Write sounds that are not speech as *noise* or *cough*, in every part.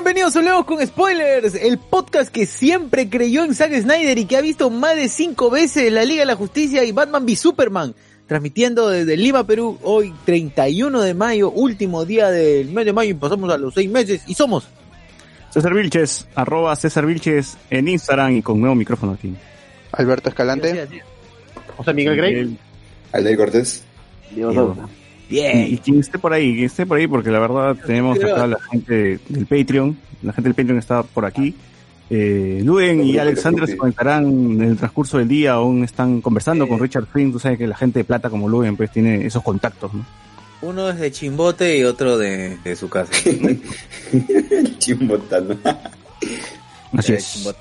Bienvenidos a Hablemos con Spoilers, el podcast que siempre creyó en Zack Snyder y que ha visto más de cinco veces la Liga de la Justicia y Batman v Superman, transmitiendo desde Lima, Perú, hoy 31 de mayo, último día del mes de mayo y pasamos a los seis meses y somos César Vilches, arroba César Vilches en Instagram y con nuevo micrófono aquí. Alberto Escalante. José Miguel Grey. Aldair Cortés. Y, bien. y quien esté por ahí, quien esté por ahí, porque la verdad tenemos acá la gente del Patreon, la gente del Patreon está por aquí. Eh, Luen y Alexander se conectarán en el transcurso del día, aún están conversando con Richard Flynn, tú sabes que la gente de plata como Luen pues tiene esos contactos, ¿no? Uno es de Chimbote y otro de, de su casa. *laughs* Chimbotano. Así es.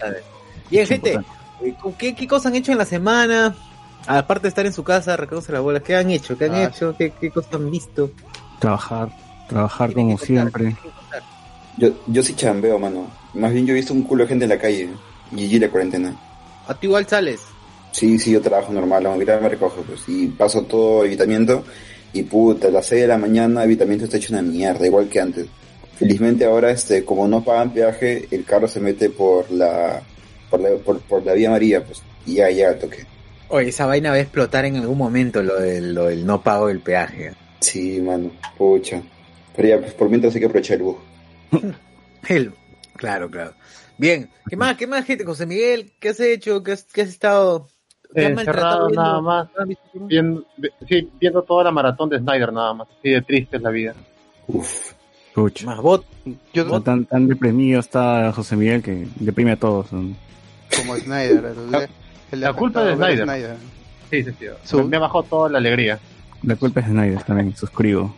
Bien, gente, eh, ¿con ¿qué, ¿qué cosas han hecho en la semana? Aparte de estar en su casa, reconoce la bola, ¿qué han hecho? ¿Qué han Ah. hecho? ¿Qué, ¿Qué cosas han visto? Trabajar, trabajar como siempre. Yo, yo sí chambeo, mano. Más bien yo he visto un culo de gente en la calle. Y la cuarentena. A ti igual sales. Sí, sí, yo trabajo normal. La movilidad me recoge, pues. Y paso todo evitamiento. Y puta, a las 6 de la mañana evitamiento está hecho una mierda, igual que antes. Felizmente ahora, este, como no pagan peaje, el carro se mete por la, por la, por, por la vía María, pues. Y ya al toque. Oye, esa vaina va a explotar en algún momento lo del, lo del no pago del peaje. Sí, mano. Pucha. Pero ya, pues por mientras hay que aprovechar el bus. *laughs* El- claro, claro. Bien, ¿qué más? ¿Qué más, gente? José Miguel, ¿qué has hecho? ¿Qué has, qué has estado? ¿Te maltratado Encerrado viendo- nada más. ¿No has? Viendo, sí, viendo toda la maratón de Snyder nada más. Así de triste es la vida. Uf. Pucha. Más bot. Yo Está tan, tan deprimido está José Miguel que deprime a todos. ¿no? como Snyder. *laughs* El, La- culpa de Snyder. por Sí, sí, sí. Su- Me, me bajó toda la alegría. La culpa es de Snyder también, suscribo.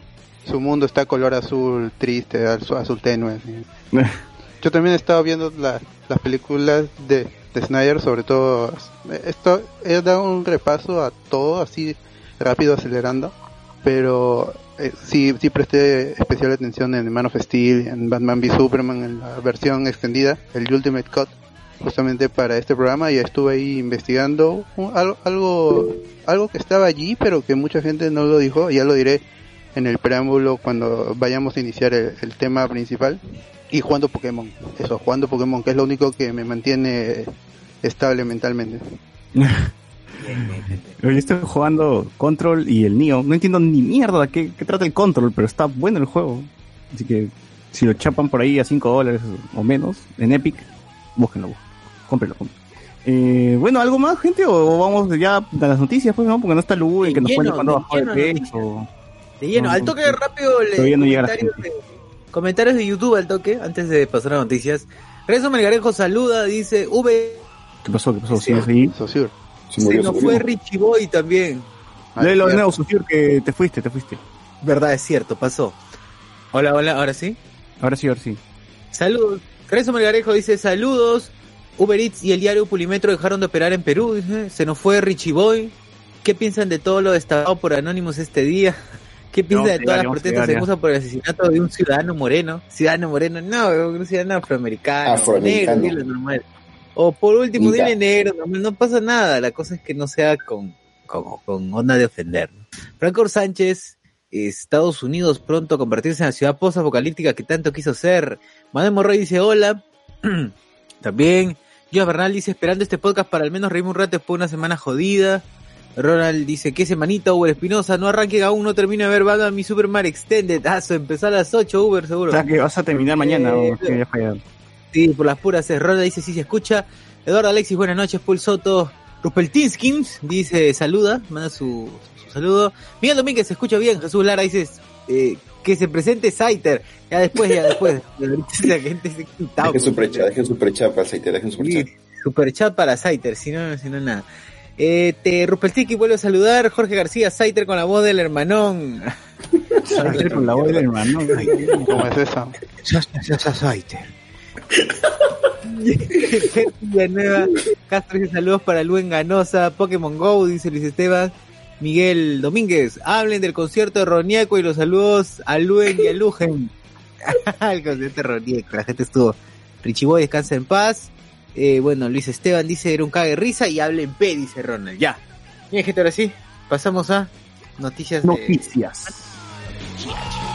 Su mundo está color azul, triste, azul, azul tenue. sí. *laughs* Yo también he estado viendo la- las películas de, de Snyder, sobre todo. Esto he dado un repaso a todo, así rápido, acelerando. Pero eh, sí, sí presté especial atención en Man of Steel, en Batman v Superman, en la versión extendida, el Ultimate Cut, justamente para este programa. Y estuve ahí investigando un- algo, algo, algo que estaba allí, pero que mucha gente no lo dijo. Ya lo diré en el preámbulo cuando vayamos a iniciar el, tema principal y jugando Pokémon. Eso, jugando Pokémon, que es lo único que me mantiene estable mentalmente. *laughs* Yo estoy jugando Control y el Neo. No entiendo ni mierda qué, qué trata el Control, pero está bueno el juego. Así que si lo chapan por ahí a 5 dólares o menos en Epic, búsquenlo, cómprenlo. cómprenlo. Eh, bueno, ¿algo más, gente? ¿O vamos ya a las noticias? Pues no, porque no está Lu en que nos De cuente cuando de bajó de lleno peso. De lleno, No, al toque no. rápido le Todavía no llega la comentarios, gente. de, comentarios de YouTube al toque, antes de pasar a noticias. Rezo Melgarejo saluda, dice V, ¿Qué pasó? ¿Qué pasó? ¿Sigues ahí? Socio. Se se murió nos fue. Richie Boy también. Ah, Léelo de ya. nuevo, que te fuiste, te fuiste. Verdad, es cierto, pasó. Hola, hola, ahora sí. Ahora sí, ahora sí. Saludos. Rezo Melgarejo dice saludos. Uber Eats y el diario Pulimetro dejaron de operar en Perú. dice. Se nos fue Richie Boy. ¿Qué piensan de todo lo destapado por Anónimos este día? *laughs* ¿Qué piensan de todas las protestas en USA por el asesinato de un ciudadano moreno? Ciudadano moreno, no, un ciudadano afroamericano. Afroamericano. Negro, dile normal. O por último, dile negro, no, no pasa nada. La cosa es que no sea con, con, con onda de ofender. Franco Sánchez, Estados Unidos pronto a convertirse en la ciudad post-apocalíptica que tanto quiso ser. Manuel Morroy dice hola. *clears throat* También. Joa Bernal dice esperando este podcast para al menos reírme un rato después de una semana jodida. Ronald dice, ¿qué semanita, Uber Espinosa? No arranque aún, no termino de ver Batman mi Superman Extended. Ah, empezó a las 8, Uber, seguro. O sea que vas a terminar mañana, Eh, o Sí, por las puras. es Ronald dice, sí se escucha. Eduardo Alexis, buenas noches. Paul Soto. Ruspeltinskins dice, saluda, manda su, su saludo. Miguel Domínguez, se escucha bien. Jesús Lara dice, eh, que se presente Saiter. Ya después, ya después. *laughs* la gente se quita. Dejen su precha, dejen su precha para Saiter, dejen su precha. Super chat para Saiter, si no, si no nada. Eh, te Ruspeltiki vuelve a saludar. Jorge García, Saiter con la voz del hermanón. *laughs* Saiter con la voz del hermanón. ¿Cómo es esa? Saiter. *laughs* Villanueva, Castro dice saludos para Luen Ganosa, Pokémon Go, dice Luis Esteban, Miguel Domínguez, hablen del concierto de Roniaco y los saludos a Luen y a Lugen. *laughs* El concierto de Roniaco, la gente estuvo. Richie Boy descansa en paz. Eh, bueno, Luis Esteban dice era un cague de risa y habla en P, dice Ronald. Ya. Bien, gente, ahora sí, pasamos a noticias de... Noticias. Estos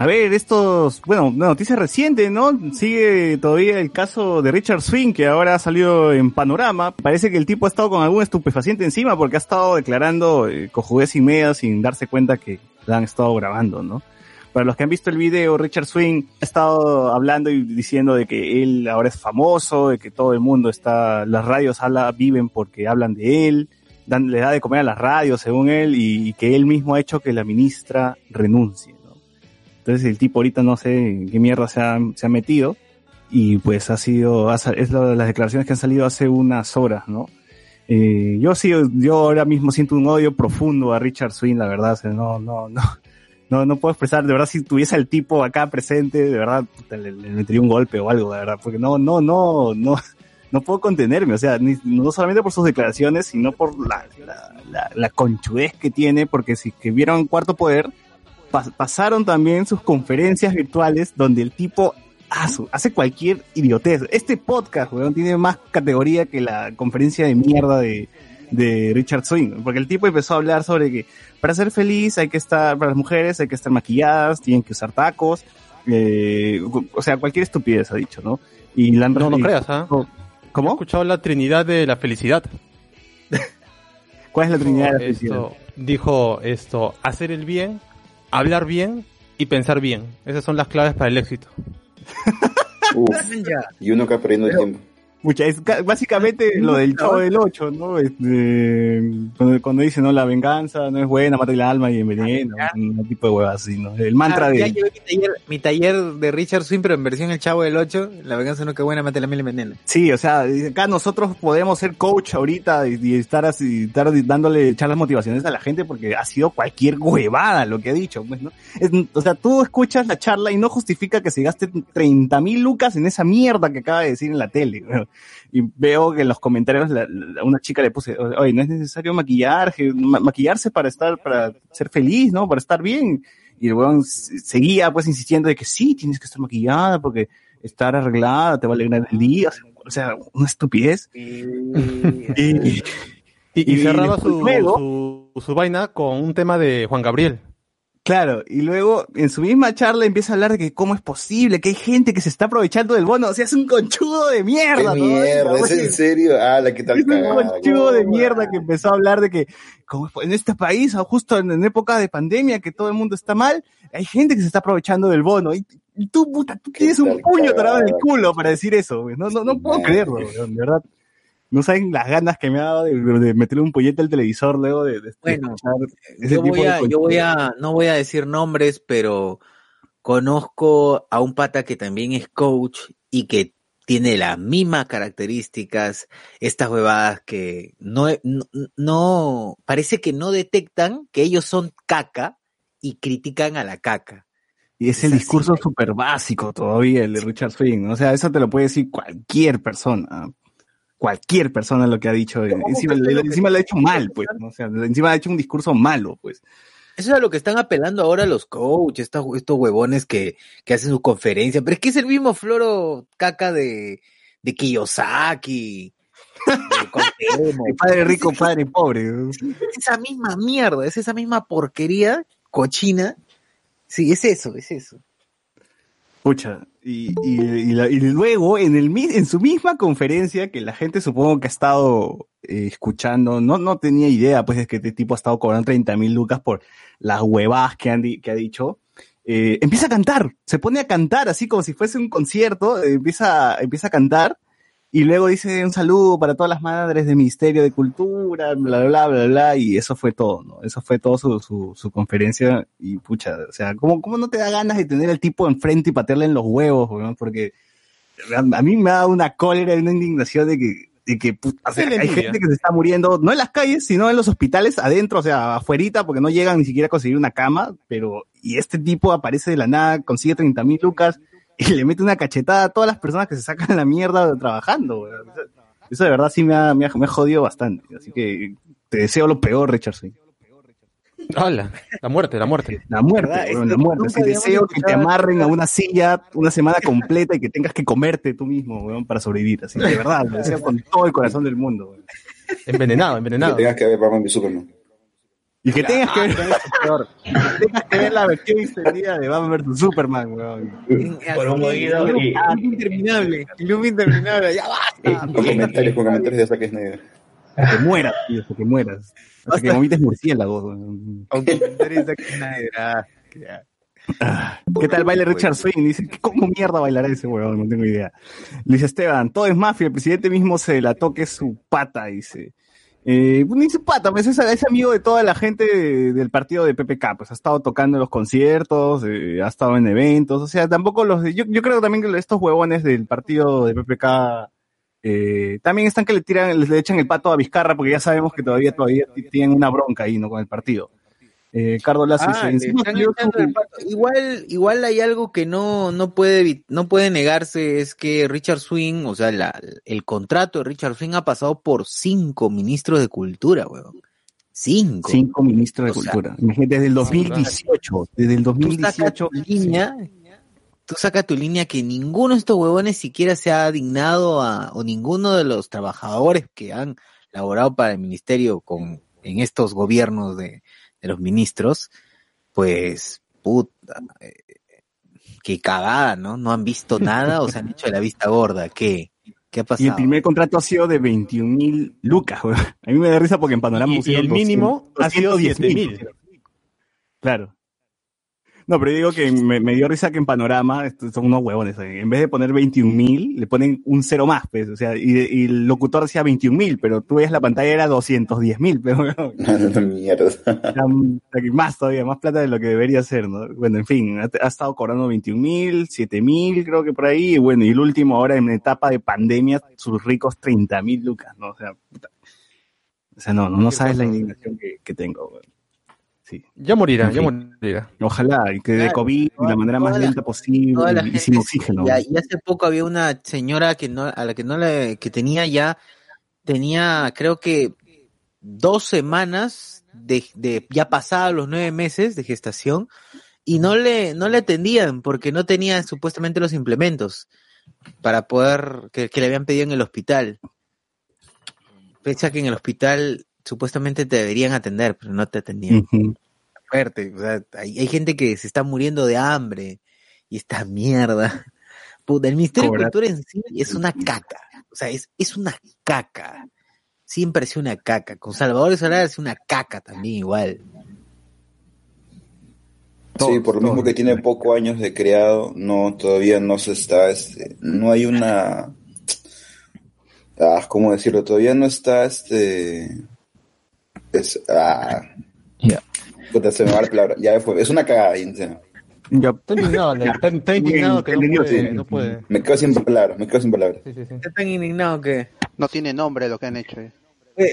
A ver, estos, bueno, una noticia reciente, ¿no? Sigue todavía el caso de Richard Swing, que ahora ha salido en panorama. Parece que el tipo ha estado con algún estupefaciente encima porque ha estado declarando eh, cojudez y media sin darse cuenta que la han estado grabando, ¿no? Para los que han visto el video, Richard Swing ha estado hablando y diciendo de que él ahora es famoso, de que todo el mundo está, las radios habla, viven porque hablan de él, dan- le da de comer a las radios según él y, que él mismo ha hecho que la ministra renuncie. Entonces el tipo ahorita no sé en qué mierda se ha, se ha metido y pues ha sido, es lo las declaraciones que han salido hace unas horas, ¿no? Eh, yo sí, yo ahora mismo siento un odio profundo a Richard Swing, la verdad, o sea, no, no, *laughs* no, no, no puedo expresar, de verdad, si tuviese al tipo acá presente, de verdad, le, le metería un golpe o algo, de verdad, porque no, no, no, no, no puedo contenerme, o sea, ni- no solamente por sus declaraciones, sino por la, la, la, la conchudez que tiene, porque si que vieron Cuarto Poder, pas- pasaron también sus conferencias virtuales donde el tipo hace, cualquier idiotez. Este podcast, weón, tiene más categoría que la conferencia de mierda de, de Richard Swing, porque el tipo empezó a hablar sobre que para ser feliz hay que estar, para las mujeres hay que estar maquilladas, tienen que usar tacos, eh, o sea, cualquier estupidez ha dicho, ¿no? Y la han No, no creas, ¿ah? He ¿Cómo? escuchado la Trinidad de la Felicidad. *laughs* ¿Cuál es la trinidad de la Esto- felicidad? dijo esto, hacer el bien, hablar bien y pensar bien. Esas son las claves para el éxito. Uf, *laughs* y uno acá perdiendo el tiempo. Mucha, es ca- básicamente lo del chavo del 8, ¿no? Este, cuando, cuando dice, no, la venganza no es buena, mata el alma y envenena, un tipo de huevas así, ¿no? El mantra Ah, ya de... llevé mi taller, mi taller de Richard Swing, pero en versión El Chavo del 8. La venganza no que buena, mate la miel y envenena. Sí, o sea, acá nosotros podemos ser coach ahorita y, y estar así, estar dándole charlas motivaciones a la gente porque ha sido cualquier huevada lo que ha dicho, pues, ¿no? Es- o sea, tú escuchas la charla y no justifica que se gaste 30 mil lucas en esa mierda que acaba de decir en la tele, ¿no? Y veo que en los comentarios la- la- una chica le puse, oye, no es necesario maquillar, ma- maquillarse para estar, para ser feliz, ¿no? Para estar bien. Y el weón seguía pues insistiendo de que sí, tienes que estar maquillada porque estar arreglada te va a alegrar el día. O sea, una estupidez. *laughs* Y, Y, y Y cerraba su, luego- su, su vaina con un tema de Juan Gabriel. Claro, y luego en su misma charla empieza a hablar de que cómo es posible, que hay gente que se está aprovechando del bono, o sea, es un conchudo de mierda. ¿Qué mierda? ¿Es en serio? Ah, la que tal Es un conchudo de mierda que empezó a hablar de que como en este país, o justo en, en época de pandemia, que todo el mundo está mal, hay gente que se está aprovechando del bono. Y, y tú, puta, tú tienes un puño atorado en el culo para decir eso. No, no, no puedo creerlo, de verdad. No saben las ganas que me ha dado de, de meterle un pollete al televisor luego de, de- Bueno, ese Yo tipo voy, de a, yo voy a, no voy a decir nombres, pero conozco a un pata que también es coach y que tiene las mismas características, estas huevadas que no, no, no- parece que no detectan que ellos son caca y critican a la caca. Y es Es el así, discurso súper básico todavía, el de Richard Swing. O sea, eso te lo puede decir cualquier persona. Cualquier persona lo que ha dicho. Encima, que le- lo que- encima lo ha hecho mal, pues. ¿no? O sea, encima ha hecho un discurso malo, pues. Eso es a lo que están apelando ahora los coaches, estos, estos huevones que, que hacen su conferencia. Pero es que es el mismo floro caca de, de Kiyosaki. de. *laughs* Padre rico, padre pobre. Es esa misma mierda, es esa misma porquería cochina. Sí, es eso, es eso. Pucha, y, y, y luego en, el, en su misma conferencia, que la gente supongo que ha estado eh, escuchando, no, no tenía idea, pues es que este tipo ha estado cobrando 30 mil lucas por las huevadas que, han que ha dicho, eh, empieza a cantar, se pone a cantar así como si fuese un concierto, eh, empieza, empieza a cantar y luego dice un saludo para todas las madres del Ministerio de Cultura, bla, bla, bla, bla, y eso fue todo, ¿no? Eso fue todo su, su, su conferencia y pucha, o sea, ¿cómo, ¿cómo no te da ganas de tener al tipo enfrente y patearle en los huevos, weón? Porque a, mí me da una cólera y una indignación de que, de que o sea, hay gente que se está muriendo, no en las calles, sino en los hospitales, adentro, o sea, afuerita, porque no llegan ni siquiera a conseguir una cama, pero, y este tipo aparece de la nada, consigue 30 mil lucas y le mete una cachetada a todas las personas que se sacan la mierda trabajando, weón. Eso, eso de verdad sí me ha, me ha, me ha jodido bastante, así que te deseo lo peor, Richard Swing. Hola, la muerte, la muerte. La muerte, weón, Es la muerte. Sí, deseo que te amarren a una silla una semana completa y que tengas que comerte tú mismo, weón, para sobrevivir. Así que de verdad, lo deseo con todo el corazón del mundo, weón. Envenenado, Que envenenado. tengas que ver Batman y Superman. Y que tengas que ver, *laughs* peor, que tengas que ver la versión extendida de Batman vs Superman, weón. Por un oído Loop, y- loop interminable, loop interminable, ya basta. Con comentarios, con comentarios de Zack Snyder. Hasta que mueras, tío, hasta que mueras. Hasta que vomites murciélagos, weón. Con comentarios de Zack Snyder, ah. ¿Qué tal baile Richard Swing? Dice, ¿cómo mierda bailará ese huevón? No tengo idea. Luis Esteban, todo es mafia, el presidente mismo se delató que es su pata, dice. Eh, ni su pata, pues es, amigo de toda la gente de- del partido de PPK, pues ha estado tocando en los conciertos, eh, ha estado en eventos, o sea, tampoco los yo, yo creo también que estos huevones del partido de PPK eh, también están que le tiran, le echan el pato a Vizcarra porque ya sabemos que todavía todavía tienen una bronca ahí, ¿no? Con el partido. Eh, Cardo Lazo Ah, dice. Igual, igual hay algo que no, no puede, no puede negarse, es que Richard Swing, o sea, la, el contrato de Richard Swing ha pasado por cinco ministros de cultura, weón. Cinco. Cinco ministros de O cultura. Desde el 2018. Desde el Tú sacas 2018. tu línea, tú sacas tu línea que ninguno de estos huevones siquiera se ha dignado a, o ninguno de los trabajadores que han laborado para el ministerio con, en estos gobiernos de, de los ministros, pues, puta, eh, qué cagada, ¿no? No han visto nada o se han hecho de la vista gorda. ¿Qué? ¿Qué ha Y pasado? el primer contrato ha sido de 21 mil lucas, weón. A mí me da risa porque en Panorama Y- y el mínimo 200, ha sido 210,000. 7,000. Claro. No, pero yo digo que me, me dio risa que en Panorama estos son unos huevones. eh. En vez de poner 21 mil, le ponen un cero más, pues. O sea, y, y el locutor decía 21 mil, pero tú ves la pantalla era 210 mil, *laughs* pero *laughs* Mierda. era un- más todavía, más plata de lo que debería ser, ¿no? Bueno, en fin, ha, ha estado cobrando 21 mil, 7 mil, creo que por ahí, y bueno, y el último ahora en etapa de pandemia, sus ricos 30 mil lucas, ¿no? O sea, puta. O sea, no, no, no sabes la indignación que, que tengo, weón. Sí. Ya morirá, En ya fin. morirá. Ojalá, y que de COVID de la manera más la- lenta posible y sin oxígeno. ya- y hace poco había una señora que no, a la que no le, que tenía ya, tenía, creo que dos semanas de, de ya pasados los nueve meses de gestación y no le, no le atendían porque no tenía supuestamente los implementos para poder, que, que le habían pedido en el hospital. Fecha que en el hospital supuestamente te deberían atender, pero no te atendían. Fuerte. O sea, hay, hay gente que se está muriendo de hambre y esta mierda. Puta, el Ministerio de Cultura en sí es una caca. O sea, es, es una caca. Siempre ha sido una caca. Con Salvador Solar es una caca también igual. Sí, por lo mismo que tiene pocos años de creado, no, todavía no se está, este, no hay una, ah, ¿cómo decirlo? Todavía no está, este, es, ah, Ya. puta, se me va la palabra, ya fue, es una cagada, en serio. Ya, Está indignado, está, está indignado que no puede, sí. no puede. Me quedo sin palabras, me quedo sin palabras. Sí, sí, sí. Está tan indignado que. No tiene nombre lo que han hecho. eh.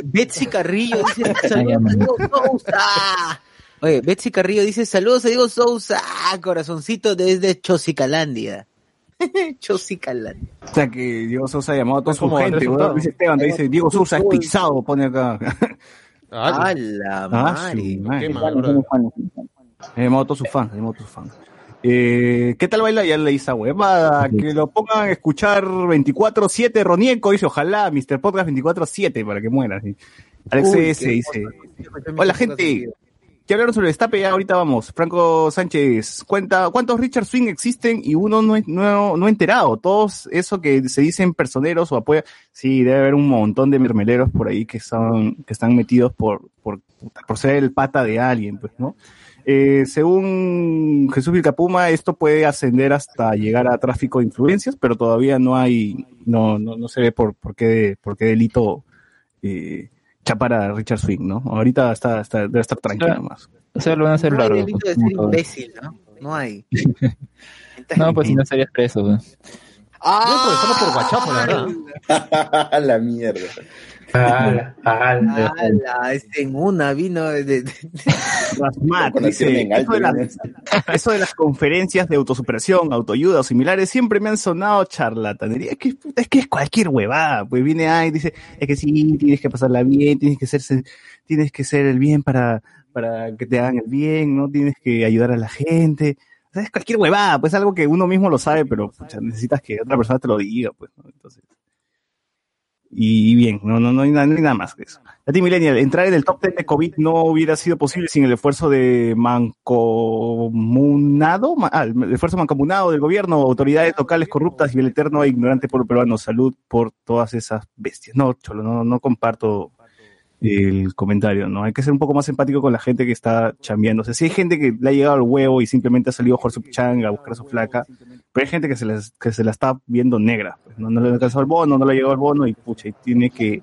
Betsy Carrillo dice *laughs* saludos a Diego Sousa. Oye, Betsy Carrillo dice saludos a Diego Sousa, corazoncito desde Chosicalandia. *laughs* Chosicalandia. O sea que Diego Sousa ha llamado a toda su gente. Dice Esteban, te dice Diego Sousa es pisado, pone acá. *laughs* Ah, A la Ah, madre. su a todos sus fans, ha llamado a todos sus fans. Eh, ¿Qué tal baila? Ya le hice huevada. Que lo pongan a escuchar 24-7 Ronieco. Dice, ojalá, Mr. Podcast 24-7 para que muera. sí. Alex Uy, S. qué dice. Hola gente, ¿qué hablaron sobre el destape? Ya ahorita vamos. Franco Sánchez, cuenta cuántos Richard Swing existen y uno no, no, no enterado. Todos eso que se dicen personeros o apoya. Sí, debe haber un montón de mermeleros por ahí que son, que están metidos por, por, por ser el pata de alguien, pues, ¿no? Eh, según Jesús Vilcapuma, esto puede ascender hasta llegar a tráfico de influencias, pero todavía no hay, no, no, no se ve por, por qué, por qué delito eh, chapar a Richard Swing, ¿no? Ahorita está, está, debe estar tranquilo más. O sea, lo van a hacer No hay largo. delito de ser imbécil, ¿no? No hay. *laughs* No, pues si no estarías preso. güey. ¡Ah! Yo por guachapo, la verdad. *laughs* la mierda. Ala, ala. ¡Hala! Este en una vino de... de- de- Rasmat dice, en alto, eso, de las, eso de las conferencias de autosuperación, autoayuda o similares siempre me han sonado charlatanería. Es que, puta, es que es cualquier huevada. Pues viene ahí y dice, es que sí, tienes que pasarla bien, tienes que ser, tienes que ser el bien para, para que te hagan el bien, ¿no? Tienes que ayudar a la gente. Es cualquier huevada, pues algo que uno mismo lo sabe, pero pucha, necesitas que otra persona te lo diga, pues, ¿no? Entonces. Y bien, no, no, no, hay, nada, no hay nada más que eso. Lati Millennial, entrar en el top 10 de COVID no hubiera sido posible sin el esfuerzo de mancomunado, ma- ah, el esfuerzo mancomunado del gobierno, autoridades locales corruptas y el eterno e ignorante pueblo peruano. Salud por todas esas bestias. No, Cholo, no, no comparto el comentario, ¿no? Hay que ser un poco más empático con la gente que está chambeando. O sea, si hay gente que le ha llegado al huevo y simplemente ha salido a su a buscar su flaca, pero hay gente que se, las- que se la está viendo negra. pues, ¿no? no le alcanzó el bono, no le llegó el bono y pucha, y tiene que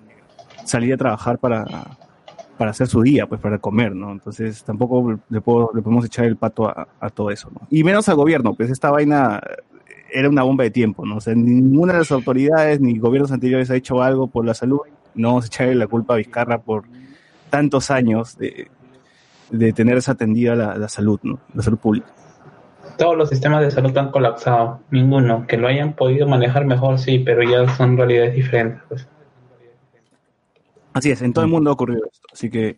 salir a trabajar para, para hacer su día, pues para comer, ¿no? Entonces tampoco le, puedo, le podemos echar el pato a, a todo eso, ¿no? Y menos al gobierno, pues esta vaina era una bomba de tiempo, ¿no? O sea, ninguna de las autoridades ni gobiernos anteriores ha hecho algo por la salud. No vamos a echarle la culpa a Vizcarra por tantos años de, de tener desatendida la, la salud, ¿no? La salud pública. Todos los sistemas de salud han colapsado. Ninguno. Que lo hayan podido manejar mejor, sí, pero ya son realidades diferentes. pues. Así es, en todo el mundo ha ocurrido esto. Así que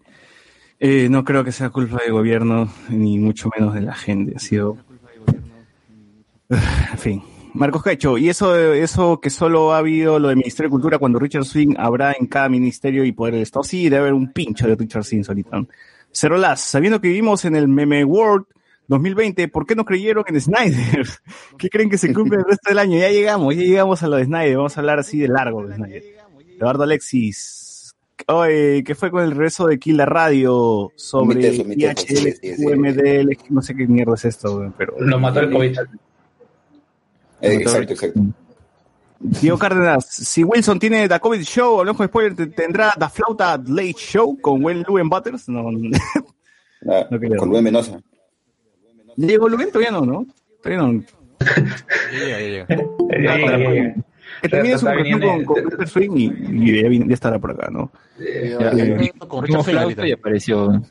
eh, no creo que sea culpa del gobierno, ni mucho menos de la gente. Ha sido. *sighs* En fin. Marcos Cacho, y eso, eso que solo ha habido lo del Ministerio de Cultura cuando Richard Swing habrá en cada ministerio y poder del Estado. Sí, debe haber un pincho de Richard Swing solito. Cerolas, sabiendo que vivimos en el Meme World 2020, ¿por qué no creyeron en Snyder? *laughs* ¿Qué creen que se cumple el resto del año? Ya llegamos, ya llegamos a lo de Snyder. Vamos a hablar así de largo de Snyder. Eduardo Alexis, Oye, ¿qué fue con el regreso de Kill la Radio sobre IHL. UMDL? No sé qué mierda es esto, pero. Lo mató el COVID. Eh, exacto, exacto. Diego Cárdenas, si Wilson tiene The COVID Show, hablamos de spoiler, te- ¿tendrá The Flauta Late Show con Wen Luen Butters? No, no, Ah, *laughs* no creo. con Luis Menosa. ¿Ya llegó Luen? Todavía no, ¿no? Todavía no. Ya llega, ya llega. Ya, *laughs* ya, ya, ya. Que termine su viniendo- con, con Mr. Swing y, y ya, ya estará por acá, ¿no? Ya, Eh, Con Vimos Richard flauta y apareció.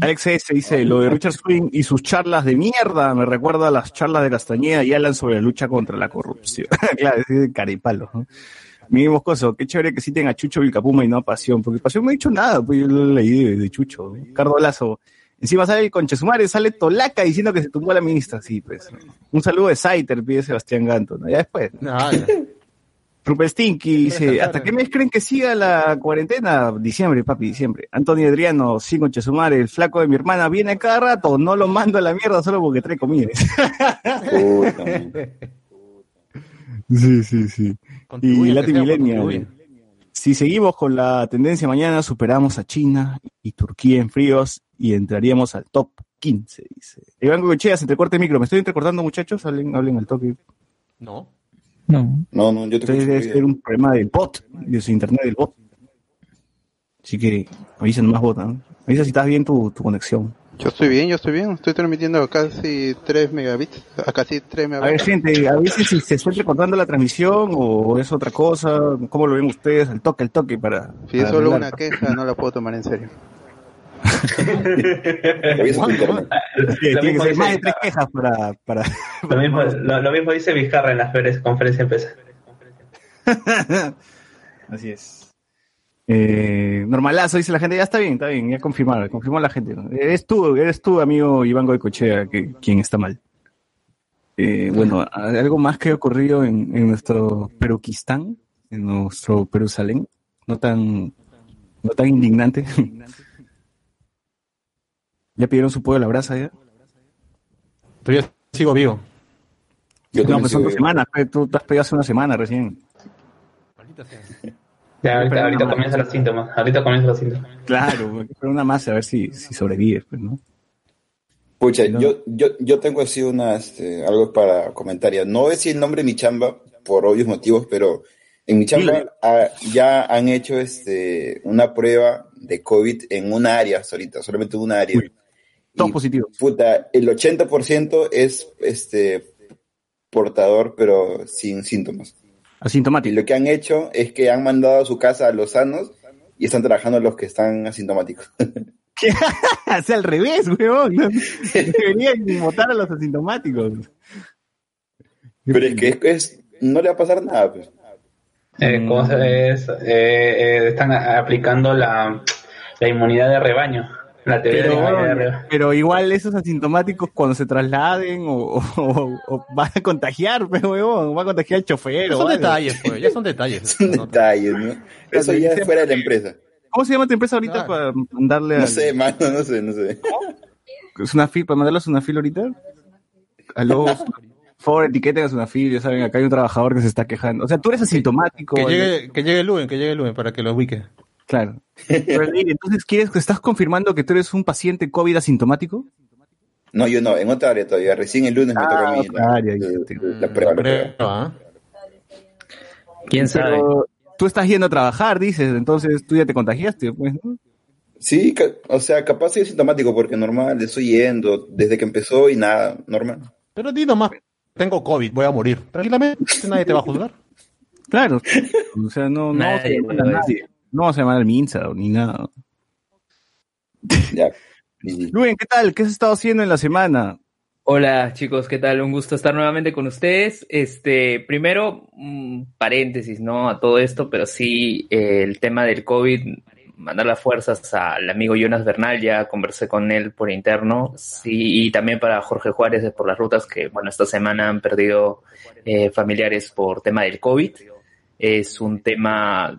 Alex S. dice, lo de Richard Swing y sus charlas de mierda me recuerda a las charlas de Castañeda y Alan sobre la lucha contra la corrupción. *laughs* claro, es de caripalo. ¿no? Mi Moscoso, qué chévere que citen a Chucho Vilcapuma y no a Pasión, porque Pasión no ha dicho nada, pues yo leí de, Chucho. ¿no? Cardo Lazo, encima sale el Conchesumare, sale Tolaca diciendo que se tumbó a la ministra, sí, pues. Un saludo de Saiter, pide Sebastián Ganto, ¿no? Ya después. Ah, Stinky dice, ¿hasta qué mes creen que siga la cuarentena? Diciembre, papi, diciembre. Antonio Adriano, sin Chesumare, el flaco de mi hermana viene cada rato, no lo mando a la mierda solo porque trae comida. sí, sí, sí. Y Contribuye, sea, Millennial. Si seguimos con la tendencia mañana, superamos a China y Turquía en fríos y entraríamos al top 15, dice. Iván Gochea, se entrecorta el micro. ¿Me estoy entrecortando, muchachos? Hablen, hablen al toque. No. No. No, no, yo te Entonces debe ser un problema del bot, de su internet del bot. Así que avisa nomás bot, ¿no? Avisa si estás bien tu, tu conexión. Yo estoy bien, yo estoy bien. Estoy transmitiendo a casi 3 megabits. A casi 3 A ver, megabits. gente, a veces si se está entrecortando la transmisión o es otra cosa, ¿cómo lo ven ustedes? Al toque, al toque para... Si es solo arreglar. una queja, no la puedo tomar en serio. Revisa tu internet. Sí, Lo mismo dice- Vizcarra en las conferencias de empresa. *laughs* Así es. Eh, normalazo, dice la gente, ya está bien, está bien, ya confirmaron, confirmó la gente. Eres tú, eres tú, amigo Iván Goicochea, que, quien está mal. Eh, bueno, algo más que ha ocurrido en, en nuestro Peruquistán, en nuestro Perusalén, no tan, no tan indignante. ¿Ya pidieron su pollo a la brasa ya? Todavía sigo vivo. Yo No, pues son dos semanas, pe, tú te has pedido hace una semana recién. Ya, ahorita, Pero ahorita no, comienzan los síntomas. Ahorita comienzan los síntomas. Claro, pero una más a ver si, si sobrevives, pues, ¿no? Pucha, No. yo, yo, yo tengo así una, este, algo para comentar ya. No voy a decir el nombre de mi chamba por obvios motivos, pero en mi chamba ya han hecho este, una prueba de COVID en una área ahorita, solamente una área. Uy, Todos Y, positivos. puta, el 80% es este, portador, pero sin síntomas. Y Asintomático. lo que han hecho es que han mandado a su casa a los sanos y están trabajando los que están asintomáticos. *laughs* sea, al revés, weón. No, *laughs* Deberían votar a los asintomáticos. Pero es que es, es- no le va a pasar nada, pues. Eh, Mm. ¿cómo se es? Eh, eh, están aplicando la, la inmunidad de rebaño. La teoría Pero, de la igual esos asintomáticos cuando se trasladen o, o- o- o van a contagiar, pero weón, van a contagiar al chofer. Ya son detalles, pues. Ya son *laughs* detalles. Son detalles, ¿no? Eso ya es fuera de la empresa. ¿Cómo se llama tu empresa ahorita Claro. para mandarle a... No sé, mano, no sé, no sé. ¿Es una fil, para mandarles una fil ahorita? Aló, por favor, etiqueten a una fil, ya saben, acá hay un trabajador que se está quejando. O sea, tú eres asintomático. Que llegue, que llegue el lunes, que llegue el lunes para que lo ubique. Claro. Pero, entonces, ¿quieres que estás confirmando que tú eres un paciente COVID asintomático? No, yo no, en otra área todavía. Recién el lunes me toca a mí otra la, área, la- prueba. la prueba. ¿ah? ¿Quién sabe? Pero tú estás yendo a trabajar, dices, entonces tú ya te contagiaste, pues, ¿no? Sí, o sea, capaz soy sintomático porque normal, estoy yendo desde que empezó y nada, normal. Pero di nomás, tengo COVID, voy a morir. Tranquilamente, nadie te va a juzgar. Claro. O sea, no, no Nadie a nadie. No vamos a llamar al Minsa ni nada. Ya. *laughs* Luen, ¿qué tal? ¿Qué has estado haciendo en la semana? Hola chicos, ¿qué tal? Un gusto estar nuevamente con ustedes. Este, primero, un paréntesis, ¿no? A todo esto, pero sí, eh, el tema del COVID, mandar las fuerzas al amigo Jonas Bernal, ya conversé con él por interno, sí, y también para Jorge Juárez de por las rutas que, bueno, esta semana han perdido eh, familiares por tema del COVID. Es un tema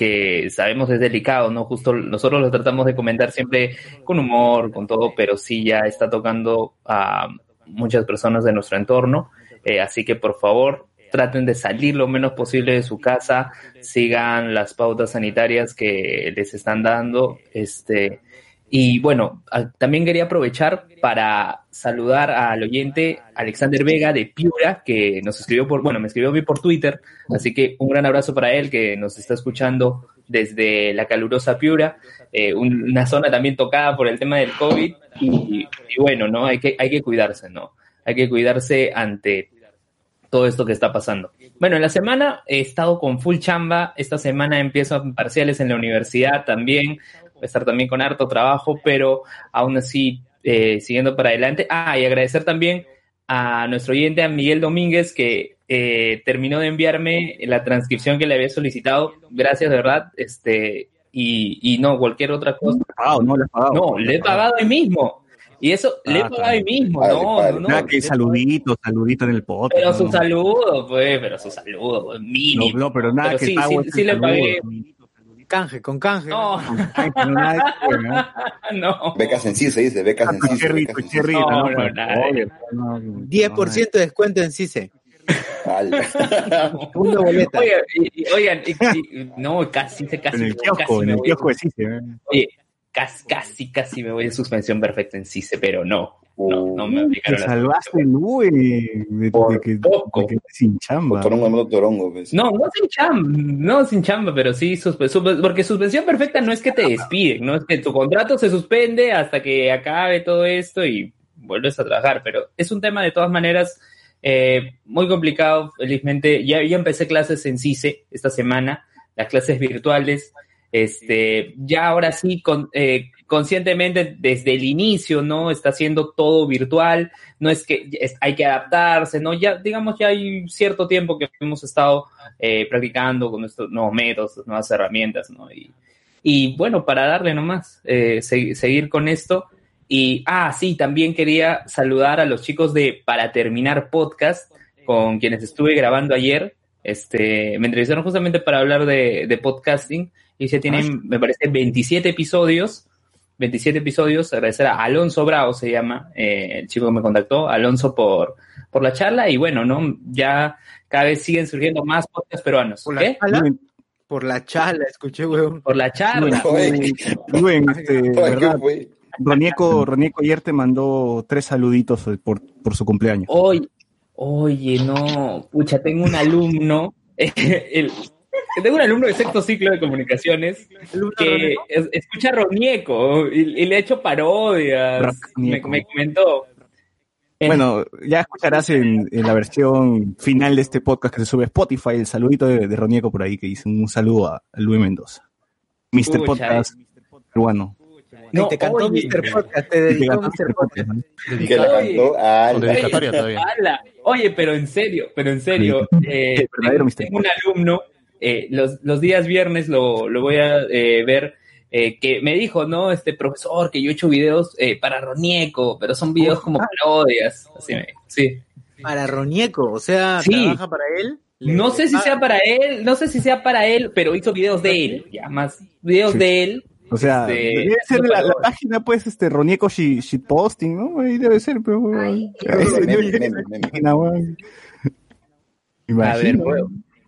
que sabemos es delicado, ¿no? Justo nosotros lo tratamos de comentar siempre con humor, con todo, pero sí ya está tocando a muchas personas de nuestro entorno. Eh, así que por favor, traten de salir lo menos posible de su casa, sigan las pautas sanitarias que les están dando. Este, y bueno, también quería aprovechar para saludar al oyente Alexander Vega de Piura, que nos escribió por, bueno, me escribió por Twitter, así que un gran abrazo para él que nos está escuchando desde la calurosa Piura, eh, un- una zona también tocada por el tema del COVID y, y bueno, ¿no? Hay que, hay que cuidarse, ¿no? Hay que cuidarse ante todo esto que está pasando. Bueno, en la semana he estado con full chamba. Esta semana empiezo parciales en la universidad también. Estar también con harto trabajo, pero aún así eh, siguiendo para adelante. Ah, y agradecer también a nuestro oyente, a Miguel Domínguez, que eh, terminó de enviarme la transcripción que le había solicitado. Gracias, de verdad. Este, y, y no, cualquier otra cosa. Pagado, no, le has pagado. No, le he pagado hoy mismo. Y eso le he Ah, pagado mí mismo, no. Nada que saludito, saludito en el podcast. Pero ¿no? su saludo, pues, pero su saludo, pues, mínimo. No, no, pero nada Pero que sí, pago sí, sí le pagué. Canje, con canje. No, *laughs* ¿no? Becas en sí se dice, becas Ah, en tu en sí. cherry, No, ¿no? no, Pero, nada. obvio, no, no, 10% de descuento en CICE. Ala. *laughs* Segunda boleta. Oigan, oigan, y- y- no, casi, casi, En el casi kiosco, en el kiosco de Cice, ¿eh? Casi, casi, casi me voy en suspensión perfecta en CICE, pero no, no, no me Te aplicaron la salvaste, güey, de, de que, poco. de que sin chamba. Torongo, Torongo, pues. No, no sin chamba, no sin chamba, pero sí, suspe- suspe- porque suspensión perfecta no es que te despiden, no es que tu contrato se suspende hasta que acabe todo esto y vuelves a trabajar, pero es un tema de todas maneras eh, muy complicado, felizmente. Ya, ya empecé clases en CICE esta semana, las clases virtuales. Este, ya ahora sí, con, eh, conscientemente desde el inicio, ¿no? Está haciendo todo virtual, no es que hay que adaptarse, ¿no? Ya, digamos, ya hay cierto tiempo que hemos estado eh, practicando con estos nuevos métodos, nuevas herramientas, ¿no? Y, y bueno, para darle nomás, eh, se- seguir con esto. Y, ah, sí, también quería saludar a los chicos de Para Terminar Podcast, con quienes estuve grabando ayer. Este, me entrevistaron justamente para hablar de, de podcasting y ya tienen, me parece, 27 episodios. 27 episodios. Agradecer a Alonso Bravo, se llama, eh, el chico que me contactó. Alonso por, por la charla y bueno, ¿no? Ya cada vez siguen surgiendo más podcasts peruanos. Por ¿Qué? la chala, por la chala, escuché, weón. Por la charla. Rubén, este. Ronieco, Ronieco ayer te mandó tres saluditos eh, por, por su cumpleaños. Oye, oye, no, pucha, tengo un alumno, *laughs* el- tengo un alumno de sexto ciclo de comunicaciones que es- escucha Ronieco y, y le ha hecho parodias, me, comentó. Bueno, ya escucharás en, en la versión final de este podcast que se sube a Spotify el saludito de, de Ronieco por ahí que dice un saludo a Luis Mendoza. Mr. Pucha, Podcast peruano. No, Ay, te cantó oye. Mr. Podcast, te Y te dedicó Mr. Podcast. ¿no? Que la Oye. cantó a dedicatoria todavía. Ala. Oye, pero en serio, pero en serio, eh, Mr. tengo un alumno, eh, los, los días viernes lo, lo voy a eh, ver, eh, que me dijo, no, este profesor, que yo he hecho videos eh, para Ronieco, pero son videos como parodias. Así me sí. Para Ronieco, o sea, Sí. trabaja para él. No sé si Ah, sea para él, no sé si sea para él, pero hizo videos de él, ya más videos Sí. de él. O sea, Este, debe ser la, página, pues, este, Ronieco Shi- Shitposting, ¿no? Ahí debe ser, pero... Ay, weón. A ver, Imagino.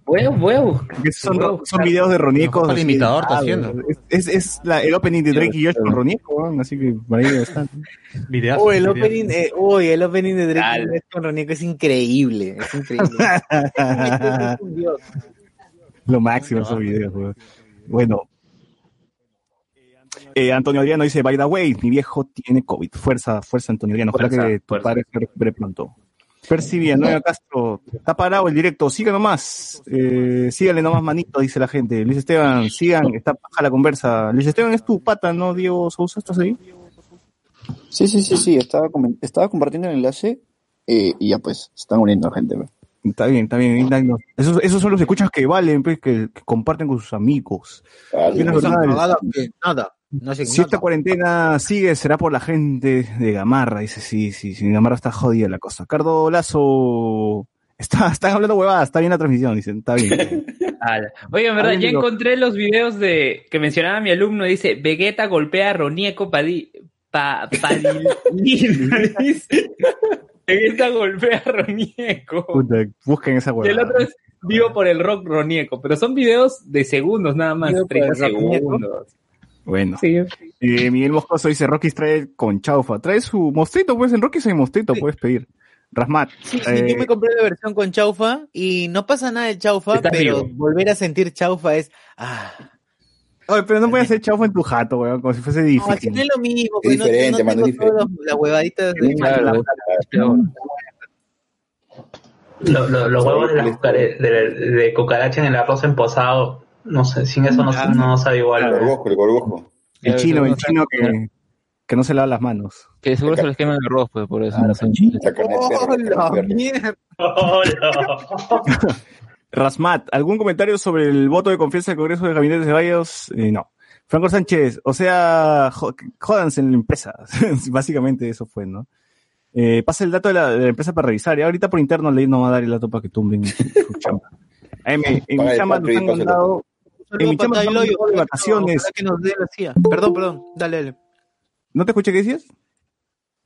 Voy a, voy a, buscar. Son, voy a son buscar. videos de Ronieco. El imitador está editados. haciendo. Es, es, es la, el opening de Drake y Josh con Ronieco, weón, así que por ahí está. *laughs* Videazos, Oh, el opening, eh, uy, el opening de Drake Dale. Josh con Ronieco es increíble, es increíble. Es un dios. Lo máximo esos videos, weón. Bueno. Eh, Antonio Adriano dice, by the way, mi viejo tiene COVID. Fuerza, fuerza Antonio Adriano. Ojalá Fuerza, que tu fuerza. padre se recupere pronto. Percy Villanueva Castro, está parado el directo, siga nomás, eh, sígale nomás manito, dice la gente. Luis Esteban, sigan, está baja la conversa. Luis Esteban es tu pata, ¿no, Diego Sousa? ¿Estás ahí? Sí, sí, sí, sí, estaba, estaba compartiendo el enlace eh, y ya pues, se están uniendo gente. pues. Está bien, está bien. Esos, esos son los escuchas que valen, pues, que, que comparten con sus amigos. No verdad, han pagado que nada, no Si esta cuarentena sigue, será por la gente de Gamarra. Dice, sí, sí, sí, Gamarra está jodida la cosa. Cardo Lazo, está, están hablando huevadas, está bien la transmisión, dicen, está bien. *laughs* Oye, en verdad, ya digo- encontré los videos de que mencionaba mi alumno. Dice, Vegeta golpea a Ronieco Padi, pa, Padilina", *laughs* dice. Vegeta golpea a Ronieco. Puta, busquen esa Y el huevada. otro es vivo por el rock Ronieco. Pero son videos de segundos nada más, Vivo por 30 el rock Ronieco. segundos. Bueno. Sí. Eh, Miguel Moscoso dice, Rocky trae con chaufa. Trae su mostrito, pues, en Rocky hay mostrito, puedes pedir. Rasmat. Sí, sí, eh, yo me compré la versión con chaufa y no pasa nada de chaufa, Está pero vivo. volver a sentir chaufa es... Ah, Oye, pero no puedes *laughs* hacer chaufa en tu jato, weón, como si fuese no, difícil. no es lo mismo, Es pues, no- diferente, no, mano, es tengo todas las huevaditas de... Claro, Lo- lo- los huevos de, las de, de cucaracha en el arroz emposado, no sé, sin eso no, no sabe El igual. gorgojo, el gorgojo. El chino, el chino que, que no se lava las manos. Que seguro se les quema el arroz, pues, por eso. Claro, no sé. Sanchi. La carne de perro, ¡Oh, mierda! *laughs* Rasmat, ¿algún comentario sobre el voto de confianza del Congreso de Gabinete de Ceballos? Eh, no. Franco Sánchez, o sea, jódanse en la empresa. *laughs* Básicamente eso fue, ¿no? Eh, pasa el dato de la, de la empresa para revisar. Y ahorita por interno le no va a dar el dato para que tumben su, chamba. *laughs* AM, en mi el chamba nos han mandado, en mi chamba nos han mandado de vacaciones. Ojalá que nos dé la CIA. Perdón, perdón. Dale, dale. ¿No te escuché qué decías?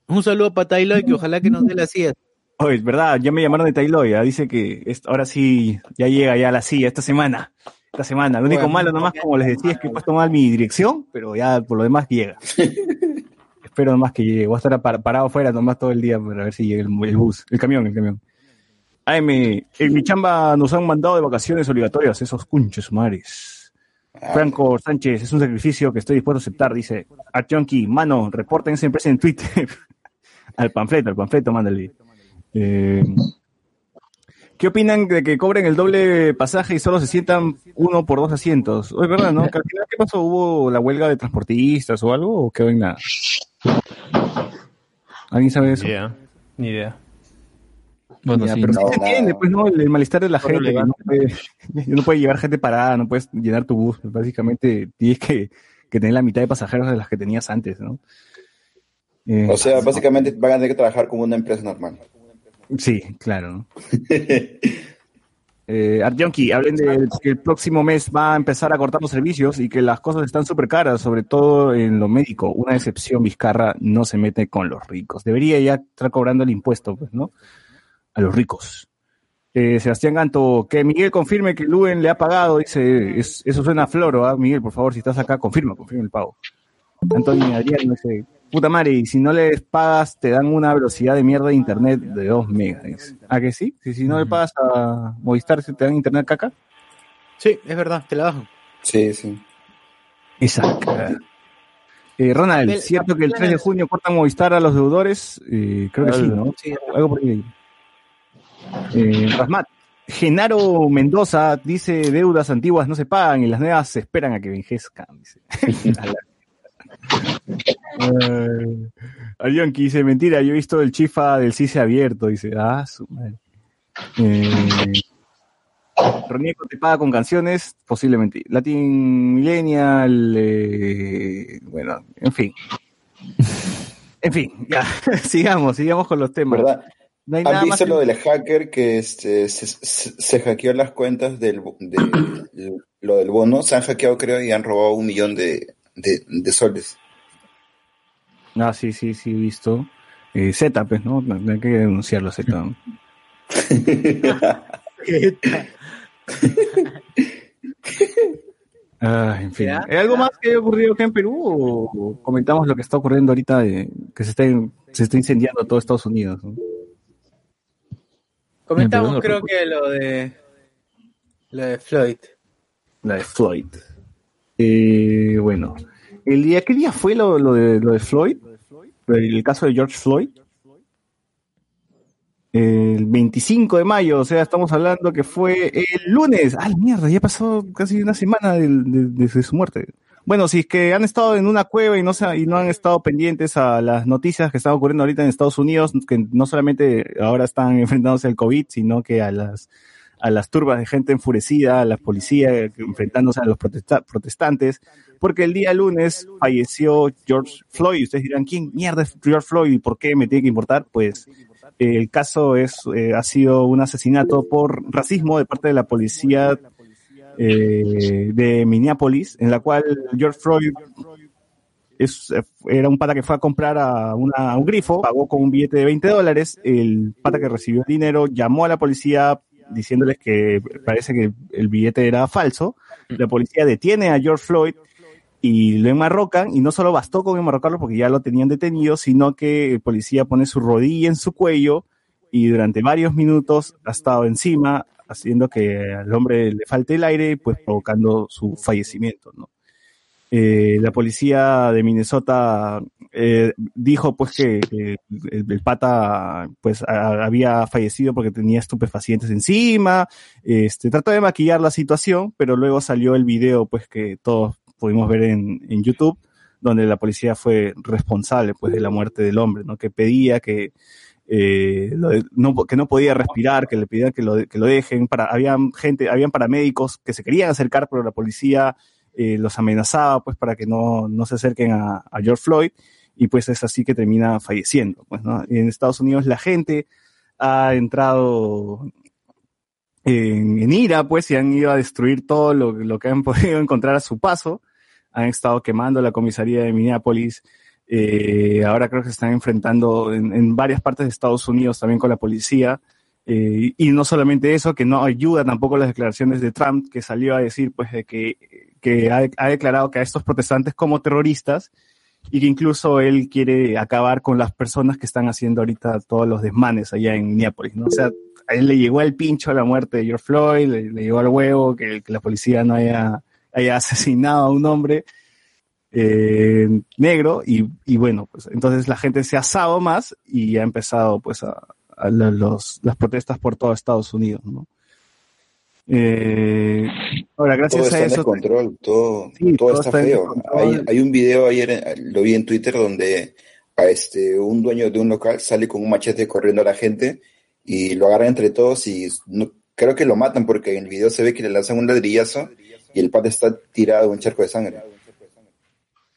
Un saludo para Tailoy, que ojalá que nos dé la CIA. Oye, es verdad, ya me llamaron de Tailoya. Dice que ahora sí, ya llega ya la CIA esta semana. Esta semana. Lo único Bueno, malo nomás, como les decía, es que he puesto mal mi dirección, pero ya por lo demás llega. *laughs* Espero nomás que llegue. Voy a estar par- parado afuera nomás todo el día para ver si llega el, el bus, el camión, el camión. AM, en mi chamba nos han mandado de vacaciones obligatorias esos cunches mares. Franco Sánchez, es un sacrificio que estoy dispuesto a aceptar, dice Art Junkie, mano, reporten esa empresa en Twitter. *laughs* al panfleto, al panfleto, mándale. Eh, ¿Qué opinan de que cobren el doble pasaje y solo se sientan uno por dos asientos? Es verdad, ¿no? Que al final, ¿Qué pasó? ¿Hubo la huelga de transportistas o algo? ¿O quedó en nada? ¿Alguien sabe eso? Ni idea. Ni idea. Ya, pero sí se entiende, pues, ¿no? El, el malestar de la gente. No puede, *laughs* no puede llevar gente parada, no puedes llenar tu bus. Básicamente tienes que, que tener la mitad de pasajeros de las que tenías antes, ¿no? Eh, O sea, básicamente van a tener que trabajar como una empresa normal. Sí, claro. ¿no? eh, hablen de que el próximo mes va a empezar a cortar los servicios y que las cosas están súper caras, sobre todo en lo médico. Una excepción, Vizcarra no se mete con los ricos. Debería ya estar cobrando el impuesto, pues, ¿no? A los ricos. Eh, Sebastián Ganto, que Miguel confirme que Luen le ha pagado, dice, es- eso suena a floro, ¿ah? Miguel, por favor, si estás acá, confirma, confirma el pago. Antonio Adrián dice, puta madre, y si no les pagas, te dan una velocidad de mierda de internet de 2 megas. ¿A que sí? Si, si no le pagas a Movistar, ¿te dan internet caca? Sí, es verdad, te la bajo. Sí, sí. Exacto. Eh, Ronald, ¿cierto que el 3 de junio cortan Movistar a los deudores? Eh, creo que sí, ¿no? Algo por ahí. Eh, Rasmat, Genaro Mendoza dice deudas antiguas no se pagan y las nuevas se esperan a que envejezcan. Dice. *laughs* Arionki dice, mentira, yo he visto el chifa del CICE abierto. Dice, ah, su madre. Eh, Ronieco te paga con canciones, posiblemente. Latin Millennial, eh, bueno, en fin. En fin, ya, *laughs* sigamos, sigamos con los temas. ¿Verdad? No hay ¿Han nada más visto que- lo del hacker que este, se, se- se hackeó las cuentas del, de, lo del bono? Se han hackeado, creo, y han robado un millón de, de, de soles. Ah, sí, sí, sí, he visto. Eh, Z, pues, ¿no? No Hay que denunciarlo, Z. ¿no? *laughs* Ah, en fin. ¿Hay algo más que haya ocurrido acá en Perú o comentamos lo que está ocurriendo ahorita, de, que se está, se está incendiando todo Estados Unidos? ¿no? Comentamos, no creo que lo de. Lo de Floyd. La de Floyd. Eh, bueno, el día, ¿qué día fue lo, lo de, lo de Floyd? El caso de George Floyd. El 25 de mayo, o sea, estamos hablando que fue el lunes. ¡Ah, mierda! Ya pasó casi una semana del- de, de su muerte. Bueno, si es que han estado en una cueva y no, se, y no han estado pendientes a las noticias que están ocurriendo ahorita en Estados Unidos, que no solamente ahora están enfrentándose al COVID, sino que a las, a las turbas de gente enfurecida, a la policía enfrentándose a los protesta- protestantes, porque el día lunes falleció George Floyd. Ustedes dirán, ¿quién mierda es George Floyd y por qué me tiene que importar? Pues el caso es, eh, ha sido un asesinato por racismo de parte de la policía eh, de Minneapolis, en la cual George Floyd es, era un pata que fue a comprar a, una- a un grifo, pagó con un billete de 20 dólares, el pata que recibió el dinero llamó a la policía diciéndoles que parece que el billete era falso, la policía detiene a George Floyd y lo enmarrocan, y no solo bastó con enmarrocarlo porque ya lo tenían detenido, sino que el policía pone su rodilla en su cuello y durante varios minutos ha estado encima, haciendo que al hombre le falte el aire, pues provocando su fallecimiento, ¿no? Eh, la policía de Minnesota eh, dijo pues que, el, pata pues había fallecido porque tenía estupefacientes encima, este, trató de maquillar la situación, pero luego salió el video pues que todos pudimos ver en, en YouTube, donde la policía fue responsable pues de la muerte del hombre, ¿no? Que pedía que eh, no, que no podía respirar, que le pedían que lo, dejen, para, habían gente, habían paramédicos que se querían acercar, pero la policía eh, los amenazaba pues para que no, no se acerquen a, George Floyd y pues es así que termina falleciendo. Pues. En Estados Unidos la gente ha entrado en, ira, pues, y han ido a destruir todo lo que han *laughs* podido encontrar a su paso. Han estado quemando la comisaría de Minneapolis. Eh, ahora creo que se están enfrentando en, varias partes de Estados Unidos también con la policía. Eh, y no solamente eso, que no ayuda tampoco las declaraciones de Trump, que salió a decir, pues, de que, que ha, declarado que a estos protestantes como terroristas y que incluso él quiere acabar con las personas que están haciendo ahorita todos los desmanes allá en Minneapolis, ¿no? O sea, a él le llegó el pincho la muerte de George Floyd, le, le llegó al huevo que, la policía no haya *laughs* asesinado a un hombre eh, negro y, y bueno, pues entonces la gente se ha asado más y ha empezado pues a, a la- los, las protestas por todo Estados Unidos, ¿no? Eh, ahora, Todo gracias está a en eso... descontrol, todo, Sí, todo todo está está en feo. Hay, hay un video ayer, eh, lo vi en Twitter, donde a este, un dueño de un local sale con un machete corriendo a la gente y lo agarran entre todos y no, creo que lo matan porque en el video se ve que le lanzan un ladrillazo y el pata está tirado en un charco de sangre.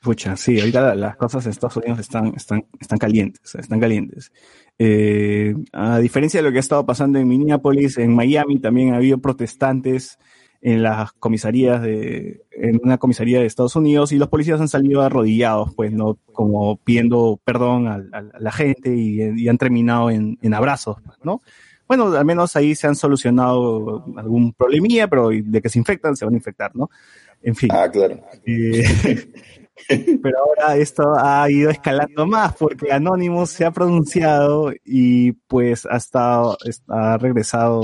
Pucha, sí, ahorita la- las cosas en Estados Unidos están, están, están calientes, están calientes. Eh, a diferencia de lo que ha estado pasando en Minneapolis, en Miami también ha habido protestantes en las comisarías de, en una comisaría de Estados Unidos y los policías han salido arrodillados, pues, no, como pidiendo perdón a, a la gente y, y han terminado en, en abrazos, ¿no? Bueno, al menos ahí se han solucionado algún problemilla, pero de que se infectan, se van a infectar, ¿no? En fin. Ah, claro. Eh, *laughs* pero ahora esto ha ido escalando más porque Anonymous se ha pronunciado y pues ha estado, ha regresado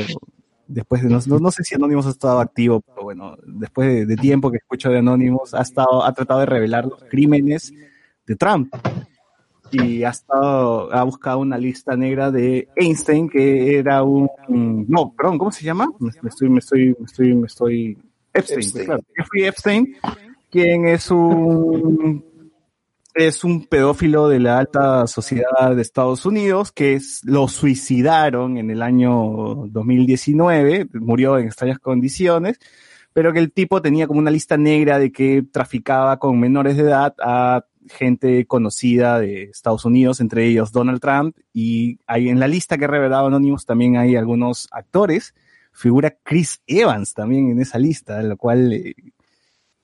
después de, no, no- sé si Anonymous ha estado activo, pero bueno, después de, de tiempo que escucho de Anonymous, ha estado, ha tratado de revelar los crímenes de Trump y ha estado, ha buscado una lista negra de Einstein que era un, no, perdón, ¿cómo se llama? Me, me estoy, me estoy, me estoy, me estoy, Epstein, Epstein. claro, Jeffrey Epstein, quien es un es un pedófilo de la alta sociedad de Estados Unidos que es, lo suicidaron en el año 2019, murió en extrañas condiciones, pero que el tipo tenía como una lista negra de que traficaba con menores de edad a gente conocida de Estados Unidos, entre ellos Donald Trump, y hay en la lista que ha revelado Anonymous también hay algunos actores, figura Chris Evans también en esa lista, lo cual eh,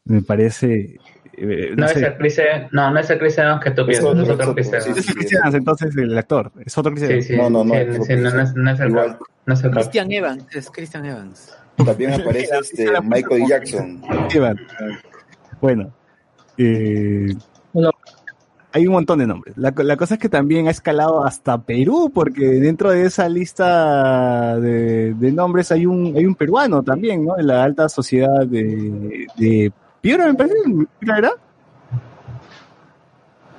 me parece... eh, No, es sé. el Chris Evans- no, no es el Chris Evans que tú piensas, otro, es otro es Chris otro, Evans. sí, Es el Chris Evans, entonces el actor, es otro Chris Evans. sí, No, no, no, sí, es sí, no, no es, no es el Igual. no es el Christian Evans, es Christian Evans. También aparece este Michael Jackson. Evans. Bueno, eh, hay un montón de nombres. La, co- la cosa es que también ha escalado hasta Perú, porque dentro de esa lista de, de nombres hay un, hay un peruano también, ¿no? De la alta sociedad de, de Piura, me parece. ¿Piura era?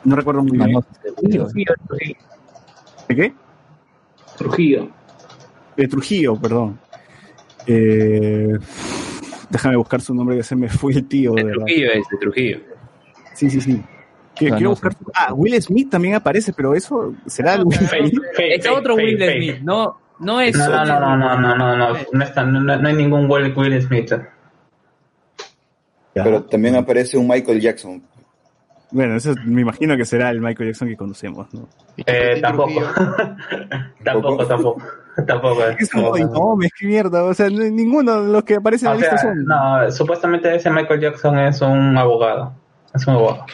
No recuerdo muy bien. Trujillo, Trujillo. ¿De qué? Trujillo. De Trujillo, perdón. Eh, déjame buscar su nombre, que se me fue el tío. De. Trujillo es, de Trujillo. Sí, sí, sí. Que- Ah, quiero no buscar. su- Ah, Will Smith también aparece, pero eso será el Will Fake, Smith. fake, Es fake, otro Will. Smith, no, no es No, no, no, no, no, no, no, no, no, está, no, no hay ningún Will Smith. Ya. Pero también aparece un Michael Jackson. Bueno, eso me imagino que será el Michael Jackson que conocemos, ¿no? Eh, *laughs* tampoco. tampoco, tampoco. *laughs* Tampoco. Es como, "Ay, no, me qué mierda. O sea, no- ninguno de los que aparecen en la lista son. no, supuestamente ese Michael Jackson es un abogado. Es un abogado.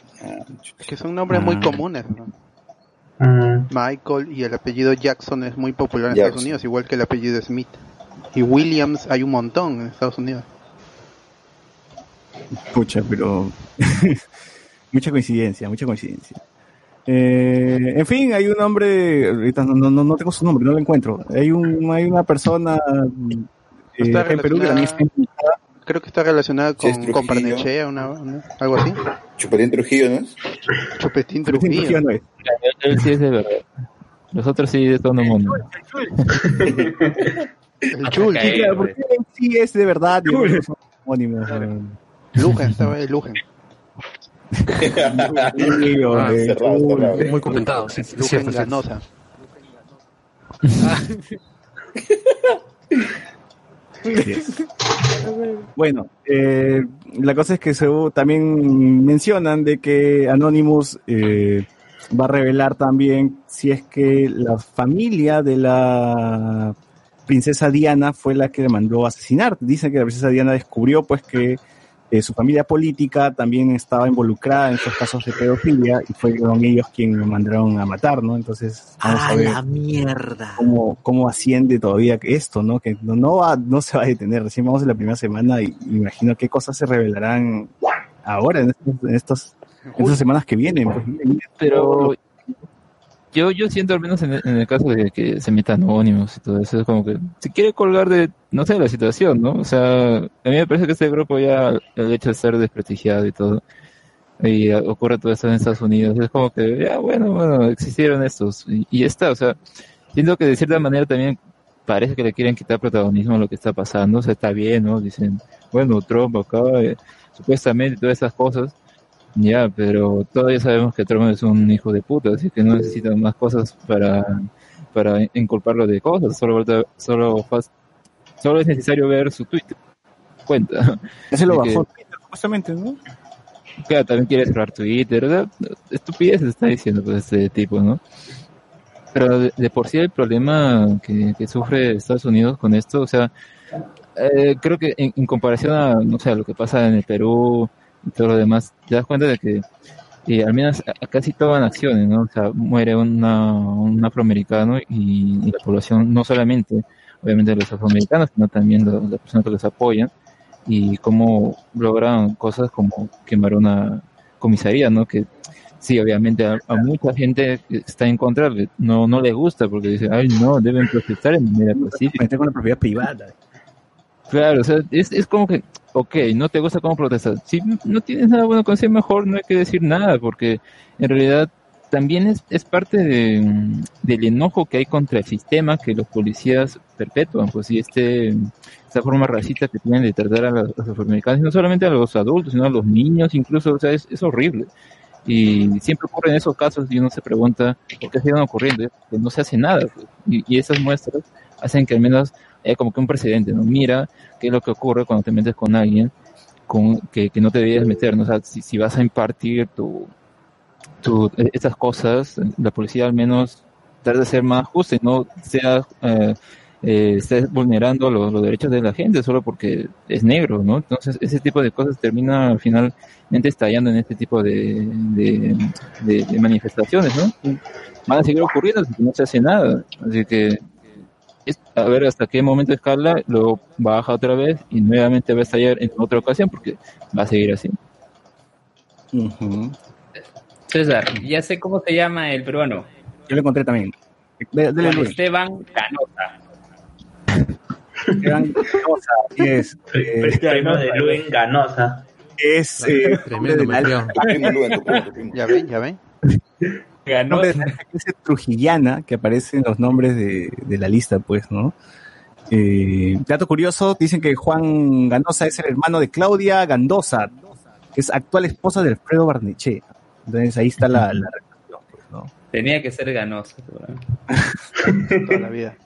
Es que son nombres muy Ah. comunes. ¿no? Mm. Michael y el apellido Jackson es muy popular en Jackson. Estados Unidos, igual que el apellido Smith. Y Williams hay un montón en Estados Unidos. Pucha, pero. *laughs* mucha coincidencia, mucha coincidencia. Eh, en fin, hay un hombre. Ahorita no, no, no- tengo su nombre, no lo encuentro. Hay, un, hay una persona. eh, en Perú que también está Creo que está relacionada Sí, es con, con. Barnechea, una, una- algo así. Chupetín Trujillo, ¿no es? Chupetín Trujillo. Trujillo no es. Él sí es de verdad. Los otros sí de todo el mundo. El Chul, Ok. Sí, claro, porque él sí es de verdad. y otros son Lujan, estaba ahí. Sí, Ah, cerrado, cerrado. Muy comentado, sí, es cierto. Ganosa. Bueno, eh, la cosa es que se, también mencionan de que Anonymous eh, va a revelar también si es que la familia de la princesa Diana fue la que le mandó a asesinar. Dicen que la princesa Diana descubrió pues que eh, su familia política también estaba involucrada en estos casos de pedofilia y fueron ellos quienes lo mandaron a matar, ¿no? Entonces, vamos a, ¡A ver la mierda! cómo, cómo asciende todavía esto, ¿no? Que no, no, va, no se va a detener. Recién vamos en la primera semana y y imagino qué cosas se revelarán ahora, en, estos, en, estos, en estas semanas que vienen. pues. Pero yo, yo siento al menos en el, caso de que se meta anónimos y todo eso, es como que se quiere colgar de, no sé, la situación, ¿no? O sea, a mí me parece que este grupo ya, el hecho de ser desprestigiado y todo, y ocurre todo esto en Estados Unidos, es como que, ya, bueno, bueno, existieron estos, y, y está, o sea, siento que de cierta manera también parece que le quieren quitar protagonismo a lo que está pasando, o sea, está bien, ¿no? Dicen, bueno, Trump acá, eh, supuestamente todas esas cosas, ya, pero todavía sabemos que Trump es un hijo de puta, así que no necesita más cosas para, para inculparlo de cosas, solo, solo, solo es necesario ver su Twitter, cuenta. Ya se lo que- bajó Twitter, supuestamente, ¿no? Claro, también quiere cerrar Twitter, ¿verdad? Estupidez está diciendo pues este tipo, ¿no? Pero de, de por sí el problema que, que sufre Estados Unidos con esto, o sea, eh, creo que en, en comparación a, no sé, a lo que pasa en el Perú todo lo demás, te das cuenta de que eh, al menos acá sí toman acciones, ¿no? O sea, muere una, un afroamericano y, y la población, no solamente, obviamente los afroamericanos, sino también las personas que los apoyan, y cómo logran cosas como quemar una comisaría, ¿no? Que sí, obviamente a, a mucha gente está en contra no, no le gusta porque dice, ay, no, deben protestar en manera pacífica. Con la propiedad privada. Claro, o sea, es, es como que, ok, no te gusta cómo protestas. Si no tienes nada bueno con ser mejor, no hay que decir nada, porque en realidad también es, es parte de, del enojo que hay contra el sistema que los policías perpetúan, pues, y este, esta forma racista que tienen de tratar a los, afroamericanos, no solamente a los adultos, sino a los niños, incluso, o sea, es, es horrible. Y siempre ocurren esos casos y uno se pregunta por qué siguen ocurriendo, que no se hace nada. pues. Y, y esas muestras hacen que al menos haya como que un precedente, ¿no? Mira qué es lo que ocurre cuando te metes con alguien con, que, que no te debías meter, ¿no? O sea, si, si vas a impartir tu, tu, estas cosas, la policía al menos trata de ser más justa y no sea, eh, eh, estés vulnerando los, derechos de la gente solo porque es negro, ¿no? Entonces, ese tipo de cosas termina finalmente estallando en este tipo de, de- de manifestaciones, ¿no? Van a seguir ocurriendo si no se hace nada. Así que, es- a ver hasta qué momento escala, lo baja otra vez y nuevamente va a estallar en otra ocasión porque va a seguir así. César, ya sé cómo se llama el peruano. Yo lo encontré también. Juan Luis. Esteban Canosa. Esteban Ganosa, así es. Eh, Primo de Luen Ganosa. es eh, nombre de la- Ya ven, ya ven. Nombre de la trujillana que aparece en los nombres de, de la lista, pues, ¿no? Eh, dato curioso, dicen que Juan Ganosa es el hermano de Claudia Gandosa, que es actual esposa de Alfredo Barneche. Entonces ahí está la, la relación, pues, ¿no? Tenía que ser ganoso. Toda la vida.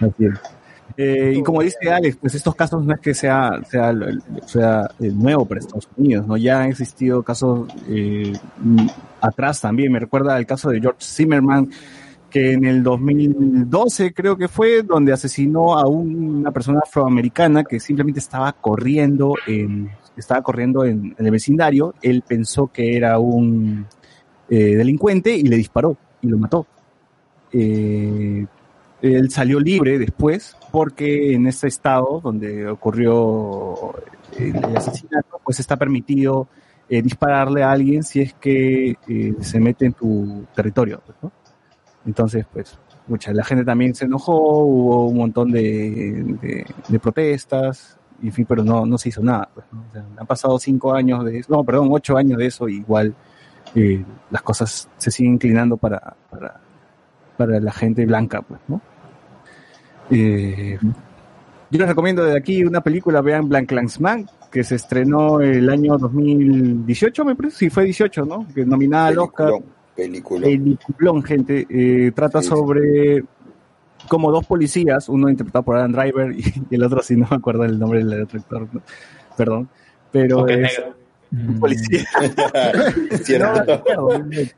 Así es. Eh, y como dice Alex, pues estos casos no es que sea, sea, sea nuevo para Estados Unidos, ¿no? Ya han existido casos eh, atrás también. Me recuerda el caso de George Zimmerman, que en el 2012 creo que fue, donde asesinó a un- una persona afroamericana que simplemente estaba corriendo en, estaba corriendo en, en el vecindario. Él pensó que era un eh, delincuente y le disparó y lo mató. Eh, él salió libre después porque en este estado donde ocurrió el, el asesinato, pues está permitido eh, dispararle a alguien si es que eh, se mete en tu territorio. pues. Entonces, pues, mucha, la gente también se enojó, hubo un montón de, protestas, en fin, pero no, no se hizo nada. Pues, han pasado cinco años de eso, no, perdón, ocho años de eso, y igual eh, las cosas se siguen inclinando para, para la gente blanca, pues, ¿no? Eh, yo les recomiendo de aquí una película, vean Landsman, que se estrenó el año 2018, me parece, sí, fue 18, ¿no? Que nominada al Oscar. Película. Peliculón, gente. Eh, trata sobre como dos policías, uno interpretado por Adam Driver y, y el otro, si no me acuerdo el nombre del otro actor, ¿no? perdón, pero es un policía. *laughs* Cierto. No, obviamente.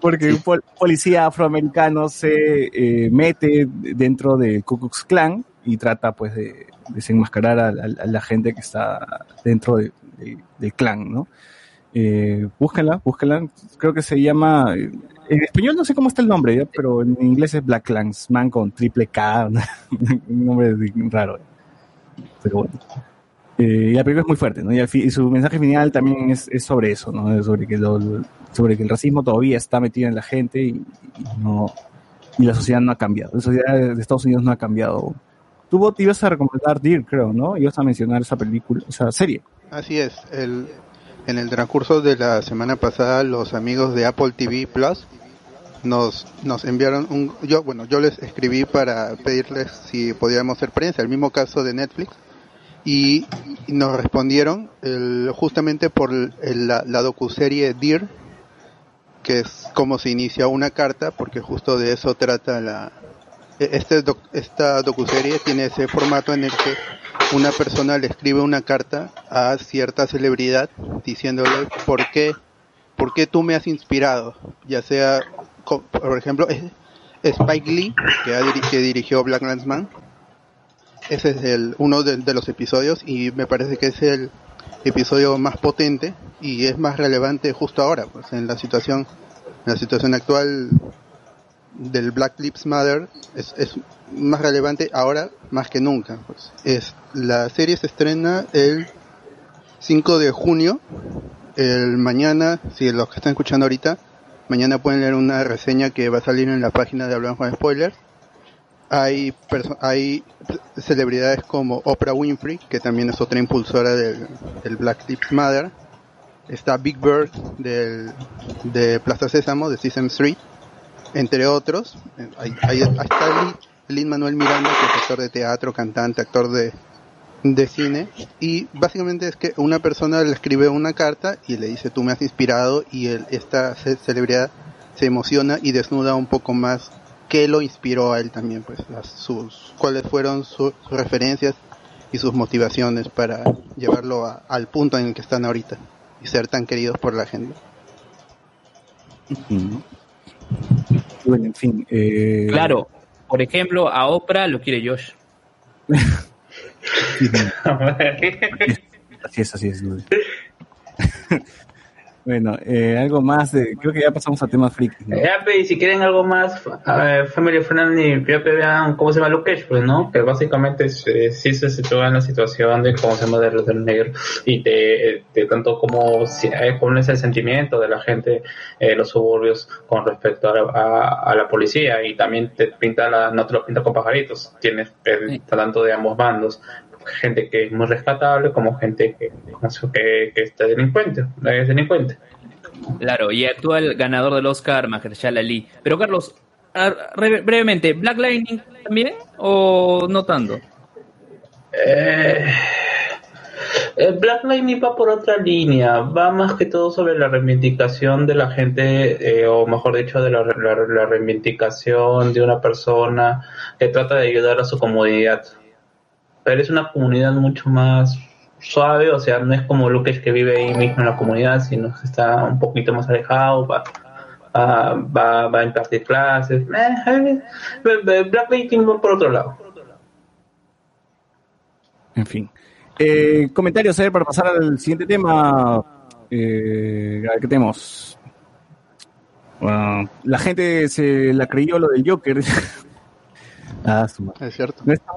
Porque un pol- policía afroamericano se eh, mete dentro del Ku Klux Klan y trata pues de desenmascarar a, a- a la gente que está dentro de- de- del clan, ¿no? Eh, búsquenla, búsquenla. Creo que se llama, eh, en español no sé cómo está el nombre, ¿ya? pero en inglés es Black Klansman con triple K, *laughs* un nombre raro. Pero bueno. Eh, y la película es muy fuerte. Y, su mensaje final también es, es sobre eso, ¿no? Sobre que, lo- sobre que el racismo todavía está metido en la gente y, no y la sociedad no ha cambiado. La sociedad de Estados Unidos no ha cambiado. Tú te ibas a recomendar Deer, creo, ¿no? Ibas a mencionar esa película, esa serie. Así es. El, en el transcurso de la semana pasada, los amigos de Apple TV Plus nos, nos enviaron un... Yo, bueno, yo les escribí para pedirles si podíamos hacer prensa, el mismo caso de Netflix, y, nos respondieron el- justamente por el- la, la docuserie Dear, que es como se inicia una carta, porque justo de eso trata la... e- Este doc- esta docuserie tiene ese formato en el que una persona le escribe una carta a cierta celebridad diciéndole por qué, por qué tú me has inspirado, ya sea, por ejemplo, Spike Lee, que, que dirigió Black Man, ese es el, uno de, los episodios y me parece que es el episodio más potente y es más relevante justo ahora, pues en la situación, en la situación actual del Black Lives Matter es, más relevante ahora más que nunca. Pues. Es, la serie se estrena el 5 de junio. El mañana, si los que están escuchando ahorita, mañana pueden leer una reseña que va a salir en la página de Hablando con Spoilers. Hay, hay celebridades como Oprah Winfrey, que también es otra impulsora del, Black Lives Matter. Está Big Bird del, de Plaza Sésamo, de Sesame Street entre otros. Ahí, ahí está Lin Manuel Miranda, que es actor de teatro, cantante, actor de, de cine. Y básicamente es que una persona le escribe una carta y le dice, tú me has inspirado, y él- esta ce- celebridad se emociona y desnuda un poco más qué lo inspiró a él también, pues las, sus, cuáles fueron su- sus referencias y sus motivaciones para llevarlo a- al punto en el que están ahorita y ser tan queridos por la gente. Bueno, en fin. eh, Claro, por ejemplo, a Oprah lo quiere Josh. *laughs* *laughs* Así es, así es. *laughs* Bueno, eh, algo más de. Creo que ya pasamos a temas frikis. ¿no? Ya, pe, y si quieren algo más eh, family friendly, ya vean cómo se llama Luke Cage, pues, ¿no? Que básicamente se- sí se sitúa en la situación de cómo se llama de los del negro y de, de tanto como si, eh, cómo es el sentimiento de la gente en los suburbios con respecto a la, a- a la policía y también te pinta la, no te lo pinta con pajaritos, tienes eh, tanto de ambos bandos gente que es muy rescatable como gente que, que, que está delincuente, es delincuente. Claro, y actúa el ganador del Oscar, Mahershala Ali. Pero Carlos, brevemente, ¿Black Lightning también o no tanto? Eh, el Black Lightning va por otra línea, va más que todo sobre la reivindicación de la gente, eh, o mejor dicho, de la, la- la reivindicación de una persona que trata de ayudar a su comunidad. Pero es una comunidad mucho más suave, o sea, no es como Lucas que vive ahí mismo en la comunidad, sino que está un poquito más alejado, va, va, va, va a impartir clases. Eh, eh, Black Lightning va por otro lado. En fin. Eh, comentarios, a ver, para pasar al siguiente tema. Eh, a ver, ¿qué tenemos? Bueno, la gente se la creyó lo del Joker. *laughs* ah, su madre. Es cierto. No está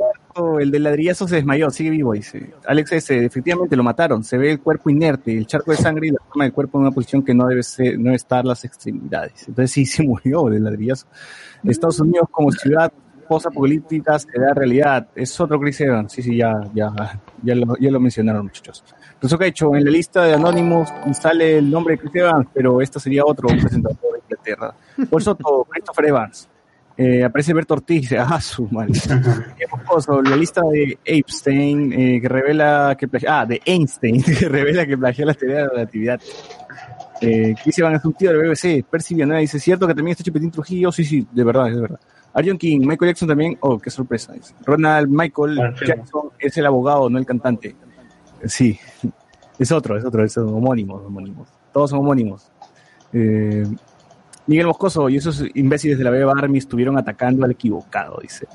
el del ladrillazo se desmayó, sigue vivo, dice. Alex S., efectivamente lo mataron, se ve el cuerpo inerte, el charco de sangre y la forma del cuerpo en una posición que no debe ser, no estar las extremidades. Entonces sí se *laughs* murió del ladrillazo. Estados Unidos como ciudad post-apocalíptica se da realidad. Es otro Chris Evans, sí, sí, ya, ya, ya lo, ya lo mencionaron muchachos. Entonces, que hecho, en la lista de Anonymous sale el nombre de Chris Evans, pero esto sería otro presentador de Inglaterra. Por eso, todo, *laughs* Christopher Evans. Eh, aparece Berto Ortiz, dice, ah, su mocoso, *laughs* la lista de Epstein, eh, que revela que plagió, ah, de Einstein, *laughs* que revela que plagió la teoría de la relatividad. Eh, Chris Evans es un tío del BBC, Percy Villanueva dice, ¿cierto que también está Chupetín Trujillo? Sí, sí, de verdad, es de verdad. Arjun King, Michael Jackson también, oh, qué sorpresa. Ronald Michael Jackson es el abogado, no el cantante. Sí, es otro, es otro, son homónimos, homónimos. Todos son homónimos. Eh, Miguel Moscoso y esos imbéciles de la Beba Army estuvieron atacando al equivocado, dice.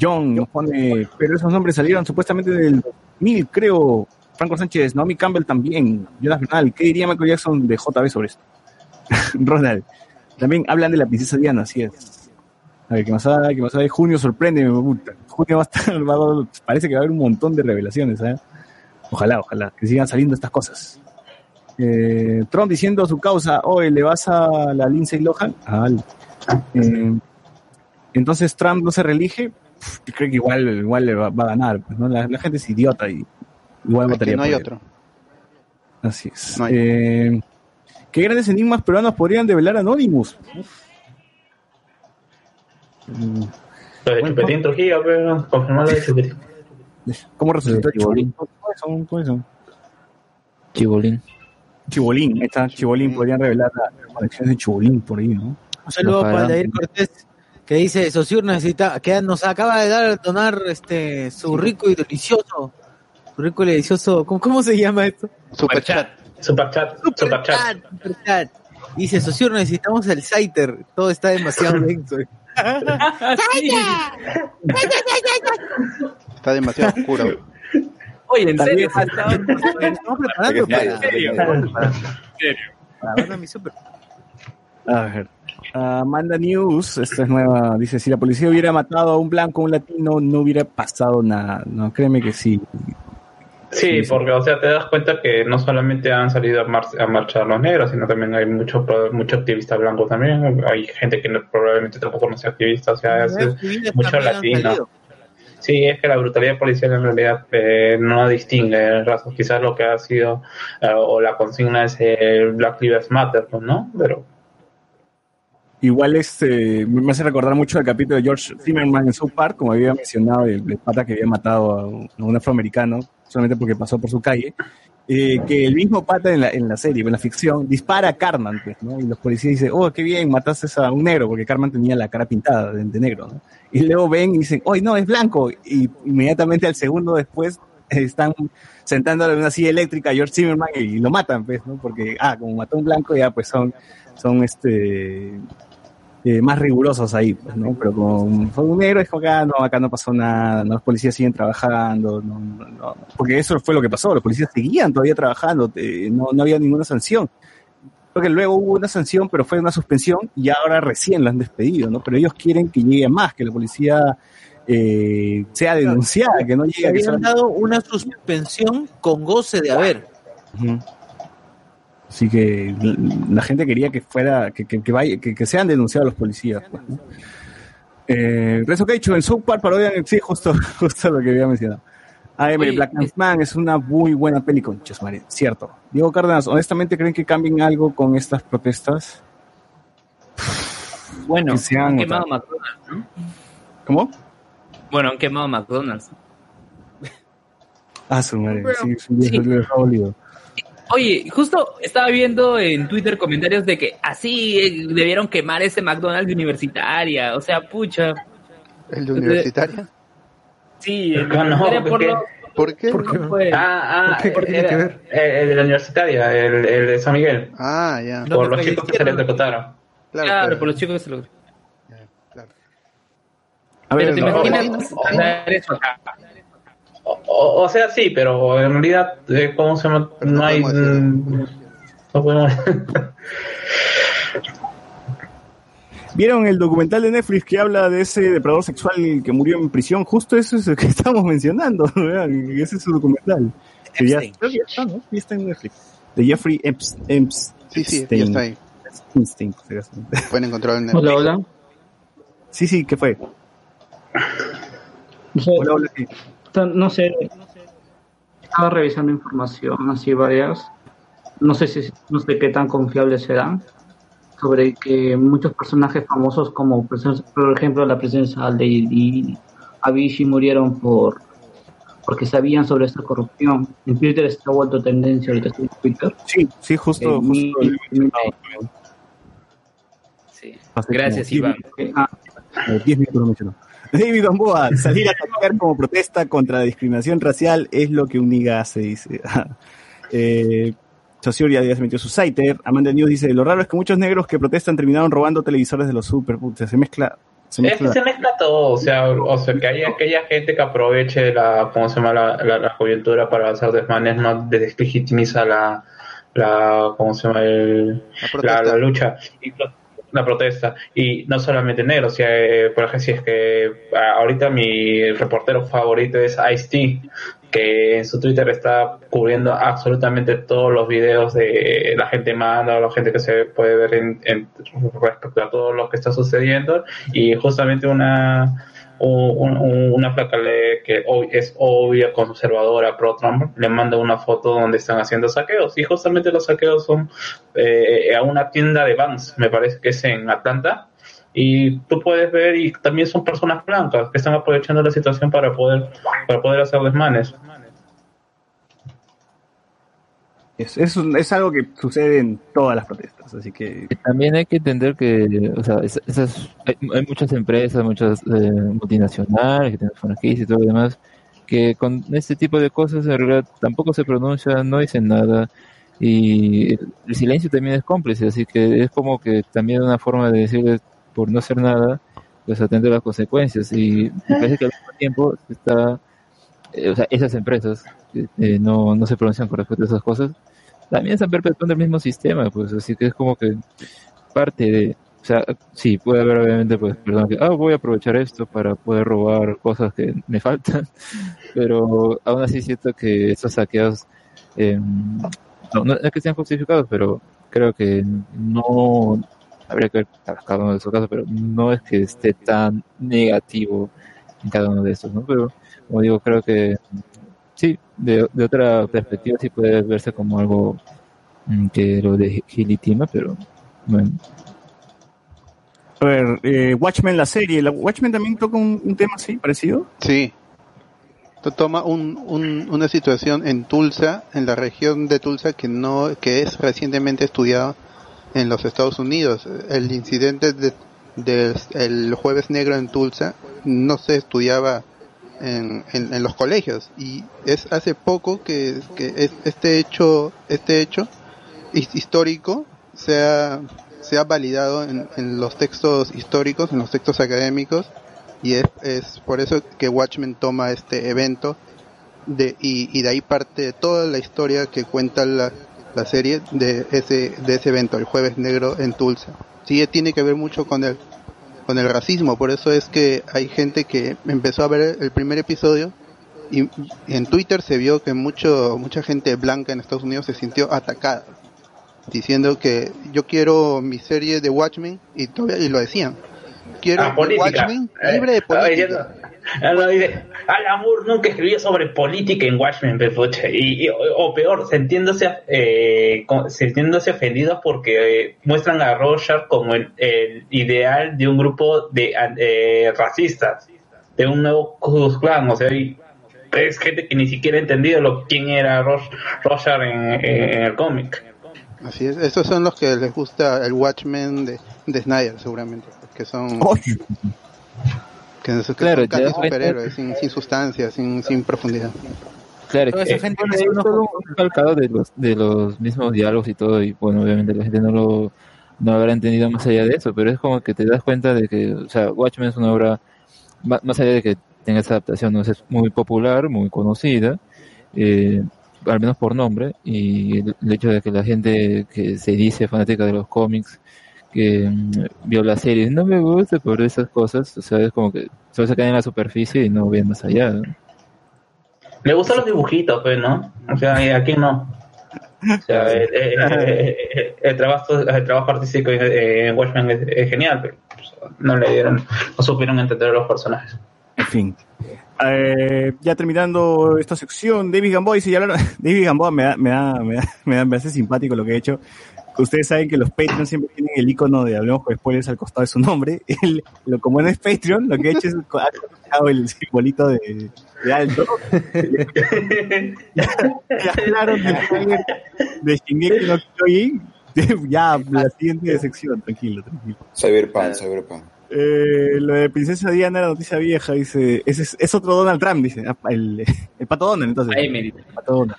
John nos pone, pero esos nombres salieron supuestamente del 2000, creo. Franco Sánchez, Naomi Campbell también. Jonas Bernal, ¿qué diría Michael Jackson de JB sobre esto? *laughs* Ronald, también hablan de la princesa Diana, así es. A ver, ¿qué más hay? ¿Qué más hay? Junio sorprende, me gusta. Junio va a estar, *laughs* va a- parece que va a haber un montón de revelaciones, ¿eh? Ojalá, ojalá, que sigan saliendo estas cosas. Eh, Trump diciendo su causa, oye, ¿le vas a la Lindsay Lohan? Al. Eh, entonces Trump no se reelige, creo que igual, igual le va, va a ganar. pues, ¿no? la, la gente es idiota y igual votaría no hay por él. otro. Así es. No hay. Eh, ¿Qué grandes enigmas peruanos podrían develar Anonymous? Mm, Lo de Chupetín Trujillo, pero confirmar lo de Chupetín. ¿Cómo resultó Chibolín. Chibolín? ¿Cómo es? ¿Cómo es? Chibolín. Chibolín, ahí está, Chibolín, podrían revelar las conexiones de Chibolín por ahí, ¿no? Un saludo para David Cortés, que dice, Sosur necesita, que nos acaba de dar, donar este, su rico y delicioso, su rico y delicioso, ¿cómo, cómo se llama esto? Super chat. Super chat, super chat. Super chat. Dice, Sosur, necesitamos el Saiter, todo está demasiado *laughs* denso. *laughs* Está demasiado oscuro. Oye, *laughs* en serio, estamos preparando para, ¿En serio? A ver. Amanda News, esta es nueva, dice, si la policía hubiera matado a un blanco o un latino, no hubiera pasado nada. No, créeme que sí. Sí, porque, o sea, te das cuenta que no solamente han salido a, mar- a marchar los negros, sino también hay muchos muchos activistas blancos también. Hay gente que no- probablemente tampoco no sea activista, o sea, es, mucho latino. Sí, es que la brutalidad policial en realidad eh, no distingue razas. Quizás lo que ha sido, eh, o la consigna es el Black Lives Matter, pues, ¿no? Pero Igual este, me hace recordar mucho el capítulo de George Zimmerman en South Park, como había mencionado, el, el pata que había matado a un afroamericano solamente porque pasó por su calle, eh, que el mismo pata en la, en la serie, en la ficción, dispara a Carman, pues, ¿no? Y los policías dicen, oh, qué bien, mataste a un negro, porque Carman tenía la cara pintada de, negro, ¿no? Y luego ven y dicen, oh, no, es blanco, y inmediatamente al segundo después están sentándole en una silla eléctrica a George Zimmerman y lo matan, pues, ¿no? Porque, ah, como mató a un blanco, ya pues son, son este, eh, más rigurosos ahí, pues, ¿no? Pero con un negro es como ah, no, acá no pasó nada, ¿no? los policías siguen trabajando, no, no, no. porque eso fue lo que pasó, los policías seguían todavía trabajando, eh, no, no había ninguna sanción. Creo que luego hubo una sanción, pero fue una suspensión y ahora recién la han despedido, ¿no? Pero ellos quieren que llegue más, que la policía eh, sea denunciada, que no llegue a que habían dado una suspensión con goce de haber. Así que la gente quería que fuera, que, que, que vaya, que, que sean denunciados los policías. pues, ¿no? Eh, Rezo Queicho, en South Park parodian, sí, justo, *laughs* justo lo que había mencionado. AM, Oye, Black Man es una muy buena peli con Chesmare, cierto. Diego Cárdenas, honestamente, ¿creen que cambien algo con estas protestas? *sighs* Bueno, Que han quemado McDonald's, ¿no? ¿Cómo? Bueno, han quemado McDonald's. Ah, su madre, Pero- sí, es un viejo. Oye, justo estaba viendo en Twitter comentarios de que así eh, debieron quemar ese McDonald's de universitaria. O sea, pucha. ¿El de universitaria? Sí, el de no, universitaria por porque- lo- ¿Por qué? por lo fue. Ah, ah, ¿Por qué? ¿Por qué tiene era- que ver? El, el de la universitaria, el, el de San Miguel. Ah, ya. No, por los chicos que se electrocutaron. Claro, claro, claro. por los chicos que se lo. A Pero ver, te no, imaginas hacer eso acá. O, o- o sea, sí, pero en realidad, eh, ¿cómo se llama? No hay. decir. mm, No podemos. *laughs* ¿Vieron el documental de Netflix que habla de ese depredador sexual que murió en prisión? Justo eso es el que *laughs* estamos mencionando, *laughs* ¿verdad? Ese es su documental. Que ya, Epstein. creo que ya está, ¿no? Ya está en Netflix. De Jeffrey Epst- Epstein. Sí, sí, ya está ahí. Epstein. Pueden encontrar en el... Hola, hola. Sí, sí, ¿qué fue? No sé, Hola, hola, ¿qué? No sé, estaba revisando información, así varias. No sé si no sé qué tan confiables serán sobre que muchos personajes famosos como por ejemplo- la presencia de Avicii murieron por porque sabían sobre esta corrupción. En Twitter está vuelto tendencia ahorita en Twitter. Sí, sí, justo. Eh, mi-. Sí. Gracias, Iván. que- ah, 10 minutos lo mencionó. David Gamboa, salir a atacar como protesta contra la discriminación racial es lo que Uniga hace, dice. *laughs* eh, Saussure ya, se metió su site. Amanda News dice, lo raro es que muchos negros que protestan terminaron robando televisores de los super, puta, se mezcla, se Es que mezcla. se mezcla todo, o sea, o sea que hay aquella gente que aproveche la, ¿cómo se llama? La, la, la coyuntura para hacer desmanes, no deslegitimiza la, la, ¿cómo se llama? El- la, la lucha y la protesta. Y no solamente negros, si hay- por ejemplo, si es que ah, ahorita mi reportero favorito es Ice-T, que en su Twitter está cubriendo absolutamente todos los videos de la gente mala, la gente que se puede ver en- respecto a todo lo que está sucediendo y justamente una un- un- una placa le- que es obvia conservadora pro Trump le manda una foto donde están haciendo saqueos y justamente los saqueos son eh, a una tienda de Vans me parece que es en Atlanta y tú puedes ver y también son personas blancas que están aprovechando la situación para poder para poder hacer desmanes Es, es, algo que sucede en todas las protestas, así que... También hay que entender que, o sea, es- esas, hay, hay muchas empresas, muchas eh, multinacionales que tienen franquicias y todo lo demás, que con este tipo de cosas en realidad tampoco se pronuncian, no dicen nada, y el, silencio también es cómplice, así que es como que también una forma de decirles por no hacer nada, pues atender las consecuencias, y me parece que al mismo tiempo está, eh, o sea, esas empresas que eh, no, no se pronuncian con respecto a esas cosas, también están perpetuando el mismo sistema, pues así que es como que parte de, o sea, sí, puede haber obviamente pues personas que, ah, voy a aprovechar esto para poder robar cosas que me faltan, *laughs* pero aún así siento que estos saqueos, eh, no, no es que sean justificados, pero creo que no, habría que ver cada uno de esos casos, pero no es que esté tan negativo en cada uno de estos, ¿no? Pero, como digo, creo que sí, de, de otra perspectiva sí puede verse como algo mm, que lo legitima, pero bueno. A ver, eh, Watchmen, la serie, la Watchmen también toca un, un tema así, parecido. Sí. Esto toma un, un- una situación en Tulsa, en la región de Tulsa que no, que es recientemente estudiado en los Estados Unidos. El incidente de, del el jueves negro en Tulsa no se estudiaba en, en, los colegios y es hace poco que, que es- este hecho, este hecho his- histórico se ha validado en, en los textos históricos, en los textos académicos y es, es por eso que Watchmen toma este evento de, y, y de ahí parte toda la historia que cuenta la, la serie de ese, de ese evento, el jueves negro en Tulsa. Sí, tiene que ver mucho con el, con el racismo, por eso es que hay gente que empezó a ver el primer episodio y en Twitter se vio que mucho, mucha gente blanca en Estados Unidos se sintió atacada, diciendo que yo quiero mi serie de Watchmen y, todavía, y lo decían. Quiero Ah. Watchmen libre de política. No, dice, Alan Moore nunca escribió sobre política en Watchmen, y, y- o, o peor, sintiéndose, eh, sintiéndose ofendidos porque eh, muestran a Rorschach como el, el ideal de un grupo de eh, racistas, de un nuevo Ku Klan, o sea, y es gente que ni siquiera ha entendido lo, quién era Rorschach en, en- en el cómic. Así es, estos son los que les gusta el Watchmen de, de Snyder, seguramente, que son que, Claro, casi superhéroes, sin, sin sustancia, sin, sin profundidad. Claro, que esa gente es son todo un calcado de los, de los mismos diálogos y todo, y bueno, obviamente la gente no lo no habrá entendido más allá de eso, pero es como que te das cuenta de que, o sea, Watchmen es una obra, más allá de que tenga esa adaptación, ¿no? es muy popular, muy conocida, eh, al menos por nombre, y el, el hecho de que la gente que se dice fanática de los cómics, que mm, vio la serie, no me gusta por esas cosas, o sea, es como que solo se cae en la superficie y no ven más allá, ¿no? Le gustan los dibujitos, pues, ¿no? O sea, ¿y ¿a quién no? O sea, *laughs* el, el- el- el trabajo, el trabajo artístico en, en Watchmen es, es genial, pero pues, no le dieron, no supieron entender a los personajes. En fin. Eh, ya terminando esta sección, David Gamboa dice, ya hablaron- *laughs* David Gamboa me da, me da, me da, me da- me hace simpático lo que he hecho. Ustedes saben que los Patreons siempre tienen el icono de Hablemos con Spoilers al costado de su nombre. *laughs* Él, lo, como no es Patreon, lo que he hecho es ha colocado el simbolito de, de Alto. ya, *laughs* ya hablaron del trailer de Shingeki no Kyojin. *laughs* Ya, la siguiente sección, tranquilo, tranquilo. Cyberpunk, Cyberpunk. Eh, lo de Princesa Diana, la noticia vieja, dice, ese es, es otro Donald Trump, dice, Ah, el, el pato Donald, entonces. Ahí me dice. El pato Donald.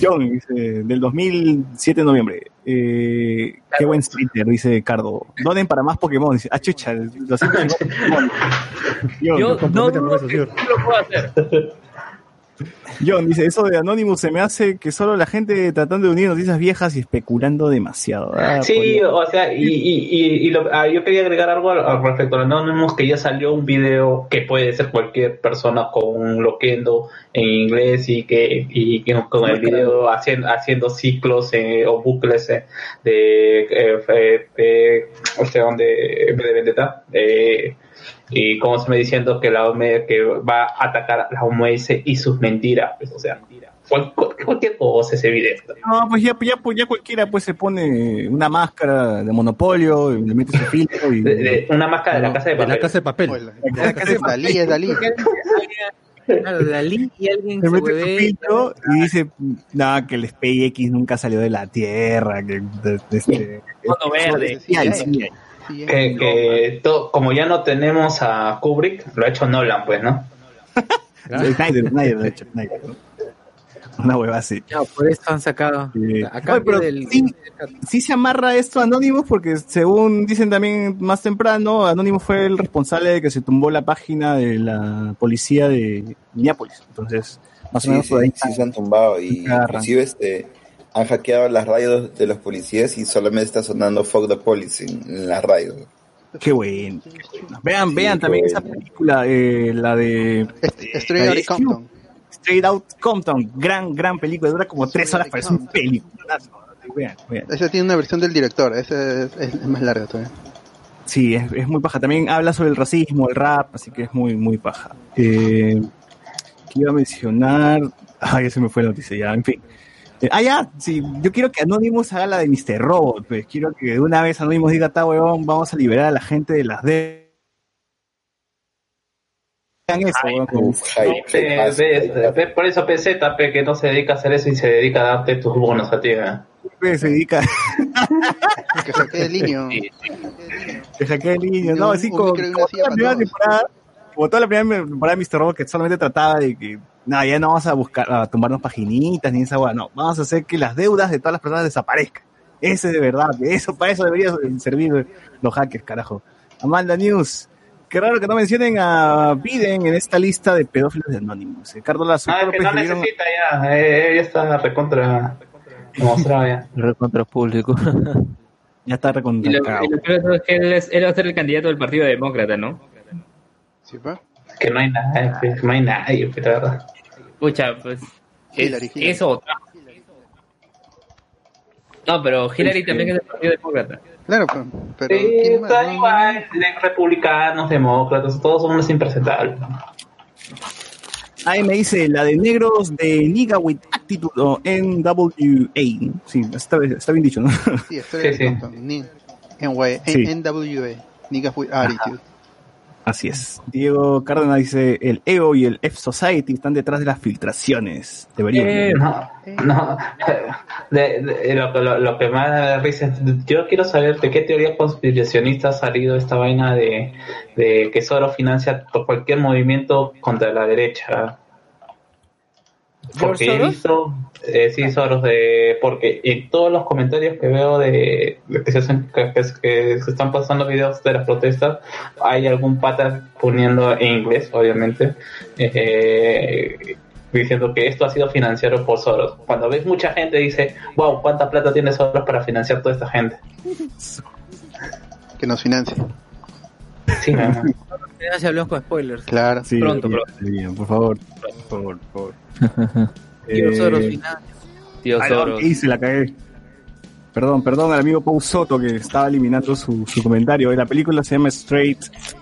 John, dice, del 2007 de noviembre. Eh, qué buen Twitter, dice Cardo. Donen para más Pokémon. Dice, ah, chucha, lo siento. *laughs* John, Yo no que señor. sí lo puedo hacer. John dice, eso de Anonymous se me hace que solo la gente tratando de unir noticias viejas y especulando demasiado. Ah, Sí, o sea, y, y, y, y lo- ah, yo quería agregar algo al, al respecto. Al Anonymous, que ya salió un video que puede ser cualquier persona con un loquendo en inglés y que, y con el video haciendo, haciendo ciclos eh, o bucles eh, de, eh, eh, eh, o sea, donde, de Vendetta, eh, y como se me diciendo que la OMS que va a atacar a la OMS y sus mentiras, pues, o sea, cual- cual- cualquier cosa ese video. No, pues ya, ya, pues ya cualquiera pues se pone una máscara de monopolio, y le mete su filtro y... *laughs* De- de- una máscara de la No, casa de de la papel. casa de papel. La casa de Dalí es Dalí. Claro, *laughs* Dalí y alguien se se mete filtro y dice, nada, que el SpaceX nunca salió de la Tierra, que... de- de este, verde. Sí, sí. Sí, que, que to- como ya no tenemos a Kubrick, lo ha hecho Nolan, pues, ¿no? Snyder, Snyder, de hecho, Snyder. Una hueva así. No, por eso han sacado. Sí. Oye, cambio pero del. sí, sí se amarra esto a Anonymous porque según dicen también más temprano, Anonymous fue el responsable de que se tumbó la página de la policía de Minneapolis. Entonces, más o Sí, menos por ahí sí, sí se han tumbado y inclusive este, han hackeado las radios de los policías y solamente está sonando Fuck the Police en, las radios. Qué bueno. qué bueno. Vean, Sí, vean también bueno. esa película, eh, la de Straight la Outta de Compton. Straight Out Compton. Gran, gran película. Dura como tres horas, parece un película. Vean, vean. Ese tiene una versión del director, ese es, es más larga todavía. Sí, es, es muy paja. También habla sobre el racismo, el rap, así que es muy, muy paja. Eh, ¿Qué iba a mencionar? Ya se me fue la noticia, ya, en fin. Eh, ah, ya, sí, yo quiero que Anonymous haga la de Mr. Robot, pues. Quiero que de una vez Anonymous diga, ta huevón, vamos a liberar a la gente de las eso, hype, hype, pe- por eso PZ, pe, que no se dedica a hacer eso y se dedica a darte tus bonos a ti. ¿eh? se dedica Que saqué el niño. que saqué el niño. No, así como, como toda la primera temporada, como toda la primera temporada de Mr. Robot que solamente trataba de que, nada, ya no vamos a buscar, a tomarnos paginitas ni esa hueá, no, vamos a hacer que las deudas de todas las personas desaparezcan. Ese es de verdad, eso, para eso deberían servir los hackers, carajo. Amanda News. Qué raro que no mencionen a Biden en esta lista de pedófilos de Anonymous. Eh, Carlos Lazo, Ah, que no necesita ya, eh, ya está recontra demostrado ya. Recontra público. ya está Y lo, recontracado. y lo peor de todo es que él, es- él va a ser el candidato del Partido Demócrata, ¿no? ¿Sí, pa? Que no hay nada, pe, no hay nadie, pe, la verdad. Escucha, pues. es- Hillary, Hillary. Eso. No, pero Hillary también es del Partido Demócrata. Claro, pues, pero Sí, ¿quién más? está No, igual, republicanos, demócratas, todos son unos impresentables. Ahí me dice la de negros de Nigga with Attitude o NWA. Sí, está, está bien dicho, ¿no? Sí, Straight Sí, sí. Sí. NWA. Niggas with Attitude. Así es. Diego Cárdenas dice, el EO y el F-Society están detrás de las filtraciones. Deberían. Eh, no, no. De, de- lo, lo- lo que más da risa es, yo quiero saber de qué teoría conspiracionista ha salido esta vaina de, de que Soros financia cualquier movimiento contra la derecha. Porque he visto, eh, sí, Soros, de, porque en todos los comentarios que veo de, de que, se hacen, que, que- que se están pasando videos de las protestas, hay algún pata poniendo en inglés, obviamente, eh, diciendo que esto ha sido financiado por Soros. Cuando ves mucha gente dice, wow, ¿cuánta plata tiene Soros para financiar toda esta gente? Que nos financie. Sí, hermano. Ya se hablamos con spoilers. Claro. Sí, Pronto, deberían, por favor. Por favor, por favor. *laughs* Tío Eh, Soros financia. Tío Soros. ¿qué hice? La cagué. Perdón, perdón al amigo Pau Soto que estaba eliminando su, su comentario. La película se llama Straight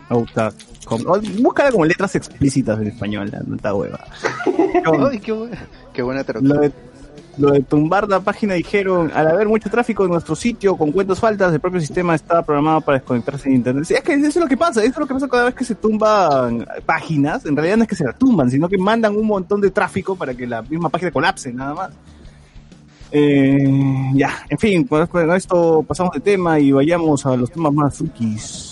Outta. Oh, Búscala como letras explícitas en español, la nota hueva. *laughs* Ay, qué, buena, qué buena traducción. Lo de, tumbar la página dijeron, al haber mucho tráfico en nuestro sitio con cuentas faltas, el propio sistema está programado para desconectarse de internet. Sí, es que eso es lo que pasa, eso es lo que pasa cada vez que se tumban páginas, en realidad no es que se la tumban, sino que mandan un montón de tráfico para que la misma página colapse, nada más. Eh, ya, en fin, con esto pasamos de tema y vayamos a los temas más frikis.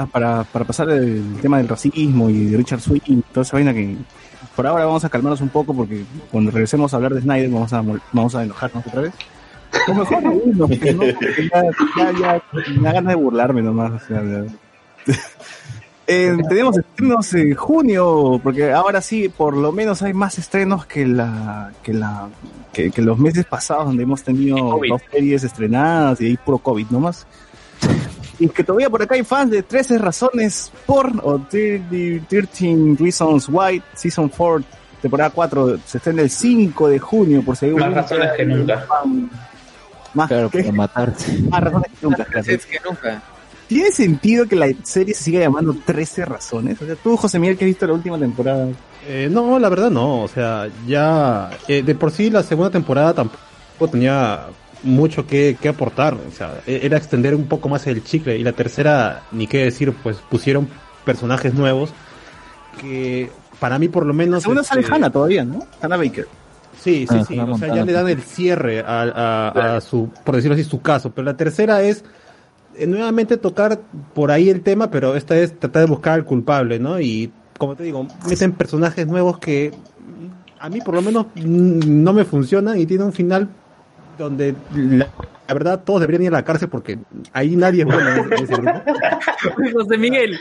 Ya, para, para pasar el tema del racismo y de Richard Swing, toda esa vaina que por ahora vamos a calmarnos un poco porque cuando regresemos a hablar de Snyder vamos a, vamos a enojarnos otra vez. O mejor porque no, porque ya, ya, ya, me da ganas de burlarme nomás. o sea, *laughs* Eh, tenemos estrenos en junio, porque ahora sí, por lo menos hay más estrenos que la que la que, que los meses pasados donde hemos tenido dos series estrenadas y hay puro COVID nomás. Y que todavía por acá hay fans de 13 razones por o 30 13 Reasons Why Season 4 temporada 4 se estrena el 5 de junio por si hay Más razones que nunca. Más Claro, ¿qué? para matarse. *laughs* Más razones que nunca. Es que nunca. ¿Tiene sentido que la serie se siga llamando 13 razones? O sea, tú, José Miguel, que has visto la última temporada. Eh, no, la verdad no, o sea, ya eh, de por sí la segunda temporada tampoco tenía mucho que, que aportar, o sea, e- era extender un poco más el chicle y la tercera, ni qué decir, pues pusieron personajes nuevos que para mí por lo menos... La segunda sale este, Hannah todavía, ¿no? Hannah Baker. Sí, sí, Ah, sí. O sea, ya le dan el cierre a, a- a su, por decirlo así, su caso. Pero la tercera es eh, nuevamente tocar por ahí el tema, pero esta es tratar de buscar al culpable, ¿no? Y como te digo, meten personajes nuevos que a mí por lo menos no me funcionan y tiene un final donde la, la verdad todos deberían ir a la cárcel porque ahí nadie es bueno en ese grupo. *laughs* José Miguel,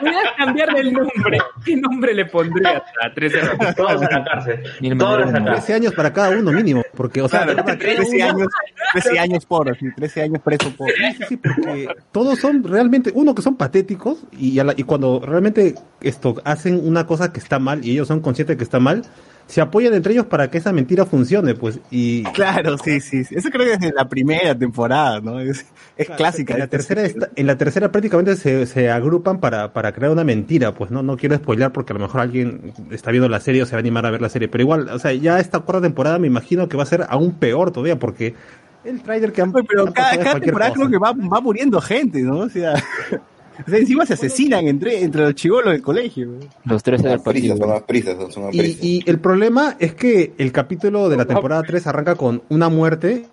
¿pudieras cambiarle el nombre? ¿Qué nombre le pondrías a 13 razones? *laughs* Todos a la cárcel. Mil Todos a la maneras, cárcel. 13 años para cada uno mínimo, porque, o sea, Claro, de verdad, cada 13 uno- años, 13 años por, así, 13 años preso por. Sí, sí, sí, porque todos son realmente, uno que son patéticos y, a la- y cuando realmente esto hacen una cosa que está mal y ellos son conscientes de que está mal, se apoyan entre ellos para que esa mentira funcione, pues, y... Claro, sí, sí. sí. Eso creo que es de la primera temporada, ¿no? Es, es clásica. En la tercera, está- en la tercera prácticamente se, se agrupan para, para crear una mentira, pues no no quiero spoilear porque a lo mejor alguien está viendo la serie o se va a animar a ver la serie, pero igual, o sea, ya esta cuarta temporada me imagino que va a ser aún peor todavía porque el trailer que han Pero han cada, temporada cosa. creo que va, va muriendo gente, ¿no? O sea, o sea, encima se asesinan entre, entre los chivolos del colegio. Los 13 del Las prisas, partido. son las prisas, son las Y, prisas. y el problema es que el capítulo de la temporada 3 arranca con una muerte,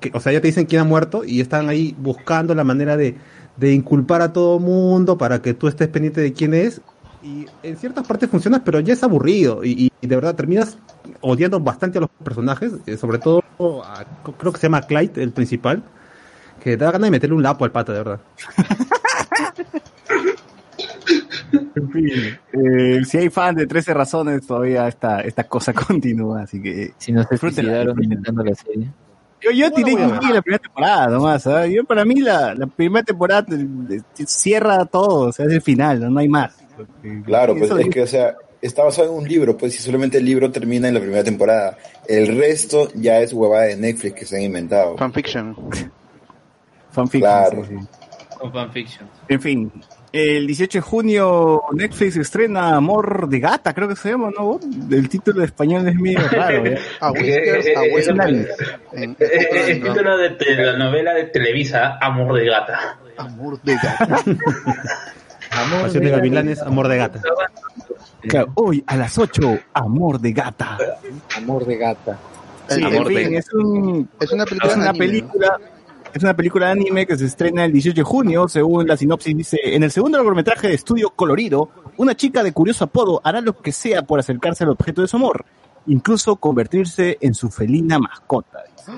que, o sea, ya te dicen quién ha muerto y están ahí buscando la manera de, de inculpar a todo mundo para que tú estés pendiente de quién es. Y en ciertas partes funciona, pero ya es aburrido y, y- de verdad terminas odiando bastante a los personajes, eh, sobre todo a- creo que se llama Clyde, el principal, que da ganas de meterle un lapo al pata, de verdad. *laughs* En fin, eh, si hay fan de 13 razones, todavía esta, esta cosa *laughs* continúa, así que... Si no se suicidaron inventando la serie. Yo, yo tiré ver. la primera temporada nomás, ¿ah? Yo para mí la, la primera temporada eh, eh, cierra todo, o sea, es el final, no, No hay más. Claro, pues es que, o sea, está basado en un libro, pues, y solamente el libro termina en la primera temporada. El resto ya es huevada de Netflix que se han inventado. Fanfiction. Fanfiction, Claro. sí, sí. Con fanfiction. En fin, el 18 de junio Netflix estrena Amor de Gata, creo que se llama, ¿no? El título de español es medio *laughs* raro. ¿eh? A Whiskers, a Eh, Whiskers. eh, Eh, El título de la novela de Televisa, Amor de Gata. Amor de gata. *laughs* Pasión de gavilanes, amor de gata. Claro, hoy a las 8, Amor de Gata. Amor de gata. Sí, El- en Amor fin, de- es, un, Es una película es de una anime, ¿no? película. Es una película de anime que se estrena el 18 de junio, según la sinopsis dice, en el segundo largometraje de estudio colorido, una chica de curioso apodo hará lo que sea por acercarse al objeto de su amor, incluso convertirse en su felina mascota. dice.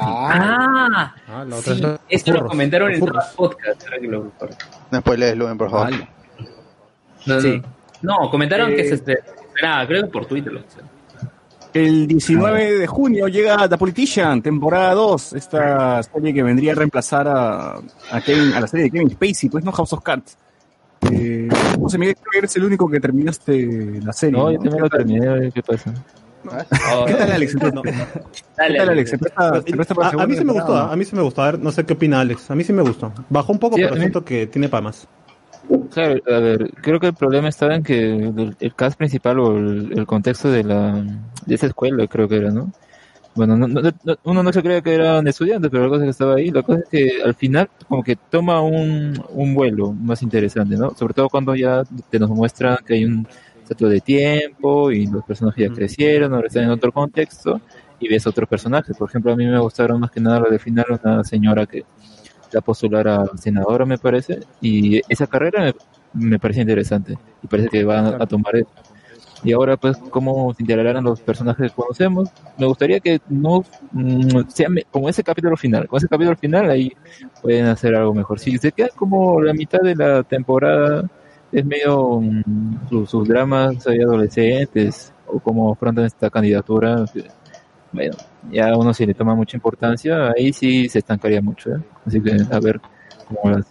Ah, Ah, la otra sí, es los esto lo comentaron en que lo recuerdo. No spoilees, Luen, por favor. No, no, Sí. no, comentaron Eh, que se estrenaba, creo que por Twitter lo pusieron. El 19 de junio llega The Politician, temporada 2, esta serie que vendría a reemplazar a, a, Kevin- a la serie de Kevin Spacey, pues no House of Cards. Eh, no sé, Miguel, creo que eres el único que terminaste la serie. No, yo también lo terminé, qué *laughs* pasa. ¿Qué tal, Alex? No. ¿Qué tal, Alex? ¿Se presta- se presta para A, a mí sí me gustó, a mí sí me gustó. A ver, no sé qué opina Alex. A mí sí me gustó. Bajó un poco, Sí, pero siento que tiene para más. Claro, a ver, creo que el problema estaba en que el, el cast principal o el, el contexto de la de esa escuela, creo que era, ¿no? Bueno, no- no- no- uno no se cree que eran estudiantes, pero la cosa es que estaba ahí. La cosa es que al final como que toma un, un vuelo más interesante, ¿no? Sobre todo cuando ya te nos muestran que hay un salto de tiempo y los personajes ya crecieron, ahora están en otro contexto y ves otros personajes. Por ejemplo, a mí me gustaron más que nada lo de final, una señora que la postular a senadora, me parece, y esa carrera me, me parece interesante y parece que van a, a tomar eso. Y ahora, pues, cómo se integrarán los personajes que conocemos. Me gustaría que no mm, sea como ese capítulo final. Con ese capítulo final, ahí pueden hacer algo mejor. Si se queda como la mitad de la temporada, es medio mm, sus, sus dramas ahí adolescentes, o cómo afrontan esta candidatura. Bueno, ya uno si le toma mucha importancia, ahí sí se estancaría mucho. ¿eh? Así que, a ver cómo las.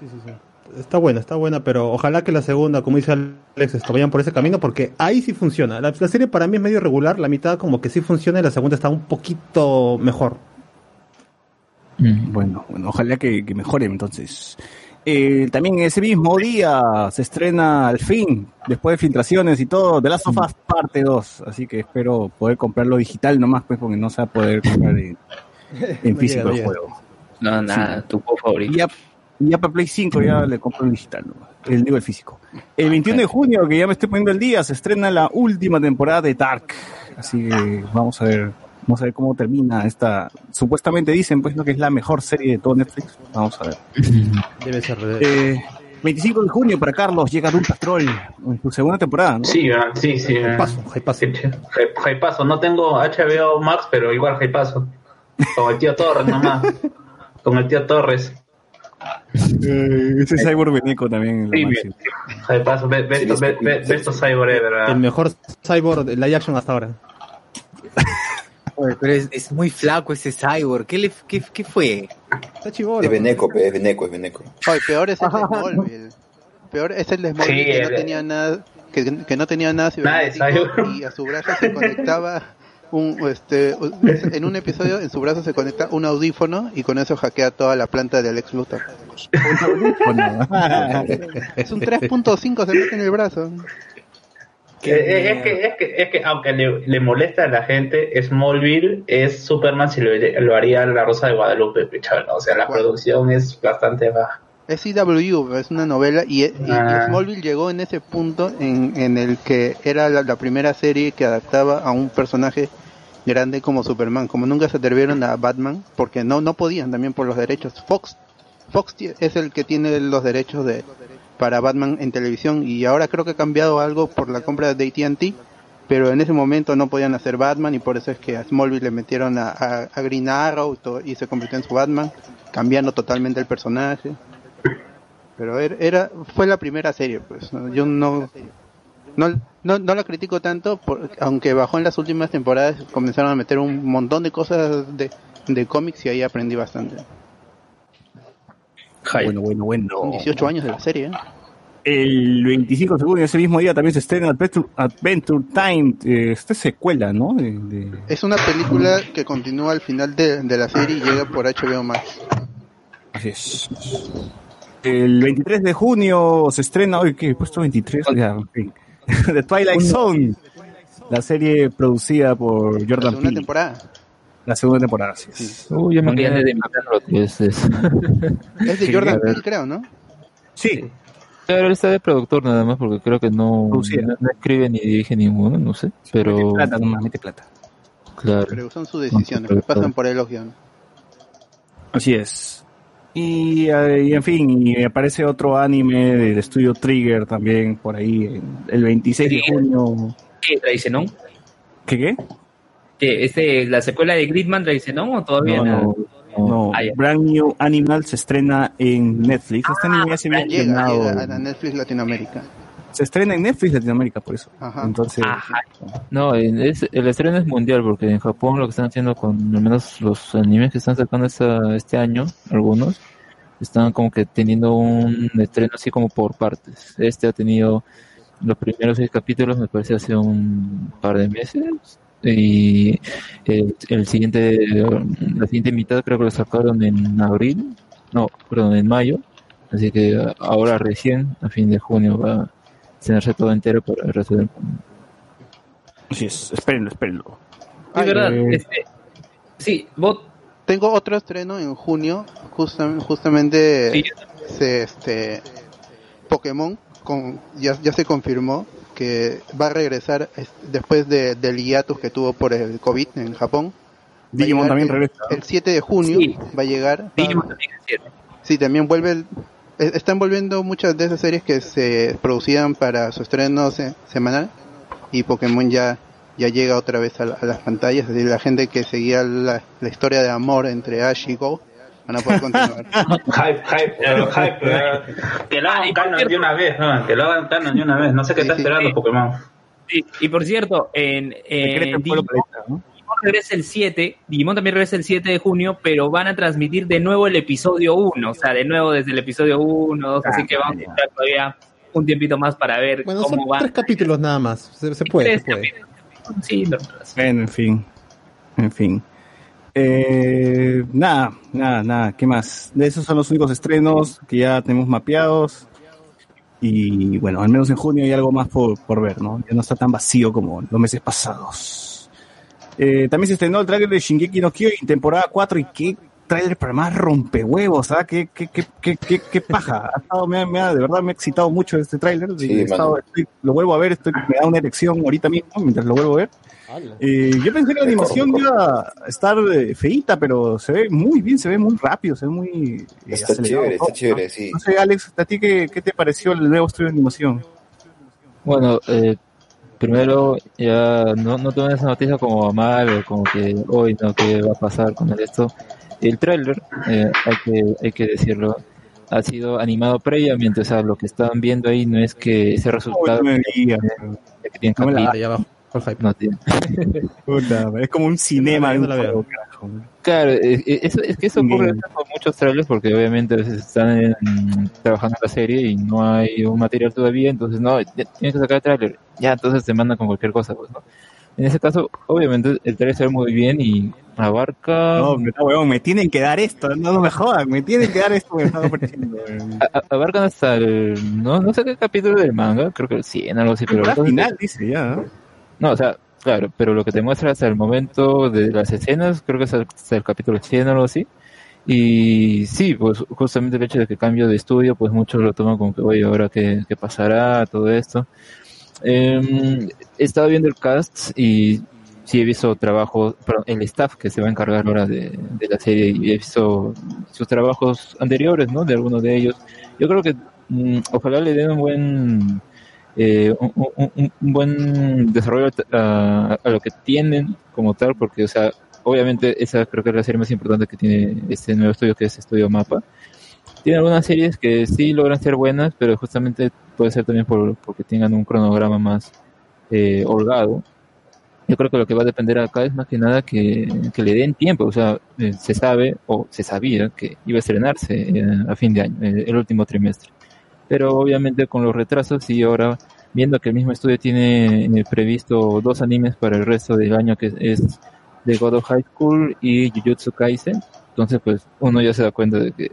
Sí, sí, sí. Está buena, está buena, pero ojalá que la segunda, como dice Alex, esto vayan por ese camino, porque ahí sí funciona. La, la serie para mí es medio regular, la mitad como que sí funciona y la segunda está un poquito mejor. Bueno, bueno, ojalá que, que mejoren entonces. Eh, también ese mismo día se estrena al fin, después de filtraciones y todo, The Last of Us parte 2. Así que espero poder comprarlo digital nomás, pues, porque no se va a poder comprar en, *laughs* físico el juego. No, nada, tu juego favorito. Y ya, para Play 5 ya le compro el digital, nomás, el digo el físico. El 21 de junio, que ya me estoy poniendo el día, se estrena la última temporada de Dark. Así que vamos a ver, vamos a ver cómo termina esta. Supuestamente dicen pues no que es la mejor serie de todo Netflix. Vamos a ver. *laughs* Debe ser. Eh, 25 de junio para Carlos llega Doom Patrol en su segunda temporada, ¿no? Sí, ah, sí, sí. ah. Hypazo, Hy- Hypazo. No tengo HBO Max, pero igual Hypazo. Con el tío Torres nomás. Con el tío Torres. *laughs* Eh, ese Cyborg Beneco también. Sí, bien. máximo. Hypazo. Be- Besto be- be- besto Cyber Ever. ah. El mejor cyborg de live action hasta ahora. Oye, pero es, es muy flaco ese cyborg. ¿Qué, le, qué, qué fue? Está chivolo. Es Beneco, es Beneco, es Beneco. Oye, peor es el de Smallville. Peor es el de Smallville Sí, que no tenía nada, que, que no tenía nada Nada de cibernético y a su brazo se conectaba un, este, en un episodio en su brazo se conecta un audífono y con eso hackea toda la planta del ex Luthor. es un 3.5 se mete en el brazo. Eh, eh, es, que, es, que, es que aunque le, le molesta a la gente, Smallville es Superman si lo, lo haría la Rosa de Guadalupe, pe, chaval. O sea, la producción es bastante baja. Es CW, es una novela y, y- y Ah. Smallville llegó en ese punto en, en el que era la, la primera serie que adaptaba a un personaje grande como Superman. Como nunca se atrevieron a Batman, porque no no podían también por los derechos. Fox Fox es el que tiene los derechos de para Batman en televisión y ahora creo que ha cambiado algo por la compra de AT&T, pero en ese momento no podían hacer Batman y por eso es que a Smallville le metieron a, a- a Green Arrow y se convirtió en su Batman, cambiando totalmente el personaje. Pero era, era- fue la primera serie, pues. Yo no, no, no, no la critico tanto, por- aunque bajó en las últimas temporadas, comenzaron a meter un montón de cosas de, de cómics y ahí aprendí bastante. Bueno, bueno, bueno. Son 18 años de la serie, ¿eh? El 25 de junio, ese mismo día, también se estrena Adventure, Adventure Time. Eh, esta es secuela, ¿no? De- de- Es una película que continúa al final de, de la serie y llega por HBO Max. Así es. El 23 de junio se estrena, hoy que he puesto 23, ya, en fin. *laughs* The Twilight Zone, la serie producida por Jordan Peele. temporada. La segunda temporada, así es. Uy, ya me quedé de es. *laughs* Es de Sí, Jordan. Peele, creo, ¿no? Sí, Claro, él está de productor nada más, porque creo que no, no, no escribe ni dirige ninguno, no sé. Pero, mete plata nomás, mete plata. claro. Pero son sus decisiones, que pasan por el guion. Así es. Y, eh, y en fin, y aparece otro anime del estudio Trigger también por ahí, el 26 de junio. ¿Qué? ¿Traicionón? ¿Qué qué? Que este, la secuela de Gridman la dice, ¿no? ¿O todavía No, nada? no, no. Ah. Brand New Animal se estrena en Netflix. Este anime ya se había Llega, estrenado. llega a Netflix Latinoamérica. Se estrena en Netflix Latinoamérica, por eso. Ajá. Entonces, No, en- es, el estreno es mundial porque en Japón lo que están haciendo con al menos los animes que están sacando esta- este año, algunos, están como que teniendo un estreno así como por partes. Este ha tenido los primeros seis capítulos, me parece, hace un par de meses. Y el, el siguiente, la siguiente mitad creo que lo sacaron en abril, no, perdón, en mayo. Así que ahora recién, a fin de junio, va a estrenarse todo entero para el resto del mundo. Así es, espérenlo, espérenlo. Es verdad, eh, este, sí, vos, Tengo otro estreno en junio, justam- justamente se, este Pokémon con ya, ya se confirmó que va a regresar es- después de, del hiatus que tuvo por el COVID en Japón. Digimon también el, regresa. El 7 de junio va a llegar. Digimon también es cierto. Sí, también vuelve el- están volviendo muchas de esas series que se producían para su estreno se- semanal y Pokémon ya ya llega otra vez a, la- a las pantallas, es decir, la gente que seguía la, la historia de amor entre Ash y Go van a poder continuar. *laughs* Hype, hype, eh, hype. eh. Que lo hagan canon de una vez, ¿no? Que lo hagan canon de una vez. No sé qué está esperando Pokémon. Sí, y por cierto, en, en Digimon, Digimon regresa el 7, Digimon también regresa el 7 de junio, pero van a transmitir de nuevo el episodio 1, o sea, de nuevo desde el episodio 1, 2, así que vamos a estar todavía un tiempito más para ver Bueno, son cómo van. tres capítulos nada más. Se, se puede, Tres se puede. Sí, no, Bueno, en fin. En fin. Eh, nada, nada, nada. ¿Qué más? Esos son los únicos estrenos que ya tenemos mapeados. Y bueno, al menos en junio hay algo más por, por ver, ¿no? Ya no está tan vacío como los meses pasados. Eh, también se estrenó el tráiler de Shingeki no Kyojin temporada 4 y qué tráiler para más rompehuevos, ¿ah? ¿Qué, qué, qué, qué, qué, qué paja? Ha estado- me ha- me ha- de verdad me ha excitado mucho este tráiler. Sí, lo vuelvo a ver, estoy, me da una erección ahorita mismo mientras lo vuelvo a ver. Eh, yo pensé que la animación iba a estar eh, feíta, pero se ve muy bien, se ve muy rápido, se ve muy eh, Está chévere, está chévere, ¿no? sí. No sé, Alex, ¿a ti qué, qué te pareció el nuevo estudio de animación? Bueno, eh, primero ya no, no tomen esa noticia como mal o como que hoy no, ¿qué va a pasar con esto? El tráiler, eh, hay, que, hay que decirlo, ha sido animado previamente, o sea, lo que estaban viendo ahí no es que ese resultado no No. No. *laughs* Puta, es como un cinema no un la carajo. Claro, es, es- es que eso ocurre con muchos trailers porque obviamente a veces están en- trabajando en la serie y no hay un material todavía, entonces no, tienes que sacar el trailer, ya entonces te mandan con cualquier cosa, pues, ¿no? En ese caso, obviamente el trailer se ve muy bien y abarca... No, pero huevón, me tienen que dar esto, no, no me jodan, me tienen que dar esto que están ofreciendo. weón. abarcan hasta el... No, no sé qué capítulo del manga, creo que el 100, algo así, pero... Temporada entonces- final, dice ya. ¿no? No, o sea, claro, pero lo que te muestra hasta el momento de las escenas, creo que es hasta el capítulo 100 o algo así. Y sí, pues justamente el hecho de que cambio de estudio, pues muchos lo toman como que, oye, ahora qué, qué pasará, todo esto. Eh, he estado viendo el cast y sí he visto trabajo, perdón, el staff que se va a encargar ahora de, de la serie y he visto sus trabajos anteriores, ¿no? De algunos de ellos. Yo creo que mm, ojalá le den un buen eh, un, buen desarrollo a, a lo que tienen como tal, porque, o sea, obviamente esa creo que es la serie más importante que tiene este nuevo estudio, que es Estudio Mapa. Tiene algunas series que sí logran ser buenas, pero justamente puede ser también por, porque tengan un cronograma más eh, holgado. Yo creo que lo que va a depender acá es más que nada que, que le den tiempo. O sea, eh, se sabe o se sabía que iba a estrenarse eh, a fin de año, eh, el último trimestre. Pero obviamente con los retrasos y ahora viendo que el mismo estudio tiene previsto dos animes para el resto del año que es The God of High School y Jujutsu Kaisen. Entonces, pues uno ya se da cuenta de que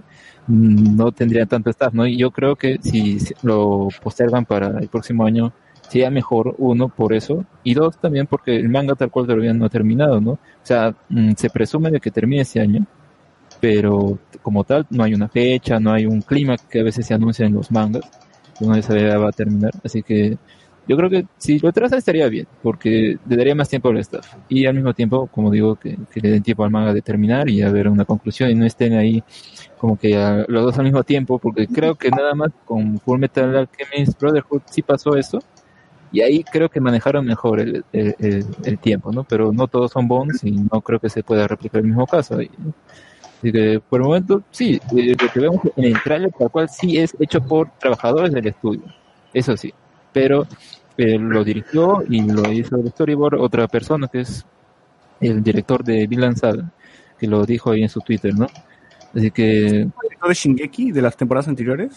mm, no tendría tanto staff, ¿no? Y yo creo que si lo postergan para el próximo año, sería mejor, uno, por eso, y dos, también porque el manga tal cual todavía no ha terminado, ¿no? O sea, mm, se presume de que termine este año, pero como tal, no hay una fecha, no hay un clima que a veces se anuncia en los mangas, que no se va a terminar, así que yo creo que si lo trazan estaría bien, porque le daría más tiempo al staff. Y al mismo tiempo, como digo, que, le den tiempo al manga de terminar y a ver una conclusión y no estén ahí como que los dos al mismo tiempo, porque creo que nada más con Full Metal Alchemist Brotherhood sí pasó eso, Y ahí creo que manejaron mejor el, el- el- el tiempo, ¿no? Pero no todos son Bonds y no creo que se pueda replicar el mismo caso. ahí. Así que por el momento, sí, lo que vemos en el trailer tal cual sí es hecho por trabajadores del estudio, eso sí. Pero eh, lo dirigió y lo hizo el storyboard otra persona que es el director de Vinland Saga, que lo dijo ahí en su Twitter, ¿no? Así que ¿Director de Shingeki de las temporadas anteriores?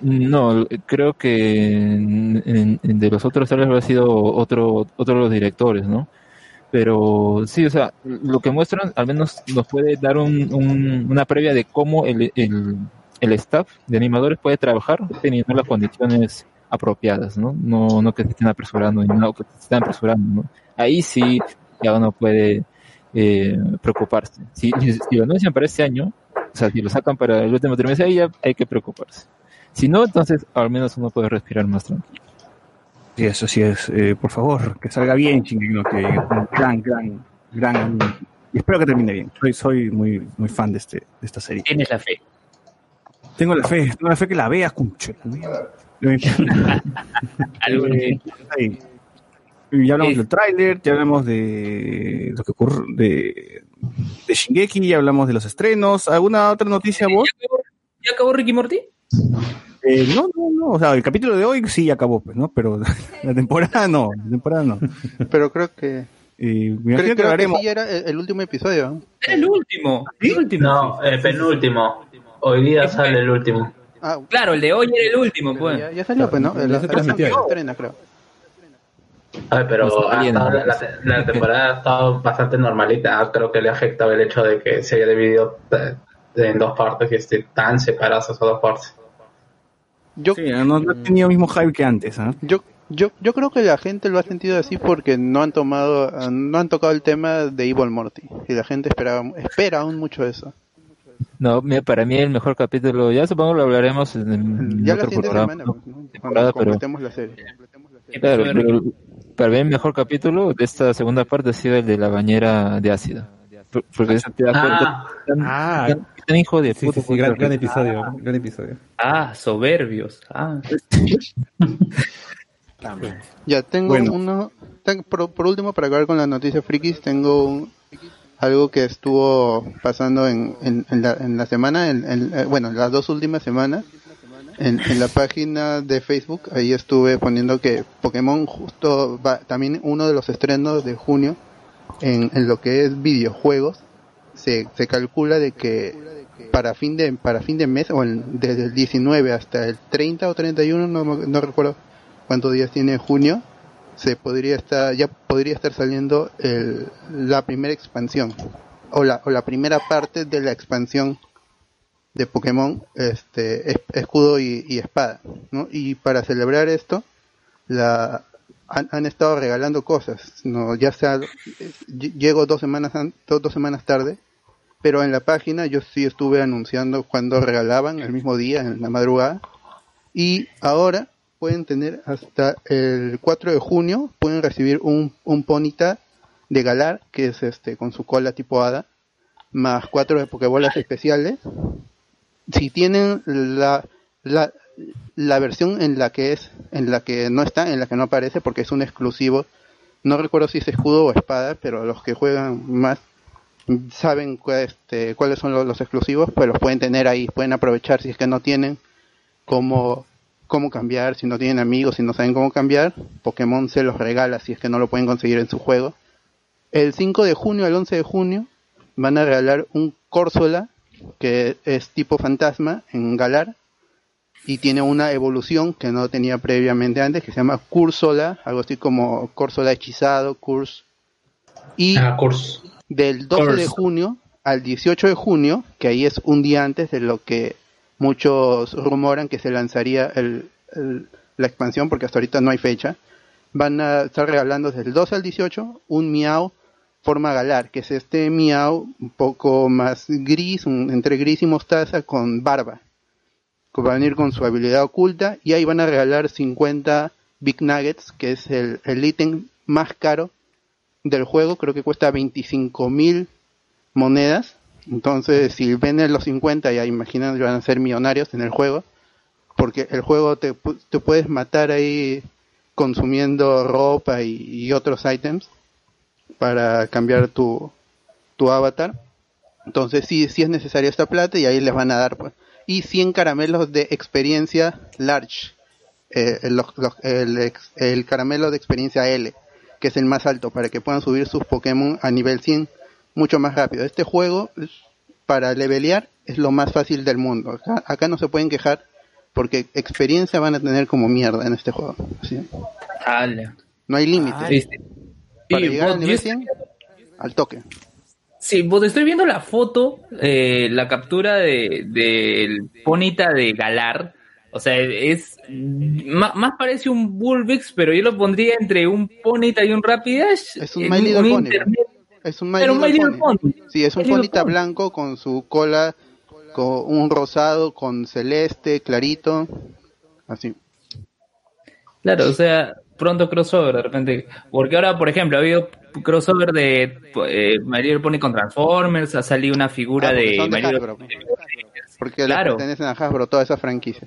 No, creo que en- de los otros trailers habrá sido otro, de los directores, ¿no? Pero sí, o sea, lo que muestran al menos nos puede dar un- un- una previa de cómo el, el, el staff de animadores puede trabajar teniendo las condiciones apropiadas, ¿no? No, no que se estén apresurando, no que se estén apresurando, ¿no? Ahí sí ya uno puede eh, preocuparse. Si, si lo anuncian para este año, o sea, si lo sacan para el último trimestre, ahí ya hay que preocuparse. Si no, entonces al menos uno puede respirar más tranquilo. Sí, eso sí es. Eh, por favor, que salga bien, Shingeki no Kyojin. Un gran, gran, gran. Y espero que termine bien. Soy, soy muy, muy fan de, este, de esta serie. Tienes la fe. Tengo la fe, tengo la fe que la veas. *laughs* Algo Eh. Y ya hablamos del tráiler, ya hablamos de lo que ocurre de, de Shingeki, ya hablamos de los estrenos. ¿Alguna otra noticia vos? ¿Ya acabó Ricky Morty? Eh, no, no, no. O sea, el capítulo de hoy sí acabó, pues, ¿no? Pero *laughs* la temporada no, la temporada no. Pero creo que. me Creo, que creo que hablaremos. sí era el, último episodio. el último. El último. No, el penúltimo. Hoy día sale el último. Claro, el de hoy era el último, pues. Ya, ya salió, pues, ¿no? Se la- transmitió. creo. A ver, pero No la, la temporada ha estado bastante normalita. Ah, Creo que le afectaba el hecho de que se haya dividido eh, en dos partes y esté tan separadas esas dos partes. Yo, Sí, no, no ha tenido el mismo hype que antes, ¿ah? yo, yo, yo creo que la gente lo ha sentido así porque no han tomado, no han tocado el tema de Evil Morty. Y la gente esperaba, espera aún mucho eso. No, mira, para mí el mejor capítulo, ya supongo que lo hablaremos en, en Ya la otro siguiente programa, semana, ¿no? pues, pero completemos la serie. claro, pero para mí el mejor capítulo de esta segunda parte ha sido el de la bañera de ácido. Por- Porque te das cuenta, Ah. tan, Ah. Tan- hijo de Sí, puta. sí, sí, gran, gran Ah. episodio, gran episodio. Ah, soberbios. Ah. *laughs* Ya tengo Bueno. uno, ten- por, por último para acabar con las noticias frikis, tengo un- algo que estuvo pasando en, en, en la, en la semana, en, en- eh, bueno, las dos últimas semanas, en, en la página de Facebook, ahí estuve poniendo que Pokémon justo va, también uno de los estrenos de junio en, en lo que es videojuegos, se, se calcula de que para fin de para fin de mes o en- desde el 19 hasta el 30 o 31 no, no recuerdo cuántos días tiene junio se podría estar ya podría estar saliendo el, la primera expansión o la, o la primera parte de la expansión de Pokémon este es- escudo y, espada ¿no? y para celebrar esto la han, han estado regalando cosas no ya sea eh, ll- llego dos semanas an- do- dos semanas tarde pero en la página yo sí estuve anunciando cuando regalaban el mismo día en la madrugada. Y ahora pueden tener hasta el 4 de junio pueden recibir un, un ponita de Galar que es este con su cola tipo hada más cuatro de pokebolas especiales. Si tienen la, la, la versión en la que es en la que no está en la que no aparece porque es un exclusivo no recuerdo si es escudo o espada pero los que juegan más saben este, cuáles son los, exclusivos pues los pueden tener ahí pueden aprovechar si es que no tienen cómo cómo cambiar si no tienen amigos si no saben cómo cambiar Pokémon se los regala si es que no lo pueden conseguir en su juego el 5 de junio al 11 de junio van a regalar un Corsola que es tipo fantasma en Galar y tiene una evolución que no tenía previamente antes que se llama Cursola, algo así como Corsola hechizado, Curs. Y del 12 de junio al 18 de junio, que ahí es un día antes de lo que muchos rumoran que se lanzaría el- el- la expansión, porque hasta ahorita no hay fecha, van a estar regalando desde el 12 al 18 un Miau forma galar, que es este Miau un poco más gris, un- entre gris y mostaza con barba, que va a venir con su habilidad oculta, y ahí van a regalar 50 Big Nuggets, que es el, el ítem más caro del juego, creo que cuesta 25 mil monedas, entonces si venden los 50 ya imaginan van a ser millonarios en el juego, porque el juego te, te puedes matar ahí consumiendo ropa y, otros ítems para cambiar tu, tu avatar. Entonces sí, sí es necesario esta plata y ahí les van a dar pues. Y 100 caramelos de experiencia large. Eh, el, el caramelo de experiencia L, que es el más alto, para que puedan subir sus Pokémon a nivel 100 mucho más rápido. Este juego, es- para levelear, es lo más fácil del mundo. Acá, acá no se pueden quejar porque experiencia van a tener como mierda en este juego. Ala. No hay límite. Triste. Para Y llegar vos, al nivel yo- 100, al toque. Sí, pues estoy viendo la foto, eh, la captura de del Ponita de Galar. O sea, es más, parece un Bulbix, pero yo lo pondría entre un Ponita y un Rapidash. Es un My Little un Pony. Es un My Pero Little Little Pony. Pony. Sí, es un My Little ponita Pony. blanco con su cola, con un rosado, con celeste, clarito. Así. Claro, o sea, pronto crossover de repente. Porque ahora, por ejemplo, ha habido crossover de eh, My Little Pony con Transformers, ha salido una figura Ah, de son de My Little- Hasbro. Porque Claro. le pertenecen a Hasbro toda esa franquicia.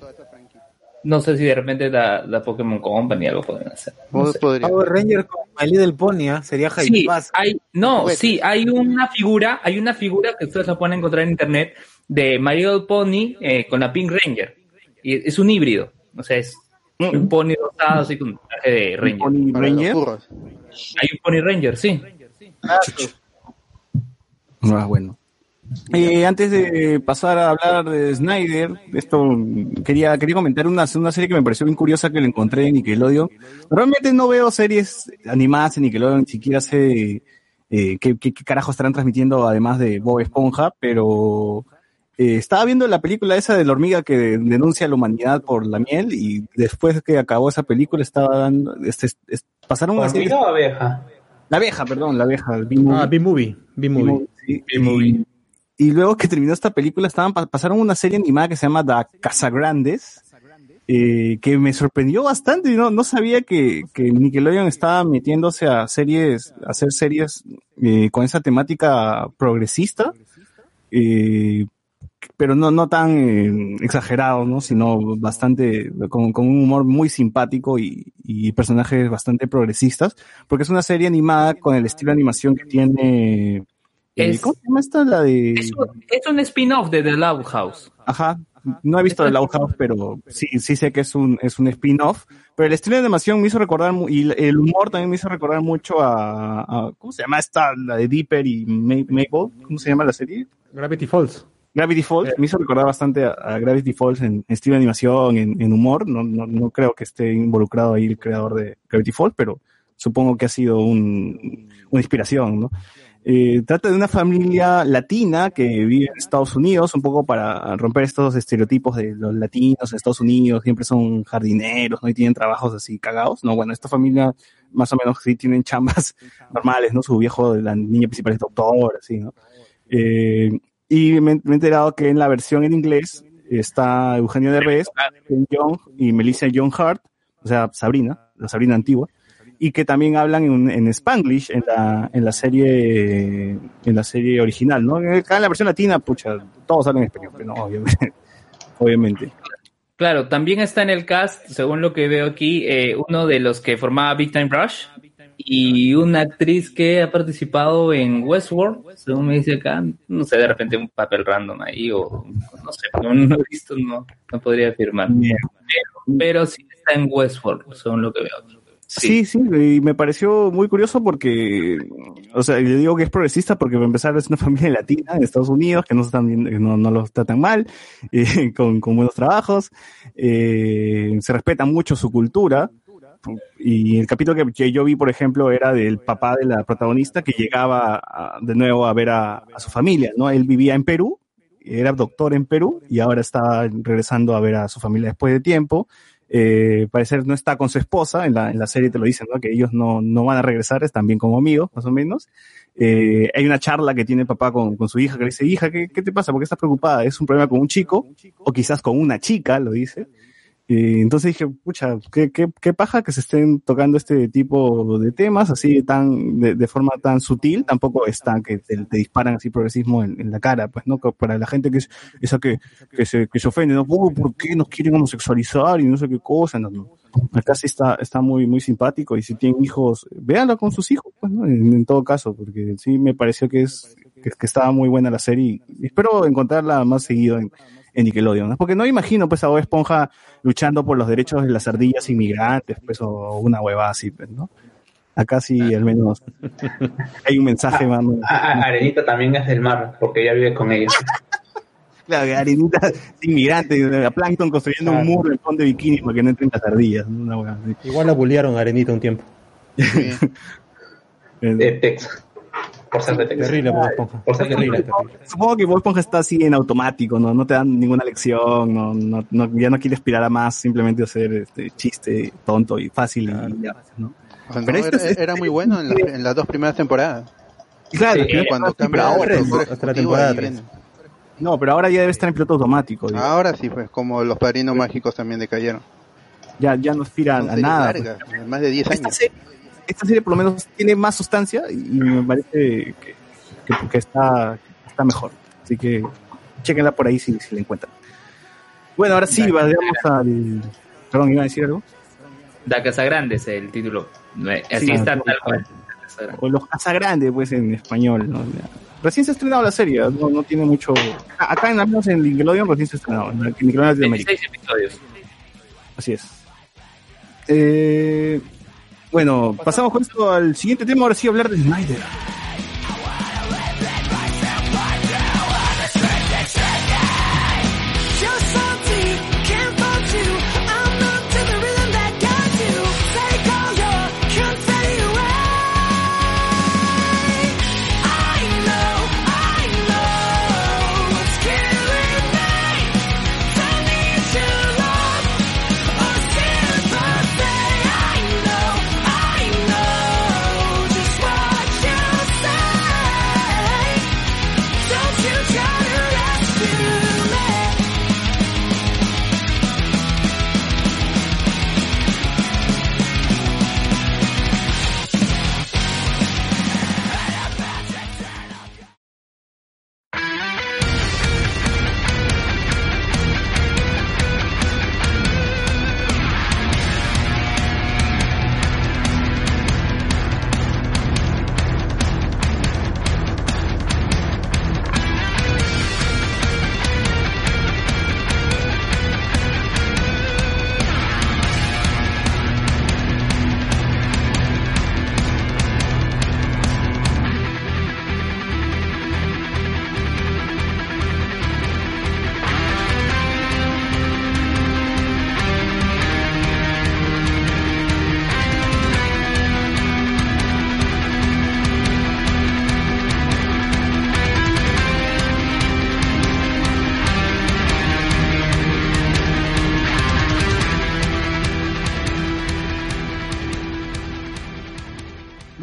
No sé si de repente la, la Pokémon Company algo pueden hacer. No sé. Power Ranger con My Little Pony, ¿ah? sería Sí, hay, no, sí, hay una figura, hay una figura que ustedes la pueden encontrar en internet de My Little Pony eh, con la Pink Ranger. Y es un híbrido, o sea, es un pony rosado así con traje de Ranger. Pony Para los Ranger? Hay un Pony Ranger, sí. Ah, bueno. Eh, antes de pasar a hablar de Snyder, esto quería, quería comentar una, una serie que me pareció bien curiosa que la encontré en Nickelodeon. Normalmente no veo series animadas en Nickelodeon, ni siquiera sé eh, qué, qué, qué carajo estarán transmitiendo además de Bob Esponja, pero eh, estaba viendo la película esa de la hormiga que denuncia a la humanidad por la miel y después que acabó esa película estaba dando, este, es- pasaron una serie... ¿Hormiga o abeja? La abeja, perdón, la abeja, B-Movie. Ah, B-Movie. B-Movie. Sí, Y, luego que terminó esta película, estaban pa- pasaron una serie animada que se llama The Casagrandes, eh, que me sorprendió bastante. No, no sabía que, que Nickelodeon estaba metiéndose a series, a hacer series eh, con esa temática progresista, eh, pero no, no tan eh, exagerado, ¿no? sino bastante, con, con un humor muy simpático y, y personajes bastante progresistas, porque es una serie animada con el estilo de animación que tiene... eh, Es- ¿Cómo se llama esta? La de... Es un, spin-off de The Loud House. Ajá. No he visto The Loud House, pero sí, sí sé que es un, es un spin-off. Pero el estilo de animación me hizo recordar, y el humor también me hizo recordar mucho a, a- ¿cómo se llama esta? La de Dipper y Ma- Mabel. ¿Cómo se llama la serie? Gravity Falls. Gravity Falls. Me hizo recordar bastante a, a Gravity Falls en, en estilo de animación, en, en humor. No, no, no creo que esté involucrado ahí el creador de Gravity Falls, pero supongo que ha sido un, una inspiración, ¿no? Eh, trata de una familia latina que vive en Estados Unidos, un poco para romper estos estereotipos de los latinos en Estados Unidos, siempre son jardineros, ¿no? Y tienen trabajos así cagados, ¿no? Bueno, esta familia más o menos sí tienen chambas *laughs* normales, ¿no? Su viejo, la niña principal es doctor, así, ¿no? Eh, y me, me he enterado que en la versión en inglés está Eugenio Derbez, Jeong y Melissa John Hart, o sea, Sabrina, la Sabrina antigua, y que también hablan en, en Spanglish en la, en la serie en la serie original, ¿no? Acá en la versión latina, pucha, todos hablan español, pero no, obviamente. *laughs* obviamente. Claro, también está en el cast, según lo que veo aquí, eh, uno de los que formaba Big Time Rush y una actriz que ha participado en Westworld, según me dice acá, no sé, de repente un papel random ahí o no sé, no, no he visto, no, no podría afirmar. Pero, pero sí está en Westworld, según lo que veo. Sí, sí, y me pareció muy curioso porque, o sea, le digo que es progresista porque para empezar es una *laughs* familia latina en Estados Unidos que no están no, no los tratan mal, *laughs* eh, con, con buenos trabajos, eh, se respeta mucho su cultura. Y el capítulo que, yo vi, por ejemplo, era del papá de la protagonista que llegaba de nuevo a ver a, a su familia, ¿no? Él vivía en Perú, era doctor en Perú y ahora está regresando a ver a su familia después de tiempo eh, parecer no está con su esposa, en la, en la serie te lo dicen, ¿no? Que ellos no, no van a regresar, están bien como amigos, más o menos. Eh, hay una charla que tiene papá con, con su hija que le dice, hija, ¿qué, ¿qué te pasa? ¿Por qué estás preocupada? ¿Es un problema con un chico? O quizás con una chica, lo dice. Y entonces dije, pucha, qué, qué, qué paja que se estén tocando este tipo de temas así tan, de, de forma tan sutil, tampoco es tan que te, disparan así progresismo en, en la cara, pues, ¿no? Para la gente que es, esa que, que se, que se ofende, ¿no? "Oh, ¿Por qué nos quieren homosexualizar y no sé qué cosa? No, no. Acá sí está, está muy, muy simpático y si tienen hijos, véanlo con sus hijos, pues, ¿no? En, todo caso, porque sí me pareció que es, que, que estaba muy buena la serie y espero encontrarla más seguido en, en Nickelodeon, ¿no? Porque no imagino pues a Bob Esponja luchando por los derechos de las ardillas inmigrantes, pues, o una hueva así, pues, ¿no? Acá sí, al menos, hay un mensaje Ah, ah, Arenita también es del mar, porque ella vive con ellos. *laughs* Claro, arenita inmigrante, a Plankton construyendo un muro en fondo de bikini para que no entren las ardillas, ¿no? una hueva así. Igual la bullearon a Arenita un tiempo. *laughs* De Texas. Por ser. Terrible, Bob Esponja. Por ser Terrible, terrible. Supongo que Bob Esponja está así en automático, ¿no? No te dan ninguna lección, no, no, no- ya no quiere aspirar a más, simplemente hacer este chiste tonto y fácil y ya, ¿no? Pero este era, es- era muy bueno en, la- en las dos primeras temporadas. Claro, Sí, cuando cambia ahora hasta la temporada ahí tres. viene. No, pero ahora ya debe estar en piloto automático. digo. Ahora sí, pues, como los padrinos mágicos también decayeron. Ya, ya no aspira a nada. pues. más de 10 Esta años. serie, esta serie por lo menos tiene más sustancia y me parece que, que- que está, está mejor. Así que chequenla por ahí si, si la encuentran. Bueno, ahora sí, vayamos al... Perdón, ¿iba a decir algo? Da Casa Grande es el título. No, Así Sí, está tal cual. O Los Casagrande, pues en español. ¿no? Recién se ha estrenado la serie, no, no tiene mucho... a- Acá en al menos en Nickelodeon recién se ha estrenado, en Nickelodeon Latinoamérica. 26 episodios. Así es. Eh, bueno, pasamos con esto al siguiente tema, ahora sí hablar de Snyder.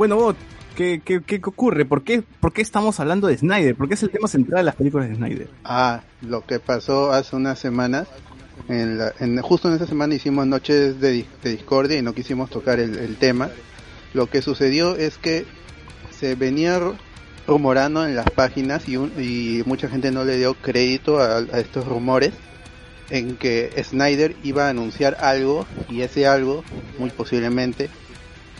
Bueno, Bot, ¿qué, qué, qué ocurre? ¿Por qué, ¿Por qué estamos hablando de Snyder? ¿Por qué es el tema central de las películas de Snyder? Ah, lo que pasó hace unas semanas. En la- en- justo en esa semana hicimos noches de, de discordia y no quisimos tocar el, tema. Lo que sucedió es que se venía ru- rumorando en las páginas y, un- y mucha gente no le dio crédito a, a estos rumores en que Snyder iba a anunciar algo y ese algo muy posiblemente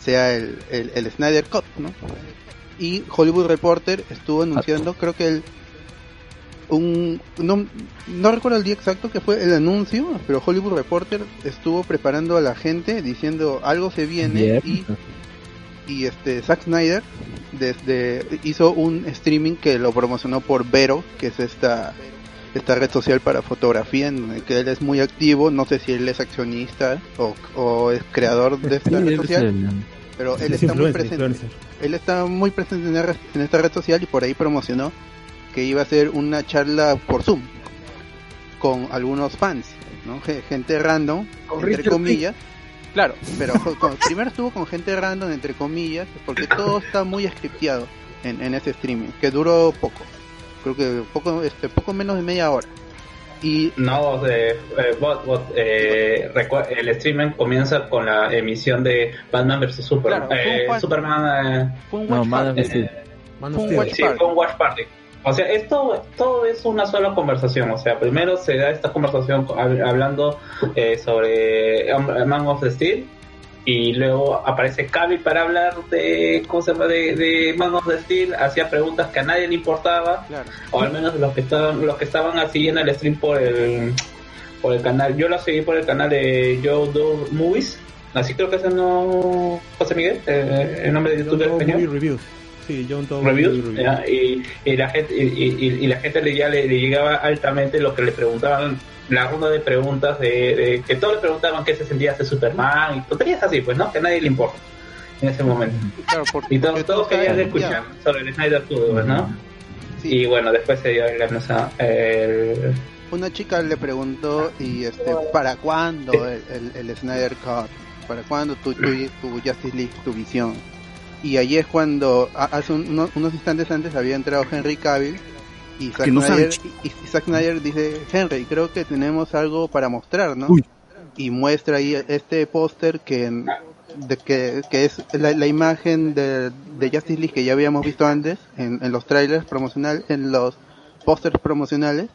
sea el, el, el Snyder Cut, ¿no? Y Hollywood Reporter estuvo anunciando, creo que el un no, no recuerdo el día exacto que fue el anuncio, pero Hollywood Reporter estuvo preparando a la gente diciendo algo se viene y, y este Zack Snyder desde hizo un streaming que lo promocionó por Vero, que es esta esta red social para fotografía en el que él es muy activo, no sé si él es accionista o, o es creador de esta Sí, red social, pero él Es está muy presente influencer. él está muy presente en, en esta red social y por ahí promocionó que iba a hacer una charla por Zoom con algunos fans, ¿no? Ge- Gente random, entre Richard comillas. Claro, pero con- primero estuvo con gente random, entre comillas, porque todo está muy scripteado en, en ese streaming, que duró poco. Creo que poco, este, poco menos de media hora. Y No, eh, eh, bot, bot, eh, el streaming comienza con la emisión de Batman vs Superman. Claro, fue un Eh, fan- Superman. eh, fue un No, watch Man of party. Fue Sí, party. fue un watch party. O sea, esto todo es una sola conversación. O sea, primero se da esta conversación hab- hablando eh, sobre Man of the Steel y luego aparece Cavill para hablar de ¿cómo se llama? De, de Man of Steel. Hacía preguntas que a nadie le importaba, Claro. o al menos los que estaban los que estaban siguiendo el stream por el por el canal. Yo lo seguí por el canal de Joe Do Movies. Así creo que ese no José Miguel, eh, el nombre de youtuber Doe español Reviews. Sí, John Doe reviews y, y la gente y, y- y la gente le, ya le, le llegaba altamente lo que le preguntaban la ronda de preguntas de, de- que todos le preguntaban qué se sentía hacer Superman y tonterías así pues no que a nadie le importa en ese momento Claro, porque y todos, todos todo querían escuchar sobre el Snyder Cut pues, no Sí. y bueno después se dio el, el Una chica le preguntó, y este, ¿para cuándo el, el, el Snyder Cut? ¿Para cuándo tu, tu, tu Justice League, tu visión? Y ahí es cuando, hace un- uno- unos instantes antes, había entrado Henry Cavill y Zack, no Snyder, y, y Zack Snyder dice, Henry, creo que tenemos algo para mostrar, ¿no? Uy. Y muestra ahí este póster que, de que, que es la, la imagen de, de Justice League que ya habíamos visto antes en, en los trailers promocionales, en los pósters promocionales,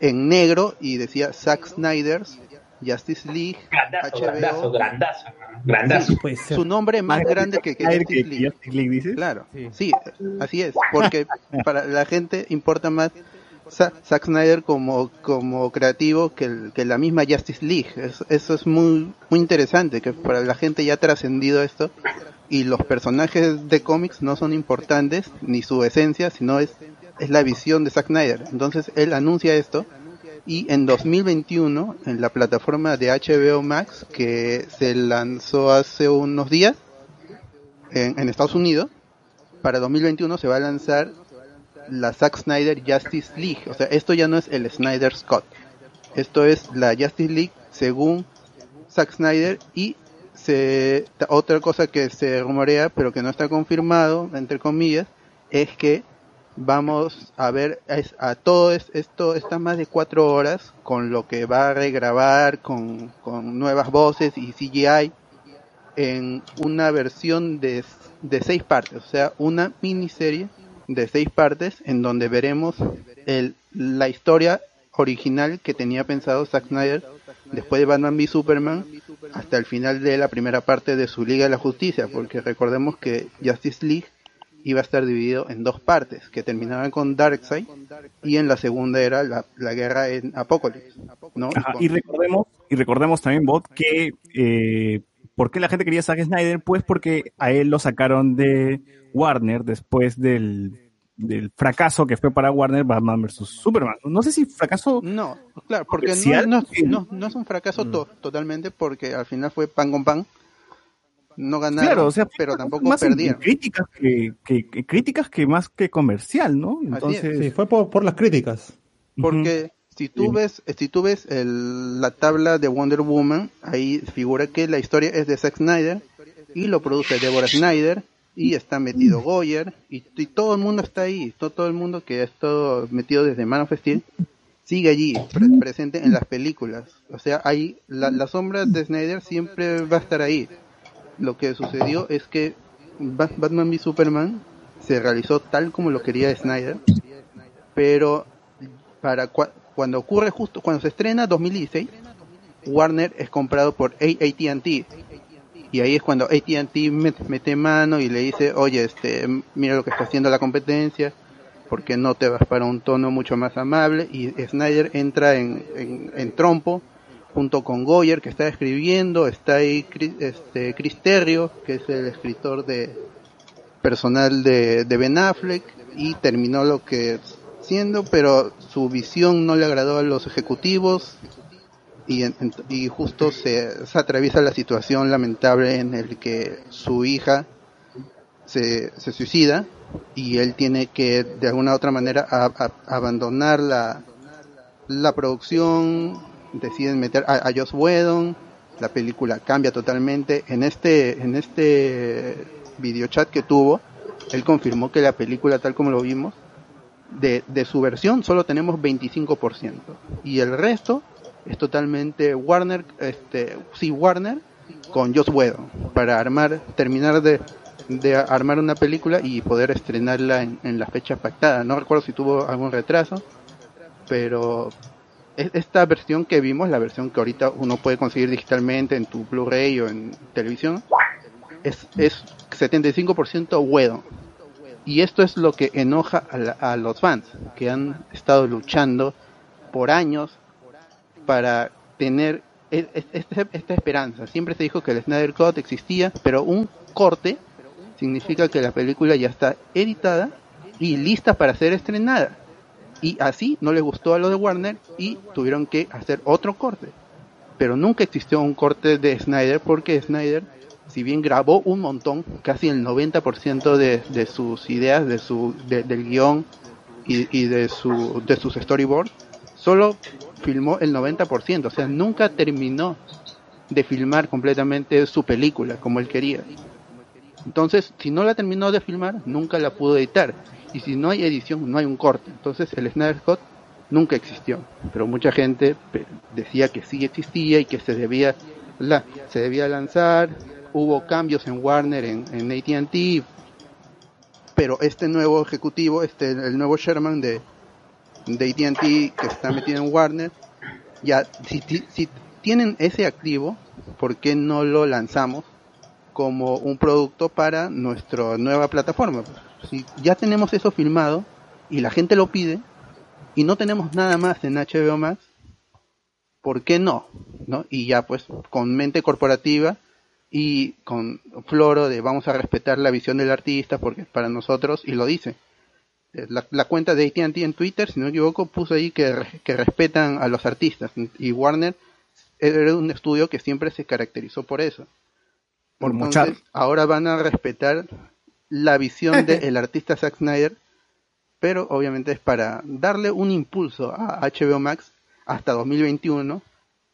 en negro y decía Zack Snyder's Justice League grandazo HBO. grandazo grandazo Sí, su nombre más grande que, Justice que- League. que Justice League, dices. Claro, Sí. sí, así es, porque para la gente importa más Sa- Zack Snyder como, como creativo que, el- que la misma Justice League. Eso, eso es muy, muy interesante, que para la gente ya ha trascendido esto y los personajes de cómics no son importantes, ni su esencia, sino es, es la visión de Zack Snyder. Entonces él anuncia esto y en 2021 en la plataforma de HBO Max que se lanzó hace unos días en, en Estados Unidos para 2021 se va a lanzar la Zack Snyder Justice League. O sea esto ya no es el Snyder Scott. Esto es la Justice League según Zack Snyder y se, otra cosa que se rumorea pero que no está confirmado entre comillas es que vamos a ver a todo es- esto está más de cuatro horas con lo que va a regrabar con, con nuevas voces y CGI en una versión de, de seis partes o sea una miniserie de seis partes en donde veremos el, la historia original que tenía pensado Zack Snyder después de Batman v Superman hasta el final de la primera parte de su Liga de la Justicia porque recordemos que Justice League iba a estar dividido en dos partes, que terminaban con Darkseid y en la segunda era la, la guerra en Apocalypse, ¿no? Ajá, con- y recordemos, y recordemos también, Bot, que eh, ¿por qué la gente quería a Zack Snyder? Pues porque a él lo sacaron de Warner después del, del fracaso que fue para Warner Batman vs Superman. No sé si fracaso No, claro, porque no, no, no, no es un fracaso to- totalmente porque al final fue pan con pan. No ganaron, Claro, o sea, pero tampoco más perdieron. críticas que, que- que críticas que más que comercial, ¿no? Entonces, Sí, fue por, por las críticas. Porque si tú ves, si tú ves el- la tabla de Wonder Woman, ahí figura que la historia es de Zack Snyder y lo produce Deborah Snyder y está metido Goyer y, y todo el mundo está ahí, todo, todo el mundo que ha estado metido desde Man of Steel sigue allí, pre- presente en las películas. O sea, ahí la, la sombra de Snyder siempre va a estar ahí. Lo que sucedió es que Ba- Batman v Superman se realizó tal como lo quería Snyder, pero para cua- cuando ocurre justo cuando se estrena 2016 Warner es comprado por AT&T y ahí es cuando AT&T met- mete mano y le dice oye este mira lo que está haciendo la competencia porque no te vas para un tono mucho más amable y Snyder entra en, en, en trompo junto con Goyer que está escribiendo está ahí Chris, este Chris Terrio que es el escritor de personal de, Ben Affleck y terminó lo que siendo, pero su visión no le agradó a los ejecutivos y, y justo se, atraviesa la situación lamentable en el que su hija se, suicida y él tiene que de alguna u otra manera a- abandonar la, la producción, deciden meter a, a Joss Whedon, la película cambia totalmente. En este, en este videochat que tuvo, él confirmó que la película tal como lo vimos de, de su versión solo tenemos 25%. Y el resto es totalmente Warner, este, sí, Warner con Joss Whedon para armar, terminar de, de armar una película y poder estrenarla en, en la fecha pactada. No recuerdo si tuvo algún retraso, pero esta versión que vimos, la versión que ahorita uno puede conseguir digitalmente en tu Blu-ray o en televisión, es, es 75% Whedon. Y esto es lo que enoja a, la- a los fans, que han estado luchando por años para tener e- e- este- esta esperanza. Siempre se dijo que el Snyder Cut existía, pero un corte significa que la película ya está editada y lista para ser estrenada. Y así no les gustó a lo de Warner y tuvieron que hacer otro corte. Pero nunca existió un corte de Snyder porque Snyder, si bien grabó un montón, casi el 90% de, de sus ideas, de su, de- del guion y, y de, su, de sus storyboards, solo filmó el 90%. O sea, nunca terminó de filmar completamente su película como él quería. Entonces, si no la terminó de filmar, nunca la pudo editar. Y si no hay edición, no hay un corte. Entonces, el Snyder nunca existió. Pero mucha gente decía que sí existía y que se debía, la, se debía lanzar. Hubo cambios en Warner, en, en AT&T. Pero este nuevo ejecutivo, este, el nuevo Sherman de, de AT&T que está metido en Warner, ya, si, si tienen ese activo, ¿por qué no lo lanzamos como un producto para nuestra nueva plataforma? Si ya tenemos eso filmado y la gente lo pide y no tenemos nada más en HBO Max, ¿por qué no? ¿No? Y ya pues con mente corporativa y con floro de vamos a respetar la visión del artista porque para nosotros y lo dice. Eh, La, la cuenta de AT&T en Twitter, si no me equivoco, puso ahí que, que respetan a los artistas y Warner era un estudio que siempre se caracterizó por eso. Por Entonces, ahora van a respetar la visión del *laughs* artista Zack Snyder, pero obviamente es para darle un impulso a HBO Max hasta 2021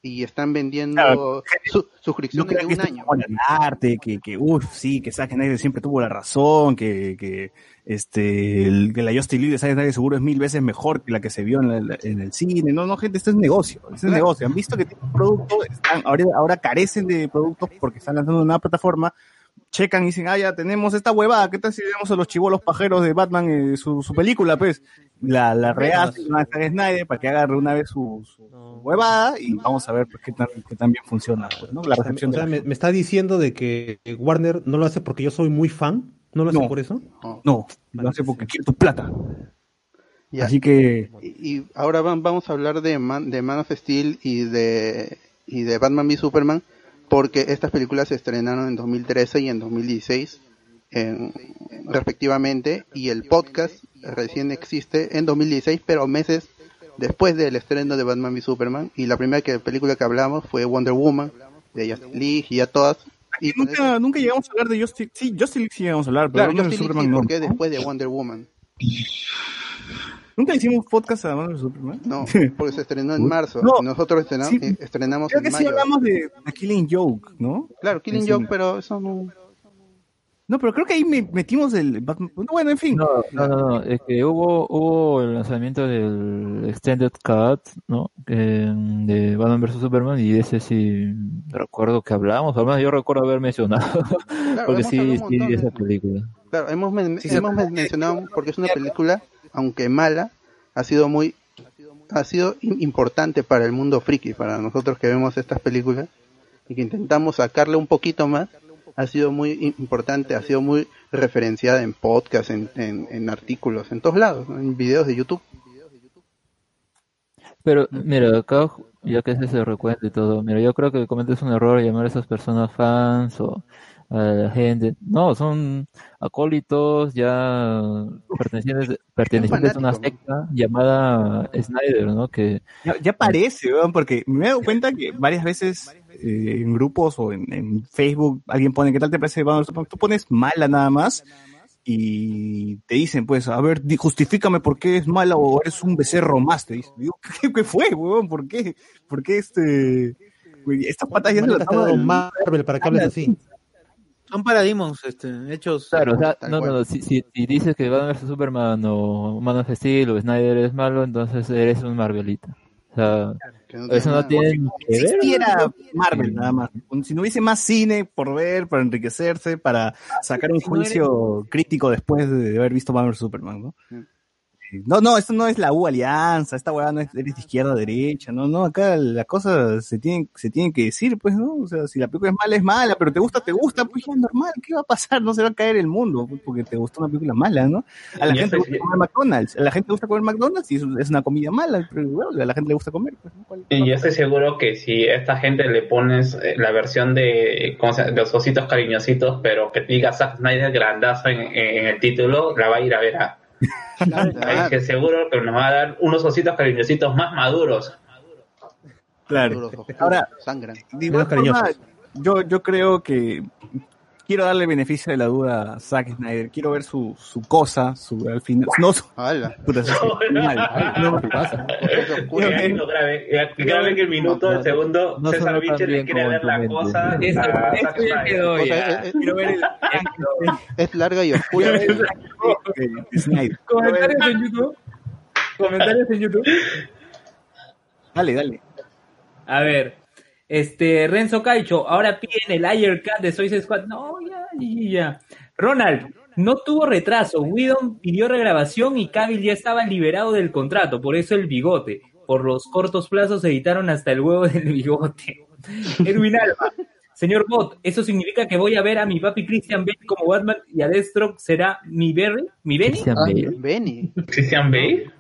y están vendiendo Claro, su, No suscripciones de un año. el arte, que, que uff, sí, que Zack Snyder siempre tuvo la razón, que, que este, el, que la Justice League de Zack Snyder seguro es mil veces mejor que la que se vio en, la- en el cine. No, no, gente, esto es negocio, esto es Claro. negocio. Han visto que tienen un producto, están, ahora, ahora carecen de productos porque están lanzando una plataforma, checan y dicen, ah, ya tenemos esta huevada, ¿qué tal si tenemos a los chivolos pajeros de Batman eh, su, su película, pues? La, la rehacen a Snyder para que agarre una vez su, su huevada y vamos a ver pues, qué, tan, qué tan bien funciona, pues, ¿no? La recepción o sea, de la me, me está diciendo de que Warner no lo hace porque yo soy muy fan. ¿No lo hace No. por eso? No, lo hace porque quiere tu plata. Ya. Así que Y, y ahora van- vamos a hablar de Man, de Man of Steel y de, y de Batman v Superman, porque estas películas se estrenaron en 2013 y en 2016 en- respectivamente, y el podcast recién existe en 2016, pero meses después del estreno de Batman v Superman, y la primera que, película que hablamos fue Wonder Woman, de Justice League y ya todas. Y nunca, nunca llegamos a hablar de Justice Sí, Justice League sí llegamos a hablar, pero claro, Superman sí, no. porque es después de Wonder Woman. *laughs* ¿Nunca hicimos podcast a Batman vs Superman? No, *laughs* porque se estrenó en marzo. No, nosotros estrena- sí. eh, estrenamos Creo en que sí mayo. hablamos de, de Killing Joke, ¿no? Claro, Killing Sí. Joke, pero eso no... No, pero creo que ahí me- metimos el Batman. Bueno, en fin. No, no, no, no, es que hubo, hubo el lanzamiento del Extended Cut, ¿no? Eh, de Batman vs Superman y de ese sí recuerdo que hablamos, al menos yo recuerdo haber mencionado, *laughs* porque hemos sí, sí, de de- esa película. Claro, hemos, men- Sí, hemos men- mencionado porque es una película, aunque mala, ha sido muy ha sido im- importante para el mundo friki, para nosotros que vemos estas películas y que intentamos sacarle un poquito más, ha sido muy im- importante, ha sido muy referenciada en podcast, en, en, en artículos, en todos lados, ¿no? en videos de YouTube. Pero mira, acá ya que ese se recuento y todo, mira, yo creo que cometes un error llamar a esas personas fans o a la gente. No, son acólitos ya pertenecientes, pertenecientes a una secta llamada Snyder, ¿no? Que Ya, ya parece, weón, porque me he dado cuenta que varias veces eh, en grupos o en, en Facebook alguien pone, ¿qué tal te parece? Tú pones mala nada más y te dicen, pues, a ver, justifícame por qué es mala o eres un becerro más, te dicen. Digo, *laughs* ¿qué, qué fue, weón? ¿Por qué? ¿Por qué este...? Estas patas ya se las Marvel para que hables así. Son paradigmas este, hechos. Claro, o sea, no, no, no, si, si, si dices que Batman vs Superman o Man of Steel o Snyder es malo, entonces eres un Marvelita. O sea, eso no tiene Si que ver. existiera Marvel nada más, si no hubiese más cine por ver, para enriquecerse, para sacar un Si no juicio crítico después de haber visto Batman vs Superman, ¿no? No, no, esto no es la U Alianza, esta hueá no es eres de izquierda derecha, no, no, acá la cosa se tiene, se tiene que decir, pues, ¿no? O sea, si la película es mala, es mala, pero te gusta, te gusta, pues ya es normal, ¿qué va a pasar? No se va a caer el mundo, pues, porque te gustó una película mala, ¿no? A la Y gente le gusta comer McDonald's, a la gente le gusta comer McDonald's y es, una comida mala, pero bueno, a la gente le gusta comer, pues, ¿no? ¿Cuál- Y yo estoy seguro que si a esta gente le pones eh, la versión de, los ositos cariñositos, pero que diga Zack Snyder grandazo en, en el título, la va a ir a ver a. Ahí que seguro que nos va a dar unos ositos cariñositos más maduros. Claro. Ahora, sangran. de igual forma, yo, yo creo que quiero darle beneficio de la duda a Zack Snyder. Quiero ver su, su cosa, su al final. No, su, puta, sí, mal. No, ¿qué pasa? Grabe, que el minuto, el segundo, no César sonó Biche tan le quiere ver la cosa. Eso- ya quedó es, Quiero ver el, es larga y oscura. Snyder. Comentarios en YouTube. Comentarios en YouTube. Dale, dale. A ver, este, Renzo Caicho, ahora piden el Ayer Cut de Soy Squad. No, ya, ya, ya. Ronald, no tuvo retraso. Whedon pidió regrabación y Cavill ya estaba liberado del contrato, por eso el bigote. Por los cortos plazos editaron hasta el huevo del bigote. *laughs* Edwin Alba, señor Bot, ¿eso significa que voy a ver a mi papi Christian Bale como Batman y a Deathstroke será mi Berry? ¿Mi Benny? Christian Ah, Bale. Benny. Christian Bale.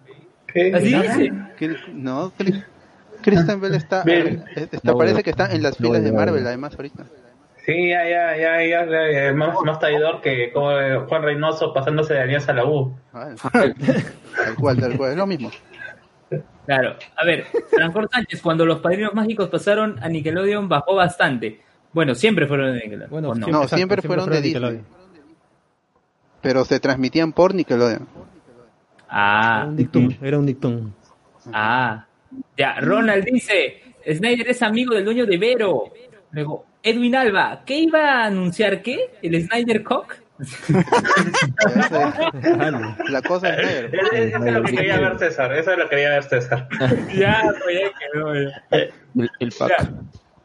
¿Qué? ¿Así dice? ¿Qué? No, Chris- Christian Bale está, eh, está No, parece que está en las No, filas de Marvel no. además ahorita. Sí, ya, ya, ya, ya, ya, ya, más, más traidor que como eh, Juan Reynoso pasándose de alianza a la U. Tal cual, tal cual, es lo mismo. Claro. A ver, Francor Sánchez, cuando los padrinos mágicos pasaron a Nickelodeon bajó bastante. Bueno, siempre fueron de Nickelodeon. Bueno, ¿o no? No, siempre, fueron de Disney. Pero se transmitían por Nickelodeon. Ah. Era un dictum, era un dictum. Ah. Ya, Ronald dice, Snyder es amigo del dueño de Vero. Luego, Edwin Alba, ¿qué iba a anunciar qué? ¿El Snyder Cock? La cosa es Snyder. Eso es lo que quería ver César, eso es lo que quería ver César. *laughs* ya, pues ya quedó. ya. El, el pack. Ya.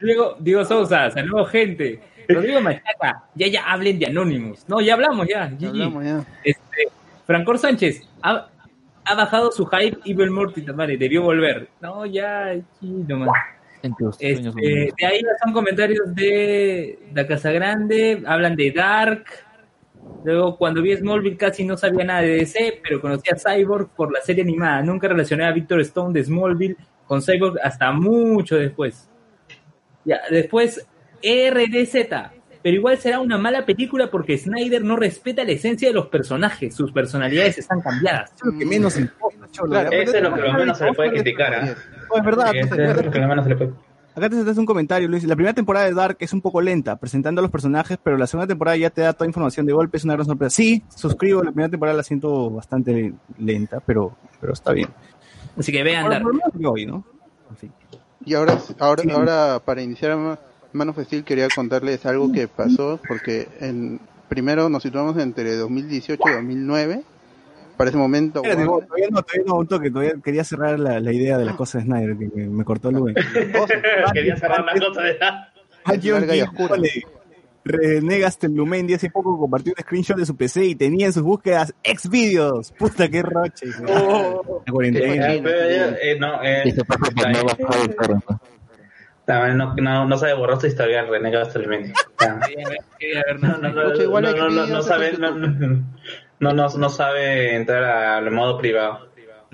Luego, Diego Sousa, saludos gente. Rodrigo Machaca, ya ya hablen de Anonymous. No, ya hablamos ya. Hablamos ya. Este, Francor Sánchez, ha, ha bajado su hype Evil Morty, madre, debió volver. No, ya, tus sueños Este, de ahí son comentarios de La Casa Grande, hablan de Dark. Luego, cuando vi Smallville casi no sabía nada de DC, pero conocí a Cyborg por la serie animada. Nunca relacioné a Victor Stone de Smallville con Cyborg hasta mucho después. Ya, después, RDZ. Pero igual será una mala película porque Snyder no respeta la esencia de los personajes. Sus personalidades están cambiadas. Eso es lo que menos importa, cholo. Claro, Eso es lo que lo menos se le puede criticar, ¿ah? No, es verdad. Acá te haces un comentario, Luis. La primera temporada de Dark es un poco lenta, presentando a los personajes, pero la segunda temporada ya te da toda información de golpe, es una gran sorpresa. Sí, suscribo, la primera temporada la siento bastante lenta, pero, pero está bien. Así que vean Dark. Y ahora, ahora, ahora para iniciar Man of Steel quería contarles algo que pasó, porque en, primero nos situamos entre 2018 y 2009. Para ese momento, Espérate, Warner- todavía no, todavía no, un toque, todavía quería cerrar la, la idea de la cosa de Snyder, que me, me cortó Luis. *laughs* Quería cerrar la cosa de le renegaste Blumendi hace poco compartió un screenshot de su PC y tenía en sus búsquedas ex videos. Puta, qué roche. Oh. La cuarentena. Eh, eh, no, eh, Eso pasa por no ¿no? también no, no, no sabe borrar su historial René Gastelmendi. *laughs* No, sabe, no, no, no, sabe entrar al modo privado.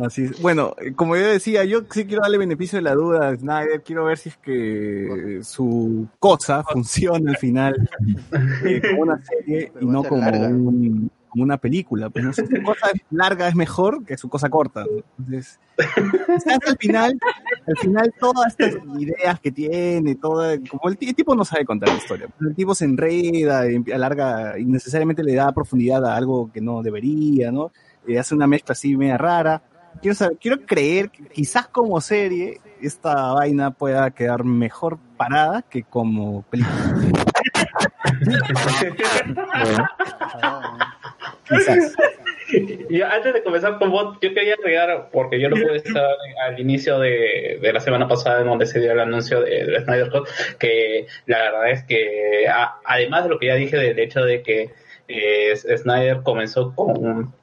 Así es. Bueno, eh, como yo decía, yo sí quiero darle beneficio de la duda a Snyder, quiero ver si es que su cosa funciona al final *laughs* eh, como una serie y no como, un- como una película. Pues no sé, su cosa larga es mejor que su cosa corta. Entonces, al final, al final todas estas ideas que tiene, toda, como el, el tipo no sabe contar la historia, el tipo se enreda, y alarga, innecesariamente le da profundidad a algo que no debería, ¿no? Eh, hace una mezcla así media rara. quiero saber, quiero creer quizás como serie esta vaina pueda quedar mejor parada que como película. *laughs* Quizás. Yo, antes de comenzar con vos, yo quería agregar, porque yo no pude estar al inicio de, de la semana pasada en donde se dio el anuncio de, de Snyder Cut, que la verdad es que, a- además de lo que ya dije del hecho de que eh, Snyder comenzó con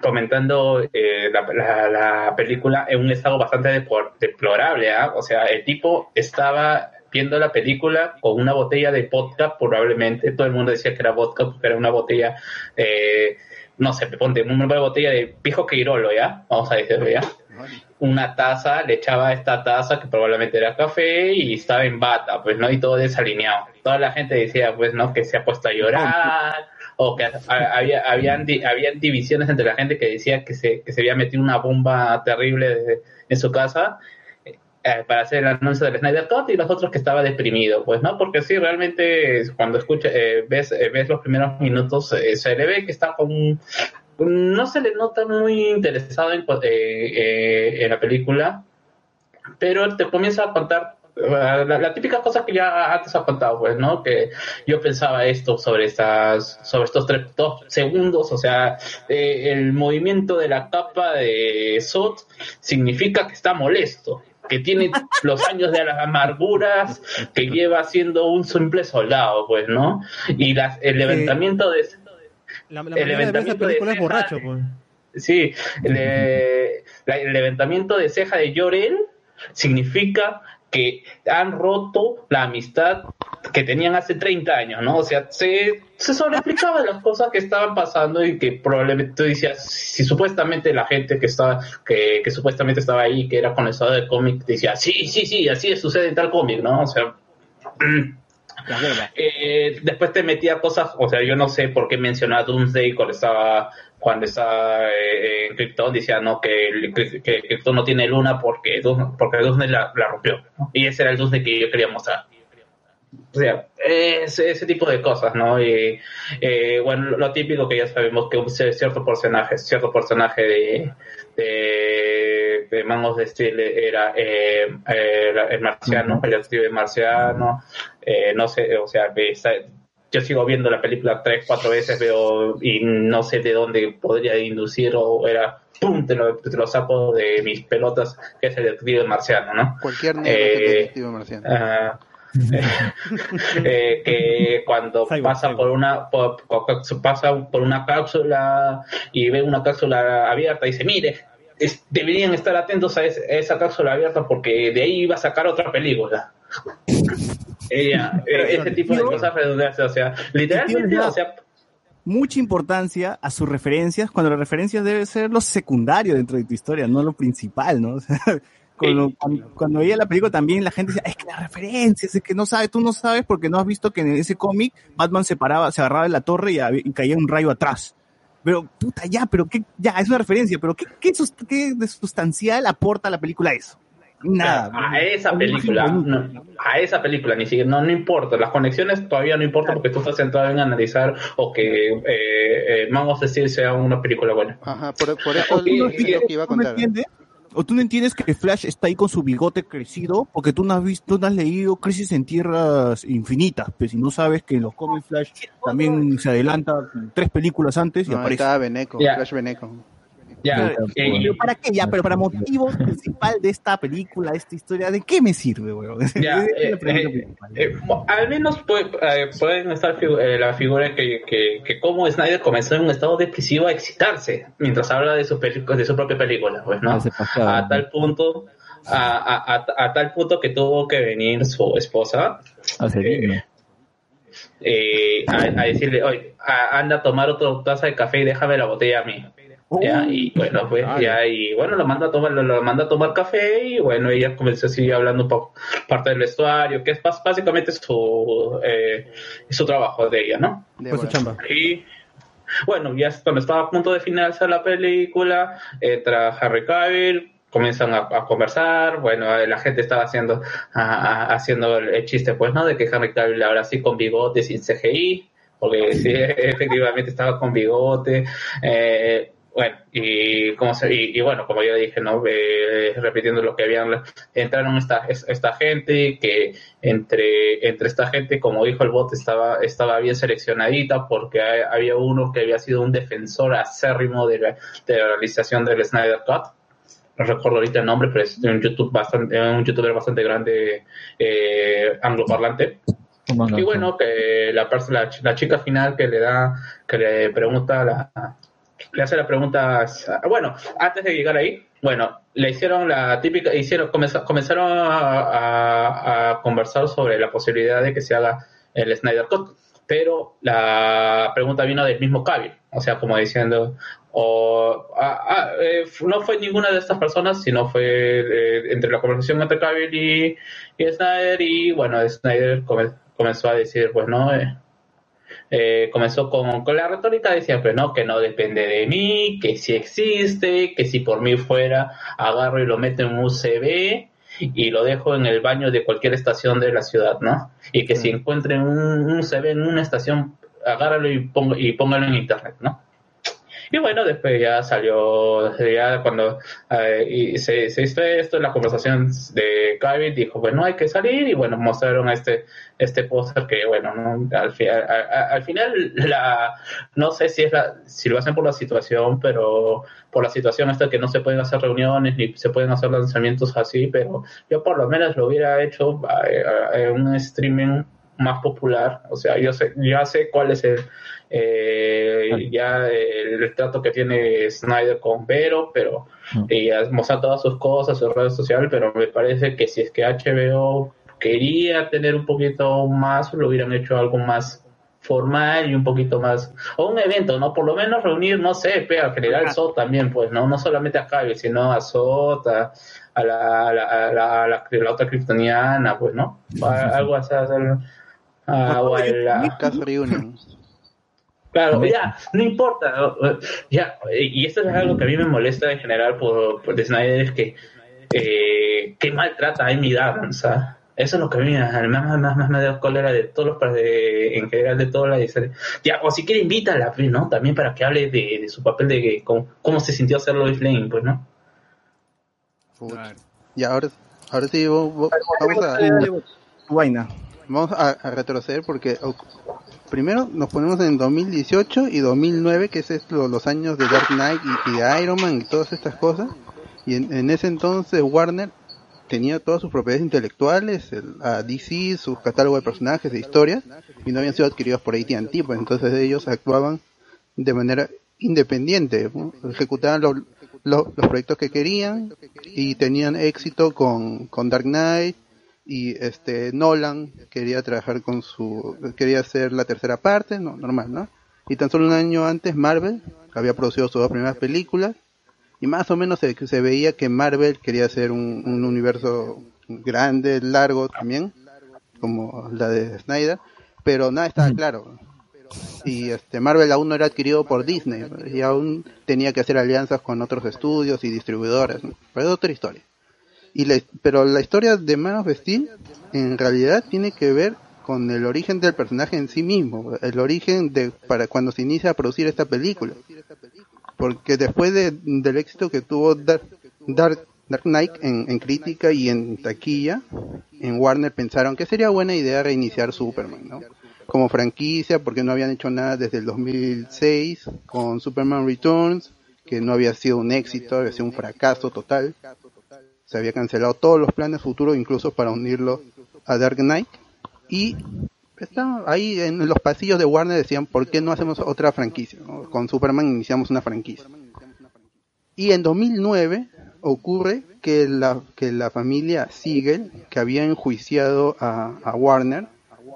comentando eh, la, la- la película en un estado bastante deplorable, ¿ah? O sea, el tipo estaba viendo la película con una botella de vodka, probablemente, todo el mundo decía que era vodka, porque era una botella, eh, no sé, ponte una botella de viejo Queirolo, ¿ya? Vamos a decirlo, ¿ya? Una taza, le echaba esta taza que probablemente era café y estaba en bata, pues, ¿no? Y todo desalineado. Toda la gente decía, pues, ¿no? Que se ha puesto a llorar, o que había, habían, di- habían divisiones entre la gente que decía que se, que se había metido una bomba terrible en su casa eh, para hacer el anuncio del Snyder Cut y los otros que estaba deprimido, pues, ¿no? Porque sí, realmente cuando escucha, eh, ves, eh, ves los primeros minutos, eh, se le ve que está con... No se le nota muy interesado en, eh, eh, en la película, pero te comienza a contar eh, la, la típica cosa que ya antes ha contado, pues, ¿no? Que yo pensaba esto sobre estas, sobre estos tres, dos segundos, o sea, eh, el movimiento de la capa de Sot significa que está molesto, que tiene *laughs* los años de las amarguras, que lleva siendo un simple soldado, pues, ¿no? Y las, el levantamiento de La, la el de levantamiento de es borracho, pues. Sí, la- el levantamiento de ceja de Llorel significa que han roto la amistad que tenían hace 30 años, ¿no? O sea, se, se sobreexplicaban las cosas que estaban pasando y que probablemente tú decías, si supuestamente la gente que estaba, que, que supuestamente estaba ahí, que era conocedor del cómic, decía, sí, sí, sí, así sucede en tal cómic, ¿no? O sea, eh, después te metía cosas, o sea, yo no sé por qué mencionaba Doomsday cuando estaba cuando estaba eh, en Krypton, decía no que, el- que, que Krypton no tiene luna porque Doom- porque la, la rompió, ¿no? y ese era el Doomsday que yo quería mostrar. O sea, ese, ese tipo de cosas, ¿no? Y eh, bueno, lo, típico que ya sabemos que un cierto personaje, cierto personaje de, de, de Man of Steel era eh, eh, el marciano, el detective marciano, eh, no sé, o sea, que está- yo sigo viendo la película tres, cuatro veces, veo y no sé de dónde podría inducir o era ¡pum! Te lo, te lo saco de mis pelotas, que es el detective marciano, ¿no? Cualquier negro es el Eh, detective marciano. *laughs* eh, que cuando pasa por una por- pasa por una cápsula y ve una cápsula abierta y dice mire es- deberían estar atentos a, a esa cápsula abierta porque de ahí iba a sacar otra película *laughs* Ella, *laughs* eh, ese tipo de cosas redundantes o sea literalmente o sea mucha importancia a sus referencias cuando las referencias debe ser lo secundario dentro de tu historia, no lo principal, ¿no? *laughs* O sea, cuando, veía la película también la gente decía, es que las referencias, es que no sabes, tú no sabes porque no has visto que en ese cómic Batman se paraba, se agarraba de la torre y, caía un rayo atrás. Pero, puta, ya, pero qué, ya, es una referencia, pero qué, qué, qué de sustancial aporta a la película eso? Nada. a esa película no, a esa película ni siquiera no, no importa las conexiones todavía no importa porque tú estás centrado en analizar o que eh, eh, Man of Steel sea una película buena Ajá, por, por eso ¿O tú no es lo que iba a contar. entiendes? ¿O tú no entiendes que Flash está ahí con su bigote crecido? Porque tú no has visto, tú no has leído Crisis en Tierras Infinitas, pues si no sabes que en los cómics Flash también se adelanta tres películas antes y No, aparece. estaba Beneco, Ya. Flash Beneco. Ya, Pero, eh, pero ¿para qué? Ya, pero para motivo principal de esta película, de esta historia, ¿de qué me sirve, weón? *laughs* Ya, eh, eh, eh, al menos puede- eh, pueden estar figu- eh, la figura que, que, que como Snyder comenzó en un estado depresivo a excitarse mientras habla de su, de su propia película, pues, ¿no? A tal punto, a, a, a, a tal punto que tuvo que venir su esposa eh, eh, a, a decirle, oye, a- anda a tomar otra taza de café y déjame la botella a mí. Ya, y bueno, pues ya, y bueno, lo manda a tomar, lo, lo manda a tomar café y bueno, ella comenzó a seguir hablando un poco, parte del vestuario, que es básicamente su, eh, su trabajo de ella, ¿no? Fue su chamba. Y bueno, ya cuando estaba a punto de finalizar la película, entra Harry Cavill, comienzan a, a conversar, bueno, eh, la gente estaba haciendo, a- a- haciendo el chiste, pues, ¿no? De que Harry Cavill ahora sí con bigote, sin CGI, porque sí, *laughs* efectivamente estaba con bigote. Eh, bueno, y, como se, y, y bueno, como ya dije, ¿no? Eh, repitiendo lo que habían, entraron esta, es- esta gente, que entre, entre esta gente, como dijo el bot, estaba, estaba bien seleccionadita, porque hay- había uno que había sido un defensor acérrimo de la, de la realización del Snyder Cut. No recuerdo ahorita el nombre, pero es un YouTube bastante, un youtuber bastante grande, eh, angloparlante. Y bueno, que la, la, la chica final que le da, que le pregunta, la, le hace la pregunta, bueno, antes de llegar ahí, bueno, le hicieron la típica, hicieron, comenza- comenzaron a, a- a conversar sobre la posibilidad de que se haga el Snyder Cut, pero la pregunta vino del mismo Cavill, o sea, como diciendo, o, ah, eh, no fue ninguna de estas personas, sino fue eh, entre la conversación entre Cavill y, y Snyder, y bueno, Snyder come- comenzó a decir, pues no, eh, eh, comenzó con, con la retórica de siempre, ¿no? Que no depende de mí, que si existe, que si por mí fuera, agarro y lo meto en un USB y lo dejo en el baño de cualquier estación de la ciudad, ¿no? Y que si encuentren un, un USB en una estación, agárralo y, pongo, y póngalo en internet, ¿no? Y bueno, después ya salió, ya cuando eh, y se, hizo esto, la conversación de Cavill dijo, bueno, hay que salir, y bueno, mostraron este este póster que, bueno, ¿no? al, fi- al final, la, no sé si es la, si lo hacen por la situación, pero por la situación esta que no se pueden hacer reuniones ni se pueden hacer lanzamientos así, pero yo por lo menos lo hubiera hecho eh, eh, en un streaming más popular, o sea, yo sé, ya sé cuál es el, eh, ya el, trato que tiene Snyder con Vero, pero y mostrar todas sus cosas, sus redes sociales, pero me parece que si es que HBO quería tener un poquito más, lo hubieran hecho algo más formal y un poquito más, o un evento, ¿no? Por lo menos reunir, no sé, al general SOT también, pues, ¿no? No solamente a Cavill, sino a SOT, a, a la, a la, a la, a la- la otra kryptoniana, pues, ¿no? A- algo así, a- a Reunion. Claro, ya, no importa. ¿no? Ya, y esto es algo que a mí me molesta en general por, por de Snyder, es que, eh, que maltrata a Amy Adams, ¿sabes? Eso es lo que a mí me- más, más, más me da cólera de todos los, de, en general de toda la historia. Ya, o si quiere invítala, pues, ¿no? También para que hable de, de su papel de que, cómo, cómo se sintió hacer Lois Lane, pues, ¿no? Y ahora, ahora sí, vamos a, vaina. vamos a, a retroceder porque primero nos ponemos en 2018 y 2009, que es esto, los años de Dark Knight y, de Iron Man y todas estas cosas. Y en, en ese entonces Warner tenía todas sus propiedades intelectuales, el, a DC, sus catálogos de personajes, de historias, y no habían sido adquiridos por AT&T, pues entonces ellos actuaban de manera independiente, ejecutaban lo- lo- los proyectos que querían y tenían éxito con, con Dark Knight y este Nolan quería trabajar con su quería hacer la tercera parte, no, normal, ¿no? Y tan solo un año antes Marvel había producido sus dos primeras películas y más o menos se, se veía que Marvel quería hacer un, un universo grande, largo también, como la de Snyder, pero nada estaba claro. Y este Marvel aún no era adquirido por Disney y aún tenía que hacer alianzas con otros estudios y distribuidores, ¿no? pero es otra historia. Y la- pero la historia de Man of Steel en realidad tiene que ver con el origen del personaje en sí mismo, el origen de para cuando se inicia a producir esta película. Porque después de, del éxito que tuvo Dark, Dark, Dark Knight en, en crítica y en taquilla, en Warner pensaron que sería buena idea reiniciar Superman, ¿no? Como franquicia, porque no habían hecho nada desde el 2006 con Superman Returns, que no había sido un éxito, había sido un fracaso total. Se había cancelado todos los planes futuros, incluso para unirlo a Dark Knight. Y ahí en los pasillos de Warner decían, ¿por qué no hacemos otra franquicia? Con Superman iniciamos una franquicia. Y en 2009 ocurre que la, que la familia Siegel, que había enjuiciado a, Warner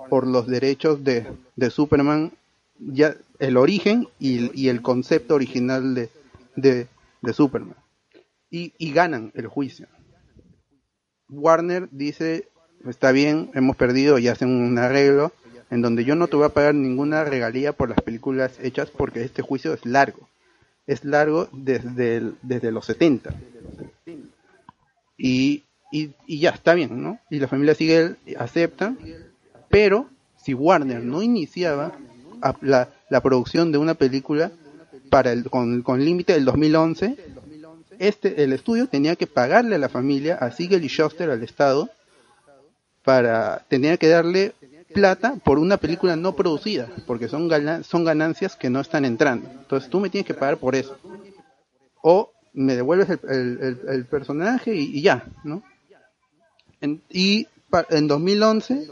por los derechos de, de Superman, ya el origen y, el concepto original de, de, Superman. Y ganan el juicio. Warner dice, está bien, hemos perdido y hacen un arreglo en donde yo no te voy a pagar ninguna regalía por las películas hechas porque este juicio es largo. Es largo desde, desde los 70. Y, y, y ya, está bien, ¿no? Y la familia sigue, acepta, pero si Warner no iniciaba la, la producción de una película, para el, con, con límite del 2011, este, el estudio tenía que pagarle a la familia, a Siegel y Schuster, al Estado, para, tenía que darle plata por una película no producida, porque son, gana- son ganancias que no están entrando. Entonces tú me tienes que pagar por eso. O me devuelves el, el- personaje y, ya, ¿no? Y en 2011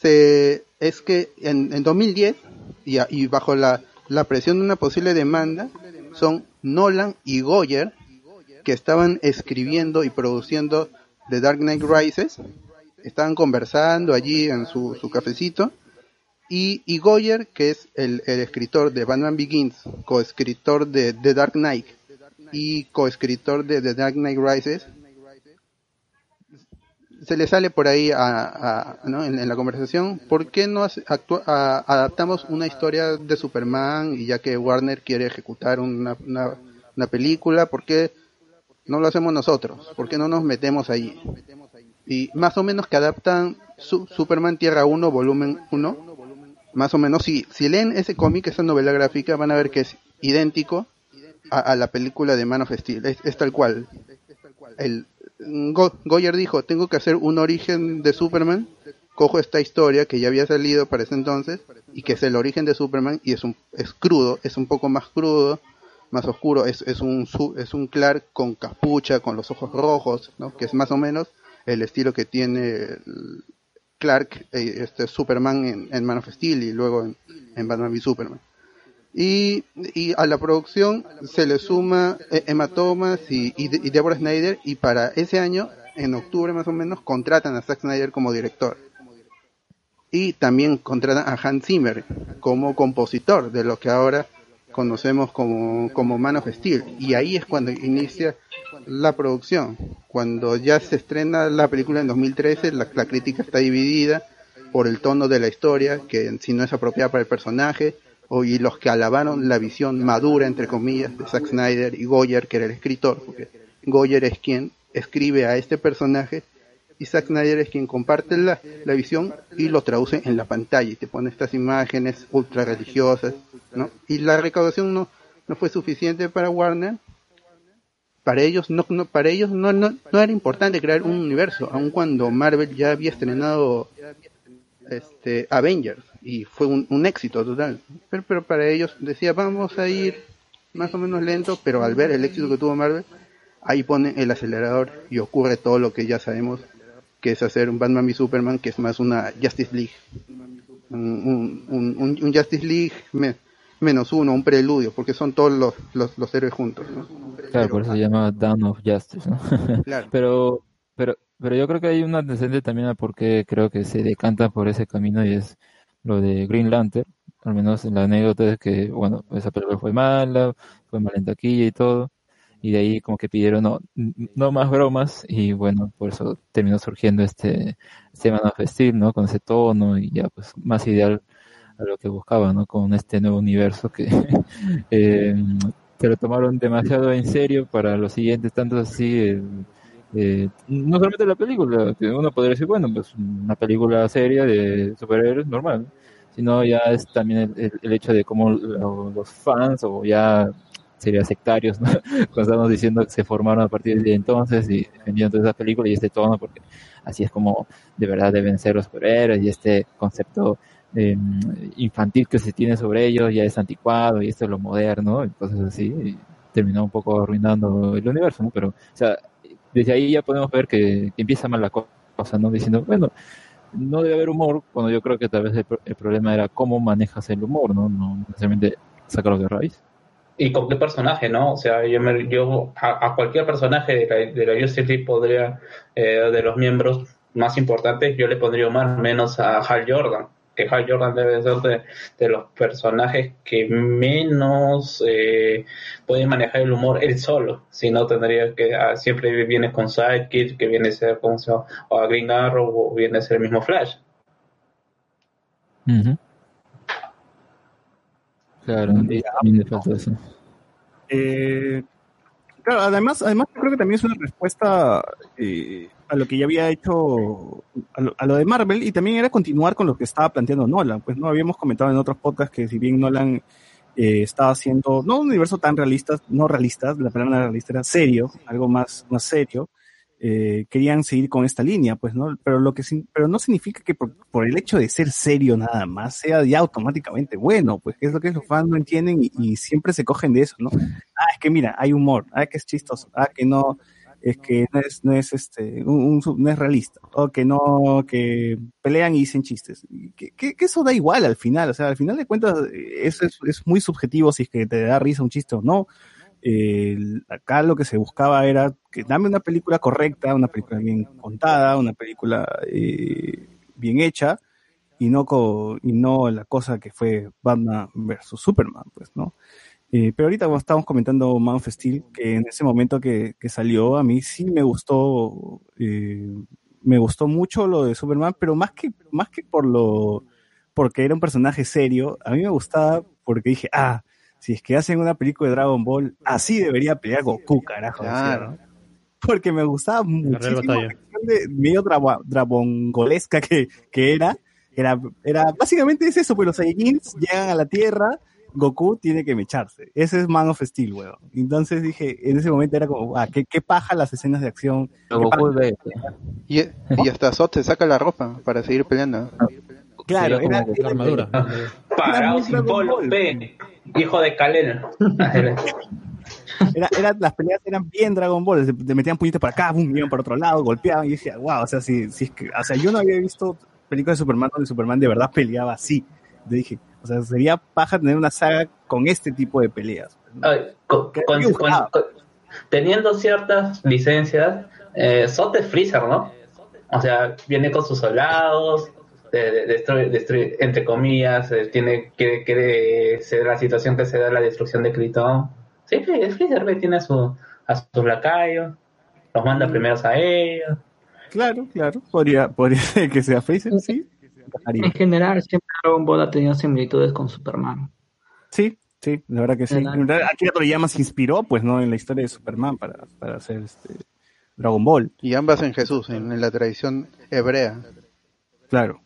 se, es que en, en 2010 y, y bajo la, la presión de una posible demanda son Nolan y Goyer que estaban escribiendo y produciendo The Dark Knight Rises. Estaban conversando allí en su, cafecito. Y, y Goyer que es el, el escritor de Batman Begins coescritor de The Dark Knight y coescritor de The Dark Knight Rises se le sale por ahí a, ¿no? en, la conversación, ¿por qué no adaptamos una historia de Superman y ya que Warner quiere ejecutar una, una, una película, ¿por qué no lo hacemos nosotros? ¿Por qué no nos metemos ahí? Y más o menos que adaptan Su- Superman Tierra 1, volumen 1, más o menos, si, si leen ese cómic, esa novela gráfica, van a ver que es idéntico a, a la película de Man of Steel, es, es tal cual. El, Go- Goyer dijo, tengo que hacer un origen de Superman, cojo esta historia que ya había salido para ese entonces, y que es el origen de Superman, y es, un, es crudo, es un poco más crudo, más oscuro, es, es, un, es un Clark con capucha, con los ojos rojos, ¿no? que es más o menos el estilo que tiene Clark, eh, este Superman en, en Man of Steel y luego en, en Batman v Superman. Y, y a la producción se le suma eh, Emma Thomas y, y, De- y Deborah Snyder y para ese año, en octubre más o menos, contratan a Zack Snyder como director. Y también contratan a Hans Zimmer como compositor de lo que ahora conocemos como, como Man of Steel. Y ahí es cuando inicia la producción. Cuando ya se estrena la película en 2013, la, la crítica está dividida por el tono de la historia, que si no es apropiada para el personaje, y los que alabaron la visión madura, entre comillas, de Zack Snyder y Goyer, que era el escritor, porque Goyer es quien escribe a este personaje y Zack Snyder es quien comparte la, la visión y lo traduce en la pantalla y te pone estas imágenes ultra religiosas, ¿no? Y la recaudación no, no fue suficiente para Warner. Para ellos no, no para ellos no, no, no era importante crear un universo, aun cuando Marvel ya había estrenado este Avengers y fue un, un éxito total. Pero, pero para ellos decía vamos a ir más o menos lento, pero al ver el éxito que tuvo Marvel, ahí pone el acelerador y ocurre todo lo que ya sabemos que es hacer un Batman y Superman que es más una Justice League un, un, Justice League me- menos uno un preludio porque son todos los, los, los héroes juntos ¿no? Claro, por eso se llama Dawn of Justice, ¿no? *laughs* Claro. Pero, pero, pero yo creo que hay un antecedente también a por qué creo que se decanta por ese camino y es lo de Green Lantern. Al menos la anécdota es que, bueno, esa película fue mala, fue mala en taquilla y todo. Y de ahí como que pidieron no, no más bromas y bueno, por eso terminó surgiendo este, este Man of Steel, ¿no? Con ese tono y ya pues más ideal a lo que buscaba, ¿no? Con este nuevo universo que *laughs* eh, se lo tomaron demasiado en serio para los siguientes, tanto así, eh, eh, no solamente la película, que uno podría decir, bueno, pues una película seria de superhéroes normal, sino ya es también el, el- hecho de cómo lo- los fans o ya sería sectarios, ¿no? *laughs* Cuando estamos diciendo que se formaron a partir de entonces y defendiendo toda esa película y este tono, porque así es como de verdad deben ser los superhéroes y este concepto eh, infantil que se tiene sobre ellos ya es anticuado y esto es lo moderno cosas así terminó un poco arruinando el universo. Pero, o sea, desde ahí ya podemos ver que, empieza mal la co- cosa, ¿no? Diciendo, bueno, no debe haber humor, cuando yo creo que tal vez el, el problema era cómo manejas el humor, ¿no? No necesariamente sacarlo de raíz. ¿Y con qué personaje, no? O sea, yo, me, yo a, cualquier personaje de la, de la podría, eh, de los miembros más importantes, yo le pondría más menos a Hal Jordan. Que Hal Jordan debe ser de, de los personajes que menos eh, puede manejar el humor él solo. Si no, tendría que, ah, siempre viene con Sidekick, que viene a ser, ¿cómo se llama? O a Green Arrow, o viene a ser el mismo Flash. Claro, y también le falta eso. Eh, claro, además, además creo que también es una respuesta eh, a lo que ya había hecho, a lo, a lo de Marvel, y también era continuar con lo que estaba planteando Nolan. Pues no habíamos comentado en otros podcasts que si bien Nolan eh, estaba haciendo, no un universo tan realista, no realista, la palabra realista era serio, algo más, más serio, eh, querían seguir con esta línea, pues, ¿no? Pero lo que pero no significa que por, por el hecho de ser serio nada más sea ya automáticamente bueno, pues, es lo que los fans no entienden y, siempre se cogen de eso, ¿no? Ah, es que mira, hay humor, ah, que es chistoso, ah, que no, es que no es, no es este, un, un no es realista, o que no, que pelean y dicen chistes. Que eso da igual al final, o sea, al final de cuentas, eh, eso es, es muy subjetivo si es que te da risa un chiste o no. Acá lo que se buscaba era que dame una película correcta, una película bien contada, una película eh, bien hecha, y no, co- y no la cosa que fue Batman versus Superman, pues, ¿no? Eh, pero ahorita como estábamos comentando Man of Steel, que en ese momento que, que salió, a mí sí me gustó, eh, me gustó mucho lo de Superman, pero más que, más que por lo, porque era un personaje serio, a mí me gustaba porque dije, ah, si es que hacen una película de Dragon Ball, así debería pelear Goku, carajo. Claro. Porque me gustaba muchísimo batalla. la de medio dragongolesca que, que era. Era, era, básicamente es eso, pues los Saiyajins llegan a la Tierra, Goku tiene que mecharse. Ese es Man of Steel, weón. Entonces dije, en ese momento era como, ah, qué, qué paja las escenas de acción. Goku paja. Y, y hasta Zod se saca la ropa para seguir peleando. Claro, era, como La armadura. Parado sin polo, ve. Hijo de Kalel. Era, era- las peleas eran bien Dragon Ball, se te metían puñetes por acá, boom, iban por otro lado, golpeaban y decía, wow, o sea, si, si es que, o sea, yo no había visto películas de Superman donde Superman de verdad peleaba así. Yo dije, o sea, sería paja tener una saga con este tipo de peleas. Ay, con- Que con- me gustaba. con- con- teniendo ciertas licencias, eh, es Freezer, ¿no? O sea, viene con sus soldados, de- de- destruye, destruye- entre comillas, eh, tiene quiere, quiere ser la situación que se da la destrucción de Krypton. Sí, es Freezer, tiene a, su, a sus lacayos, los manda Mm. primeros a ellos. Claro, claro, podría, podría ser que sea Freezer, sí. En general, siempre Dragon Ball ha tenido similitudes con Superman. Sí, sí, la verdad que sí. ¿Verdad? En realidad, Akira Toriyama se inspiró, pues, ¿no? En la historia de Superman para, para hacer este Dragon Ball. Y ambas en Jesús, en, en la tradición hebrea. Claro.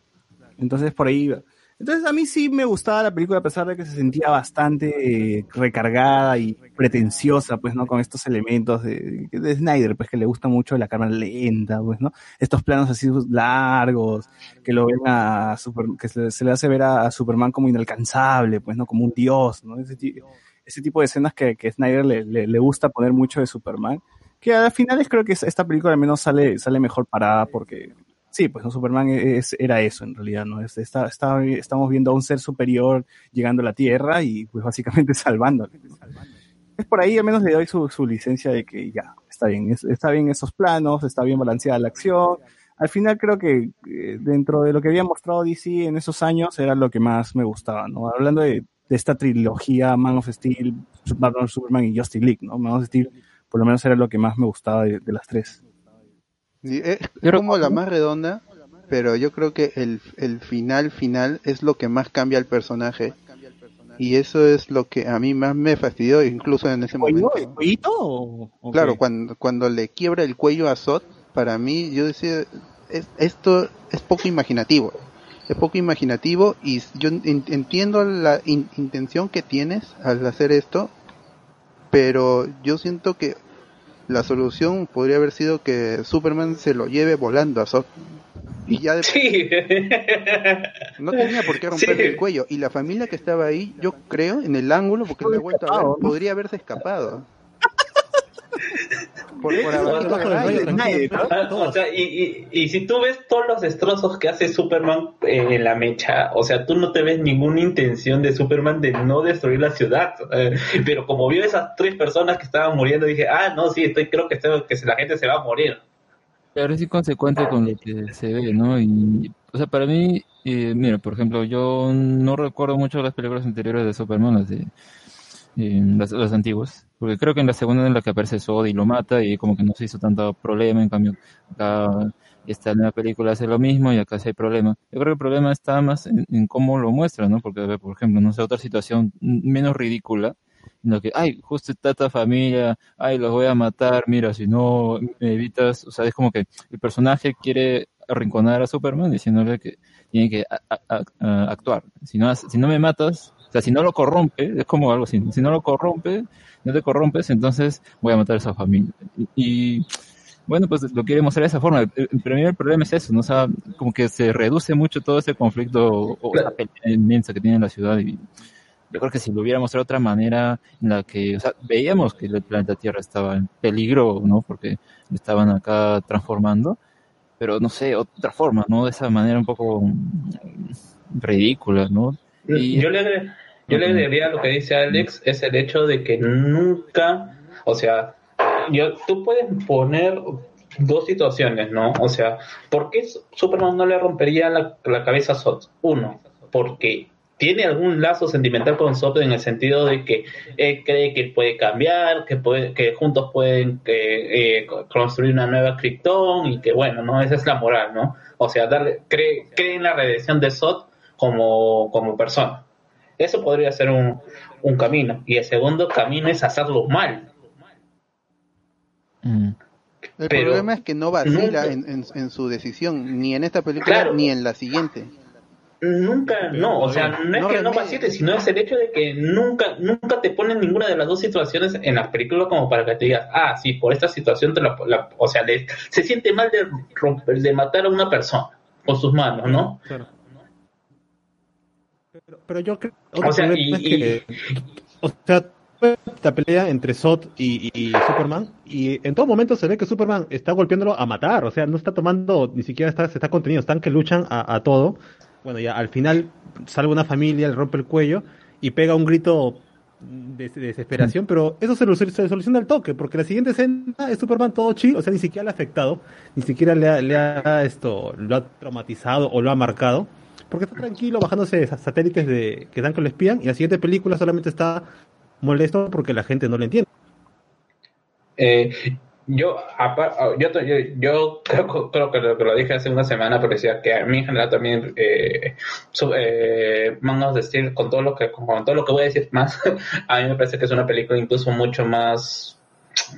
Entonces por ahí. Entonces a mí sí me gustaba la película a pesar de que se sentía bastante eh, recargada y pretenciosa, pues, ¿no? Con estos elementos de, de Snyder, pues que le gusta mucho la cámara lenta, pues, ¿no? Estos planos así largos, que lo ven a que se, le hace ver a, a Superman como inalcanzable, pues, ¿no? Como un dios, ¿no? Ese, ese tipo de escenas que, que Snyder le, gusta poner mucho de Superman. Que al final es, creo que es- esta película al menos sale, sale mejor parada porque Sí, pues no, Superman es, era eso en realidad, ¿no? Es- está, está- estamos viendo a un ser superior llegando a la Tierra y pues básicamente *laughs* salvándole. Es por ahí, al menos le doy su, su licencia de que ya, está bien, es- está bien esos planos, está bien balanceada la acción. Al final creo que eh, dentro de lo que había mostrado DC en esos años era lo que más me gustaba, ¿no? Hablando de, de esta trilogía Man of Steel, Batman, Superman y Justice League, ¿no? Man of Steel por lo menos era lo que más me gustaba de, de las tres. Y Es como la más redonda, pero yo creo que el, el final final es lo que más cambia al personaje. Y eso es lo que a mí más me fastidió, incluso en ese momento. ¿El cuellito o- Claro, cuando, cuando le quiebra el cuello a Zod, para mí, yo decía, es- esto es poco imaginativo. Es poco imaginativo y yo en- entiendo la in- intención que tienes al hacer esto, pero yo siento que la solución podría haber sido que Superman se lo lleve volando a Zod. Y ya de Sí. *laughs* no tenía por qué romperle Sí. el cuello. Y la familia que estaba ahí, yo creo, en el ángulo, porque lo he vuelto a ver, podría haberse escapado. *laughs* Por, por O haber sea, y, y, y si tú ves todos los destrozos que hace Superman eh, en la mecha, o sea, tú no te ves ninguna intención de Superman de no destruir la ciudad. eh, pero como vio esas tres personas que estaban muriendo, dije, ah, no, sí, estoy, creo que, estoy- que la gente se va a morir. Pero es inconsecuente con lo que se ve, ¿no? Y, o sea, para mí, eh, mira, por ejemplo, yo no recuerdo mucho las películas anteriores de Superman, las de eh, las, las antiguas, porque creo que en la segunda en la que aparece Zod y lo mata y como que no se hizo tanto problema, en cambio acá esta nueva película hace lo mismo y acá sí hay problema. Yo creo que el problema está más en, en cómo lo muestra, ¿no? Porque, por ejemplo, no sé, otra situación menos ridícula, en la que, ay, justo está esta familia, ay, los voy a matar, mira, si no me evitas, o sea, es como que el personaje quiere arrinconar a Superman diciéndole que tiene que a- a- a- actuar. Si no, si no me matas, sea, si no lo corrompe, es como algo así, si no lo corrompe, no te corrompes, entonces voy a matar a esa familia. Y, y, bueno, pues lo quiere mostrar de esa forma. Pero el problema es eso, ¿no? O sea, como que se reduce mucho todo ese conflicto o esa pelea inmensa que tiene la ciudad y yo creo que si lo hubiera mostrado de otra manera en la que, o sea, veíamos que el planeta Tierra estaba en peligro, ¿no? Porque lo estaban acá transformando, pero no sé, otra forma, ¿no? De esa manera un poco mm, ridícula, ¿no? Y, Yo le, yo le agregaría a lo que dice Alex, es el hecho de que nunca, o sea, yo, tú puedes poner dos situaciones, ¿no? O sea, ¿por qué Superman no le rompería la, la cabeza a Zod? Uno, porque tiene algún lazo sentimental con Zod en el sentido de que él cree que puede cambiar, que puede, que juntos pueden eh, eh, construir una nueva Krypton y que bueno, ¿no? Esa es la moral, ¿no? O sea, darle, cree, cree en la redención de Zod como, como persona. Eso podría ser un, un camino. Y el segundo camino es hacerlo mal. El Pero problema es que no vacila nunca- en, en- en su decisión, ni en esta película Claro. ni en la siguiente. Nunca, no, o sea, no es No que no vacile, sino es el hecho de que nunca, nunca te ponen ninguna de las dos situaciones en la película como para que te digas, ah, sí, por esta situación te la, la- o sea, le- se siente mal de romper, de matar a una persona con sus manos, ¿no? Claro. Pero, yo creo O sea, y- es que, o sea, la pelea entre Zod y, y Superman y en todo momento se ve que Superman está golpeándolo a matar, o sea, no está tomando, ni siquiera está, se está contenido, están que luchan a, a todo. Bueno, ya al final salva una familia, le rompe el cuello y pega un grito de, de desesperación, pero eso se, se soluciona al toque, porque la siguiente escena es Superman todo chill, o sea, ni siquiera le ha afectado, ni siquiera le ha, le ha esto, lo ha traumatizado o lo ha marcado, porque está tranquilo bajándose satélites de, que dan que lo espían, y la siguiente película solamente está molesto porque la gente no lo entiende. Eh, yo, yo, yo, yo creo, creo que lo, que lo dije hace una semana, pero decía que a mí en general también eh, su- eh, Man of Steel, con todo lo que con todo lo que voy a decir más, *laughs* a mí me parece que es una película incluso mucho más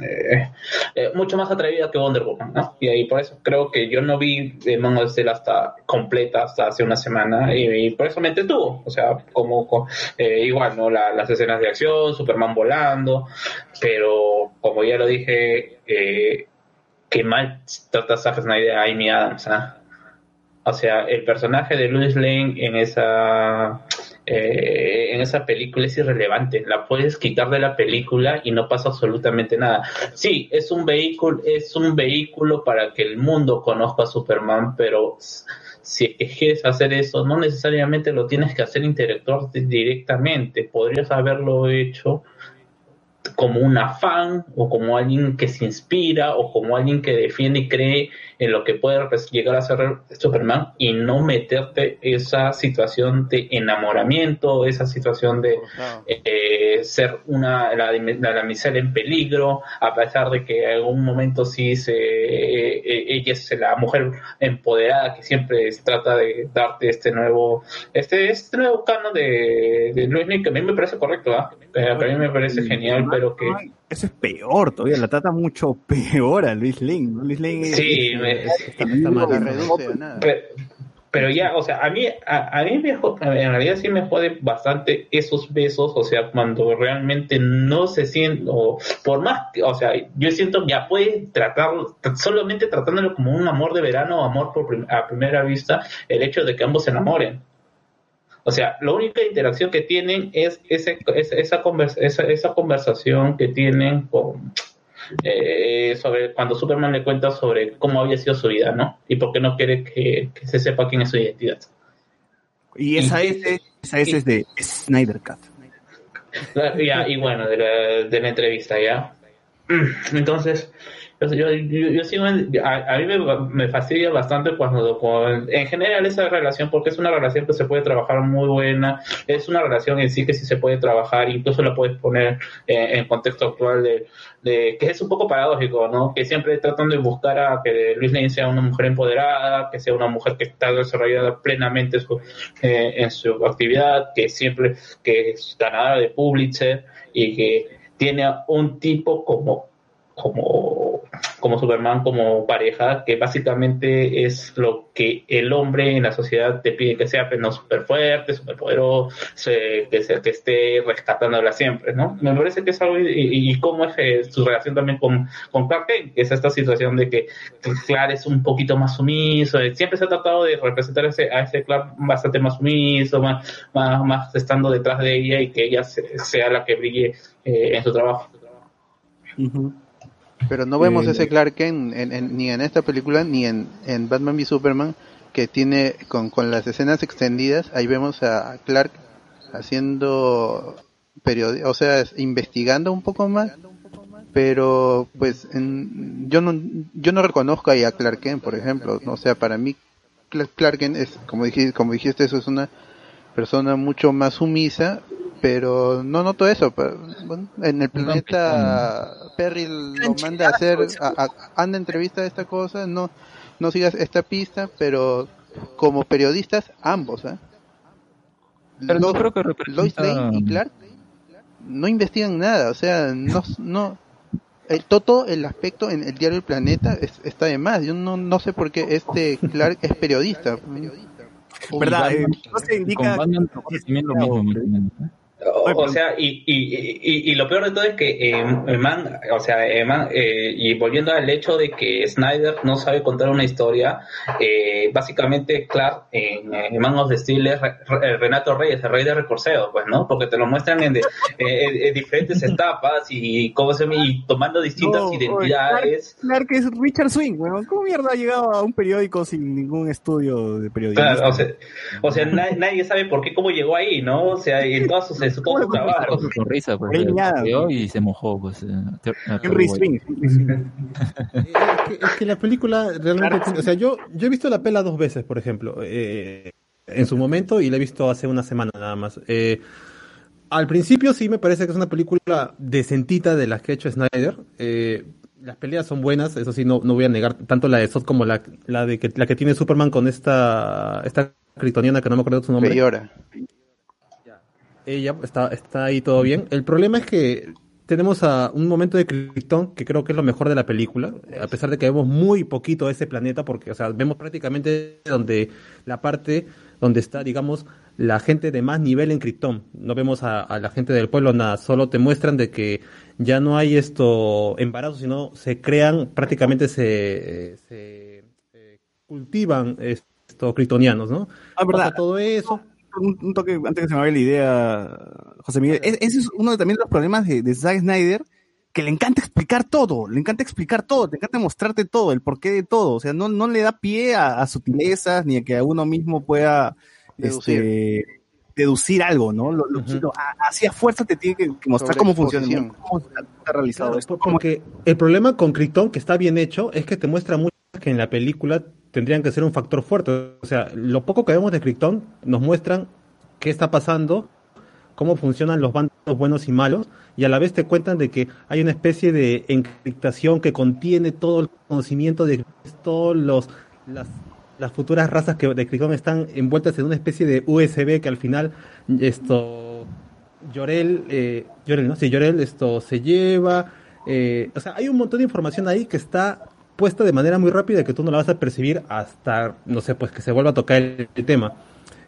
eh, eh, mucho más atrevida que Wonder Woman, ¿no? Y ahí por eso creo que yo no vi eh, Man of Steel hasta completa hasta hace una semana y, y por eso me entretuvo, o sea, como, co- eh, igual, ¿no? La- las escenas de acción, Superman volando, pero como ya lo dije, qué mal trata Zack Snyder a Amy Adams, ¿ah? O sea, el personaje de Louis Lane en esa eh, en esa película es irrelevante. La puedes quitar de la película y no pasa absolutamente nada. Sí, es un vehículo, es un vehículo para que el mundo conozca a Superman, pero si es que quieres hacer eso, no necesariamente lo tienes que hacer interactuar di- directamente. Podrías haberlo hecho como una fan o como alguien que se inspira o como alguien que defiende y cree en lo que puede repres- llegar a ser Superman y no meterte esa situación de enamoramiento, esa situación de eh, ser una la, la damisela en peligro, a pesar de que en algún momento sí se eh, eh, ella es la mujer empoderada que siempre se trata de darte este nuevo este este nuevo canon de, de Luis Lane, que a mí me parece correcto, ¿ah? Que a mí me parece genial, pero que Eso es peor todavía, la trata mucho peor a Luis. ¿no? Luis Lane es- Sí, es- me- está- está mal. Pero, pero ya, o sea, a mí, a, a mí me jo- en realidad sí me jode bastante esos besos, o sea, cuando realmente no se siente, o por más, o sea, yo siento que ya puede tratarlo, solamente tratándolo como un amor de verano o amor por prim- a primera vista, el hecho de que ambos se enamoren. O sea, la única interacción que tienen es ese, esa, esa, convers- esa, esa conversación que tienen con, eh, sobre cuando Superman le cuenta sobre cómo había sido su vida, ¿no? Y por qué no quiere que, que se sepa quién es su identidad. Y esa S, esa S es de Snyder Cut. *laughs* Ya, y bueno, de la, de la entrevista, ¿ya? Entonces, yo, yo, yo- yo sigo, a, a mí me, me fastidia bastante cuando, cuando- en general esa relación, porque es una relación que se puede trabajar muy buena, es una relación en sí que sí se puede trabajar, incluso la puedes poner eh, en contexto actual de, de- que es un poco paradójico, ¿no? Que siempre tratando de buscar a que Luis Lane sea una mujer empoderada, que sea una mujer que está desarrollada plenamente su, eh, en su actividad, que siempre, que es ganadora de Pulitzer y que tiene un tipo como como como Superman como pareja, que básicamente es lo que el hombre en la sociedad te pide que sea, pero no súper fuerte, súper poderoso, que, sea, que esté rescatándola siempre, ¿no? Me parece que es algo, y, y cómo es eh, su relación también con, con Clark Kent, que es esta situación de que Clark es un poquito más sumiso, eh, siempre se ha tratado de representar ese, a ese Clark bastante más sumiso, más, más, más estando detrás de ella y que ella se- sea la que brille eh, en su trabajo. Pero no vemos Eh, ese Clark Kent en- en- ni en esta película ni en, en Batman v Superman que tiene con, con las escenas extendidas. Ahí vemos a Clark haciendo periodi o sea, es- investigando un poco más. Pero pues en- yo no yo no reconozco ahí a Clark Kent, por ejemplo. ¿no? O sea, para mí Cla- Clark Kent es como dijiste, como dijiste eso es una persona mucho más sumisa, pero no noto eso. pero, bueno, en el planeta Perry lo manda a hacer, a, a- anda entrevista de esta cosa, no, no sigas esta pista, pero como periodistas ambos, ¿eh? Pero no Lo- creo que Lois Lane y Clark no investigan nada, o sea, no, no, el, todo el aspecto en el diario El Planeta es- está de más. Yo no, no sé por qué este Clark es periodista. ¿Verdad? Eh, no se indica con Batman ocurre también lo mismo, más o sea, y, y, y, y lo peor de todo es que eh, man, o sea, man, eh, y volviendo al hecho de que Snyder no sabe contar una historia, eh, básicamente, Clark, en, en Man of Steel es Re- Re- Renato Reyes, el rey de Recorseo, pues, ¿no? Porque te lo muestran en, de- eh, en- en diferentes *laughs* etapas y, cómo se, y tomando distintas No, identidades. Clark, Clark es Richard Swing, weón. ¿Cómo mierda ha llegado a un periódico sin ningún estudio de periodismo? Claro, o sea, o sea na- nadie sabe por qué, cómo llegó ahí, ¿no? O sea, en todas sus, *laughs* en su- todo su trabajo. Con risa, pues, y se mojó, pues. Henry Swing. *laughs* es, que, es que la película realmente o sea yo yo he visto la pela dos veces por ejemplo eh, en su momento y la he visto hace una semana nada más Eh, al principio sí me parece que es una película decentita de las que ha hecho Snyder Eh, las peleas son buenas eso sí no, no voy a negar tanto la de Zod como la, la de que la que tiene Superman con esta esta kryptoniana que no me acuerdo su nombre. Ella está, está ahí todo bien. El problema es que tenemos a un momento de Krypton que creo que es lo mejor de la película, a pesar de que vemos muy poquito de ese planeta, porque, o sea, vemos prácticamente donde la parte donde está, digamos, la gente de más nivel en Krypton. No vemos a, a la gente del pueblo nada, solo te muestran de que ya no hay esto embarazo, sino se crean, prácticamente se, se eh, cultivan estos kryptonianos, ¿no? Ah, verdad. Pasa todo eso. Un, un toque antes que se me vaya la idea, José Miguel. Es- ese es uno de, también de los problemas de, de Zack Snyder, que le encanta explicar todo, le encanta explicar todo, le encanta mostrarte todo, el porqué de todo. O sea, no, no le da pie a, a sutilezas ni a que a uno mismo pueda Deducir. este, deducir algo, ¿no? Lo, lo- lo- a- así a fuerza te tiene que, que mostrar Sobre cómo funciona, cómo está, está realizado Claro, esto. por- porque el problema con Krypton, que está bien hecho, es que te muestra mucho que en la película tendrían que ser un factor fuerte. O sea, lo poco que vemos de Krypton nos muestran qué está pasando, cómo funcionan los bandos buenos y malos, y a la vez te cuentan de que hay una especie de encriptación que contiene todo el conocimiento de todos los las, las futuras razas que de Krypton están envueltas en una especie de USB que al final esto Llorel, eh, Llorel, ¿no? Sí, Llorel esto se lleva. eh, o sea, hay un montón de información ahí que está puesta de manera muy rápida que tú no la vas a percibir hasta, no sé, pues que se vuelva a tocar el, el tema.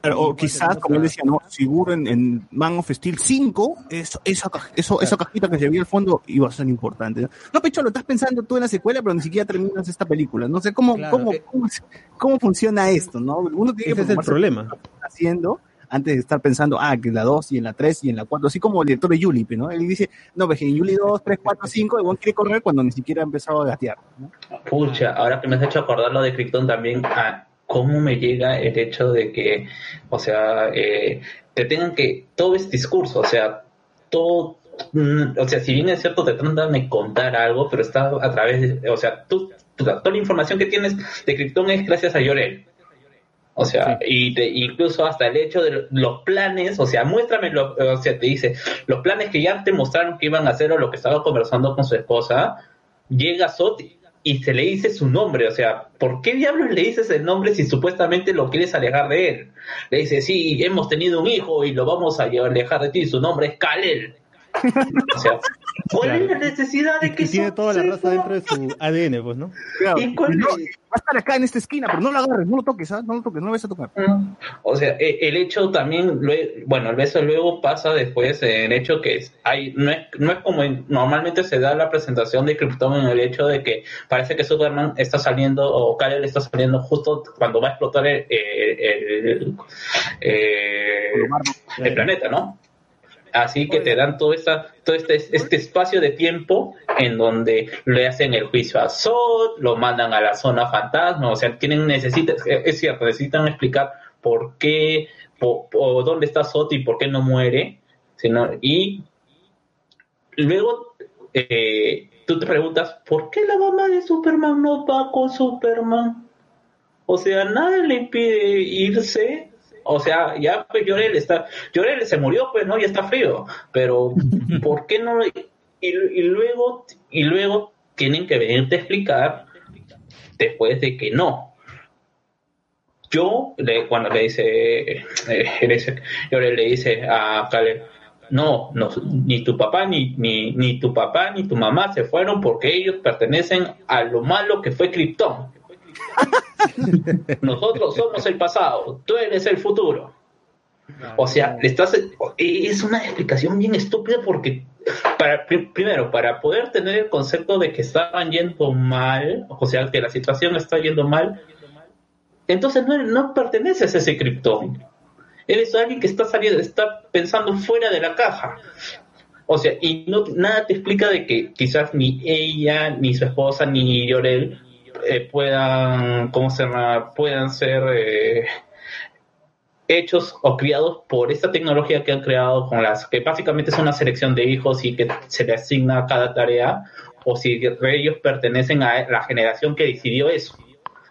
Claro, o quizás, como él decía, no, seguro en, en Man of Steel 5, eso, esa, eso, esa cajita que se veía al fondo iba a ser importante. No, No, Pecho, lo estás pensando tú en la secuela, pero ni siquiera terminas esta película. No sé cómo, Claro, cómo, eh. cómo, cómo funciona esto, ¿no? Uno tiene Ese que es el problema. haciendo antes de estar pensando, ah, que en la 2 y en la 3 y en la 4, así como el director de Yuli, ¿no? Él dice, no, pues en Yuli 2, 3, 4, 5, el buen quiere correr cuando ni siquiera ha empezado a gatear. ¿no? Pucha, ahora que me has hecho acordar lo de Krypton también, a cómo me llega el hecho de que, o sea, eh, te tengan que, todo es discurso, o sea, todo, mm, o sea, si bien es cierto, te tratan de contar algo, pero está a través de, o sea, tú- toda la información que tienes de Krypton es gracias a Llorel. O sea, y te, incluso hasta el hecho de los planes, o sea, muéstrame, lo- o sea, te dice, los planes que ya te mostraron que iban a hacer o lo que estaba conversando con su esposa, llega Sot y se le dice su nombre, o sea, ¿por qué diablos le dices el nombre si supuestamente lo quieres alejar de él? Le dice, sí, hemos tenido un hijo y lo vamos a llevar- alejar de ti, su nombre es Kalel. *laughs* O sea, ¿cuál es la necesidad de que Y tiene toda la raza dentro de su *laughs* ADN, pues, ¿no? ¿Y cuál No, es? va a estar acá en esta esquina, pero no lo agarres, no lo toques, ¿ah? No lo toques, no lo vas a tocar. O sea, e- el hecho también, bueno, el beso luego pasa después en el hecho que es- hay, no es, no es como en- normalmente se da la presentación de Krypton en el hecho de que parece que Superman está saliendo o Kal-El está saliendo justo cuando va a explotar el, el, el- el planeta, ¿no? Así que te dan todo, esta, todo este, este espacio de tiempo en donde le hacen el juicio a Zod, lo mandan a la zona fantasma, o sea, tienen necesitan, es cierto, necesitan explicar por qué, po- po- dónde está Zod y por qué no muere, sino, y luego eh, tú te preguntas, ¿por qué la mamá de Superman no va con Superman? O sea, nadie le impide irse. O sea, ya pues Llorel está, Llorel se murió, pues no, ya está frío. Pero, *laughs* ¿por qué no? Y, y luego, y luego tienen que venirte a explicar después de que no. Yo, le- cuando le dice, eh, le dice- Llorel le dice a Caleb, no, no, ni tu papá, ni, ni, ni tu papá, ni tu mamá se fueron porque ellos pertenecen a lo malo que fue Krypton. *laughs* Nosotros somos el pasado, tú eres el futuro. O sea, estás, es una explicación bien estúpida porque, para, pri- primero, para poder tener el concepto de que estaban yendo mal, o sea, que la situación está yendo mal, entonces no, no perteneces a ese Krypton. Eres alguien que está saliendo, está pensando fuera de la caja. O sea, y no, nada te explica de que quizás ni ella, ni su esposa, ni Llorel eh, puedan, ¿cómo se llama? Puedan ser eh, hechos o criados por esta tecnología que han creado con las, que básicamente es una selección de hijos y que se le asigna a cada tarea, o si ellos pertenecen a la generación que decidió eso.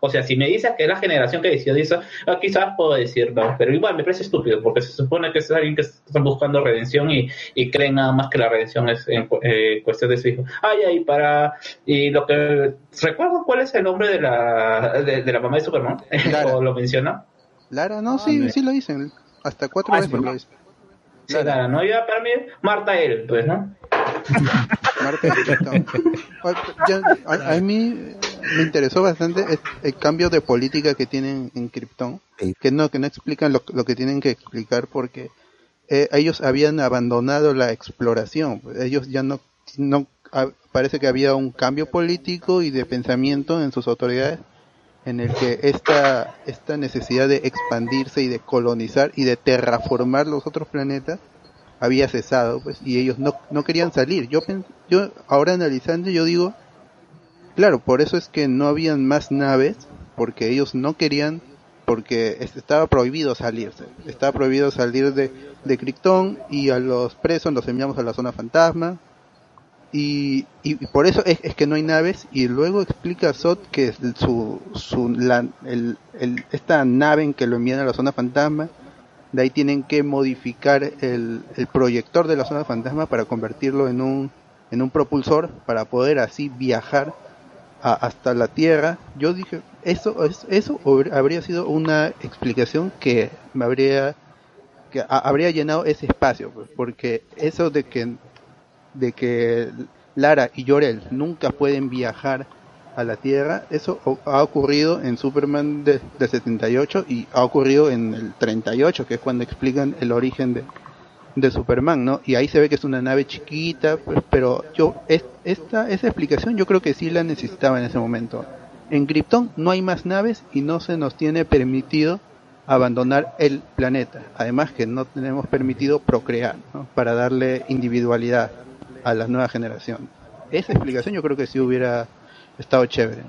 O sea, si me dices que es la generación que decidió eso, ah, quizás puedo decir no, pero igual me parece estúpido, porque se supone que es alguien que está buscando redención y, y creen nada más que la redención es en eh, cuestión de su hijo. Ay, ay, para. Y lo que. ¿Recuerdo cuál es el nombre de la, de, de la mamá de Superman? *laughs* ¿O lo menciona? Lara, no, sí, sí lo dicen. Hasta cuatro veces lo dicen. Sí, Lara, ¿no? Ya para mí, Marta él, pues, ¿no? Krypton. O- ya, a, a mí me interesó bastante el, cambio de política que tienen en Krypton, que no que no explican lo, lo que tienen que explicar porque eh, ellos habían abandonado la exploración, ellos ya no no parece que había un cambio político y de pensamiento en sus autoridades en el que esta esta necesidad de expandirse y de colonizar y de terraformar los otros planetas había cesado pues y ellos no, no querían salir. Yo yo ahora analizando yo digo claro por eso es que no habían más naves porque ellos no querían porque es- estaba prohibido salirse. Estaba prohibido salir de de Krypton y a los presos los enviamos a la zona fantasma. Y y por eso es, es que no hay naves y luego explica Sot que su, su la, el, el- esta nave en que lo envían a la zona fantasma de ahí tienen que modificar el, el proyector de la zona fantasma para convertirlo en un en un propulsor para poder así viajar a- hasta la Tierra. Yo dije eso es- eso hubr- habría sido una explicación que me habría que ha- habría llenado ese espacio pues, porque eso de que de que Lara y Jorel nunca pueden viajar a la Tierra, eso ha ocurrido en Superman de, de 78 y ha ocurrido en el 38, que es cuando explican el origen de, de Superman, ¿no? Y ahí se ve que es una nave chiquita, pues, pero yo es- esta esa explicación yo creo que sí la necesitaba en ese momento. En Krypton no hay más naves y no se nos tiene permitido abandonar el planeta. Además que no tenemos permitido procrear, ¿no? Para darle individualidad a la nueva generación. Esa explicación yo creo que sí hubiera estado chévere.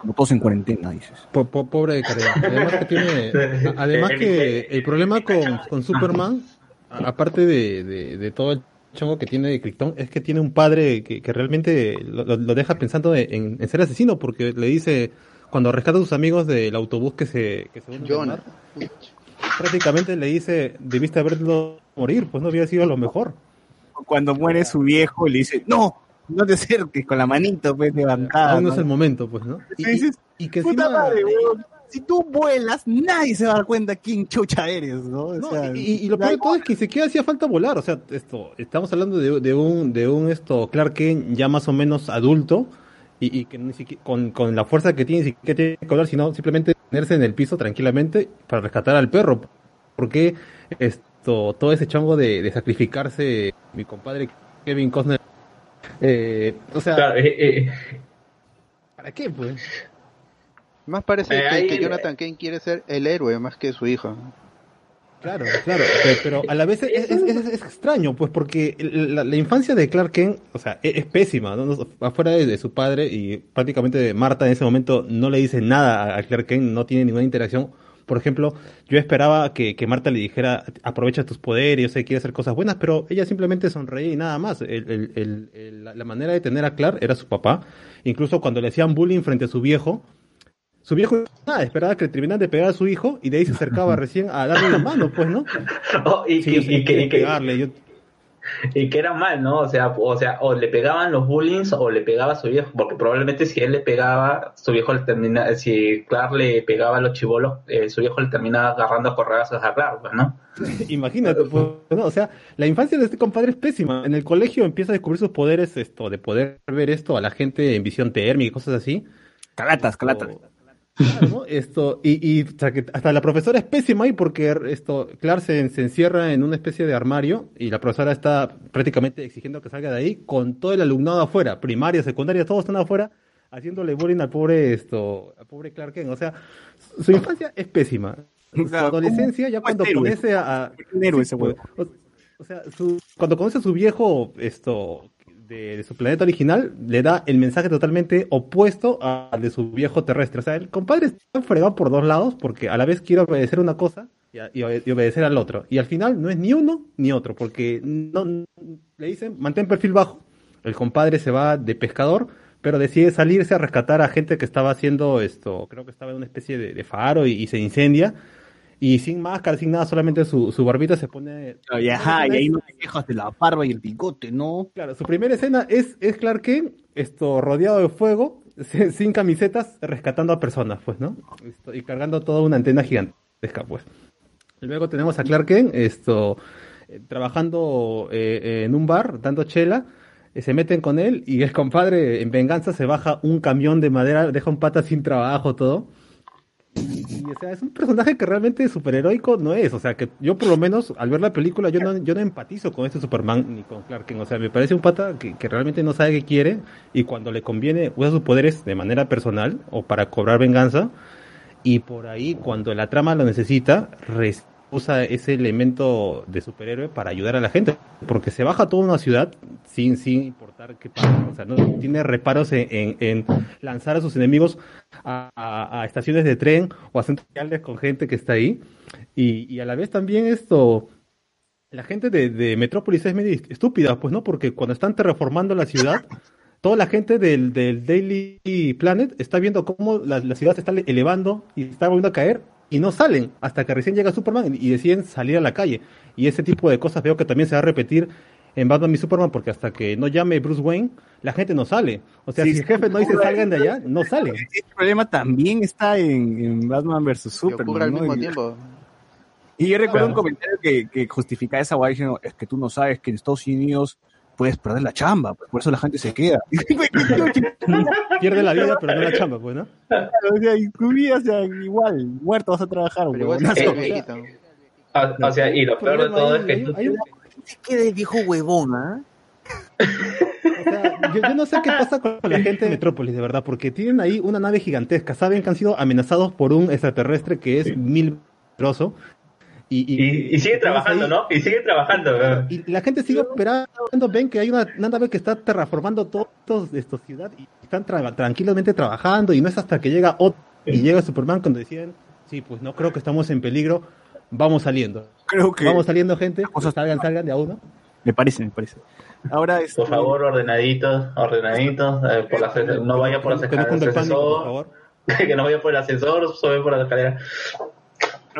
Como todos en cuarentena, dices. Po- po- pobre de Carey. Además que tiene, *laughs* además que el problema con, con Superman, aparte de, de, de todo el chongo que tiene de Krypton, es que tiene un padre que, que realmente lo, deja pensando en, en ser asesino, porque le dice, cuando rescata a sus amigos del autobús que se, que mar, prácticamente le dice, debiste haberlo morir, pues no había sido lo mejor. Cuando muere su viejo, le dice, no, no te acerques con la manito, pues, levantada. Aún no ¿no? es el momento, pues, ¿no? Y, que puta encima, madre, weón. si tú vuelas, nadie se va a dar cuenta quién chucha eres, ¿no? O No, sea, y, y lo peor de todo es que ni siquiera hacía falta volar. O sea, esto, estamos hablando de, de un, de un esto, Clark Kent ya más o menos adulto y, y que ni siquiera, con, con la fuerza que tiene, ni siquiera tiene que volar, sino simplemente tenerse en el piso tranquilamente para rescatar al perro. porque esto, todo ese chongo de, de sacrificarse mi compadre Kevin Costner? Eh, o sea, Claro, eh, eh, ¿para qué, pues? Más parece Eh, que, ahí- que Jonathan Kane quiere ser el héroe más que su hijo. Claro, claro, pe- pero a la vez es, es- es- es extraño, pues porque la, la infancia de Clark Kent, o sea, e, es, es pésima, ¿no? Afuera de, de su padre y prácticamente Marta en ese momento no le dice nada a- a Clark Kent, no tiene ninguna interacción. Por ejemplo, yo esperaba que, que Marta le dijera, aprovecha tus poderes, yo sé que quiere hacer cosas buenas, pero ella simplemente sonreía y nada más. El- el- el- el- la, manera de tener a Clark era su papá. Incluso cuando le hacían bullying frente a su viejo, su viejo nada, esperaba que le terminaran de pegar a su hijo y de ahí se acercaba *laughs* recién a darle la mano, pues, ¿no? Oh, y, Sí, y que, y que- pegarle, yo- y que era mal, ¿no? O sea, o sea, o le pegaban los bullings o le pegaba a su viejo, porque probablemente si él le pegaba, su viejo le termina, si Clark le pegaba a los chivolos, eh, su viejo le terminaba agarrando a correazos a Clark, pues, ¿no? *laughs* Imagínate, pues, ¿no? o sea, la infancia de este compadre es pésima. En el colegio empieza a descubrir sus poderes, esto, de poder ver esto a la gente en visión térmica y cosas así. Calatas, calatas. Claro, ¿no? Esto, y, y hasta la profesora es pésima ahí porque esto, Clark se, se encierra en una especie de armario y la profesora está prácticamente exigiendo que salga de ahí con todo el alumnado afuera, primaria, secundaria, todos están afuera haciéndole bullying al pobre esto, al pobre Clark Kent. O sea, su, infancia es pésima. Su adolescencia ya ¿cómo- cuando conoce a, a- héroe sí, ese huevo. o, o sea, su- cuando conoce a su viejo esto de, su planeta original, le da el mensaje totalmente opuesto al de su viejo terrestre. O sea, el compadre está fregado por dos lados porque a la vez quiere obedecer una cosa y, obedecer al otro. Y al final no es ni uno ni otro porque no, le dicen mantén perfil bajo. El compadre se va de pescador, pero decide salirse a rescatar a gente que estaba haciendo esto, creo que estaba en una especie de, faro y se incendia. Y sin máscara, sin nada, solamente su, su barbita se pone. Ajá, y ahí no te quejas de la barba y el bigote, ¿no? Claro, su primera escena es, es Clark Kent, esto, rodeado de fuego, *laughs* sin camisetas, rescatando a personas, pues, ¿no? Esto, y cargando toda una antena gigantesca, pues. Luego tenemos a Clark Kent, esto, eh, trabajando eh, en un bar, dando chela, eh, se meten con él y el compadre, en venganza, se baja un camión de madera, deja un pata sin trabajo, todo. Y, o sea, es un personaje que realmente superheroico no es. O sea, que yo por lo menos al ver la película yo no, yo no empatizo con este Superman ni con Clark Kent. O sea, me parece un pata que, que realmente no sabe qué quiere y cuando le conviene usa sus poderes de manera personal o para cobrar venganza. Y por ahí, cuando la trama lo necesita, usa ese elemento de superhéroe para ayudar a la gente. Porque se baja toda una ciudad sin, sin importar qué pasa. O sea, no tiene reparos en, en- lanzar a sus enemigos a, estaciones de tren o a centros comerciales con gente que está ahí. Y, y a la vez también esto, la gente de, de Metrópolis es medio estúpida, pues no, porque cuando están terraformando la ciudad, toda la gente del, del Daily Planet está viendo cómo la, la ciudad se está elevando y está volviendo a caer y no salen hasta que recién llega Superman y deciden salir a la calle. Y ese tipo de cosas veo que también se va a repetir en Batman y Superman porque hasta que no llame Bruce Wayne, la gente no sale. O sea, Sí, si el jefe no dice salgan de allá, no salen. Este problema también está en, en Batman ocurre Superman. al ¿no? mismo Y- tiempo. Y yo recuerdo Claro. un comentario que, que justifica esa guay diciendo, es que tú no sabes que en Estados Unidos puedes perder la chamba, pues, por eso la gente se queda. *laughs* Pierde la vida, pero no la chamba, pues, ¿no? o sea, vida, o sea, igual, muerto vas a trabar, Pero igual Eh. O, sea, y lo peor de todo es que tú, Hay queda el viejo huevón, ¿ah? O sea, yo, yo no sé qué pasa con la gente de Metrópolis, de verdad, porque tienen ahí una nave gigantesca. Saben que han sido amenazados por un extraterrestre que es mil trozo. Y, y, y sigue trabajando, ¿no? Y sigue trabajando. Y la gente sigue operando, ven que hay una, una nave que está terraformando todos esta ciudad y están tra- tranquilamente trabajando y no es hasta que llega otro y llega Superman cuando deciden, sí, pues no creo que estamos en peligro, vamos saliendo. Creo que Vamos saliendo gente, salgan, salgan de a uno. me parece, me parece. Ahora es Por favor, ordenaditos, ordenaditos. eh, por las, no vaya por las escaleras por favor. *laughs* Que no vaya por el ascensor, sube por la escalera.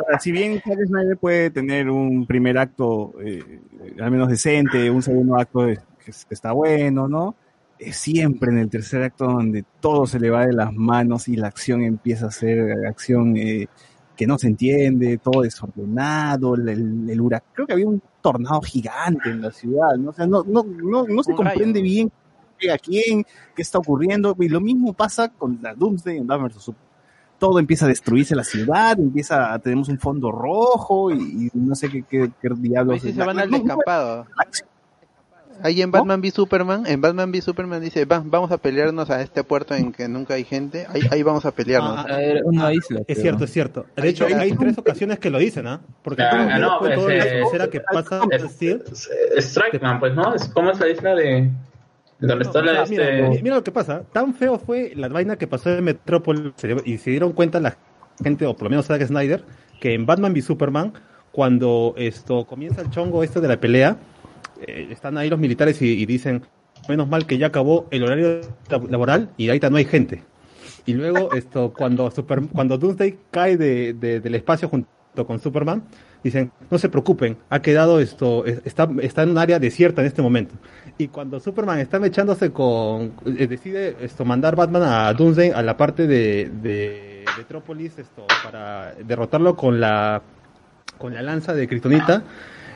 Ahora, si bien Zack Snyder puede tener un primer acto eh, al menos decente, un segundo acto que, es- que está bueno, ¿no? es siempre en el tercer acto donde todo se le va de las manos y la acción empieza a ser acción eh, que no se entiende, todo desordenado, el, huracán, creo que había un tornado gigante en la ciudad, ¿no? O sea, no, no, no, no se comprende bien a quién, qué está ocurriendo, y lo mismo pasa con la Doomsday en Batman vs. Todo empieza a destruirse la ciudad, empieza, tenemos un fondo rojo y, y no sé qué, qué, qué diablos. Se van al No, no, descampado. Ahí en Batman v Superman, en Batman v Superman dice, "Va- vamos a pelearnos a este puerto en que nunca hay gente, ahí, ahí vamos a pelearnos. Ah, Ah, era una isla. Es creo, cierto, ¿no? es cierto. De hecho, hay tres ocasiones que lo dicen, ¿ah? Porque Ah, no, fue pues, toda la eh, que pasa es-. Eh, Strikeman, pues, ¿no? Es como es la isla de... Donde está No, la... o sea, mira, este... mira lo que pasa. Tan feo fue la vaina que pasó en Metrópolis y se dieron cuenta la gente, o por lo menos Zack Snyder, que en Batman v Superman, cuando esto comienza el chongo este de la pelea, eh, están ahí los militares y, y dicen, menos mal que ya acabó el horario lab- laboral y ahorita no hay gente. Y luego esto cuando Super, cuando Doomsday cae de, de- del espacio junto con Superman, dicen, no se preocupen, ha quedado esto, es- está, está en un área desierta en este momento. Y cuando Superman está mechándose con, eh, decide esto mandar Batman a Doomsday a la parte de, de Metrópolis esto para derrotarlo con la con la lanza de Kryptonita,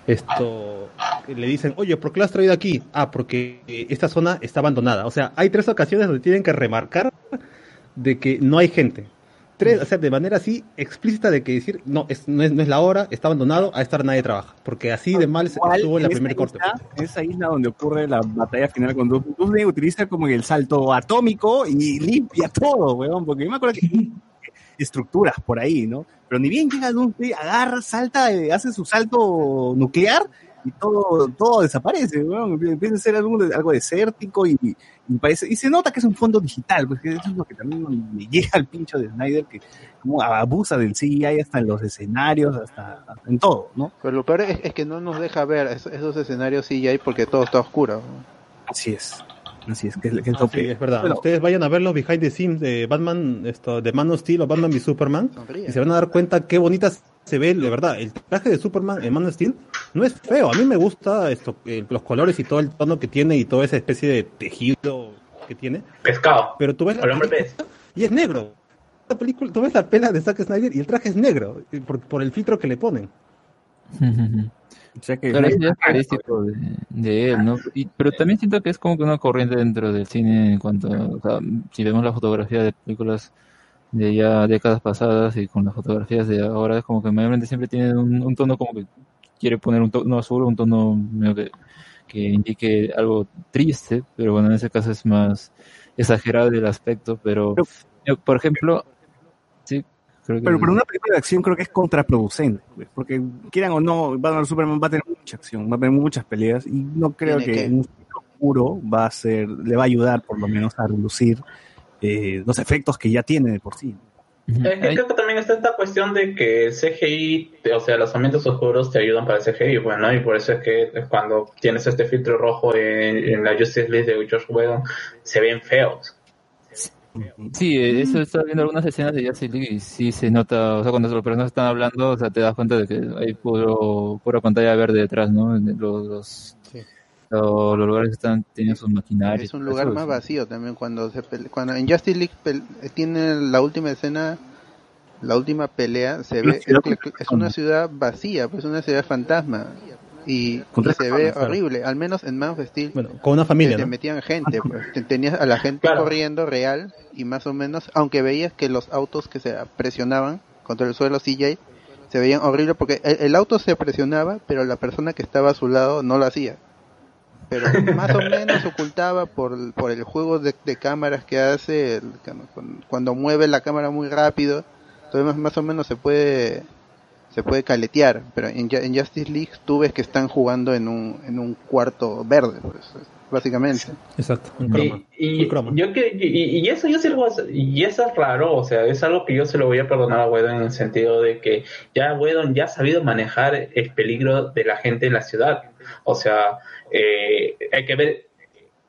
esto le dicen, oye, ¿por qué lo has traído aquí? Ah, porque eh, esta zona está abandonada. O sea, hay tres ocasiones donde tienen que remarcar de que no hay gente. Tres, o sea, de manera así explícita de que decir, no, es, no, es, no es la hora, está abandonado, a estar nadie trabaja. Porque así de mal estuvo en la primera corte. esa isla donde ocurre la batalla final con Doom- utiliza como el salto atómico y limpia todo, weón, porque yo me acuerdo que estructuras por ahí, ¿no? Pero ni bien llega Doomsday, agarra, salta, eh, hace su salto nuclear y todo, todo desaparece, weón. Empieza a ser algo, algo desértico y, y parece, y se nota que es un fondo digital, porque eso es lo que también me llega al pincho de Snyder, que como abusa del CGI hasta en los escenarios, hasta, hasta en todo, ¿no? Pero lo peor es, es que no nos deja ver es- esos escenarios CGI porque todo está oscuro. Así es. Así es, que, es- que es Ah, lo sí, que- es verdad. Bueno, Ustedes vayan a ver los behind the scenes de Batman, esto, de Man of Steel o Batman v Superman Sonríe. y se van a dar cuenta qué bonitas se ve, de verdad. El traje de Superman en Man of Steel no es feo. A mí me gusta esto, eh, los colores y todo el tono que tiene y toda esa especie de tejido que tiene. Pescado. Pero tú ves la película y es negro. La película, tú ves la pela de Zack Snyder y el traje es negro y por, por el filtro que le ponen. *laughs* o sea que Claro, es característico de, de él, ¿no? Y- pero también siento que es como que una corriente dentro del cine en cuanto, o sea, si vemos la fotografía de películas de ya décadas pasadas y con las fotografías de ahora, es como que mayormente siempre tiene un, un tono como que quiere poner un tono azul, un tono medio que, que indique algo triste, pero bueno, en ese caso es más exagerado el aspecto, pero, yo, por ejemplo, creo que... Pero para una película de acción creo que es contraproducente, pues, porque quieran o no, Batman Superman va a tener mucha acción, va a tener muchas peleas y no creo que que. un filtro oscuro va a ser, le va a ayudar por lo menos a reducir eh, los efectos que ya tiene de por sí. Es que creo que también está esta cuestión de que el CGI, o sea, los ambientes oscuros te ayudan para el CGI, bueno, y por eso es que cuando tienes este filtro rojo en, en la Justice League de George Whedon, se ven feos. Sí, eh, eso estaba viendo algunas escenas de Justice League y sí se nota, o sea, cuando los personajes están hablando, o sea, te das cuenta de que hay puro, pura pantalla verde detrás, ¿no? Los, los, los- los lugares están, tienen sus maquinarias. Es un lugar eso más vacío también cuando se pele- cuando en Justice League pel- tiene la última escena la última pelea se ve es, es una ciudad vacía pues una ciudad fantasma y, Con y tres se personas, ve claro. horrible al menos en Man of Steel Bueno, con una familia, te, metían gente pues. *laughs* Te- tenías a la gente Claro. corriendo real y más o menos aunque veías que los autos que se presionaban contra el suelo CJ se veían horribles porque el, el auto se presionaba pero la persona que estaba a su lado no lo hacía pero *laughs* más o menos ocultaba por, por el juego de, de cámaras que hace, el- cuando, cuando mueve la cámara muy rápido, entonces más, más o menos se puede se puede caletear, pero en, en Justice League tú ves que están jugando en un, en un cuarto verde, pues, básicamente. Exacto, un croma. Y, y Un croma. yo que y, y eso yo se lo y eso es raro, o sea, es algo que yo se lo voy a perdonar a Whedon en el sentido de que ya Whedon ya ha sabido manejar el peligro de la gente en la ciudad. O sea, eh, hay que ver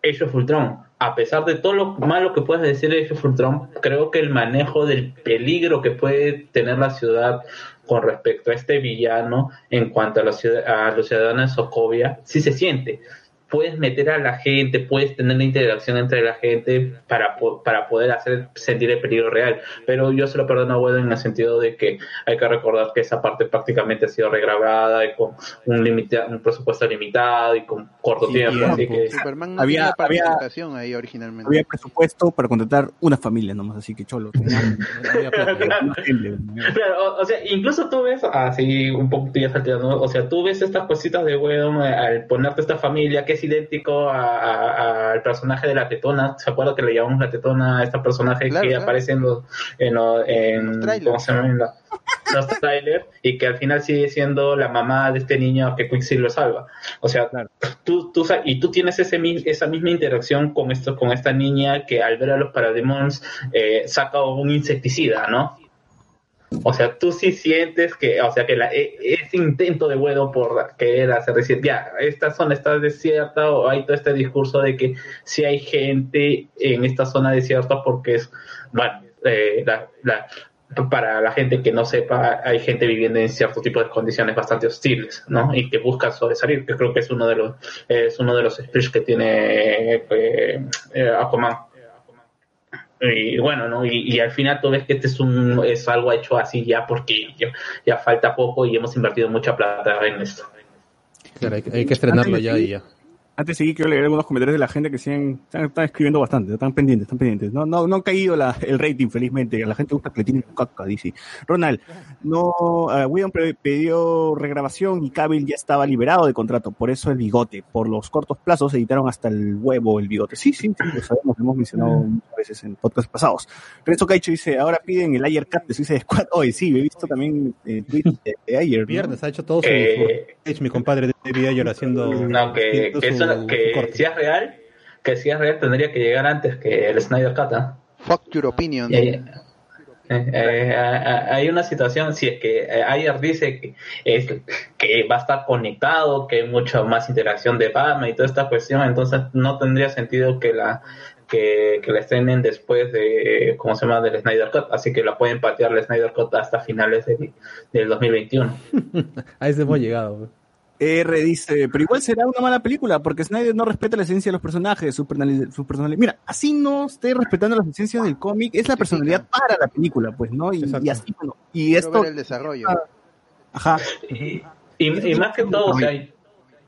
Age of Ultron. A pesar de todo lo malo que puedas decir de Age of Ultron, creo que el manejo del peligro que puede tener la ciudad con respecto a este villano en cuanto a, ciudad, a los ciudadanos de Sokovia sí se siente. Puedes meter a la gente, puedes tener la interacción entre la gente para, para poder hacer sentir el peligro real. Pero yo se lo perdono a Whedon en el sentido de que hay que recordar que esa parte prácticamente ha sido regrabada y con un, limita- un presupuesto limitado y con corto tiempo. Así que Superman no Había- tenía había- participación ahí originalmente. Había presupuesto para contratar una familia nomás, así que cholo. *laughs* Claro, o, o sea, incluso tú ves, así un poquito ya salteando, ¿no? o sea, tú ves estas cositas de Whedon eh, al ponerte esta familia que es idéntico al personaje de la tetona, ¿se acuerda que le llamamos la tetona a esta personaje Claro, que claro. aparece en los, en, los- en- trailers. ¿cómo se llama? En la- los trailers y que al final sigue siendo la mamá de este niño que Quicksilver salva. O sea, tú, tú, y tú tienes ese, esa misma interacción con esto, con esta niña que al ver a los Parademons eh, saca un insecticida, ¿no? O sea, tú sí sientes que, o sea, que la, e- ese intento de Guedo por querer hacer decir, ya, esta zona está desierta, o hay todo este discurso de que si hay gente en esta zona desierta porque es, bueno, eh, la, la- para la gente que no sepa, hay gente viviendo en cierto tipo de condiciones bastante hostiles, ¿no? Y que busca sobresalir, que creo que es uno de los, es uno de los speech que tiene eh, eh. Y bueno, ¿no? Y, al final tú ves que este es un es algo hecho así ya porque ya, falta poco y hemos invertido mucha plata en esto. Claro, hay, hay que estrenarlo ya y ya. Antes de seguir, quiero leer algunos comentarios de la gente que siguen, están, están escribiendo bastante, están pendientes, están pendientes. No, no, no ha caído la, el rating, felizmente. A la gente gusta que le tienen caca, dice. Ronald, no, uh, pre- pidió regrabación y Cavill ya estaba liberado de contrato, por eso el bigote. Por los cortos plazos editaron hasta el huevo el bigote. Sí, sí, sí, lo sabemos, lo hemos mencionado muchas veces en podcasts pasados. Renzo Caicho dice, ahora piden el Ayer Cut de Suicide Squad. Hoy sí, he visto también eh, tweets de, de Ayer. ¿no? Viernes ha hecho todo su, Eh, mi compadre David Ayer haciendo, No, que, su- que corte. si es real, que si es real tendría que llegar antes que el Snyder Cut. ¿ah? Fuck your opinion. Y hay, eh, eh, hay una situación, si es que eh, Ayer dice que, es, que va a estar conectado, que hay mucha más interacción de Batman y toda esta cuestión, entonces no tendría sentido que la que, que la estrenen después de, ¿cómo se llama?, del Snyder Cut, así que la pueden patear el Snyder Cut hasta finales de- del 2021. A ese hemos llegado. R dice, pero igual será una mala película, porque Snyder no respeta la esencia de los personajes, su, personali- su personalidad. Mira, así no esté respetando las esencias del cómic, es la personalidad para la película, pues, ¿no? Y, y así, bueno, y Quiero esto... ver el desarrollo. Ajá. Y, y más que todo, o sea,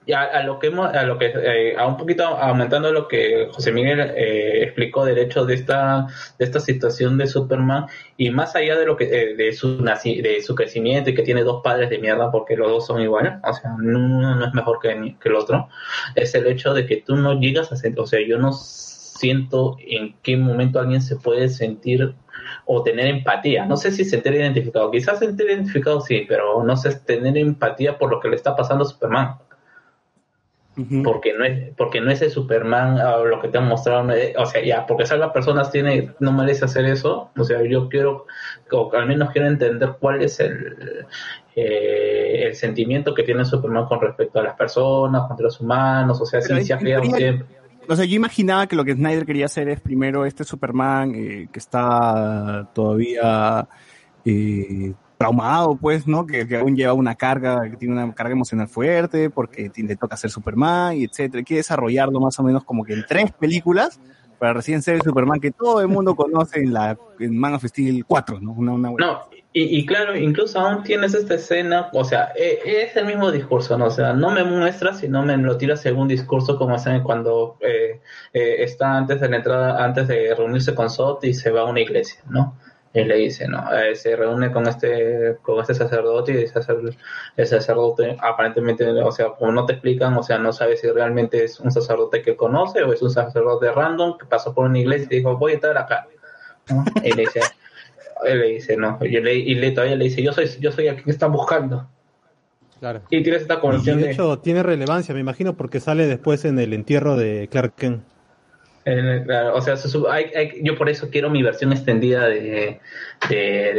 y a, lo que hemos, a lo que, eh, a un poquito aumentando lo que José Miguel eh, explicó del hecho de esta, de esta situación de Superman, y más allá de lo que, eh, de su naci- de su crecimiento y que tiene dos padres de mierda porque los dos son iguales, o sea, uno no es mejor que, que el otro, es el hecho de que tú no llegas a sentir, o sea, yo no siento en qué momento alguien se puede sentir o tener empatía. No sé si sentir identificado, quizás sentir identificado sí, pero no sé tener empatía por lo que le está pasando a Superman. Porque no es, porque no es el Superman ah, lo que te han mostrado, me- o sea, ya, porque salva personas tiene, no merece hacer eso, o sea, yo quiero, o al menos quiero entender cuál es el, eh, el sentimiento que tiene Superman con respecto a las personas, contra los humanos, o sea, Pero en creado teoría- siempre. O sea, yo imaginaba que lo que Snyder quería hacer es primero este Superman eh, que está todavía eh, traumado, pues, ¿no? Que, aún lleva una carga, que tiene una carga emocional fuerte porque le toca ser Superman y etcétera. Quiere desarrollarlo más o menos como que en tres películas para recién ser el Superman que todo el mundo conoce en la en Man of Steel 4, ¿no? Una, una No, y, y claro, incluso aún tienes esta escena, o sea, e- es el mismo discurso, ¿no? O sea, no me muestras, sino me lo tiras según discurso, como hacen cuando eh, eh, está antes de la entrada, antes de reunirse con Sot y se va a una iglesia, ¿no? Y le dice, ¿no? Eh, se reúne con este, con este sacerdote y dice, el sacerdote aparentemente, o sea, como no te explican, o sea, no sabes si realmente es un sacerdote que conoce o es un sacerdote random que pasó por una iglesia y dijo, voy a estar acá. ¿no? Y le dice, él le dice, no, y, le, y le, todavía le dice, yo soy, yo soy a quien están buscando. Claro. Y tienes esta de de, hecho tiene relevancia, me imagino, porque sale después en el entierro de Clark Kent. En- claro, o sea, se sub- hay- hay- yo por eso quiero mi versión extendida de, de, de,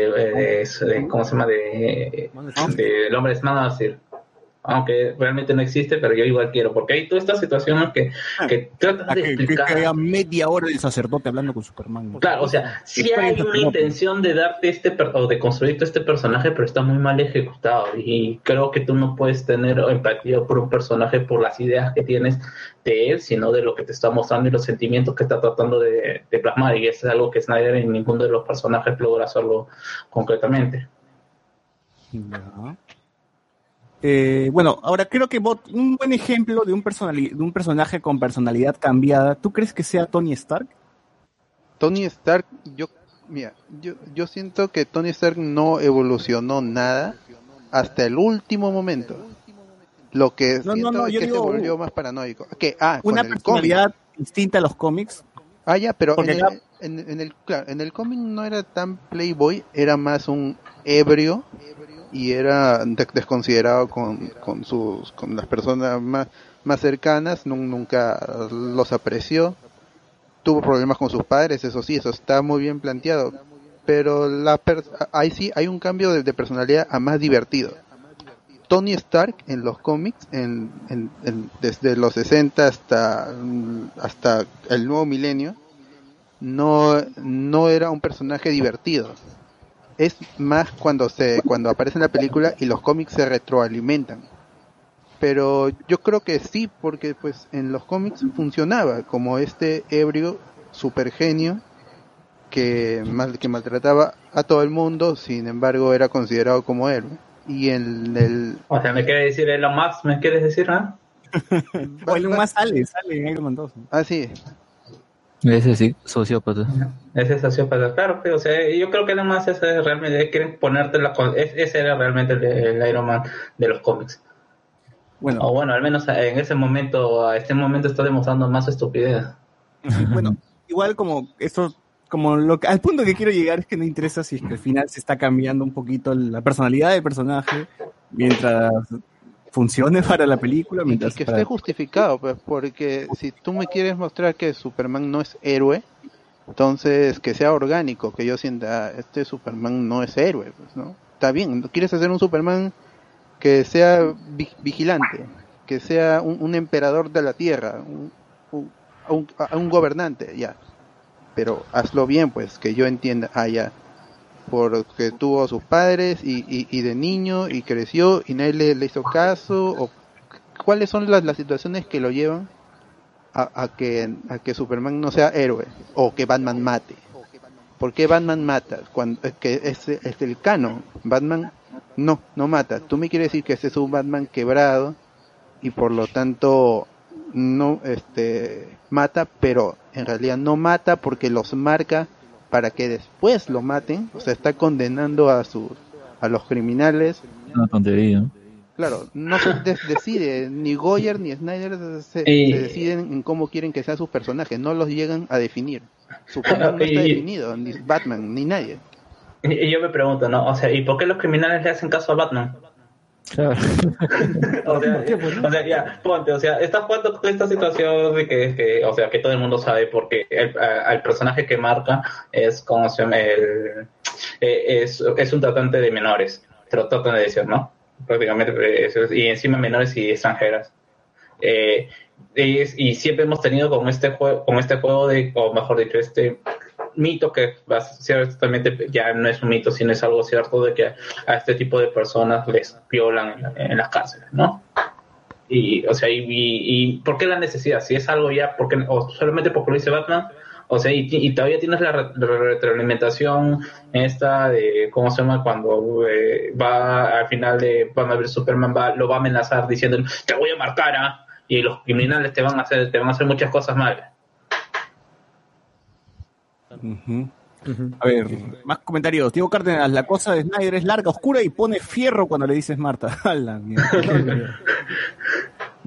de- ¿cómo se llama? De, de El hombre de Man. Aunque realmente no existe, pero yo igual quiero, porque hay todas estas situaciones que, que tratas Ah, de que, que, explicar. que haya media hora el sacerdote hablando con Superman. ¿no? Claro, o sea, sí hay una intención de darte este per- o de construirte este personaje, pero está muy mal ejecutado. Y creo que tú no puedes tener empatía por un personaje por las ideas que tienes de él, sino de lo que te está mostrando y los sentimientos que está tratando de, de plasmar. Y eso es algo que Snyder en ninguno de los personajes logra hacerlo concretamente. Ya. Eh, bueno, ahora creo que Bot, un buen ejemplo de un, de un personaje con personalidad cambiada, ¿tú crees que sea Tony Stark? Tony Stark, yo, mira, yo, yo siento que Tony Stark no evolucionó nada hasta el último momento. Lo que No, siento no, es que digo, se volvió más paranoico. Que, ah, Una personalidad distinta a los cómics. Ah, ya, pero en el, en el, claro, en el cómic no era tan playboy, era más un ebrio y era de- desconsiderado con, con sus con las personas más más cercanas, nun- nunca los apreció. Tuvo problemas con sus padres, eso sí, eso está muy bien planteado. Pero la per- ahí sí hay un cambio de, personalidad a más divertido. Tony Stark en los cómics, en, desde los 60 hasta, hasta el nuevo milenio, no, no era un personaje divertido. Es más cuando se cuando aparece en la película y los cómics se retroalimentan. Pero yo creo que sí, porque pues en los cómics funcionaba como este ebrio super genio que, mal, que maltrataba a todo el mundo, sin embargo era considerado como héroe. Y en el... O sea, ¿me quiere decir Elon Musk? ¿Me quieres decir, ah? *laughs* O el más sale, sale en Iron Man 2. Ah, sí. Ese sí, sociópata. Ese es sociópata, claro, que, o sea, yo creo que nada más ese es realmente, quieren ponerte la, ese era realmente el, el Iron Man de los cómics. Bueno. O bueno, al menos en ese momento, a este momento está demostrando más estupidez. *laughs* Bueno, igual como esto, como lo que- al punto que quiero llegar es que no interesa si es que al final se está cambiando un poquito la personalidad del personaje mientras funcione para la película, mientras que para- esté justificado, pues, porque si tú me quieres mostrar que Superman no es héroe, entonces que sea orgánico, que yo sienta, "Ah, este Superman no es héroe, pues, ¿no? Está bien, quieres hacer un Superman que sea vi- vigilante, que sea un, un emperador de la Tierra, un, un, un- un gobernante, ya. Pero hazlo bien, pues, que yo entienda, ah, ya, porque tuvo a sus padres y, y, de niño y creció y nadie le, le hizo caso o cuáles son las, las situaciones que lo llevan a, a que a que Superman no sea héroe o que Batman mate. ¿por qué Batman mata? cuando es que es, es el canon. Batman no no mata. Tú me quieres decir que ese es un Batman quebrado y por lo tanto no este mata pero en realidad no mata porque los marca para que después lo maten o sea está condenando a sus a los criminales Una tontería. Claro, no se des- decide, ni Goyer ni Snyder se, deciden en cómo quieren que sean sus personajes, no los llegan a definir. Superman no *laughs* está definido, ni Batman, ni nadie. Y, y yo me pregunto, ¿no? O sea, ¿y por qué los criminales le hacen caso a Batman? *laughs* o, sea, *laughs* o sea, ya, ponte, o sea, estás jugando con esta situación de que, que, o sea, que todo el mundo sabe porque el, a- al personaje que marca es como se llama, el, eh, es, es un tratante de menores, te lo tratan de decir, ¿no? Prácticamente, eh, eso es- y encima menores y extranjeras. Eh, es- y siempre hemos tenido con este juego, con este juego de, o mejor dicho, este mito que ciertamente ya no es un mito, sino es algo cierto de que a este tipo de personas les violan en, en las cárceles, ¿no? Y, o sea, y, y, ¿por qué la necesidad? Si es algo ya, porque, o solamente porque lo dice Batman, o sea, y, todavía tienes la re- re- retroalimentación esta de, ¿cómo se llama? Cuando eh, va al final de Batman vs Superman, va, lo va a amenazar diciendo, te voy a marcar, ¿ah? Y los criminales te van a hacer, te van a hacer muchas cosas malas. A ver, más comentarios. Diego Cárdenas, la cosa de Snyder es larga, oscura y pone fierro cuando le dices Marta. *laughs* A la mierda. *laughs*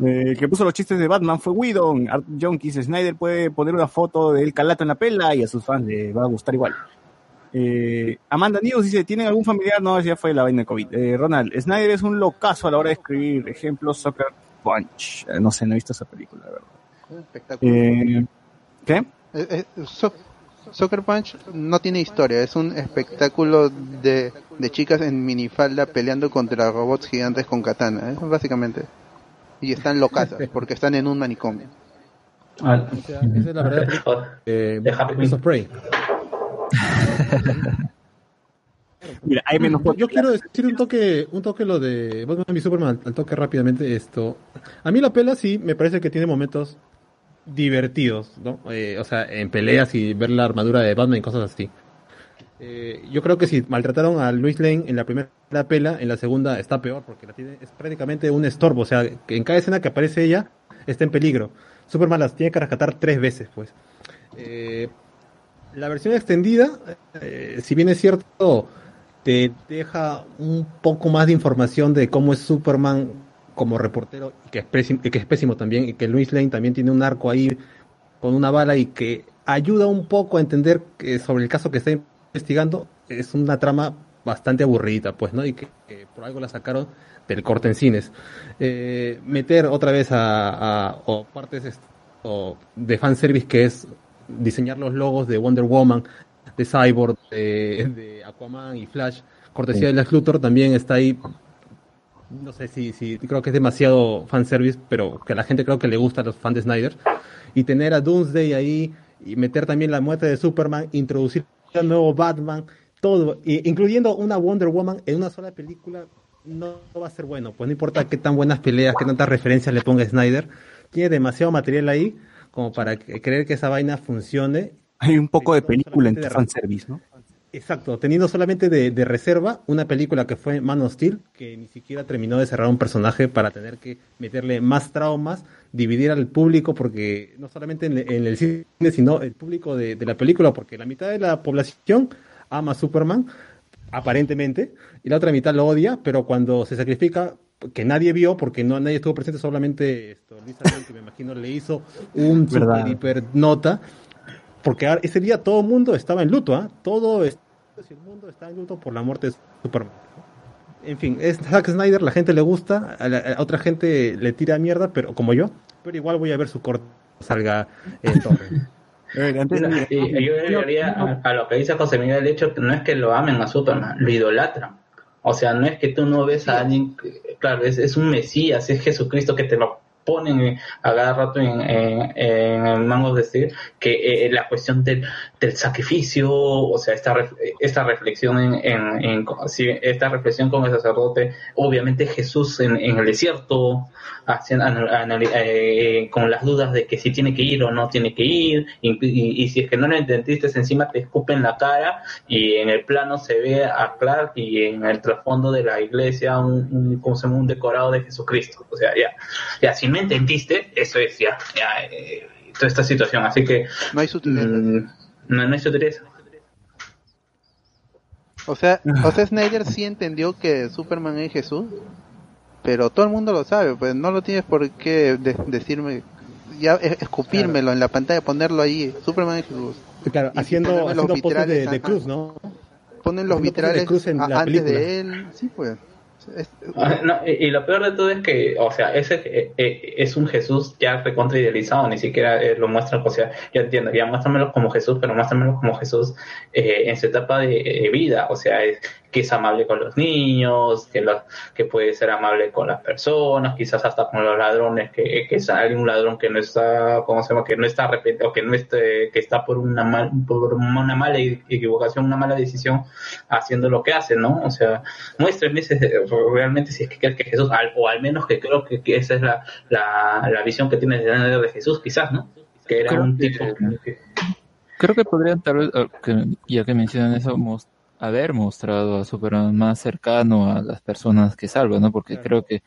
Eh, que puso los chistes de Batman fue Whedon. Art Junkies Snyder puede poner una foto del calato en la pela y a sus fans le va a gustar igual. Eh, Amanda News dice, ¿tienen algún familiar? No, ya fue la vaina de COVID. Eh, Ronald, Snyder es un locazo a la hora de escribir. Ejemplo, Soccer Punch. Eh, no sé, no he visto esa película, la verdad. Espectacular. Eh, ¿Qué? Eh, eh, so- Soccer Punch no tiene historia, es un espectáculo de, de chicas en minifalda peleando contra robots gigantes con katana, ¿eh? básicamente. Y están locas *laughs* porque están en un manicomio. Esa, esa es la verdad eh, Prey. Mira, hay menos Yo quiero decir un toque, un toque lo de Batman y Superman, al toque rápidamente esto. A mí la pela sí me parece que tiene momentos divertidos, ¿no? Eh, o sea, en peleas y ver la armadura de Batman y cosas así. Eh, yo creo que si maltrataron a Luis Lane en la primera pela, en la segunda está peor, porque la tiene, es prácticamente un estorbo. O sea, en cada escena que aparece ella está en peligro. Superman las tiene que rescatar tres veces, pues. Eh, la versión extendida, si bien es cierto, te deja un poco más de información de cómo es Superman como reportero, y que es pésimo, que es pésimo también, y que Luis Lane también tiene un arco ahí con una bala y que ayuda un poco a entender que sobre el caso que está investigando es una trama bastante aburrida, pues, ¿no? Y que, que por algo la sacaron del corte en cines. Eh, meter otra vez a, a o partes est- o de fanservice que es diseñar los logos de Wonder Woman, de Cyborg, de, de Aquaman y Flash, cortesía de Lex Luthor, también está ahí. No sé si, si creo que es demasiado fanservice, pero que a la gente creo que le gusta a los fans de Snyder. Y tener a Doomsday ahí y meter también la muerte de Superman, introducir al nuevo Batman, todo, y- incluyendo una Wonder Woman en una sola película, no va a ser bueno. Pues no importa qué tan buenas peleas, qué tantas referencias le ponga Snyder, tiene demasiado material ahí como para que- creer que esa vaina funcione. Hay un poco de película en de fanservice, ¿no? Exacto, teniendo solamente de, de reserva una película que fue Man of Steel, que ni siquiera terminó de cerrar un personaje para tener que meterle más traumas, dividir al público, porque no solamente en, en el cine, sino el público de, de la película, porque la mitad de la población ama a Superman, aparentemente, y la otra mitad lo odia, pero cuando se sacrifica, que nadie vio, porque no nadie estuvo presente, solamente esto, Lisa que me imagino le hizo un super hiper nota, porque ese día todo el mundo estaba en luto, ¿ah? Todo es- el mundo está en luto por la muerte de Superman. En fin, es Zack Snyder, la gente le gusta, a, la- a otra gente le tira mierda, pero como yo, pero igual voy a ver su corte salga en torre. *laughs* Mira, y yo agregaría a, a lo que dice José Miguel, el hecho que no es que lo amen a Superman, lo idolatran. O sea, no es que tú no ves a alguien, claro, es, es un Mesías, es Jesucristo que te lo ponen eh, a cada rato en, en, en el mango de decir que eh, la cuestión del, del sacrificio, o sea, esta, esta reflexión en, en, esta reflexión con el sacerdote, obviamente Jesús en, el desierto, haciendo, eh, con las dudas de que si tiene que ir o no tiene que ir, y, si es que no lo entendiste, encima te escupen la cara y en el plano se ve a Clark y en el trasfondo de la iglesia un, un, ¿cómo se llama? un decorado de Jesucristo. O sea, ya, ya si me entendiste, eso es ya, ya eh, toda esta situación. Así que no hay sutileza. no, no hay sutileza. O sea, o sea, *laughs* Snyder sí entendió que Superman es Jesús, pero todo el mundo lo sabe, pues no lo tienes por qué de- decirme, ya escupírmelo en la pantalla, ponerlo ahí, Superman es Jesús. Claro, haciendo, los haciendo poses de, vitrales, de ajá. cruz, ¿no? Ponen los Haciendo poses de vitrales cruz en la antes película. de él, sí pues. Es- Ah, no, y, lo peor de todo es que, o sea, ese eh, eh, es un Jesús ya recontra idealizado, ni siquiera eh, lo muestran, o sea, yo entiendo, ya muéstramelo como Jesús, pero muéstramelo como Jesús eh, en su etapa de, eh, vida, o sea, es, que es amable con los niños, que, lo- que puede ser amable con las personas, quizás hasta con los ladrones, que, que sale un ladrón que no está, ¿cómo se llama? Que no está arrepentido, que no esté, que está por una, mal, por una mala equivocación, una mala decisión, haciendo lo que hace, ¿no? O sea, muéstrenme ese- realmente si es que crees que Jesús, al- o al menos que creo que, que esa es la, la, la visión que tienes de, de Jesús, quizás, ¿no? Que era Creo un que- tipo que- Creo que podrían tal vez, ah, ya que mencionan eso, haber mostrado a Superman más cercano a las personas que salva, ¿no? Porque creo que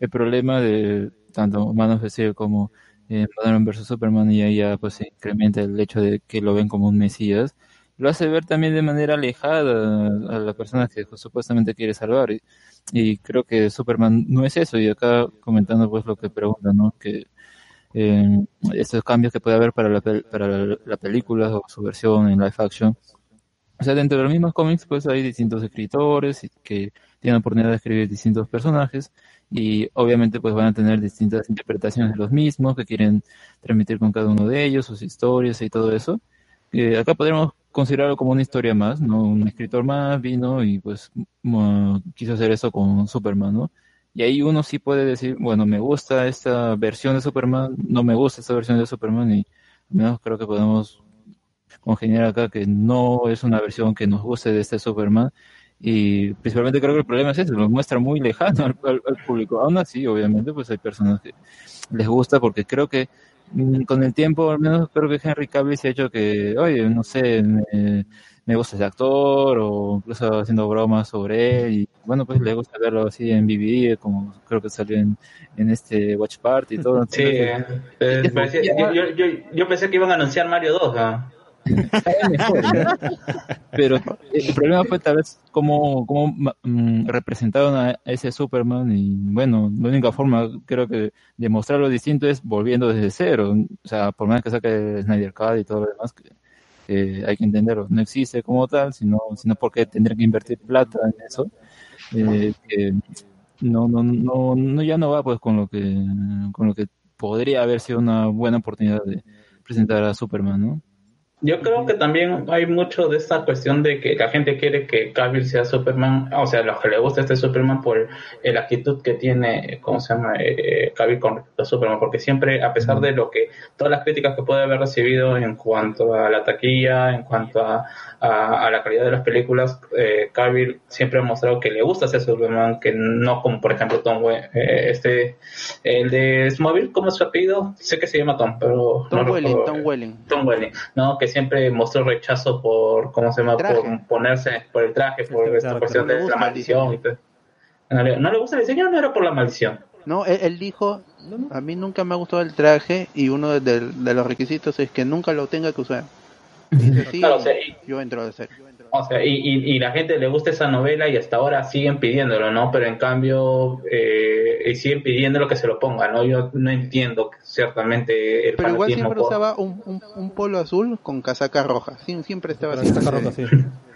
el problema de tanto Man of Steel como eh, Batman vs Superman y ahí ya pues se incrementa el hecho de que lo ven como un mesías, lo hace ver también de manera alejada a la persona que pues, supuestamente quiere salvar. Y, y creo que Superman no es eso. Y acá comentando pues lo que preguntan, ¿no? Que eh, estos cambios que puede haber para la, para la, la película o su versión en live action. O sea, dentro de los mismos cómics, pues hay distintos escritores que tienen oportunidad de escribir distintos personajes y obviamente pues van a tener distintas interpretaciones de los mismos que quieren transmitir con cada uno de ellos, sus historias y todo eso. que acá podríamos considerarlo como una historia más, ¿no? Un escritor más vino y pues mo- quiso hacer eso con Superman, ¿no? Y ahí uno sí puede decir, bueno, me gusta esta versión de Superman, no me gusta esta versión de Superman y al menos creo que podemos congeniar acá que no es una versión que nos guste de este Superman y principalmente creo que el problema es ese, lo muestra muy lejano *laughs* al, al- al público. Aún así, obviamente, pues hay personas que les gusta porque creo que con el tiempo, al menos creo que Henry Cavill se ha hecho que, oye, no sé, me, me gusta ese actor o incluso haciendo bromas sobre él y bueno, pues le gusta verlo así en BBD, como creo que salió en, en este Watch Party y todo. Sí, eh, eh, parecía- yo, yo, yo, yo pensé que iban a anunciar Mario 2. ¿ah? Pero el problema fue tal vez cómo, cómo mm, representaron a ese Superman y bueno, la única forma creo que de mostrarlo distinto es volviendo desde cero. O sea, por más que saque Snyder Cut y todo lo demás, que, que hay que entenderlo, no existe como tal, sino, sino porque tendrían que invertir plata en eso. eh, no, no, no, no, ya no va pues con lo que, con lo que podría haber sido una buena oportunidad de presentar a Superman, ¿no? Yo creo que también hay mucho de esta cuestión de que la gente quiere que Cavill sea Superman, o sea, los que le gusta este Superman por eh, la actitud que tiene, ¿cómo se llama? Eh, Cavill con respecto a Superman, porque siempre, a pesar de lo que, todas las críticas que puede haber recibido en cuanto a la taquilla, en cuanto a, a, a la calidad de las películas, eh, Cavill siempre ha mostrado que le gusta ser Superman, que no como por ejemplo Tom, eh, este, el de Smallville, ¿cómo es su apellido? Sé que se llama Tom, pero Tom no Welling. Tom Welling. Tom Welling, ¿no? Que siempre mostró rechazo por, ¿cómo se llama? Por ponerse, por el traje, por esta claro, cuestión no de la maldición y todo. No le, no le gusta el diseño, no era por la maldición. No, él, él dijo, a mí nunca me ha gustado el traje y uno de, de- de los requisitos es que nunca lo tenga que usar. *laughs* Dice, sí, Claro, o sea, y- yo entro a hacer. O sea, y, y, y la gente le gusta esa novela y hasta ahora siguen pidiéndolo, ¿no? Pero en cambio, eh, y siguen pidiéndolo que se lo ponga, ¿no? Yo no entiendo ciertamente el Pero igual siempre por- usaba un, un, un polo azul con casaca roja. Sí, siempre estaba así. Casaca roja, sí. *laughs*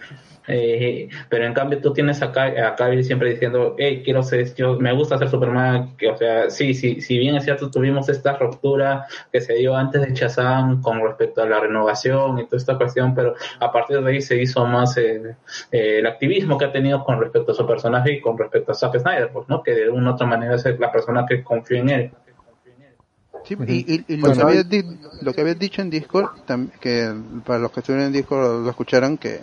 Eh, pero en cambio tú tienes acá a Cavill siempre diciendo, hey, quiero ser, yo me gusta ser Superman, que o sea, sí, sí, si bien es cierto tuvimos esta ruptura que se dio antes de Shazam con respecto a la renovación y toda esta cuestión, pero a partir de ahí se hizo más eh, eh, el activismo que ha tenido con respecto a su personaje y con respecto a Zack Snyder, pues, ¿no? Que de una u otra manera es la persona que confía en él. Sí, y, y- y lo, Bueno, que habías di- lo que habías dicho en Discord, que para los que estuvieron en Discord lo escucharon, que,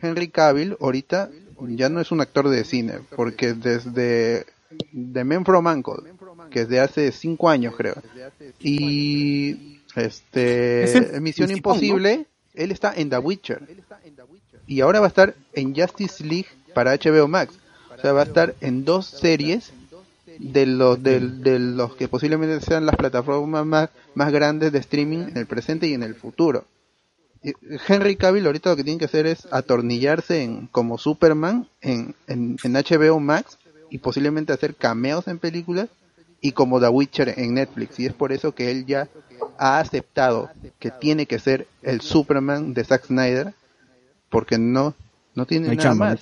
Henry Cavill ahorita ya no es un actor de cine, porque desde The Man from Uncle, que es de hace cinco años creo, y este Misión Imposible, él está en The Witcher, y ahora va a estar en Justice League para HBO Max, o sea, va a estar en dos series de los de, de los que posiblemente sean las plataformas más, más grandes de streaming en el presente y en el futuro. Y Henry Cavill ahorita lo que tiene que hacer es atornillarse en, como Superman en, en, en HBO Max y posiblemente hacer cameos en películas y como The Witcher en Netflix y es por eso que él ya ha aceptado que tiene que ser el Superman de Zack Snyder porque no no tiene No nada chamba, más.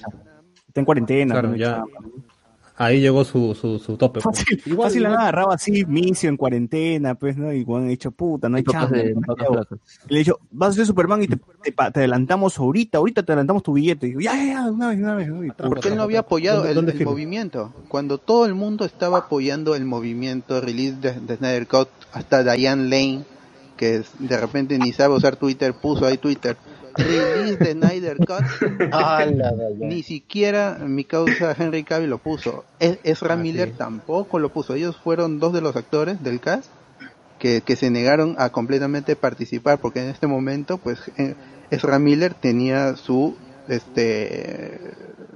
Está en cuarentena. Claro, no hay ya. chamba. Ahí llegó su, su, su tope. pues. Fácil, Igual- fácil la agarraba así, misio en cuarentena, pues, ¿no? Y cuando he dicho, puta, no hay chamba. le he dicho, vas a ser Superman y te, te, adelantamos ahorita, ahorita te adelantamos tu billete. Y digo, ya, ya, ya, una vez, una vez. Porque él no había apoyado ¿Dónde- el, dónde el firma? movimiento. Cuando todo el mundo estaba apoyando el movimiento release de, de Snyder Cut, hasta Diane Lane, que de repente ni sabe usar Twitter, puso ahí Twitter, release de Snyder Cut. ni siquiera mi causa Henry Cavill lo puso. Es- Ezra Miller tampoco lo puso. Ellos fueron dos de los actores del cast que, que se negaron a completamente participar porque en este momento pues eh, Ezra Miller tenía su este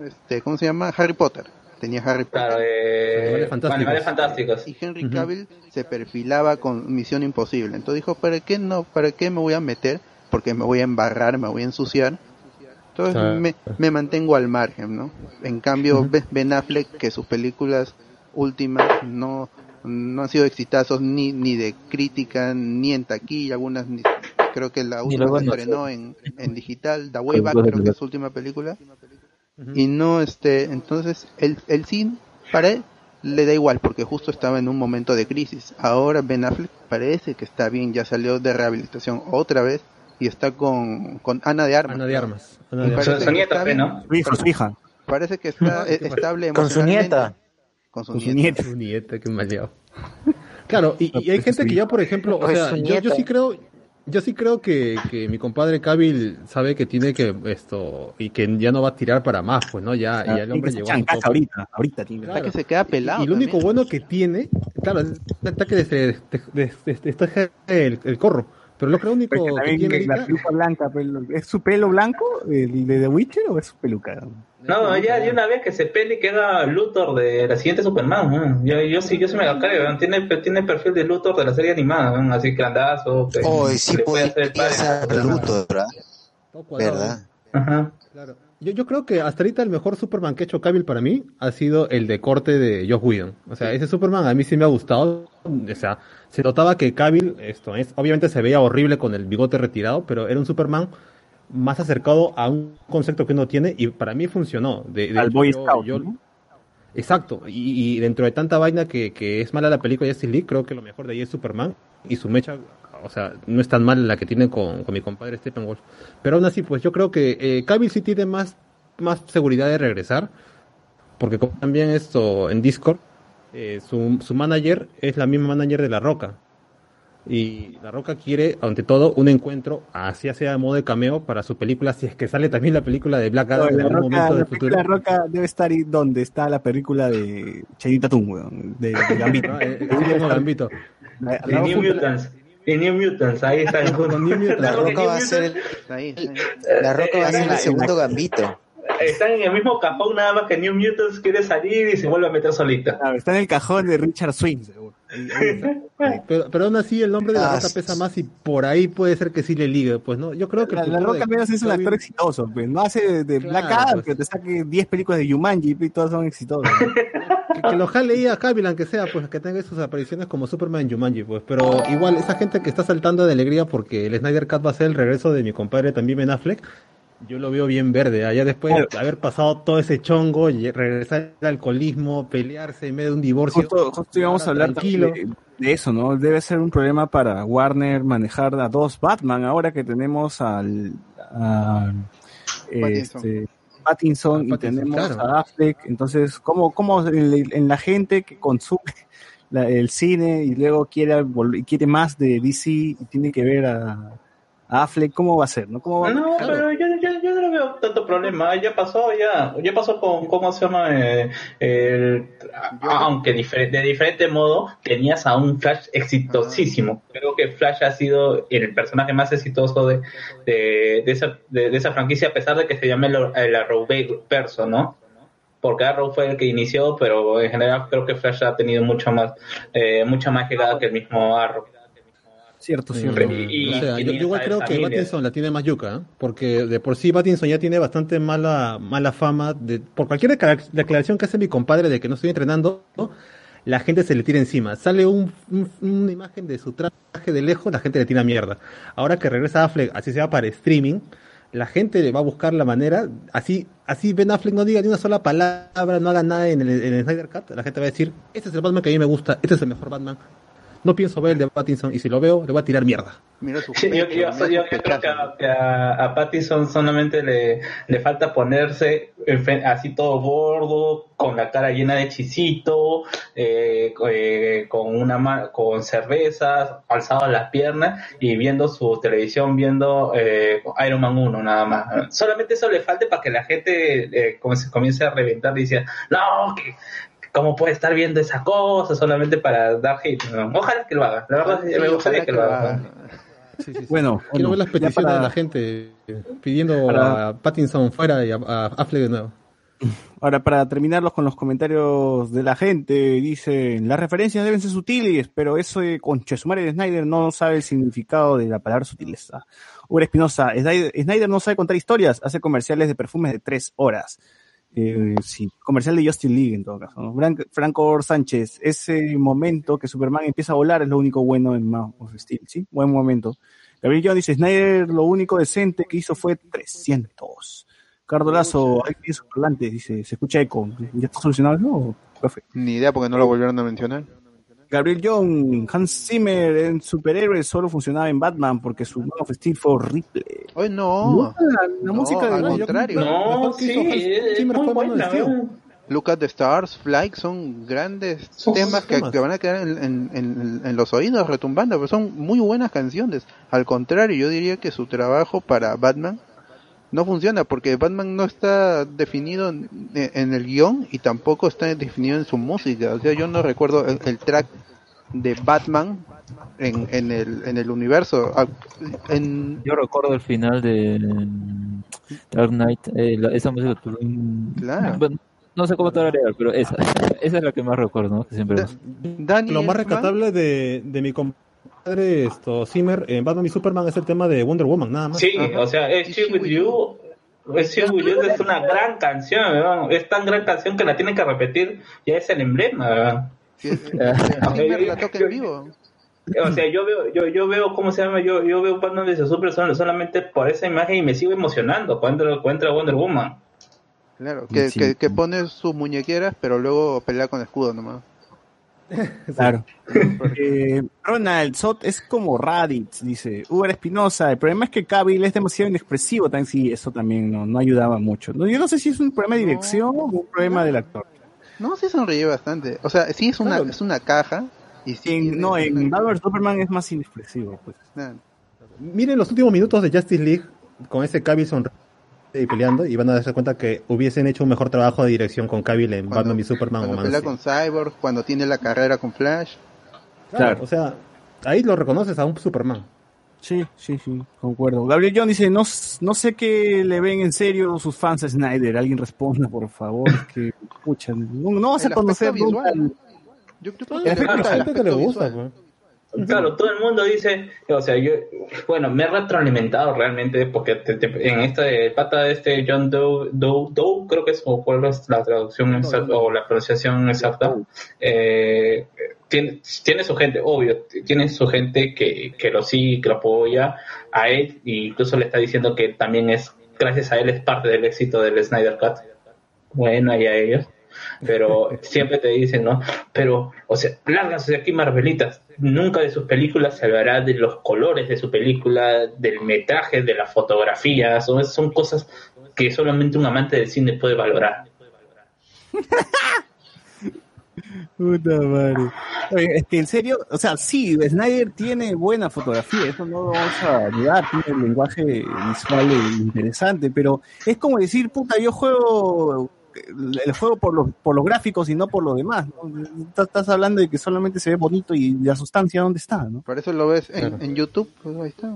este ¿cómo se llama? Harry Potter. Tenía Harry Potter. Claro, eh, Animales fantásticos. Animales fantásticos. Y Henry Cavill se perfilaba con Misión Imposible. Entonces dijo, ¿para qué no? ¿Para qué me voy a meter? Porque me voy a embarrar, me voy a ensuciar. Entonces me, me mantengo al margen, ¿no? En cambio, Be- Ben Affleck, que sus películas últimas no, no han sido exitazos ni, ni de crítica, ni en taquilla, algunas ni, creo que la última se estrenó en, en digital, The Way Back creo que es su última película y no este entonces el, el cine para él le da igual porque justo estaba en un momento de crisis. Ahora Ben Affleck parece que está bien, ya salió de rehabilitación otra vez y está con, con Ana de Armas. Ana de Armas. Ana Y de Armas. que está bien. Su hija, su hija. Parece que está eh, estable Con su nieta. Con su, Con su nieta. nieta. Su nieta, qué maleado. Claro, y, y hay gente que ya, por ejemplo, o Pues sea, su yo, yo nieta. sí creo, yo sí creo que, que mi compadre Cabil sabe que tiene que esto y que ya no va a tirar para más, pues, ¿no? Ya, ya el hombre llegó a su chancaca tope. ahorita, ahorita tiene. Está que se queda pelado. Y lo único también. bueno que tiene, claro, es un ataque de, de, de, de- de- de- el, el corro. Pero lo que lo único que tiene la ahorita, peluca blanca, pelo- ¿es su pelo blanco, el de The Witcher, o es su peluca? No, ya de una vez que se pele y queda Luthor de la siguiente Superman. ¿no? Yo, yo sí, yo sí me lo creo. ¿no? Tiene, tiene perfil de Luthor de la serie animada, ¿no? así grandazo. que Hoy sí le puede hacer el padre. ser Luthor, ¿verdad? cuadrado. ¿verdad? Ajá. Claro. Yo, yo creo que hasta ahorita el mejor Superman que ha hecho Cavill para mí ha sido el de corte de Josh Whedon. O sea, ese Superman a mí sí me ha gustado. O sea, se notaba que Cavill, esto es, obviamente se veía horrible con el bigote retirado, pero era un Superman más acercado a un concepto que uno tiene y para mí funcionó. De, de Al hecho, Boy yo- Scout, yo- ¿no? Exacto. Y, y dentro de tanta vaina que, que es mala la película de Justice League, creo que lo mejor de ahí es Superman y su mecha, o sea, no es tan mal la que tiene con, con mi compadre Steppenwolf. Pero aún así, pues yo creo que eh, Cavill sí tiene más, más seguridad de regresar, porque como también esto en Discord, eh, su, su manager es la misma manager de La Roca. Y La Roca quiere, ante todo, un encuentro, así sea de modo de cameo, para su película, si es que sale también la película de Black Adam en la, algún roca, momento la del futuro. película Roca debe estar ahí donde está la película de Chanita Tatum, weón, de, de Gambito. Ah, eh, sí, como Gambito. La- Y la- New Mutants. New Mutants, ahí está. New Mutants. La Roca va a ser el, el segundo gambito. Están en el mismo cajón, nada más que New Mutants quiere salir y se vuelve a meter solita. claro, está en el cajón de Richard Swing, seguro. *laughs* Pero, pero aún así el nombre de la Ah, roca pesa más y por ahí puede ser que sí le ligue, pues no, yo creo que La, Roca menos es un actor exitoso, pues. no hace de, de Black Claro, Adam, pues. que te saque 10 películas de Jumanji y todas son exitosas. *laughs* que, *laughs* que lo jale ahí a Cavill, aunque sea, pues que tenga sus apariciones como Superman Jumanji, pues, pero igual esa gente que está saltando de alegría porque el Snyder Cut va a ser el regreso de mi compadre también Ben Affleck, yo lo veo bien verde, allá después de haber pasado todo ese chongo, y regresar al alcoholismo, pelearse en medio de un divorcio. Justo, justo íbamos a hablar tranquilo. de, de eso, ¿no? Debe ser un problema para Warner manejar a dos Batman ahora que tenemos al a, Pattinson. este, Pattinson y Pattinson, tenemos claro. a Affleck. Entonces, ¿cómo, cómo en, en la gente que consume *laughs* la- el cine y luego quiere, vol- y quiere más de DC y tiene que ver a, a Affleck, ¿cómo va a ser? ¿no? ¿Cómo va a No, pero yo, yo, yo no le veo tanto problema. Ya pasó, ya, ya pasó con, ¿cómo se llama? Eh, el, aunque difer- de diferente modo, tenías a un Flash exitosísimo. Creo que Flash ha sido el personaje más exitoso de, de, de esa, de, de esa franquicia, a pesar de que se llame el, el Arrowverso, ¿no? Porque Arrow fue el que inició, pero en general creo que Flash ha tenido mucho más, eh, mucha más llegada que el mismo Arrow. Cierto, cierto. Y- o sea, y yo, yo igual creo que familia. Pattinson la tiene más yuca, ¿eh? porque de por sí Pattinson ya tiene bastante mala mala fama, de, por cualquier declara- declaración que hace mi compadre de que no estoy entrenando, ¿no? la gente se le tira encima. Sale un, un- una imagen de su traje de lejos, la gente le tira mierda. Ahora que regresa Affleck, así sea para streaming, la gente le va a buscar la manera, así así Ben Affleck no diga ni una sola palabra, no haga nada en el, en el Snyder Cut, la gente va a decir, este es el Batman que a mí me gusta, este es el mejor Batman. No pienso ver el de Pattinson y si lo veo, le voy a tirar mierda. Mira su *laughs* Sí, yo, pecho, yo- mira yo- su creo que, a, que a- a Pattinson solamente le, le falta ponerse así todo gordo, con la cara llena de chisito, eh, eh, con una con cervezas, alzado las piernas y viendo su televisión, viendo eh, Iron Man 1 nada más. Solamente eso le falta para que la gente eh, comience a reventar y dice, no, que ¿Cómo puede estar viendo esa cosa solamente para dar hate? No, ojalá que lo haga. La verdad, Sí, me gustaría que lo haga. Sí, sí, sí. Bueno, Quiero bueno, ver las peticiones para- de la gente pidiendo para- a Pattinson fuera y a, a Affleck de nuevo. Ahora, para terminarlos con los comentarios de la gente, dicen, las referencias deben ser sutiles, pero eso de Conchesumare de Snyder no sabe el significado de la palabra sutileza. Ura Espinosa, Snyder, Snyder no sabe contar historias, hace comerciales de perfumes de tres horas. Eh, sí, comercial de Justin League en todo caso. Franco Sánchez, ese momento que Superman empieza a volar es lo único bueno en Man of Steel, ¿sí? Buen momento. Gabriel John dice, Snyder lo único decente que hizo fue 300. Cardo Lazo, ahí tiene su parlante, dice, se escucha eco. ¿Ya está solucionado eso o profe? Ni idea porque no lo volvieron a mencionar. Gabriel Young, Hans Zimmer en superhéroes solo funcionaba en Batman porque su Man of Steel fue horrible. Hoy no. la, la música de al contrario. No, sí, es Zimmer muy fue Man of buena. Steel. Look at the Stars, Flight son grandes Son temas que, temas. que van a quedar en, en- en- en los oídos retumbando, pero son muy buenas canciones. Al contrario, yo diría que su trabajo para Batman no funciona porque Batman no está definido en, en el guion y tampoco está definido en su música. O sea, yo no recuerdo el, el track de Batman en, en, el, en el universo. Ah, En, Yo recuerdo el final de Dark Knight, eh, la- esa música. Claro. Bueno, no sé cómo te agregar, pero esa, *laughs* esa es la que más recuerdo, ¿no? Que siempre Danny Lo más rescatable de, de mi compadre esto, Zimmer en Batman y Superman es el tema de Wonder Woman, nada más. Sí, o sea, es She With You. Es She With You es una gran canción, weón. Es tan gran canción que la tienen que repetir. Ya es el emblema, weón. *laughs* Zimmer la toca en vivo. O sea, yo veo, yo, yo veo, ¿cómo se llama? Yo, yo veo Batman vs Super sol- solamente por esa imagen y me sigo emocionando cuando encuentro a Wonder Woman. Claro, que, Sí. que, que pone sus muñequeras, pero luego pelea con escudo nomás. *laughs* Claro. Eh, Ronald Sot es como Raditz, dice. Uber Espinosa, el problema es que Cavill es demasiado inexpresivo, también sí, eso también no, no ayudaba mucho. No, yo no sé si es un problema de dirección o un problema del actor. No, sí sonríe bastante. O sea, sí es una, es una caja. Y sí En- no, en Batman Superman es más inexpresivo, pues. Miren los últimos minutos de Justice League con ese Cavill sonriendo y peleando y van a darse cuenta que hubiesen hecho un mejor trabajo de dirección con Cavill en Batman y Superman o Cuando Man pelea con Cyborg, cuando tiene la carrera con Flash. Claro, o sea, ahí lo reconoces a un Superman. Sí, sí, sí, concuerdo. Gabriel John dice, no, no sé qué le ven en serio sus fans a Snyder. Alguien responda, por favor. Que, pucha, no, no vas a conocer nunca Yo, yo creo que le gusta el gente que le aspecto gusta, visual. Claro, todo el mundo dice, o sea, yo, bueno, me he retroalimentado realmente porque te- te- en esta de pata de este John Doe, Doe, Doe, creo que es, o cuál es la traducción exacta, o la pronunciación exacta, eh, tiene, tiene su gente, obvio, tiene su gente que, que lo sigue, que lo apoya a él, e incluso le está diciendo que también es, gracias a él es parte del éxito del Snyder Cut. Bueno, y a ellos. Pero *laughs* siempre te dicen, ¿no? Pero, o sea, lárganse de aquí, Marvelitas. Nunca de sus películas se hablará de los colores de su película, del metraje, de la fotografía. Son, cosas que solamente un amante del cine puede valorar. *laughs* Puta madre. Oye, es que en serio, o sea, sí, Snyder tiene buena fotografía, eso no lo vamos a dudar, tiene el lenguaje visual interesante, pero es como decir, puta, yo juego el juego por los, por los gráficos y no por lo demás. ¿no? Estás, estás hablando de que solamente se ve bonito y la sustancia dónde está, ¿no? Por eso lo ves en, en YouTube. Pues ahí está.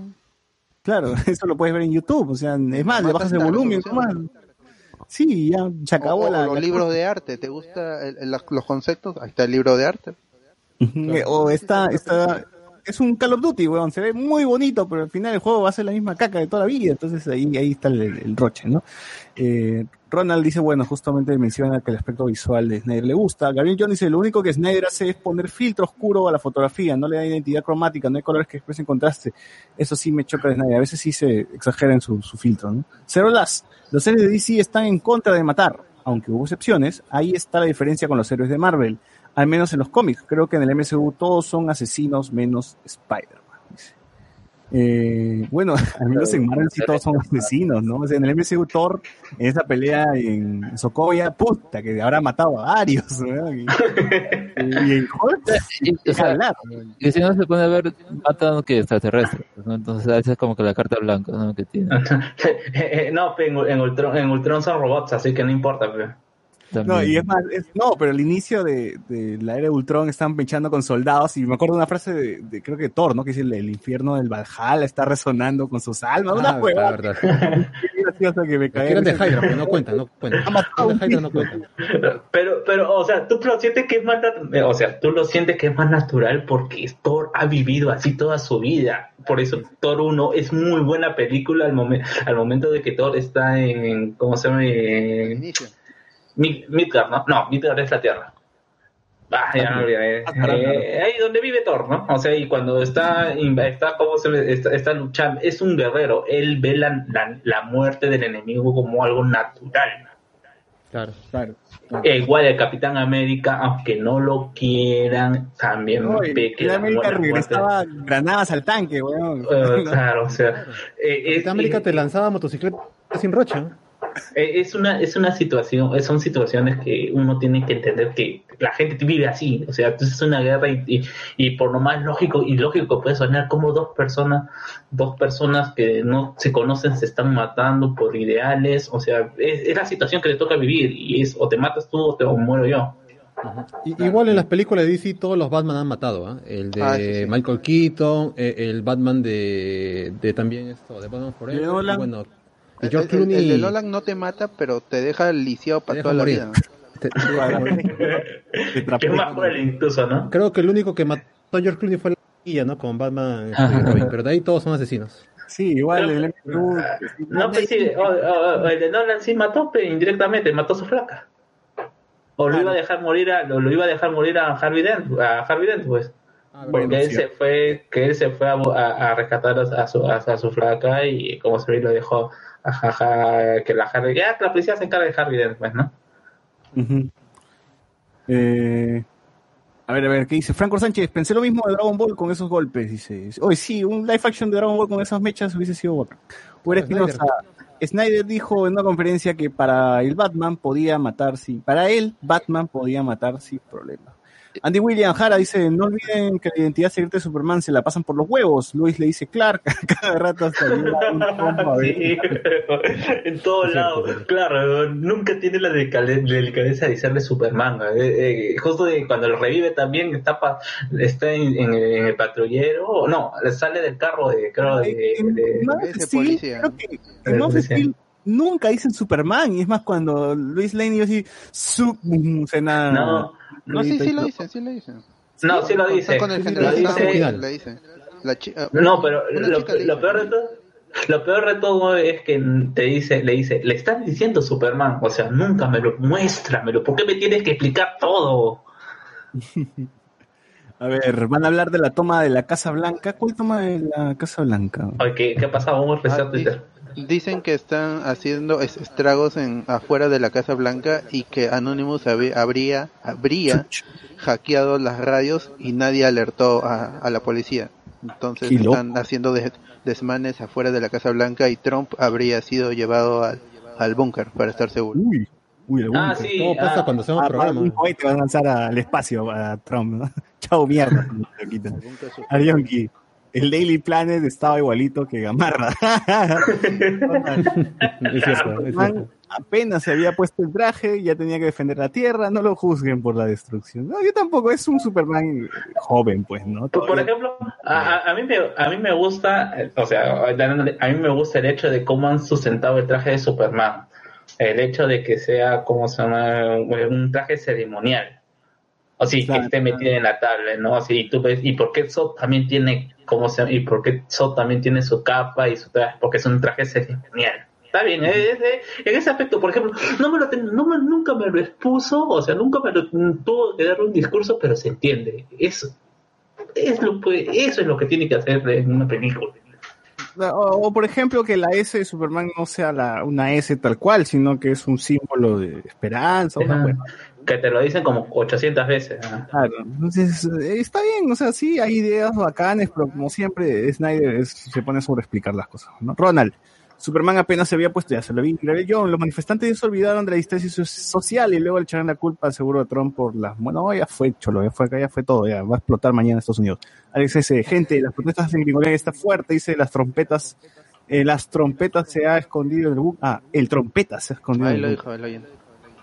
Claro, *laughs* eso lo puedes ver en YouTube, o sea, es más, le bajas el volumen, nomás. Sí, ya se acabó O- o la, los la libros cosa. de arte. ¿Te gusta los conceptos? Ahí está el libro de arte. O está, está, es un Call of Duty, weón, se ve muy bonito, pero al final el juego va a ser la misma caca de toda la vida, entonces ahí, ahí está el, el roche, ¿no? Eh, Ronald dice, bueno, justamente menciona que el aspecto visual de Snyder le gusta. Gabriel John dice, lo único que Snyder hace es poner filtro oscuro a la fotografía, no le da identidad cromática, no hay colores que expresen contraste. Eso sí me choca de Snyder, a veces sí se exagera en su, su filtro, ¿no? Zero Las, los seres de DC están en contra de matar, aunque hubo excepciones, ahí está la diferencia con los héroes de Marvel, al menos en los cómics. Creo que en el MCU todos son asesinos menos Spider-Man. Eh, bueno, *laughs* al menos en Marvel sí todos son asesinos, ¿no? O sea, en el MCU Thor, en esa pelea en Sokovia, puta, que habrá matado a varios, ¿no? Y, y en Hulk, *laughs* Y, o sea, hablar. y si no se pone a ver, matan que extraterrestres, ¿no? Entonces, esa es como que la carta blanca, ¿no? Que tiene. *laughs* Eh, no, en, en, Ultron, en Ultron son robots, así que no importa. Pues. No, y es más, es- no, pero el inicio de, de la era de Ultron están pinchando con soldados y me acuerdo de una frase de, de- creo que Thor, ¿no? Que dice el, el infierno del Valhalla está resonando con sus almas, una Ah, la verdad. Qué gracioso que me cae. de Hydra, pero *laughs* no cuentan, no de Hydra no cuentan. Pero, pero, o sea, tú lo sientes que es más, nat- o sea, tú lo sientes que es más natural porque Thor ha vivido así toda su vida. Por eso Thor 1 es muy buena película al, momen- al momento de que Thor está en, ¿cómo se llama? En Mid- Midgard, ¿no? No, Midgard es la Tierra. Ah, ya no olvidé. Eh, ahí donde vive Thor, ¿no? O sea, y cuando está, está, como se está, está luchando, es un guerrero. Él ve la, la, la muerte del enemigo como algo natural. Claro, claro. E igual el Capitán América, aunque no lo quieran, también No, ve que la América muerte- regresaba granadas al tanque, weón. Eh, claro, o sea, *laughs* eh, es, Capitán América te lanzaba motocicleta sin rocha. Eh, es una es una situación, son situaciones que uno tiene que entender que la gente vive así, o sea, entonces es una guerra y, y, y por lo más lógico y lógico puede sonar como dos personas, dos personas que no se conocen se están matando por ideales, o sea, es, es la situación que le toca vivir y es o te matas tú o te o muero yo. Igual en las películas de DC todos los Batman han matado, ¿ah? El de Ah, sí, sí. Michael Keaton, eh, el Batman de, de también esto, de Batman Forever. Nolan. Y El, George el- Clooney. el de Nolan no te mata, pero te deja lisiado para toda la vida. Te- es *laughs* más cruel incluso, ¿no? Creo que el único que mató a George Clooney fue la guía, ¿no? Con Batman este, y Robin, pero de ahí todos son asesinos. Sí, igual el MCU, No, pues sí, o- o- o el de Nolan sí mató, pero indirectamente mató a su flaca. O lo iba a dejar morir a, lo, lo iba a dejar morir a Harvey Dent, a Harvey Dent, pues. Porque bueno, él se fue, que él se fue a, a- a rescatar a, su, a, a su flaca y como se ve lo dejó *laughs* que la Harvey, ya que la policía se encarga de Harvey Dent, pues, ¿no? Eh, a ver, a ver, ¿qué dice? Franco Sánchez, pensé lo mismo de Dragon Ball con esos golpes, dice. Hoy sí, un live action de Dragon Ball con esas mechas hubiese sido bacán. Pura Snyder. Espinosa, Snyder dijo en una conferencia que para el Batman podía matar, sí. Para él, Batman podía matar sin problema. Andy William Jara dice, no olviden que la identidad secreta de Superman se la pasan por los huevos. Luis le dice Clark, *laughs* cada rato hasta. Sí, en todos lados. Claro, nunca tiene la delicade- delicadeza de decirle Superman. eh, eh, justo de cuando lo revive también está, pa- está en, en el, en el patrullero. No, sale del carro de, creo, de, de- Steel, policía. creo que El nunca dicen Superman, y es más cuando Luis Lane iba así, su, mm, suena... No, No, sí, sí lo y- dicen, sí lo dicen. No, sí lo Con- dice. Con el Lo general dice- Zod, le dicen. La chi- ah, No, pero lo, peor de todo, lo peor de todo es que te dice, le dice, le están diciendo Superman, o sea, nunca me lo muéstramelo, ¿por qué me tienes que explicar todo? *laughs* A ver, van a hablar de la toma de la Casa Blanca. ¿Cuál toma de la Casa Blanca? Ay, ¿qué, qué ha pasado? Vamos a Ah, empezar Twitter. Di- Dicen que están haciendo es- estragos en afuera de la Casa Blanca y que Anonymous habría habría hackeado las radios y nadie alertó a, a la policía. Entonces están haciendo des- desmanes afuera de la Casa Blanca y Trump habría sido llevado al, al búnker para estar seguro. Uy, uy, el Ah, búnker. sí. Todo pasa ah, cuando hacemos Ah, programa. un cohete van a lanzar al espacio a Trump, ¿no? *laughs* Chao, mierda. *laughs* Arionki, el Daily Planet estaba igualito que Gamarra. *laughs* Es cierto, es Man cierto. apenas se había puesto el traje, ya tenía que defender la Tierra, no lo juzguen por la destrucción. No, yo tampoco, es un Superman joven, pues, ¿no? Por, ejemplo, a, mí me, a mí me gusta, eh, o sea, a mí me gusta el hecho de cómo han sustentado el traje de Superman. El hecho de que sea, como se llama, un traje ceremonial. O sí, que Claro, esté metido en la tabla, ¿no? Así, y tú ves, y por qué Zod también tiene, ¿cómo se? Y por qué también tiene su capa y su traje, porque es un traje ceremonial. Está bien, eh, es de- en ese aspecto, por ejemplo, no me lo ten- no me- nunca me lo expuso, o sea, nunca me lo tuvo que dar un discurso, pero se entiende. Eso, es lo, eso es lo que tiene que hacer en una película. O, o, por ejemplo, que la S de Superman no sea la, una S tal cual, sino que es un símbolo de esperanza. Una. Que te lo dicen como 800 veces. ¿no? Claro, entonces eh, está bien, o sea, sí hay ideas bacanes, pero como siempre, Snyder es- se pone a sobreexplicar las cosas, ¿no? Ronald, Superman apenas se había puesto, ya se lo vi, yo, los manifestantes se olvidaron de la distancia so- social y luego le echaron la culpa al seguro de Trump por las... Bueno, ya fue cholo, ya fue acá, ya fue todo, ya va a explotar mañana en Estados Unidos. Alex S., gente, las protestas en Gringolandia está fuerte, dice, las trompetas, eh, las trompetas se ha escondido en el Ah, el trompeta se ha escondido en Ahí el lo dijo, ahí lo oyente.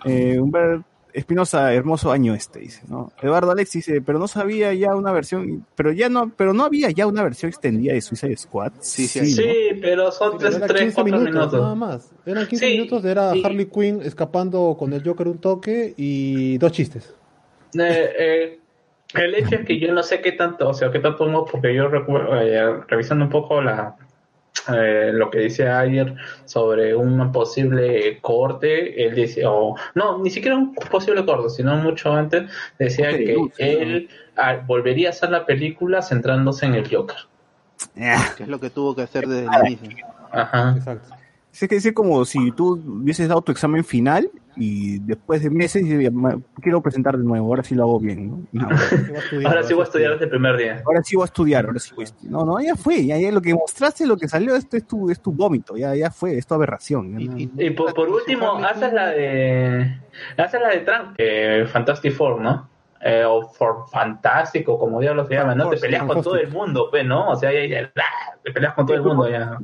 eh, Humbert Espinosa, hermoso año este, dice, ¿no? Eduardo Alex dice, pero no sabía ya una versión, pero ya no, pero no había ya una versión extendida de Suicide Squad. Sí, sí, ¿no? Sí, pero son Pero 3, era 3 15 4 minutos, minutos. nada más. Eran 15 Sí, minutos, era Harley Quinn escapando con el Joker un toque y dos chistes. Eh, eh, el hecho es que yo no sé qué tanto, o sea, qué tanto porque yo recuerdo, eh, revisando un poco la, eh, lo que dice ayer sobre un posible corte, él dice, o no, ni siquiera un posible corte, sino mucho antes, decía de que luz, ¿no? él ah, volvería a hacer la película centrándose en el Joker. *laughs* Que es lo que tuvo que hacer desde el inicio. Ajá. Exacto. Es que es como si tú hubieses dado tu examen final y después de meses dices, "Ma- quiero presentar de nuevo, ahora sí lo hago bien. *laughs* Ahora sí voy a estudiar desde el primer día. Ahora sí voy a estudiar, ahora sí voy a estudiar. No, no, ya fue, ya, ya lo que mostraste, lo que salió, esto es tu, es tu vómito, ya, ya fue, es tu aberración. ya Y por, por último, haces la de. Haces la de Trump, eh, Fantastic Four, ¿no? Eh, o For Fantástico, como diablos se llama, ¿no? Te peleas con todo el mundo, pues, ¿no? O sea, ya, ya- te peleas con todo el mundo ya.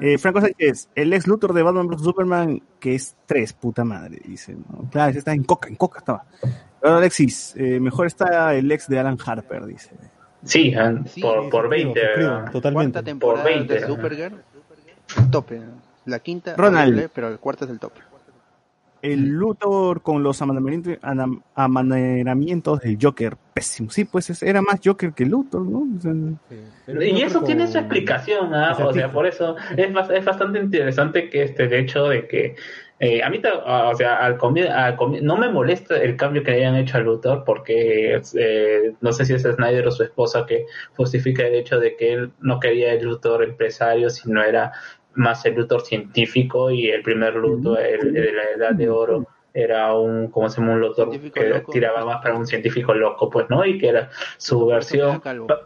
Eh, Franco Sánchez, el ex Luthor de Batman vs Superman, que es tres, puta madre, dice. ¿no? Claro, ese está en Coca, en Coca estaba. Ahora Alexis, eh, mejor está el ex de Alan Harper, dice. Sí, eh, por, por 20. suscribo, eh, totalmente. Cuarta temporada Por 20, de. Supergirl, tope. La quinta, Ronald. horrible, pero el cuarto es el tope. El Luthor con los amaneramientos del Joker, pésimo. Sí, pues es- era más Joker que Luthor, ¿no? O sea, Y eso tiene su explicación, ¿ah? o sea, por eso es, es bastante interesante que este el hecho de que eh, a mí, o sea, al comi- al comi- no me molesta el cambio que hayan hecho a Luthor porque eh, no sé si es Snyder o su esposa que justifica el hecho de que él no quería el Luthor empresario, sino era más el Luthor científico y el primer Luthor, el, el de la Edad de Oro, era un, como se llama? Un Luthor que tiraba más para un científico loco, pues, ¿no? Y que era su versión pa-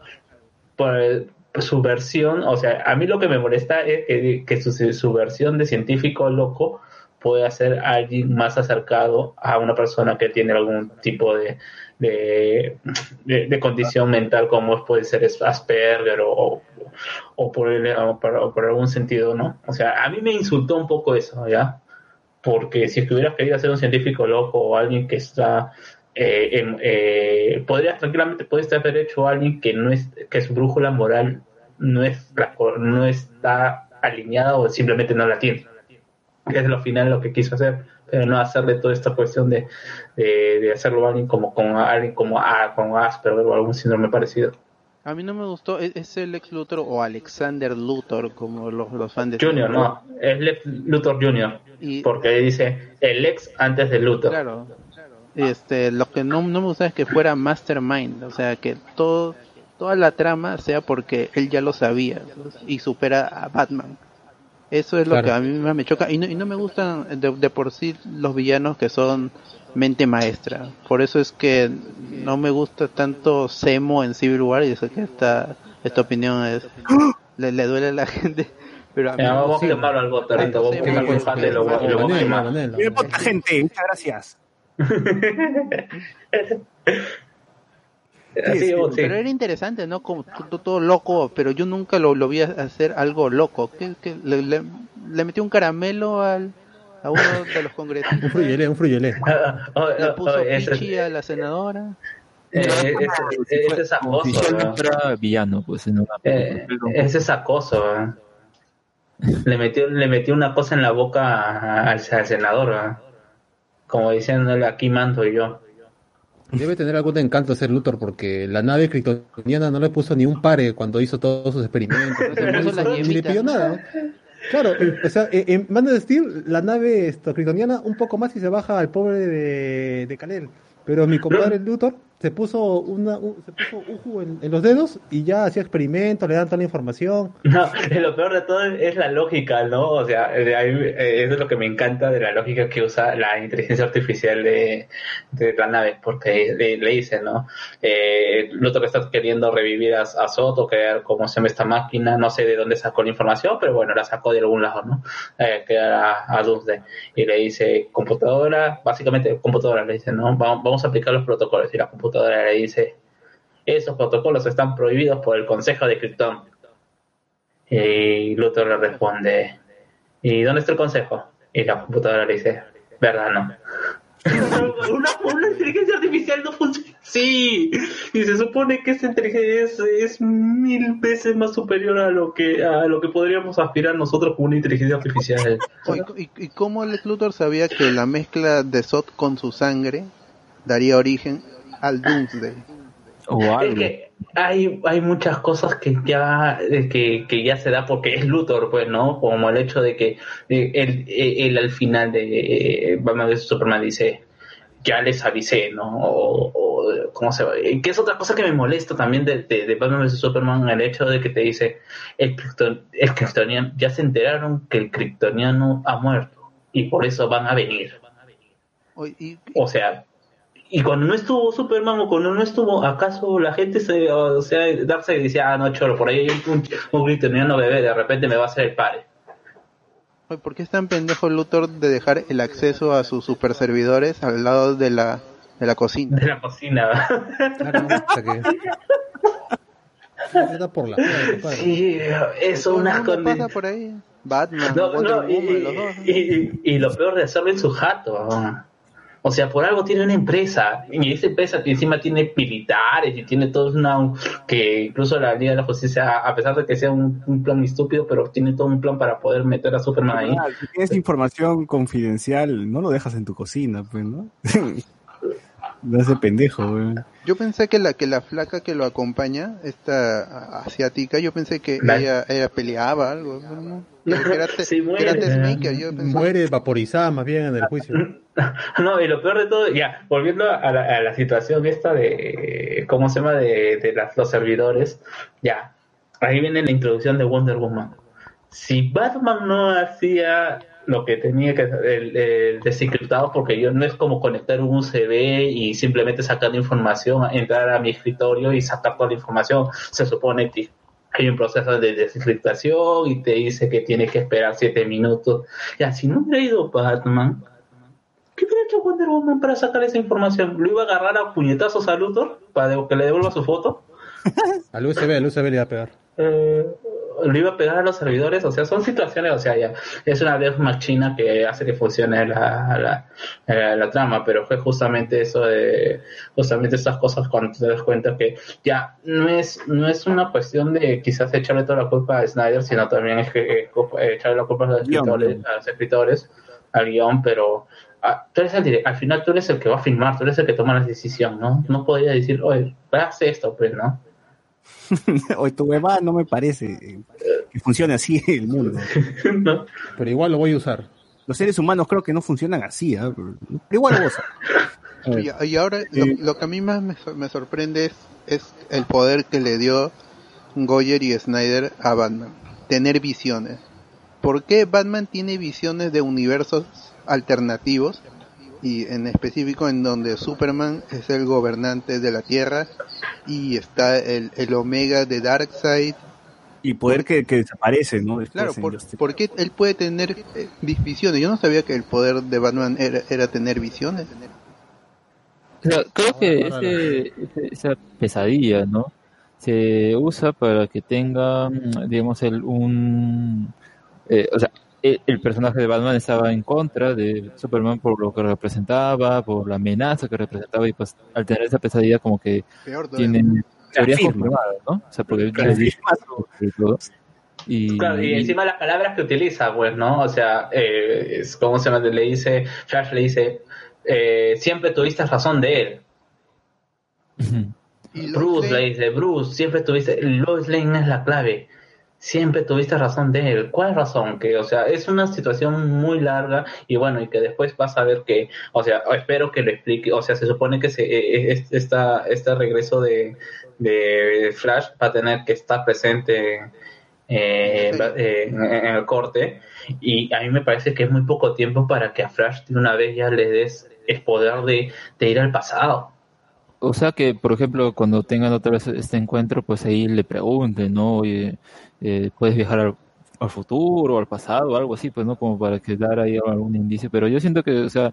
por su versión, o sea, a mí lo que me molesta es que, que su, su versión de científico loco puede ser alguien más acercado a una persona que tiene algún tipo de, de, de- de condición mental como puede ser Asperger o, o, por, el- o por, algún sentido, ¿no? O sea, a mí me insultó un poco eso, ¿ya? Porque si es que hubieras querido ser un científico loco o alguien que está eh, eh, podrías tranquilamente puedes haber hecho a alguien que no es que su brújula moral no es no está alineada o simplemente no la tiene que es lo final lo que quiso hacer pero no hacerle toda esta cuestión de, de, de hacerlo a alguien como con alguien como a, con Asperger o algún síndrome parecido A mí no me gustó, ¿es, es el ex Luthor o Alexander Luthor, como los, los fans de Junior no es Lex Luthor Junior Y- porque dice el ex antes de Luthor Claro. Este, lo que no, no me gusta es que fuera Mastermind, o sea, que todo, toda la trama sea porque él ya lo sabía y supera a Batman. Eso es lo Claro. que a mí más me choca y no, y no me gustan de, de por sí los villanos que son mente maestra. Por eso es que no me gusta tanto Semo en Civil War y eso que esta, esta opinión es *gasps* le, le duele a la gente. Pero a mí vamos a sí. quemarlo al bot ahorita vamos a Semo, quemar el fan y lo vamos a quemar. Bien, gente, muchas gracias. *laughs* Sí. Pero era interesante, ¿no? Como todo, todo loco, pero yo nunca lo, lo vi hacer algo loco. ¿Qué, qué? Le, le, le metió un caramelo al, a uno de los Un congresistas. fruyelé, un fruyelé. Oh, Le oh, puso oh, ese- pichi a la senadora. eh, es, es, es Como si acoso, ¿no? villano, pues en una Eh, ese es acoso. ¿eh? Le metió, le metió una cosa en la boca a- al, al senador, ¿eh? como diciéndole aquí mando yo. Debe tener algún encanto ser Luthor porque la nave kryptoniana no le puso ni un pare cuando hizo todos sus experimentos. *laughs* No se No puso le pidió nada. Claro, eh, o sea, eh, en Man of Steel, la nave esto, kryptoniana un poco más y se baja al pobre de, de Kal-El. Pero mi compadre *laughs* Luthor se puso una, un, se puso uju en, en los dedos y ya hacía experimentos, le dan toda la información. No, lo peor de todo es la lógica, ¿no? O sea, eh, eso es lo que me encanta de la lógica que usa la inteligencia artificial de, de la nave, porque le, le dice, ¿no? Eh, que está queriendo revivir a, a Soto, crear cómo se llama esta máquina, no sé de dónde sacó la información, pero bueno, la sacó de algún lado, ¿no? Eh, que era a Doomsday. Y le dice, computadora, básicamente computadora, le dice, ¿no? Vamos, vamos a aplicar los protocolos. Y la computadora le dice, esos protocolos están prohibidos por el Consejo de Krypton. Y Luthor le responde, ¿y dónde está el consejo? Y la computadora le dice, ¿verdad no? *laughs* una, una inteligencia artificial no funciona así. Y se supone que esa inteligencia es, es mil veces más superior a lo que a lo que podríamos aspirar nosotros con una inteligencia artificial. *laughs* ¿Y, y, y cómo Luthor sabía que la mezcla de Zod con su sangre daría origen al Doomsday? O Es algo. que hay, hay muchas cosas que ya, eh, que, que ya se da porque es Luthor, pues, ¿no? Como el hecho de que eh, él, eh, él al final de Batman vs Superman dice, ya les avisé, ¿no? O, o, ¿cómo se va? Que es otra cosa que me molesta también de, de, de Batman vs Superman, el hecho de que te dice, el, Krypton- el Kryptoniano, ya se enteraron que el Kryptoniano ha muerto y por eso van a venir. O sea, y cuando no estuvo Superman o cuando no estuvo, ¿acaso la gente se, o sea, Darkseid decía, ah, no, choro, por ahí hay un, un kryptoniano bebé, de repente me va a hacer el padre? Oye, ¿Por qué es tan pendejo Luthor de dejar el acceso a sus super servidores al lado de la, de la cocina? De la cocina. *laughs* Era por la. Sí, eso unas condiciones. pasa por ahí. Batman, No, no, y, Woman, los dos. y- y- y lo peor de hacerlo en su jato. ¿no? O sea, por algo tiene una empresa. Y esa empresa encima tiene militares y tiene todo una. que incluso la Liga de la Justicia, a pesar de que sea un, un plan estúpido, pero tiene todo un plan para poder meter a Superman ahí. Ah, si tienes información confidencial, no lo dejas en tu cocina, pues, ¿no? *laughs* no hace pendejo, weón. Yo pensé que la que la flaca que lo acompaña, esta asiática, yo pensé que La- ella, ella peleaba algo. ¿no? Que era, te- *laughs* Sí, que muere. era testmaker, yo pensé. Muere vaporizada más bien en el juicio. *laughs* No, y lo peor de todo, ya, volviendo a la, a la situación esta de, ¿cómo se llama? De, de las, los servidores, ya, ahí viene la introducción de Wonder Woman. Si Batman no hacía lo que tenía que el, el desencriptado, porque yo no es como conectar un USB y simplemente sacar información, entrar a mi escritorio y sacar toda la información. Se supone que hay un proceso de desencriptación y te dice que tienes que esperar siete minutos. Ya, si no hubiera ido Batman, ¿Qué hubiera hecho Wonder Woman para sacar esa información? ¿Lo iba a agarrar a puñetazos a Luthor para que le devuelva su foto? *laughs* Al USB, al USB le iba a pegar. Eh, ¿Lo iba a pegar a los servidores? O sea, son situaciones, o sea, ya es una vez machina que hace que funcione la, la, la- la trama, pero fue justamente eso de, justamente estas cosas cuando te das cuenta que ya no es, no es una cuestión de quizás echarle toda la culpa a Snyder, sino también es que eh, eh, echarle la culpa a los escritores, a los escritores, al guion, pero ah, tú eres el al final tú eres el que va a filmar, tú eres el que toma la decisión, ¿no? No podría decir, oye, haz esto, pues, ¿no? *laughs* Oye, tu huevada no me parece eh, que funcione así el mundo. *laughs* Pero igual lo voy a usar. Los seres humanos creo que no funcionan así, ¿ah? pero igual lo voy a. *laughs* Y, y ahora lo, Eh, lo que a mí más me sorprende es, es el poder que le dio Goyer y Snyder a Batman. Tener visiones. ¿Por qué Batman tiene visiones de universos alternativos? Y en específico en donde Superman es el gobernante de la Tierra y está el, el Omega de Darkseid. Y poder que, que desaparece, ¿no? Después Claro, en por, Justice. ¿por qué él puede tener eh, vis- visiones? Yo no sabía que el poder de Batman era, era tener visiones. O sea, creo que ahora ese, ese- esa pesadilla, ¿no? Se usa para que tenga, mm, digamos, el, un... eh, o sea, el, el personaje de Batman estaba en contra de Superman por lo que representaba, por la amenaza que representaba y pues al tener esa pesadilla como que Peor tienen teorías confirmadas, ¿no? O sea, porque y. Y, Claro, y encima las palabras que utiliza, pues, ¿no? O sea, eh, es como se llama? le dice, Flash le dice, eh, siempre tuviste razón de él. Bruce le dice, Bruce, siempre tuviste, Lois Lane es la clave. Siempre tuviste razón de él. ¿Cuál razón? Que, o sea, es una situación muy larga y bueno, y que después vas a ver que, o sea, espero que lo explique. O sea, se supone que se, eh, esta, este regreso de, de Flash va a tener que estar presente eh, eh, en, en el corte y a mí me parece que es muy poco tiempo para que a Flash de una vez ya le des el poder de, de ir al pasado. O sea que, por ejemplo, cuando tengan otra vez este encuentro, pues ahí le pregunten, ¿no? Oye, eh, ¿puedes viajar al, al futuro, al pasado, o algo así, pues, ¿no? Como para que dar ahí algún indicio. Pero yo siento que, o sea,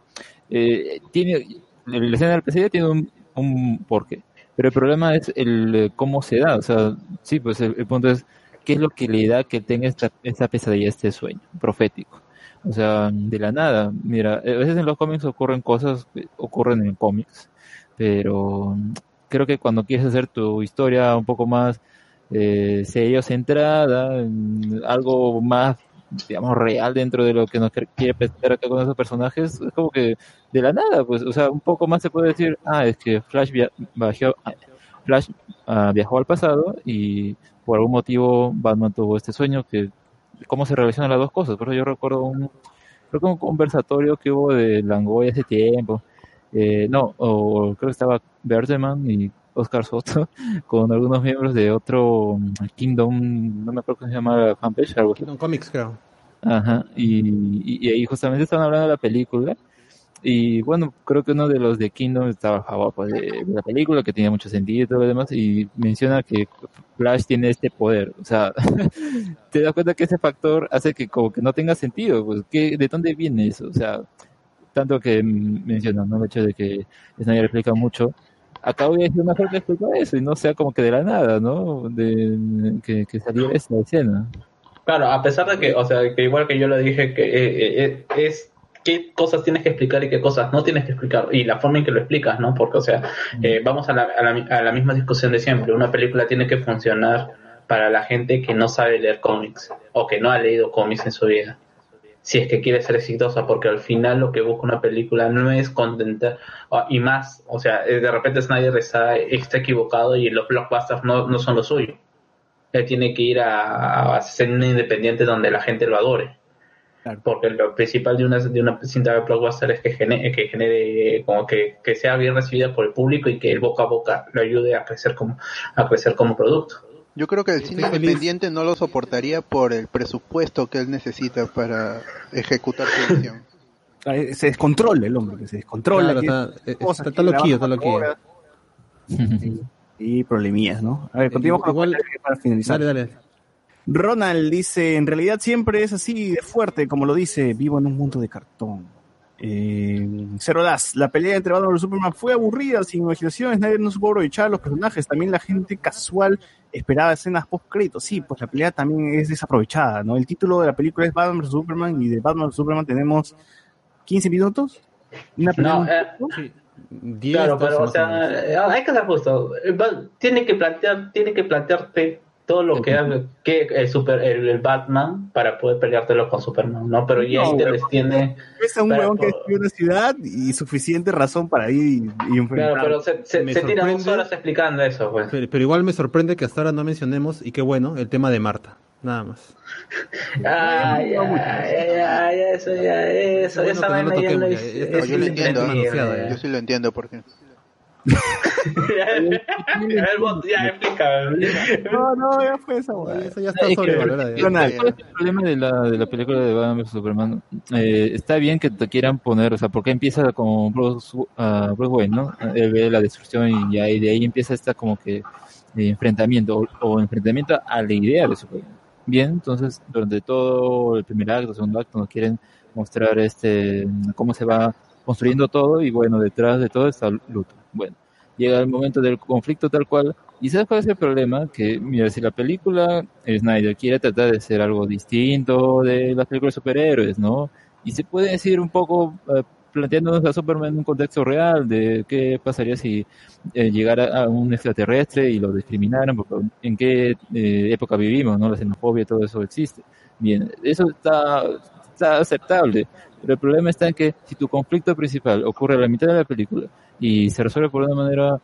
eh, tiene, la escena del pesadilla tiene un, un porqué. Pero el problema es el eh, cómo se da. O sea, sí, pues el, punto es qué es lo que le da que tenga esta, esta pesadilla, este sueño profético. O sea, de la nada. Mira, a veces en los cómics ocurren cosas ocurren en cómics pero creo que cuando quieres hacer tu historia un poco más eh, serio, centrada, en algo más, digamos, real dentro de lo que nos quiere presentar acá con esos personajes, es como que de la nada, pues, o sea, un poco más se puede decir, ah, es que Flash via- viajó, Flash ah, viajó al pasado y por algún motivo Batman tuvo este sueño que cómo se relacionan las dos cosas. Por eso yo recuerdo un, creo que un conversatorio que hubo de Langoy hace tiempo. Eh, no, o creo que estaba Berteman y Oscar Soto *laughs* con algunos miembros de otro mm, Kingdom, no me acuerdo cómo se llama la fanpage, algo. Kingdom Comics, creo. Ajá, y, y, y ahí justamente estaban hablando de la película. Y bueno, creo que uno de los de Kingdom estaba a favor pues, de la película, que tenía mucho sentido y todo lo demás, y menciona que Flash tiene este poder. O sea, *laughs* te das cuenta que ese factor hace que como que no tenga sentido. Pues, ¿qué, ¿De dónde viene eso? O sea, tanto que menciona, ¿no? El hecho de que Snyder explica mucho. Acá hubiera sido mejor que explicar eso y no sea como que de la nada, ¿no? De, que, que saliera esa escena. Claro, a pesar de que, o sea, que igual que yo lo dije, que eh, eh, es qué cosas tienes que explicar y qué cosas no tienes que explicar y la forma en que lo explicas, ¿no? Porque, o sea, eh, vamos a la, a, la, a la misma discusión de siempre. Una película tiene que funcionar para la gente que no sabe leer cómics o que no ha leído cómics en su vida. Si es que quiere ser exitosa, porque al final lo que busca una película no es contentar, ah, y más, o sea, de repente Snyder está, está equivocado y los blockbusters no, no son lo suyo. Él tiene que ir a, a ser un independiente donde la gente lo adore. Porque lo principal de una, de una cinta de blockbuster es que genere, que genere como que, que sea bien recibida por el público y que el boca a boca lo ayude a crecer como, a crecer como producto. Yo creo que el cine independiente no lo soportaría por el presupuesto que él necesita para ejecutar su visión. Ah, *laughs* Se descontrola el hombre, que se descontrola. Claro, que está- es- está- está loquillo, está loquillo. *laughs* Sí, Y problemillas, ¿no? A ver, continuamos con Igual- los para finalizar. Dale, dale. Ronald dice, en realidad siempre es así de fuerte, como lo dice, vivo en un mundo de cartón. Eh, Zero Das, la pelea entre Batman y Superman fue aburrida, sin imaginaciones, nadie no supo aprovechar a los personajes, también la gente casual esperaba escenas post créditos. Sí, pues la pelea también es desaprovechada, ¿no? El título de la película es Batman vs Superman y de Batman vs Superman tenemos 15 minutos. Una pelea No, eh, Diez, claro, pero o sea, eh, hay que ser justo. Eh, Tiene que plantear, tiene que plantearte todo lo que haga que el super el, el Batman para poder peleártelo con Superman, ¿no? Pero ya No, ahí te huevón. extiende. Es un huevón que destruye una ciudad y suficiente razón para ir y, y enfrentar. Claro, pero se, se, se tira dos horas explicando eso, pues. Pero, pero igual me sorprende que hasta ahora no mencionemos, y qué bueno, el tema de Marta. Nada más. *laughs* Ay, ay, ay, ay, eso ya, eso, Bueno, esa no lo vaina ya toquemos, no ya, ya yo lo entiendo, yo sí lo entiendo porque El bot ya explica. No, no, ya fue esa hueá. Eso ya está ya. Ronald, ¿cuál es el problema de la, de la película de Batman vs Superman? Eh, está bien que te quieran poner, o sea, porque empieza con Bruce, Bruce Wayne, ¿no? Él ve la destrucción y ahí, de ahí empieza esta como que eh, enfrentamiento o, o enfrentamiento a la idea de Superman. Bien, entonces durante todo el primer acto, segundo acto, nos quieren mostrar este cómo se va construyendo todo y bueno, detrás de todo está Luthor. Bueno, llega el momento del conflicto tal cual. ¿Y sabes cuál es el problema? Que, mira, si la película Snyder quiere tratar de ser algo distinto de las películas de superhéroes, ¿no? Y se puede decir un poco eh, planteándonos a Superman en un contexto real de qué pasaría si eh, llegara a un extraterrestre y lo discriminaran, porque en qué eh, época vivimos, ¿no? La xenofobia, todo eso existe. Bien, eso está, está aceptable, pero el problema está en que si tu conflicto principal ocurre a la mitad de la película y se resuelve por una manera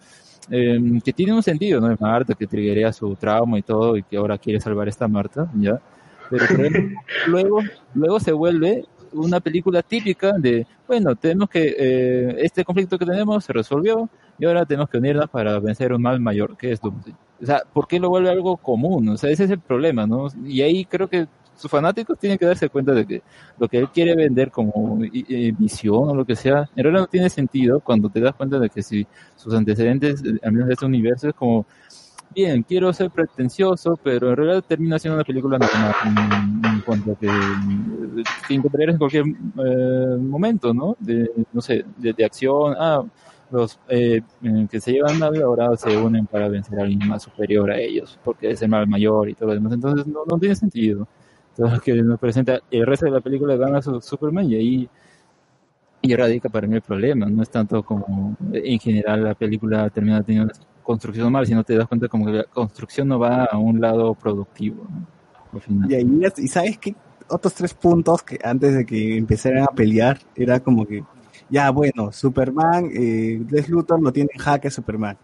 eh, que tiene un sentido, ¿no? Es Marta que triguea su trauma y todo y que ahora quiere salvar a esta Marta, ¿ya? Pero el problema- *laughs* luego, luego se vuelve una película típica de, bueno, tenemos que, eh, este conflicto que tenemos se resolvió y ahora tenemos que unirnos para vencer un mal mayor, que es Doomsday. O sea, ¿por qué lo vuelve algo común? O sea, ese es el problema, ¿no? Y ahí creo que sus fanáticos tienen que darse cuenta de que lo que él quiere vender como i- visión o lo que sea, en realidad no tiene sentido cuando te das cuenta de que si sus antecedentes, eh, al menos de este universo, es como, bien, quiero ser pretencioso, pero en realidad termina siendo una película en, en cuanto que, que encontrarías en cualquier eh, momento, ¿no? De, no sé, de, acción, ah, los eh, eh, que se llevan mal ahora se unen para vencer a alguien más superior a ellos, porque es el mal mayor y todo lo demás, entonces no, no tiene sentido. *laughs* Todo lo que nos presenta el resto de la película de Batman vs Superman y ahí y radica para mí el problema, no es tanto como en general la película termina teniendo una construcción mal, sino te das cuenta como que la construcción no va a un lado productivo. ¿no? Al final. Y ahí, y sabes que otros tres puntos que antes de que empezaran a pelear era como que, ya bueno, Superman, eh, Les Luthor lo tiene en jaque a Superman.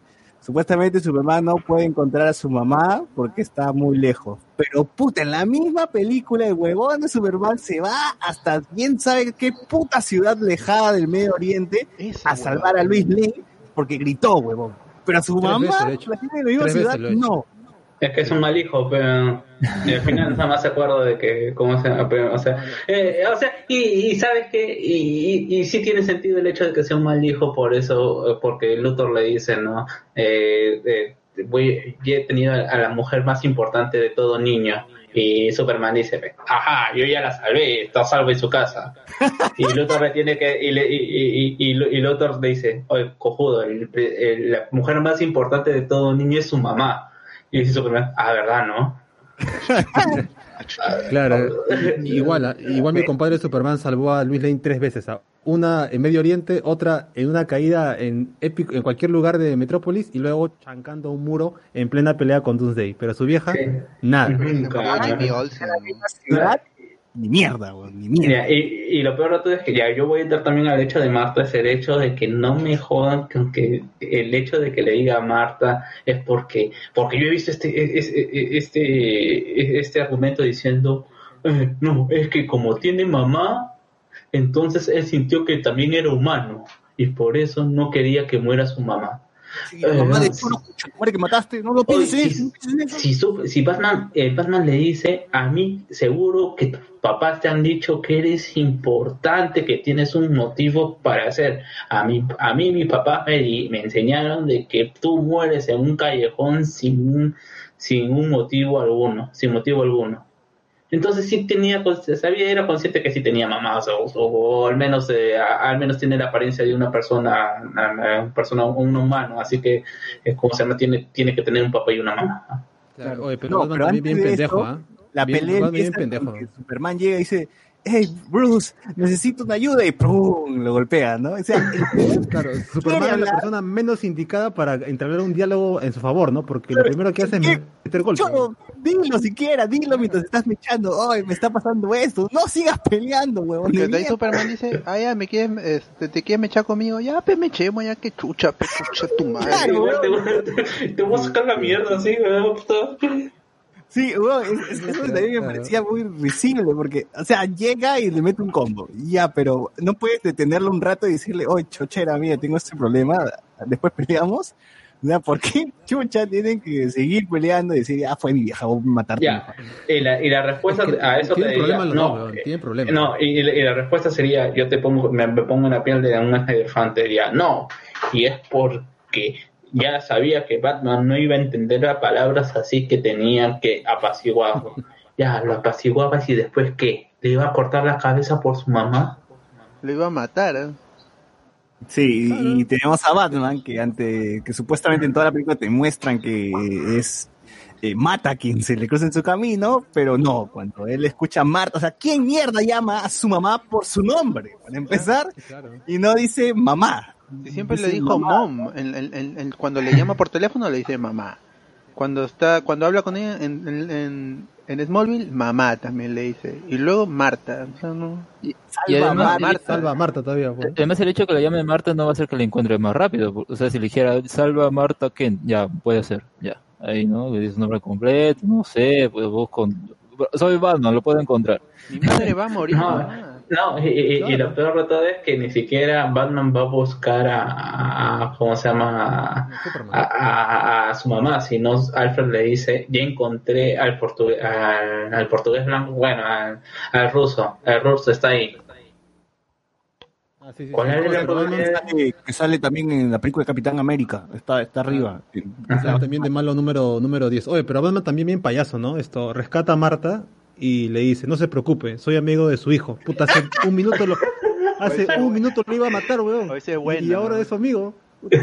Supuestamente Superman no puede encontrar a su mamá porque está muy lejos. Pero puta, en la misma película el huevón de Superman se va hasta bien sabe qué puta ciudad lejana del Medio Oriente a salvar a Luis Lane porque gritó, huevón. Pero a su Tres mamá, veces lo he hecho. la gente de Tres ciudad, veces lo he hecho. no. Es que es un mal hijo, pero al final nada más se acuerda de que, ¿cómo se? Pero, o sea, eh, o sea y, y sabes que, y, y, y sí tiene sentido el hecho de que sea un mal hijo por eso, porque Luthor le dice, ¿no? Eh, eh, voy, yo he tenido a la mujer más importante de todo niño. Y Superman dice, ajá, yo ya la salvé, está salvo en su casa. Y Luthor le tiene que, y, le- y, y, y, Luthor le dice, oye, cojudo, el- la mujer más importante de todo niño es su mamá. Y dice Superman, ah, ¿verdad, no? *laughs* Claro, igual, ah, igual mi compadre Superman salvó a Luis Lane tres veces. ah. Una en Medio Oriente, otra en una caída en épico, en cualquier lugar de Metrópolis y luego chancando un muro en plena pelea con Doomsday. Pero su vieja, nada. Ciudad, ni mierda, ni mierda. Y, y lo peor de todo es que ya yo voy a entrar también al hecho de Marta, es el hecho de que no me jodan con que el hecho de que le diga a Marta es porque, porque yo he visto este, es- es- este, este argumento diciendo, eh, no, es que como tiene mamá, entonces él sintió que también era humano y por eso no quería que muera su mamá. La mamá de tú no, muere que mataste, no lo Oye, pienses. si, si, si Batman, eh, Batman le dice, a mí seguro que tus papás te han dicho que eres importante, que tienes un motivo para hacer. A mí, a mí mis papás me, di- me enseñaron de que tú mueres en un callejón sin un, sin un motivo alguno, sin motivo alguno. Entonces sí tenía, sabía, era consciente que sí tenía mamás, o, o- o al menos eh, a- al menos tiene la apariencia de una persona, una, una persona, un humano, así que es como se llama, tiene, tiene que tener un papá y una mamá. Claro, oye, pero No, Batman pero también bien de pendejo, eso, ¿ah? La Bien- pelea bien pendejo. Superman llega y dice, hey, Bruce, necesito una ayuda y ¡pum! lo golpea, ¿no? O sea, el- *laughs* Claro, Superman es la persona menos indicada para entablar un diálogo en su favor, ¿no? Porque lo primero que hace es meter golpes. Yo, dilo siquiera, dilo mientras estás mechando. Ay, me está pasando esto. No sigas peleando, huevón. De ahí. Superman dice, ah, ya, me quieres, este, te quieres mechar conmigo, ya, pe, mechemos, ya, que chucha, pe, chucha tu madre. te, te voy a sacar la mierda así, weón, puta. Sí, huevón, es- es- *laughs* eso también me parecía muy risible porque, o sea, llega y le mete un combo. Ya, pero no puedes detenerlo un rato y decirle, oye, chochera, mira, tengo este problema, después peleamos. O sea, ¿por qué chucha tienen que seguir peleando y decir, ah, fue mi vieja, voy a matarte? Ya, y la, y la respuesta a eso te Tienen diría, problemas no, weón, tienen problemas. no, y, y la- y la respuesta sería, yo te pongo, me, me pongo en la piel de un elefante, diría, no, y es porque ya sabía que Batman no iba a entender las palabras así que tenían que apaciguarlo. *laughs* Ya, lo apaciguabas y después qué, le iba a cortar la cabeza por su mamá. Lo iba a matar, ¿eh? Sí, y tenemos a Batman que ante que supuestamente en toda la película te muestran que es eh, mata a quien se le cruza en su camino, pero no, cuando él escucha a Marta, o sea, ¿quién mierda llama a su mamá por su nombre? Para empezar, y no dice mamá. Y siempre le dijo mamá. mom, en- en- en- cuando le llama por teléfono le dice mamá. Cuando está, cuando habla con ella en, en, en, Smallville, mamá también le dice. Y luego Marta, o sea, no. Y además, Salva a Marta todavía. pues. además el hecho de que la llame Marta no va a hacer que la encuentre más rápido. O sea, si le dijera, salva a Marta Kent, ya, puede ser, ya. Ahí, ¿no? Le dice su nombre completo, no sé, pues busco... Soy Batman, lo puedo encontrar. Mi madre va a morir. *laughs* No, mamá. No, y, y- y lo peor de todo es que ni siquiera Batman va a buscar a, a- ¿cómo se llama? A, a- a su mamá, sino Alfred le dice, ya encontré al portugués, al, al portugués blanco, bueno, al, al ruso, el ruso está ahí. Ah, sí, sí, ¿Cuál sí. era el Batman portugués? sale- que sale también en la película de Capitán América, está, está arriba. Claro, también de malo número, número 10. Oye, pero Batman también bien payaso, ¿no? Esto, rescata a Marta y le dice, no se preocupe, soy amigo de su hijo. Puta, hace un minuto lo, hace un minuto lo iba a matar, weón. y ahora es su amigo.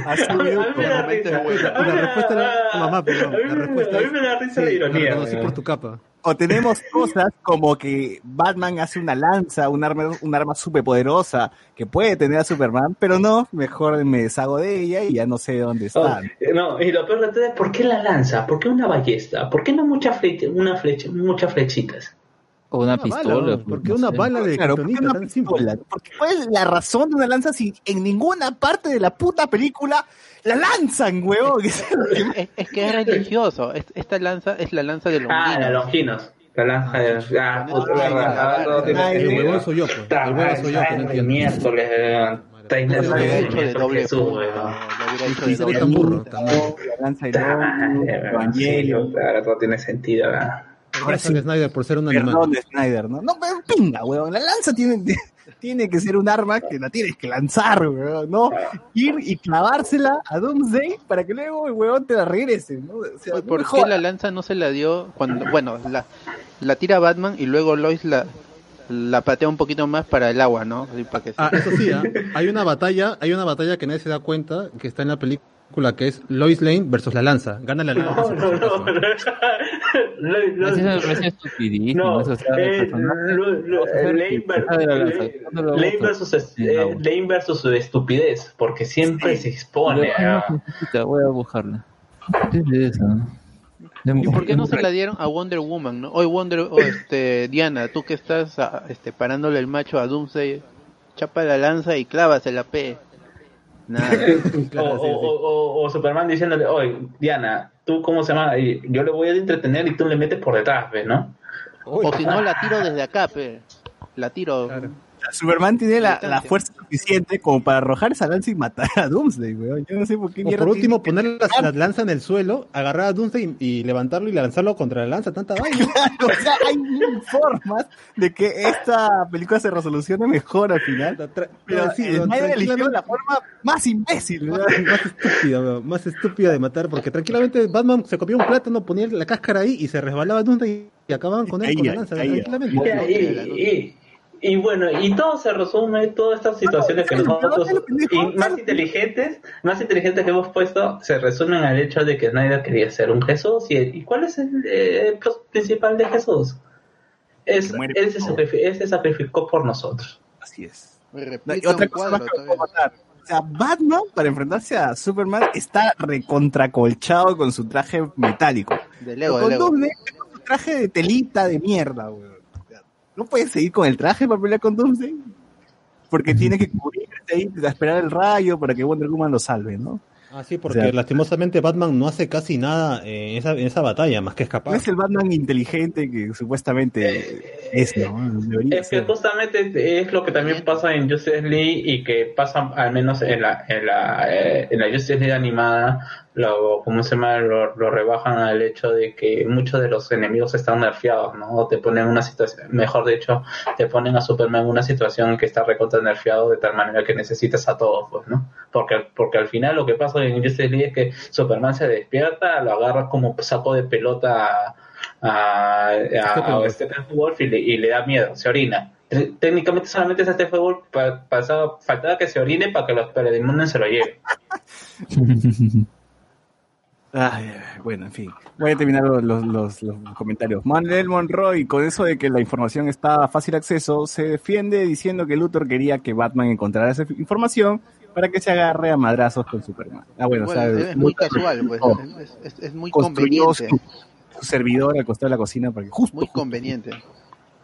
Hace un minuto. A mí me da risa. Y la respuesta era tu mamá, La me- respuesta a mí me da risa la sí, ironía, por tu capa. O tenemos cosas como que Batman hace una lanza, un arma, un arma súper poderosa que puede tener a Superman, pero no, mejor me deshago de ella y ya no sé dónde está. Oh, no, y lo peor de todo es ¿por qué la lanza? ¿Por qué una ballesta? ¿Por qué no mucha flecha, una flecha, muchas flechitas? O una, bala, pistola. ¿no? ¿Por qué una bala de Claro, ¿por qué kriptonita una tan simple? pistola? Porque ¿Cuál es la razón de una lanza si en ninguna parte de la puta película la lanzan, huevón? Es, es que es religioso. Es- esta lanza es la lanza de los Ah, la Longinos. La lanza de. Ah, puta, Ay, verdad, el huevón soy yo, pues. El huevón soy yo, que no entiendo. miércoles, eh, Taylor Lo hubiera hecho de doble Jesús, lo hubiera hecho de doble. La lanza de Ah, eh, Evangelio. Ahora todo tiene sentido, ¿verdad? Ahora sí, Snyder por ser un animal. perdón de Snyder, ¿no? No, pero pinga, huevón. La lanza tiene, *laughs* tiene que ser un arma que la tienes que lanzar, huevón, ¿no? Ir y clavársela a Doomsday para que luego el huevón te la regrese, ¿no? O sea, no ¿Por qué la lanza no se la dio cuando, bueno, la, la tira Batman y luego Lois la, la patea un poquito más para el agua, ¿no? Así para que Ah, eso sí, ¿ah? *laughs* hay una batalla, hay una batalla que nadie se da cuenta que está en la película que es Lois Lane versus la lanza. Gana la lanza. No, no, no. No, Lane la versus eh, la. Lane versus su estupidez, porque siempre se expone a... Voy a buscarla. ¿Qué es eso? ¿Y por qué no se la dieron a Wonder Woman, no? Hoy Wonder, o este, Diana, tú que estás ah, este, parándole el macho a Doomsday, chapa la lanza y clávasela, P. Nada. *laughs* *laughs* o, o- o- o- o Superman diciéndole, oye, Diana, tú cómo se llama, Y yo le voy a entretener y tú le metes por detrás, ¿ves, no? O si no, la tiro desde acá, P. La tiro. Superman tiene la, la fuerza suficiente como para arrojar esa lanza y matar a Doomsday, weón. Yo no sé por qué O mierda por último, poner la, la lanza en el suelo, agarrar a Doomsday y, y levantarlo y lanzarlo contra la lanza. Tanta vaina. *laughs* o sea, hay mil formas de que esta película se resolucione mejor al final. Pero sí, Snyder tranquilamente- eligió la forma más imbécil, más, weón. más estúpida, weón, más estúpida de matar, porque tranquilamente Batman se copió un plátano, ponía la cáscara ahí y se resbalaba Doomsday y acababan con él con la lanza, caía. tranquilamente. Y, y- bueno, y todo se resume, todas estas situaciones que nosotros, y más inteligentes, más inteligentes que hemos puesto, se resumen al hecho de que Snyder quería ser un Jesús. ¿Y, y cuál es el eh, principal de Jesús? Es, él, se sacrifi- él se sacrificó por nosotros. Así es. Y otra cosa cuadro, más que matar. O sea, Batman, para enfrentarse a Superman, está recontracolchado con su traje metálico. De Lego, Pero de con Lego. Con su traje de telita de mierda, weón. No puedes seguir con el traje para pelear con Doomsday. Porque tiene que cubrirse ahí, esperar el rayo para que Wonder Woman lo salve, ¿no? Ah, sí, porque O sea, lastimosamente Batman no hace casi nada en esa, en esa batalla, más que No escapar. es el Batman inteligente que supuestamente es, ¿no? Debería Es que justamente es lo que también pasa en Justice League y que pasa al menos en la en la, eh, en la Justice League animada, lo, ¿cómo se llama? Lo, lo rebajan al hecho de que muchos de los enemigos están nerfeados, ¿no? O te ponen una situación, mejor de hecho, te ponen a Superman en una situación que está recontra nerfeado de tal manera que necesitas a todos, pues, ¿no? Porque, porque al final lo que pasa en Justice League es que Superman se despierta, lo agarra como saco de pelota a, a, a Steppenwolf y le, y le da miedo, se orina. Técnicamente solamente es a Steppenwolf, pa, pasaba- faltaba que se orine para que los parademonios se lo lleven. *laughs* Ay, bueno, en fin. Voy a terminar los, los, los- los comentarios. Manuel Monroy, con eso de que la información está a fácil acceso, se defiende diciendo que Luthor quería que Batman encontrara esa información para que se agarre a madrazos con Superman. Ah, bueno, sea, es muy casual, pues. oh, Es, es- es muy conveniente. su, su servidor al costado de la cocina para que justo, Muy conveniente.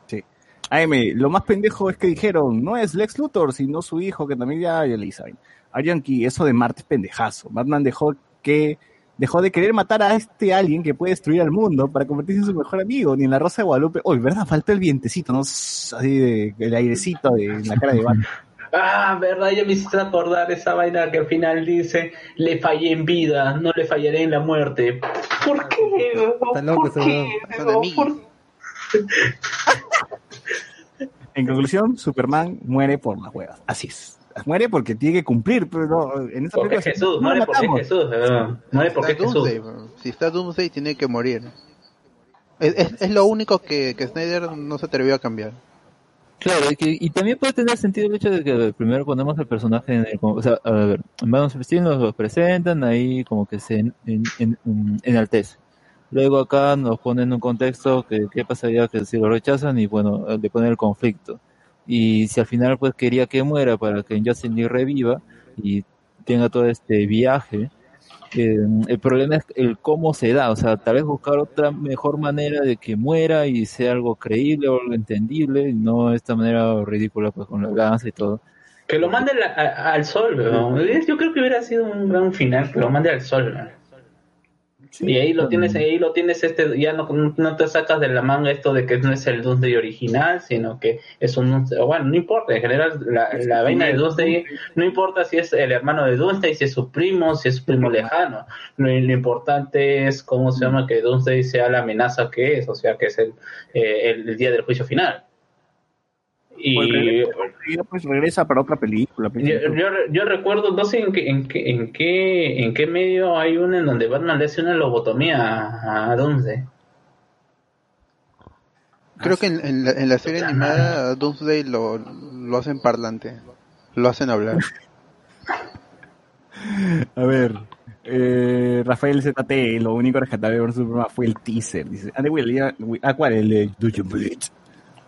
Sí. AM, lo más pendejo es que dijeron, no es Lex Luthor, sino su hijo, que también ya ya le saben. Arianki, eso de Marte es pendejazo. Batman dejó que dejó de querer matar a este alguien que puede destruir al mundo para convertirse en su mejor amigo, ni en la Rosa de Guadalupe. Oye, ¿verdad? Falta el vientecito, ¿no? Así de, el airecito de en la cara de Batman. *laughs* Ah, verdad, ya me hiciste acordar esa vaina que al final dice, le fallé en vida, no le fallaré en la muerte. ¿Por qué? Está loco ¿Por qué? *laughs* En conclusión, Superman muere por las huevas. Así es. Muere porque tiene que cumplir, pero no, en esa Porque película es Jesús, no muere lo porque es matamos. Jesús, eh, muere porque Está Jesús. Doomsday. Si está Doomsday, tiene que morir. Es, es, es lo único que, que Snyder no se atrevió a cambiar. Claro, y, que, y también puede tener sentido el hecho de que primero ponemos al personaje en el, o sea, a ver, en Batman Supersteel nos lo presentan ahí como que se en, en, en- enaltece. Luego acá nos ponen un contexto que qué pasaría que si lo rechazan y bueno, le ponen el conflicto. Y si al final pues quería que muera para que Justin Lee reviva y tenga todo este viaje, eh, el problema es el cómo se da, o sea, tal vez buscar otra mejor manera de que muera y sea algo creíble o algo entendible, y no esta manera ridícula pues con la lanza y todo. Que lo mande al sol. Yo creo que hubiera sido un gran final, que lo mande al sol, Y ahí lo tienes, ahí lo tienes este, ya no, no te sacas de la manga esto de que no es el Doomsday original, sino que es un, bueno, no importa, en general la, la vaina de Doomsday, no importa si es el hermano de Doomsday, si es su primo, si es su primo lejano, lo, lo importante es cómo se llama que Doomsday sea la amenaza que es, o sea que es el, eh, el, el día del juicio final. Y Pues regresa, pues regresa para otra película. pues. yo, yo, yo recuerdo, no sé en qué, en qué, en qué, en qué medio hay uno en donde Batman le hace una lobotomía a, Doomsday. Creo que en, en la, en la serie animada Doomsday lo, lo hacen parlante. Lo hacen hablar. *laughs* A ver, eh, Rafael ZT, lo único rescatable de Superman fue el teaser. Dice, Andy Williams, ¿a cuál? El de Do You Bleed?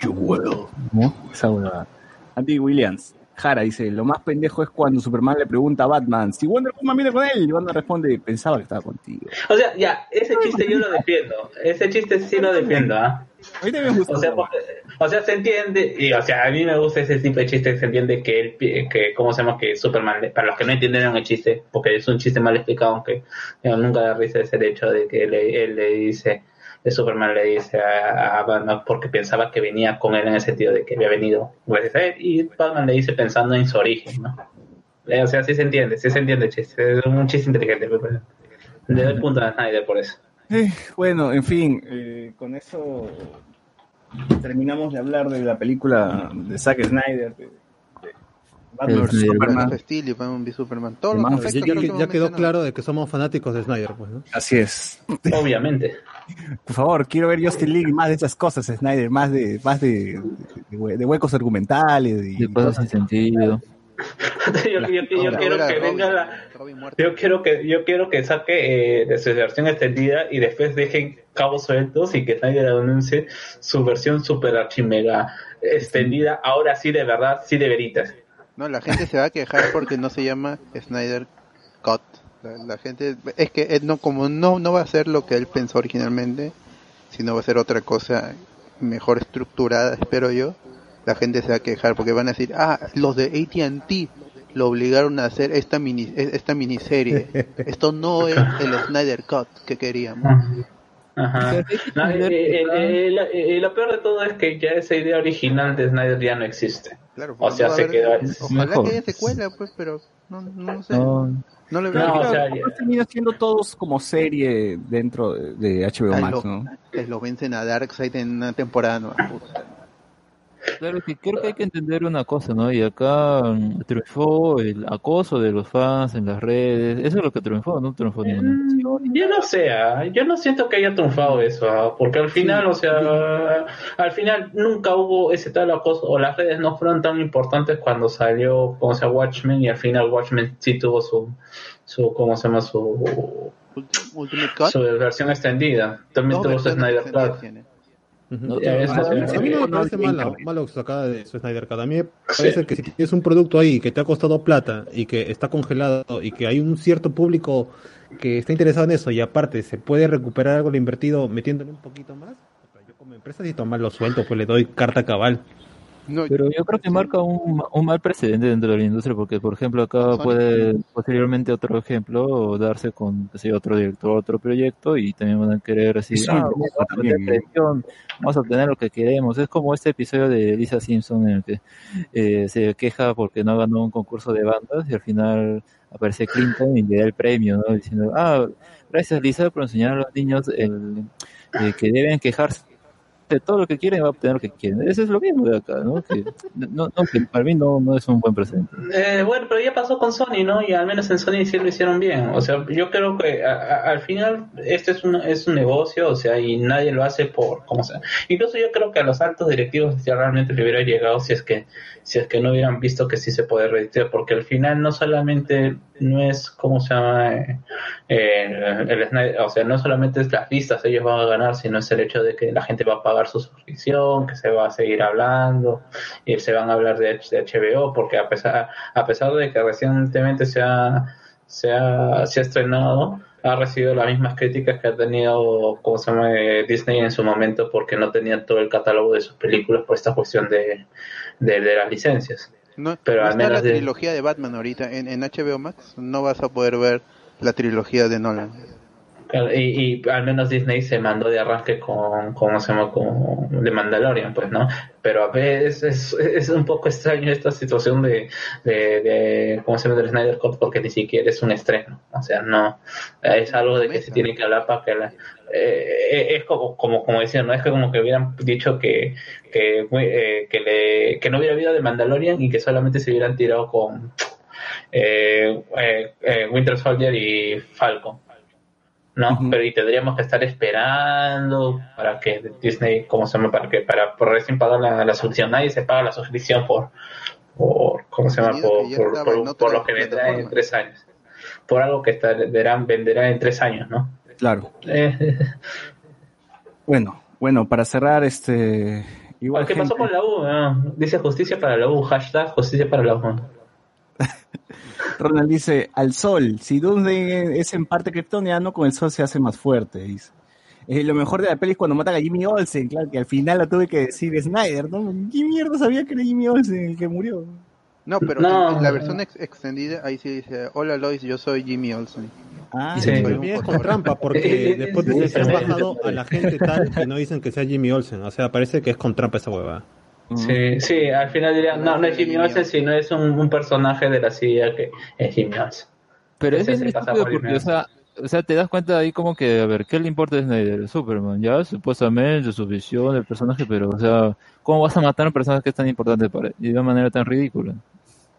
You Will. ¿No? Esa huevada. Andy Williams, Jara dice, lo más pendejo es cuando Superman le pregunta a Batman, si Wonder Woman viene con él, y Batman responde, pensaba que estaba contigo. O sea, ya, ese chiste yo lo defiendo. Ese chiste sí lo defiendo, ¿ah? A mí también me gusta. O sea, porque- o sea, se entiende, y o sea, a mí me gusta ese tipo de chiste, se entiende que él, que, ¿cómo se llama? Que Superman, le- para los que no entendieron el chiste, porque es un chiste mal explicado, aunque yo nunca da risa ese hecho de que él le dice, Superman le dice a, a Batman porque pensaba que venía con él en el sentido de que había venido gracias a él, y Batman le dice pensando en su origen, ¿no? Eh, O sea, sí se entiende, sí se entiende el chiste, es un chiste inteligente, pero le doy punto a Snyder por eso. Eh, bueno, en fin, eh, con eso terminamos de hablar de la película de Zack Snyder, de, de Batman vs Superman. Steel y Ya, quedó claro de que somos fanáticos de Snyder, pues, ¿no? Así es. Obviamente. Por favor, quiero ver Justin League y más de esas cosas, Snyder, más de, más de, de, hue- de huecos argumentales y De cosas sin sentido. *laughs* yo, yo- yo Ahora, quiero que Robin, venga la, yo quiero que yo quiero que saque eh, de su versión extendida y después dejen cabos sueltos y que Snyder anuncie su versión super archimega extendida ahora sí de verdad sí de veritas No, la gente se va a quejar porque no se llama Snyder. La, la gente es que él no como no no va a ser lo que él pensó originalmente, sino va a ser otra cosa mejor estructurada, espero yo. La gente se va a quejar porque van a decir, "Ah, los de AT&T lo obligaron a hacer esta mini esta miniserie. *laughs* Esto no es el Snyder Cut que queríamos." Ajá. No, eh, eh, eh, la- eh, lo peor de todo es que ya esa idea original de Snyder ya no existe Claro, o pues, sea se haber- quedó Ojalá Mejor. que haya secuela, pues, pero no, no sé. No, No le veo. No, o sea, hemos terminado siendo todos como serie dentro de, HBO Max, lo- ¿no? que lo vencen a Darkseid en una temporada nueva. puta. Claro que creo que hay que entender una cosa, ¿no? Y acá mm, triunfó el acoso de los fans en las redes. Eso es lo que triunfó, no triunfó ninguna. Mm, Yo no sé, ah, yo no siento que haya triunfado eso, ah, porque al final, o sea, al final nunca hubo ese tal acoso, o las redes no fueron tan importantes cuando salió, como sea, Watchmen, y al final Watchmen sí tuvo su, su ¿cómo se llama? Su, Ultimate Cut. su versión extendida. También tuvo su Snyder Cut. tiene. A, mí, a mí no me parece malo, malo que sacada de su Snyder Cut. A mí me parece que si tienes un producto ahí que te ha costado plata y que está congelado y que hay un cierto público que está interesado en eso y aparte se puede recuperar algo de lo invertido metiéndole un poquito más, yo como empresa si tomar lo suelto, pues le doy carta cabal. No, Pero yo creo que marca un, un mal precedente dentro de la industria, porque por ejemplo acá Sony. puede posteriormente otro ejemplo darse con qué sé yo, otro director, otro proyecto y también van a querer así, Sí, ah, a vamos a obtener lo que queremos. Es como este episodio de Lisa Simpson en el que eh, se queja porque no ganó un concurso de bandas y al final aparece Clinton y le da el premio, ¿no? Diciendo, ah, gracias Lisa por enseñar a los niños el, eh, que deben quejarse todo lo que quieren va a obtener lo que quieren. Eso es lo mismo de acá, ¿no? Que, no, no, que para mí no, no es un buen presente. Eh, bueno, pero ya pasó con Sony, ¿no? Y al menos en Sony sí lo hicieron bien. O sea, yo creo que al final este es un, es un negocio, o sea, y nadie lo hace por, como sea. Incluso yo creo que a los altos directivos ya realmente le hubiera llegado si es que si es que no hubieran visto que sí se puede redistribuir, porque al final no solamente no es, ¿cómo se llama? Eh, el Snyder- o sea, no solamente es las vistas, ellos van a ganar, sino es el hecho de que la gente va a pagar su suscripción, que se va a seguir hablando, y se van a hablar de, de HBO, porque a pesar, a pesar de que recientemente se ha, se ha, se ha estrenado, ha recibido las mismas críticas que ha tenido, como se llama, eh, Disney en su momento, porque no tenían todo el catálogo de sus películas por esta cuestión de, de, de las licencias. No, Pero no al está menos la de- trilogía de Batman ahorita en, en HBO Max. No vas a poder ver la trilogía de Nolan. Y, y al menos Disney se mandó de arranque con, ¿cómo se llama? Con The Mandalorian, pues, ¿no? Pero a veces es, un poco extraño esta situación de, de, de, ¿cómo se llama? Del Snyder Cut porque ni siquiera es un estreno. O sea, no, es algo de que se tiene que hablar para que la, eh, es como, como, como decían, ¿no? Es que como que hubieran dicho que, que, eh, que, le, que no hubiera habido de Mandalorian y que solamente se hubieran tirado con eh, eh, eh, Winter Soldier y Falcon. ¿No? Pero y tendríamos que estar esperando para que Disney, ¿cómo se llama? Para que para por recién pagar la, la suscripción. Nadie se paga la suscripción por, por ¿cómo se llama? Por, por, por- lo que vendrá en tres años. Por algo que verán, venderá en tres años, ¿no? Claro. Eh, *laughs* Bueno, bueno, para cerrar, este. Igual ¿Qué pasó con la U? Ah, Dice justicia para la U, hashtag justicia para la U. Ronald dice, al sol, si Doomsday es en parte kryptoniano, con el sol se hace más fuerte, dice. Eh, lo mejor de la peli es cuando matan a Jimmy Olsen, claro, que al final lo tuve que decir Snyder, ¿no? ¿Qué mierda sabía que era Jimmy Olsen el que murió? No, pero No. en, en la versión ex- extendida ahí sí dice, hola Lois, yo soy Jimmy Olsen. Ah, Y se con trampa, porque *laughs* después de se han bajado a la gente tal y no dicen que sea Jimmy Olsen. O sea, parece que es con trampa esa hueva. Sí, sí, al final dirían, no, no es Jimmy Olsen, sino es un, un personaje de la CIA que es Jimmy Olsen. Pero Ese es estúpido por porque, Jimmy o sea, o sea, te das cuenta ahí como que, a ver, ¿qué le importa a Snyder? Superman, ya, supuestamente, su visión del personaje, pero, o sea, ¿cómo vas a matar a un personaje que es tan importante para él? Y de una manera tan ridícula.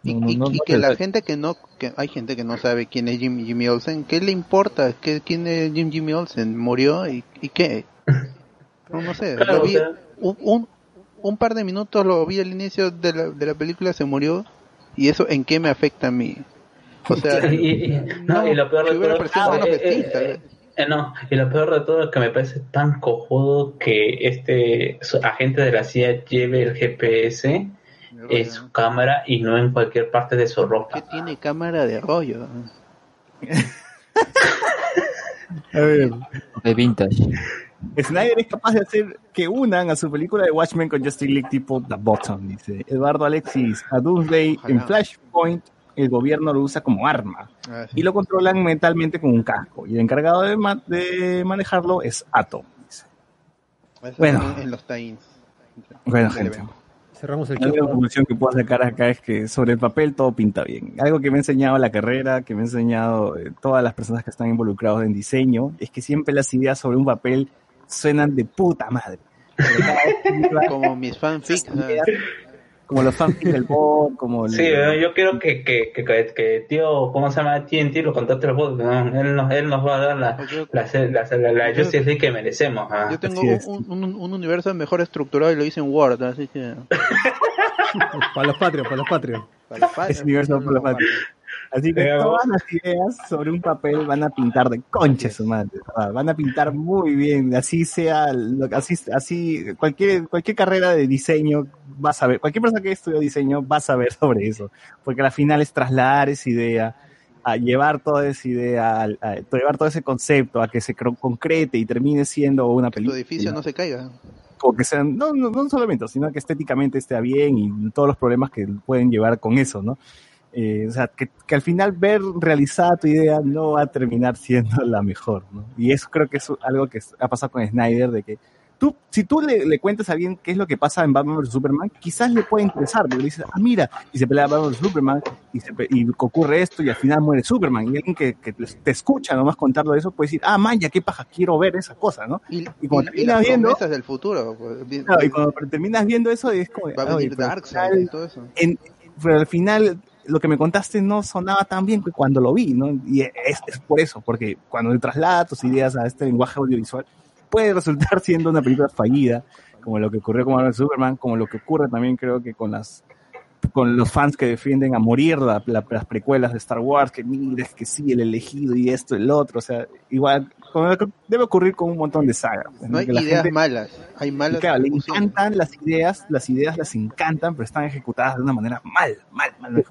No, no, Y, no, y no que la gente que no, que hay gente que no sabe quién es Jim- Jimmy Olsen, ¿qué le importa? ¿Qué, ¿Quién es Jim Jimmy Olsen? ¿Murió? ¿Y, y qué? *laughs* No, no sé, Claro, lo vi o sea- un, un, un par de minutos lo vi al inicio de la, de la película, se murió, y eso en qué me afecta a mí. O sea, *laughs* y, y- no, y lo peor de todo of eh, eh, eh, no, y lo peor de todo es que me parece tan cojudo que este agente de la CIA lleve el GPS en su cámara y no en cualquier parte de su ropa. que tiene cámara de rollo. *laughs* A ver. De vintage. Snyder es capaz de hacer que unan a su película de Watchmen con Justice League tipo The Bottom, dice Eduardo Alexis. A Doomsday en Flashpoint el gobierno lo usa como arma Ah, sí. y lo controlan mentalmente con un casco y el encargado de, ma- de manejarlo es Atom. dice. Bueno. en, los Bueno, gente. Cerramos el La conclusión que puedo sacar acá es que sobre el papel todo pinta bien. Algo que me ha enseñado la carrera, que me ha enseñado eh, todas las personas que están involucrados en diseño, es que siempre las ideas sobre un papel suenan de puta madre. Como mis fanfics. como los fanfics del bot, como el- Sí, yo quiero que, que, que, que, que tío, ¿cómo se llama? TNT lo contacte los bots, ¿no? Él nos, él nos va a dar la, la, la, la, la Justice League que merecemos. ah. Yo tengo un, un, un universo mejor estructurado y lo hice en Word, así que... *laughs* Para los Patreon, para los Patreon. ese universo por la madre. Así que todas las ideas sobre un papel van a pintar de concha su madre. Van a pintar muy bien, así sea, lo- así, así cualquier, cualquier carrera de diseño va a saber, cualquier persona que estudió diseño va a saber *laughs* sobre eso, porque al final es trasladar esa idea, a llevar toda esa idea, al- a, llevar todo ese concepto a que se concrete y termine siendo una Tu película. edificio no se caiga. o que sean, no, no, no solamente, sino que estéticamente esté bien y todos los problemas que pueden llevar con eso, ¿no? Eh, o sea, que, que al final ver realizada tu idea no va a terminar siendo la mejor, ¿no? Y eso creo que es algo que ha pasado con Snyder, de que tú, si tú le, le cuentas a alguien qué es lo que pasa en Batman vs. Superman, quizás le puede interesar, porque le dices, ah, mira, y se pelea Batman vs. Superman, y, se y ocurre esto, y al final muere Superman, y alguien que, que te escucha nomás contarlo eso puede decir, ah, man, ya qué paja, quiero ver esa cosa, ¿no? Y, cuando y- y terminas las viendo, del futuro. pues, Claro, y cuando terminas viendo eso es como de, Va a "Oye, venir Darkseid y todo eso. en- pero al final lo que me contaste no sonaba tan bien que cuando lo vi, ¿no? Y es, por eso, porque cuando trasladas tus ideas a este lenguaje audiovisual, puede resultar *laughs* siendo una película fallida, como lo que ocurrió con vs Superman, como lo que ocurre también creo que con las con los fans que defienden a morir la- la- las precuelas de Star Wars, que mira, es que sí, el elegido y esto, el otro, o sea, igual, como debe ocurrir con un montón de sagas. No hay Que la ideas gente- malas, hay malas Claro, le encantan las ideas, las ideas las encantan, pero están ejecutadas de una manera mal, mal, mal.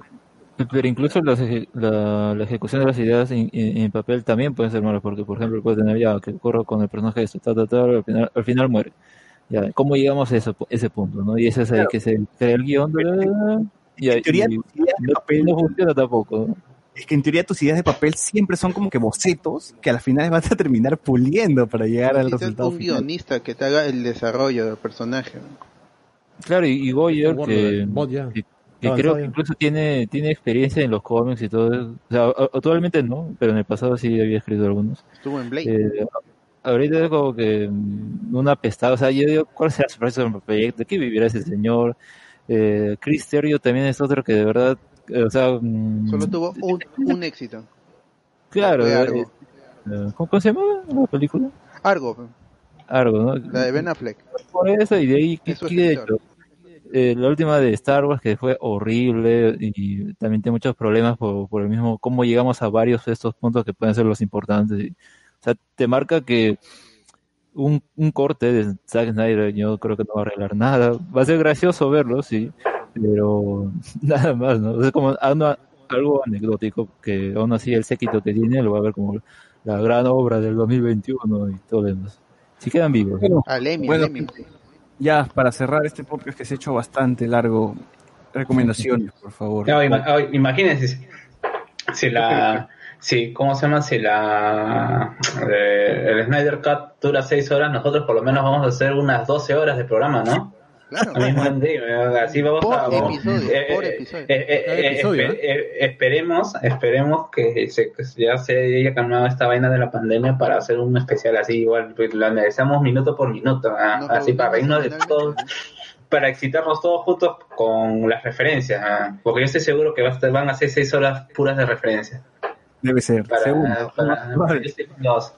Pero incluso las eje- la, la ejecución de las ideas en, en- en papel también pueden ser malas, porque por ejemplo puede tener ya que ocurre con el personaje de esto, ta, ta, ta, al, final, al final muere. Ya, ¿Cómo llegamos a ese, ese punto? ¿no? Y ese es ahí Claro. que se crea el guion, y, En teoría, y ideas de no, papel- no funciona tampoco. ¿no? Es que en teoría tus ideas de papel siempre son como que bocetos que al final vas a terminar puliendo para llegar al resultado un final. guionista que te haga el desarrollo del personaje. Claro, y, y Goyer, Bueno, que, creo que incluso tiene, tiene experiencia en los cómics y todo eso. O sea, a- actualmente no, pero en el pasado sí había escrito algunos. Estuvo en Blade. Eh, ahorita es como que mm, una pestada, o sea, yo digo, ¿cuál será su próximo proyecto? ¿De qué vivirá ese señor? Eh, Chris Terrio también es otro que de verdad, eh, o sea, mm, Solo tuvo un, un éxito. claro, eh, Argo. eh, ¿cómo, se llama la película? Argo, Argo, ¿no? la de Ben Affleck. Por eso, y de ahí, ¿qué, Es su qué de hecho? Eh, la última de Star Wars que fue horrible y también tiene muchos problemas por, por el mismo cómo llegamos a varios de estos puntos que pueden ser los importantes. Y, o sea, te marca que un, un corte de Zack Snyder yo creo que no va a arreglar nada. Va a ser gracioso verlo, sí, pero *laughs* nada más, ¿no? Es como algo, algo anecdótico que aún así el séquito que tiene lo va a ver como la gran obra del 2021 y todo lo demás. Si quedan vivos. Bueno, al Emmy. Ya, para cerrar este podcast que se ha hecho bastante largo, recomendaciones, por favor. No, ima- ah, imagínense si, si la. Si, ¿Cómo se llama? Si la. eh, el Snyder Cut dura 6 horas, nosotros por lo menos vamos a hacer unas 12 horas de programa, ¿no? Claro. Así vamos Por a. episodio, eh, por episodio. eh, eh, eh, eh, esperemos, esperemos que, se, que ya se haya calmado esta vaina de la pandemia para hacer un especial así, igual, pues, lo analizamos minuto por minuto, ¿ah? Así para reírnos de todo, para excitarnos todos juntos con las referencias, ¿ah? porque yo estoy seguro que va a estar- van a ser seis horas puras de referencias. Debe ser. Para, Segundo. para- Vale. yo estoy curioso.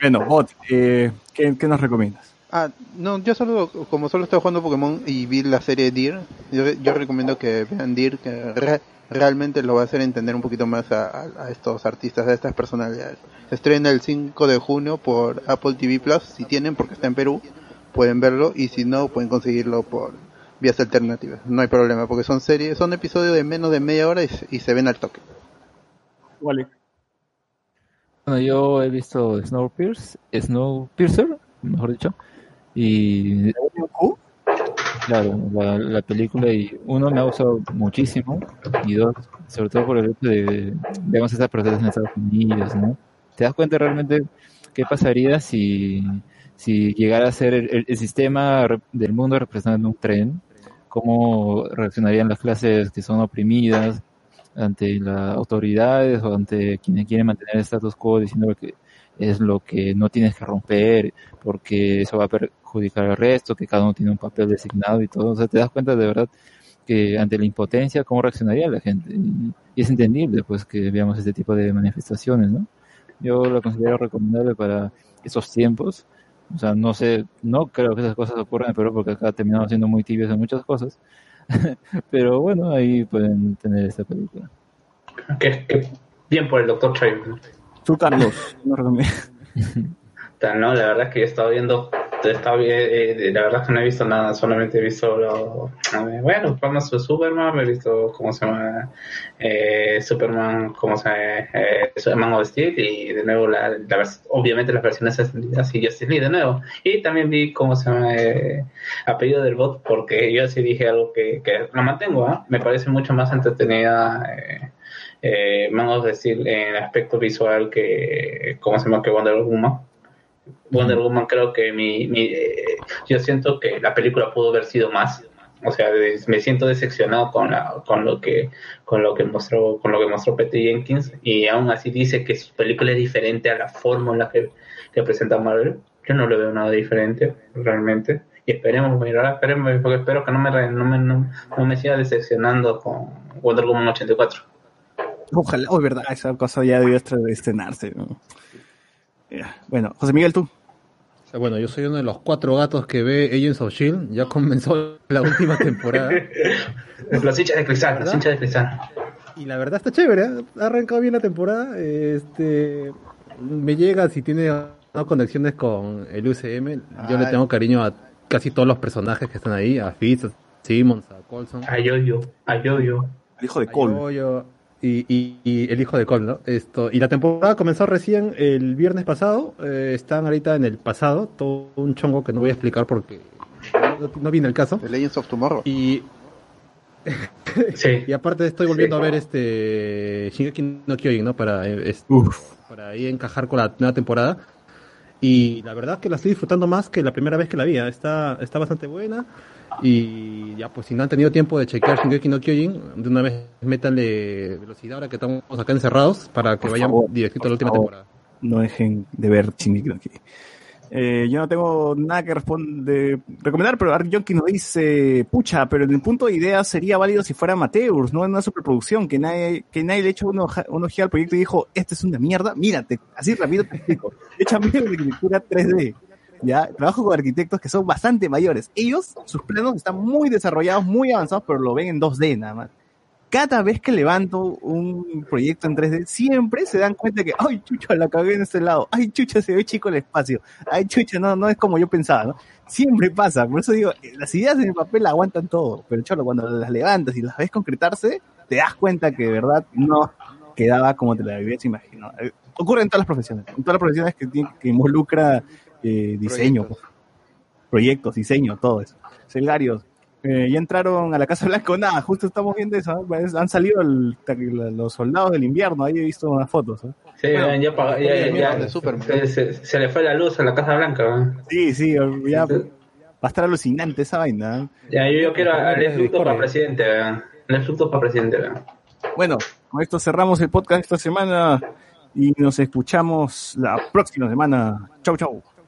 Bueno, Bot, eh, ¿qué, qué nos recomiendas? Ah, no, yo solo, como solo estoy jugando Pokémon y vi la serie Deer, yo, yo recomiendo que vean Deer, que re- realmente lo va a hacer entender un poquito más a, a- a estos artistas, a estas personalidades. Se estrena el 5 de junio por Apple TV Plus, si tienen, porque está en Perú, pueden verlo, y si no, pueden conseguirlo por vías alternativas. No hay problema, porque son series, son episodios de menos de media hora y, se- y se ven al toque. Vale. Bueno, yo he visto Snowpiercer, Snowpiercer, mejor dicho, y claro, la, la película y uno me ha gustado muchísimo y dos, sobre todo por el hecho de vemos esas protestas en Estados Unidos, ¿no? Te das cuenta realmente qué pasaría si si llegara a ser el, el- el sistema del mundo representando un tren, cómo reaccionarían las clases que son oprimidas ante las autoridades o ante quienes quieren mantener el status quo diciendo que es lo que no tienes que romper porque eso va a perjudicar al resto, que cada uno tiene un papel designado y todo. O sea, te das cuenta de verdad que ante la impotencia, cómo reaccionaría la gente. Y, y es entendible pues que veamos este tipo de manifestaciones, ¿no? Yo lo considero recomendable para esos tiempos. O sea, no sé, no creo que esas cosas ocurran en Perú porque acá terminamos siendo muy tibios en muchas cosas. *laughs* Pero bueno, ahí pueden tener esta película. Que, que bien por el Dr. Trey. Tú, Carlos, no *laughs* No, la verdad es que yo he estado viendo, he estado vi- eh, la verdad es que no he visto nada, solamente he visto lo, bueno, vamos a Superman, he visto cómo se llama eh, Superman, cómo se llama eh, Superman Steel y de nuevo la, obviamente las versiones extendidas y Justice League de nuevo. Y también vi cómo se llama eh, apellido del bot porque yo sí dije algo que, que lo mantengo, ¿ah? me parece mucho más entretenida eh, eh, Man Steel en aspecto visual que cómo se llama que Wonder Woman Wonder Woman creo que mi, mi eh, yo siento que la película pudo haber sido más. O sea me siento decepcionado con la con lo que con lo que mostró con lo que mostró Patty Jenkins. Y aún así dice que su película es diferente a la fórmula que, que presenta Marvel. Yo no le veo nada diferente realmente. Y esperemos mira, esperemos porque espero que no me no me, no, me siga decepcionando con Wonder Woman 84 Ojalá, oh, verdad, esa cosa ya debió estre- estrenarse. Bueno, José Miguel, tú. Bueno, yo soy uno de los cuatro gatos que ve Agents of Shield. Ya *laughs* comenzó la última temporada. *laughs* los hinchas de cristal los hinchas de cristal Y la verdad está chévere, ¿eh? ha arrancado bien la temporada. Este, me llega si tiene ¿no? conexiones con el UCM. Yo le tengo cariño a casi todos los personajes que están ahí, a Fitz, a Simmons, a Colson. a Yo-Yo a Yo-Yo El hijo de Cole. Y, y- y el hijo de Cole, ¿no? Esto, y la temporada comenzó recién el viernes pasado. eh, están ahorita en el pasado. Todo un chongo que no voy a explicar porque no, no viene el caso. The Legends of Tomorrow. Y, *laughs* y aparte estoy volviendo a ver este Shingeki no Kyojin, ¿no? Para, eh, es- para ahí encajar con la nueva temporada. Y la verdad que la estoy disfrutando más que la primera vez que la vi. ¿eh? Está, está bastante buena. Y ya, pues si no han tenido tiempo de chequear Shingeki no Kyojin, de una vez métanle velocidad ahora que estamos acá encerrados para que Por vayan favor, directito a la última favor, temporada. No dejen de ver Shingeki no Kyojin. Eh, yo no tengo nada que responder, recomendar, pero Art Yonki nos dice, pucha, pero en el punto de idea sería válido si fuera amateurs, no en una superproducción, que nadie, que nadie le echó una, una ojeada al proyecto y dijo, este es una mierda, mírate, así rápido te explico. Échame la arquitectura 3D. Ya, trabajo con arquitectos que son bastante mayores. Ellos, sus planos están muy desarrollados, muy avanzados, pero lo ven en 2D nada más. Cada vez que levanto un proyecto en 3D, siempre se dan cuenta que, ay, chucha, la cagué en este lado, ay, chucha, se ve chico el espacio, ay, chucha, no, no es como yo pensaba, ¿no? Siempre pasa, por eso digo, las ideas en el papel aguantan todo, pero cholo, cuando las levantas y las ves concretarse, te das cuenta que de verdad no quedaba como te la habías imaginado. Eh, Ocurre en todas las profesiones, en todas las profesiones que, que involucra eh, diseño, pues, proyectos, diseño, todo eso. Celgarios, eh, ya entraron a la Casa Blanca o *laughs* nada, justo estamos viendo eso, han salido el- los soldados del invierno, ahí he visto unas fotos. Sí, Bueno, ya, se, se- se le fue la luz a la Casa Blanca. Sí, sí, ya va a estar alucinante esa vaina. Ya, yo, yo quiero a Desde Lex Luthor para presidente. Lex Luthor para presidente. Bueno, con esto cerramos el podcast esta semana y nos escuchamos la próxima semana. Chau, chau.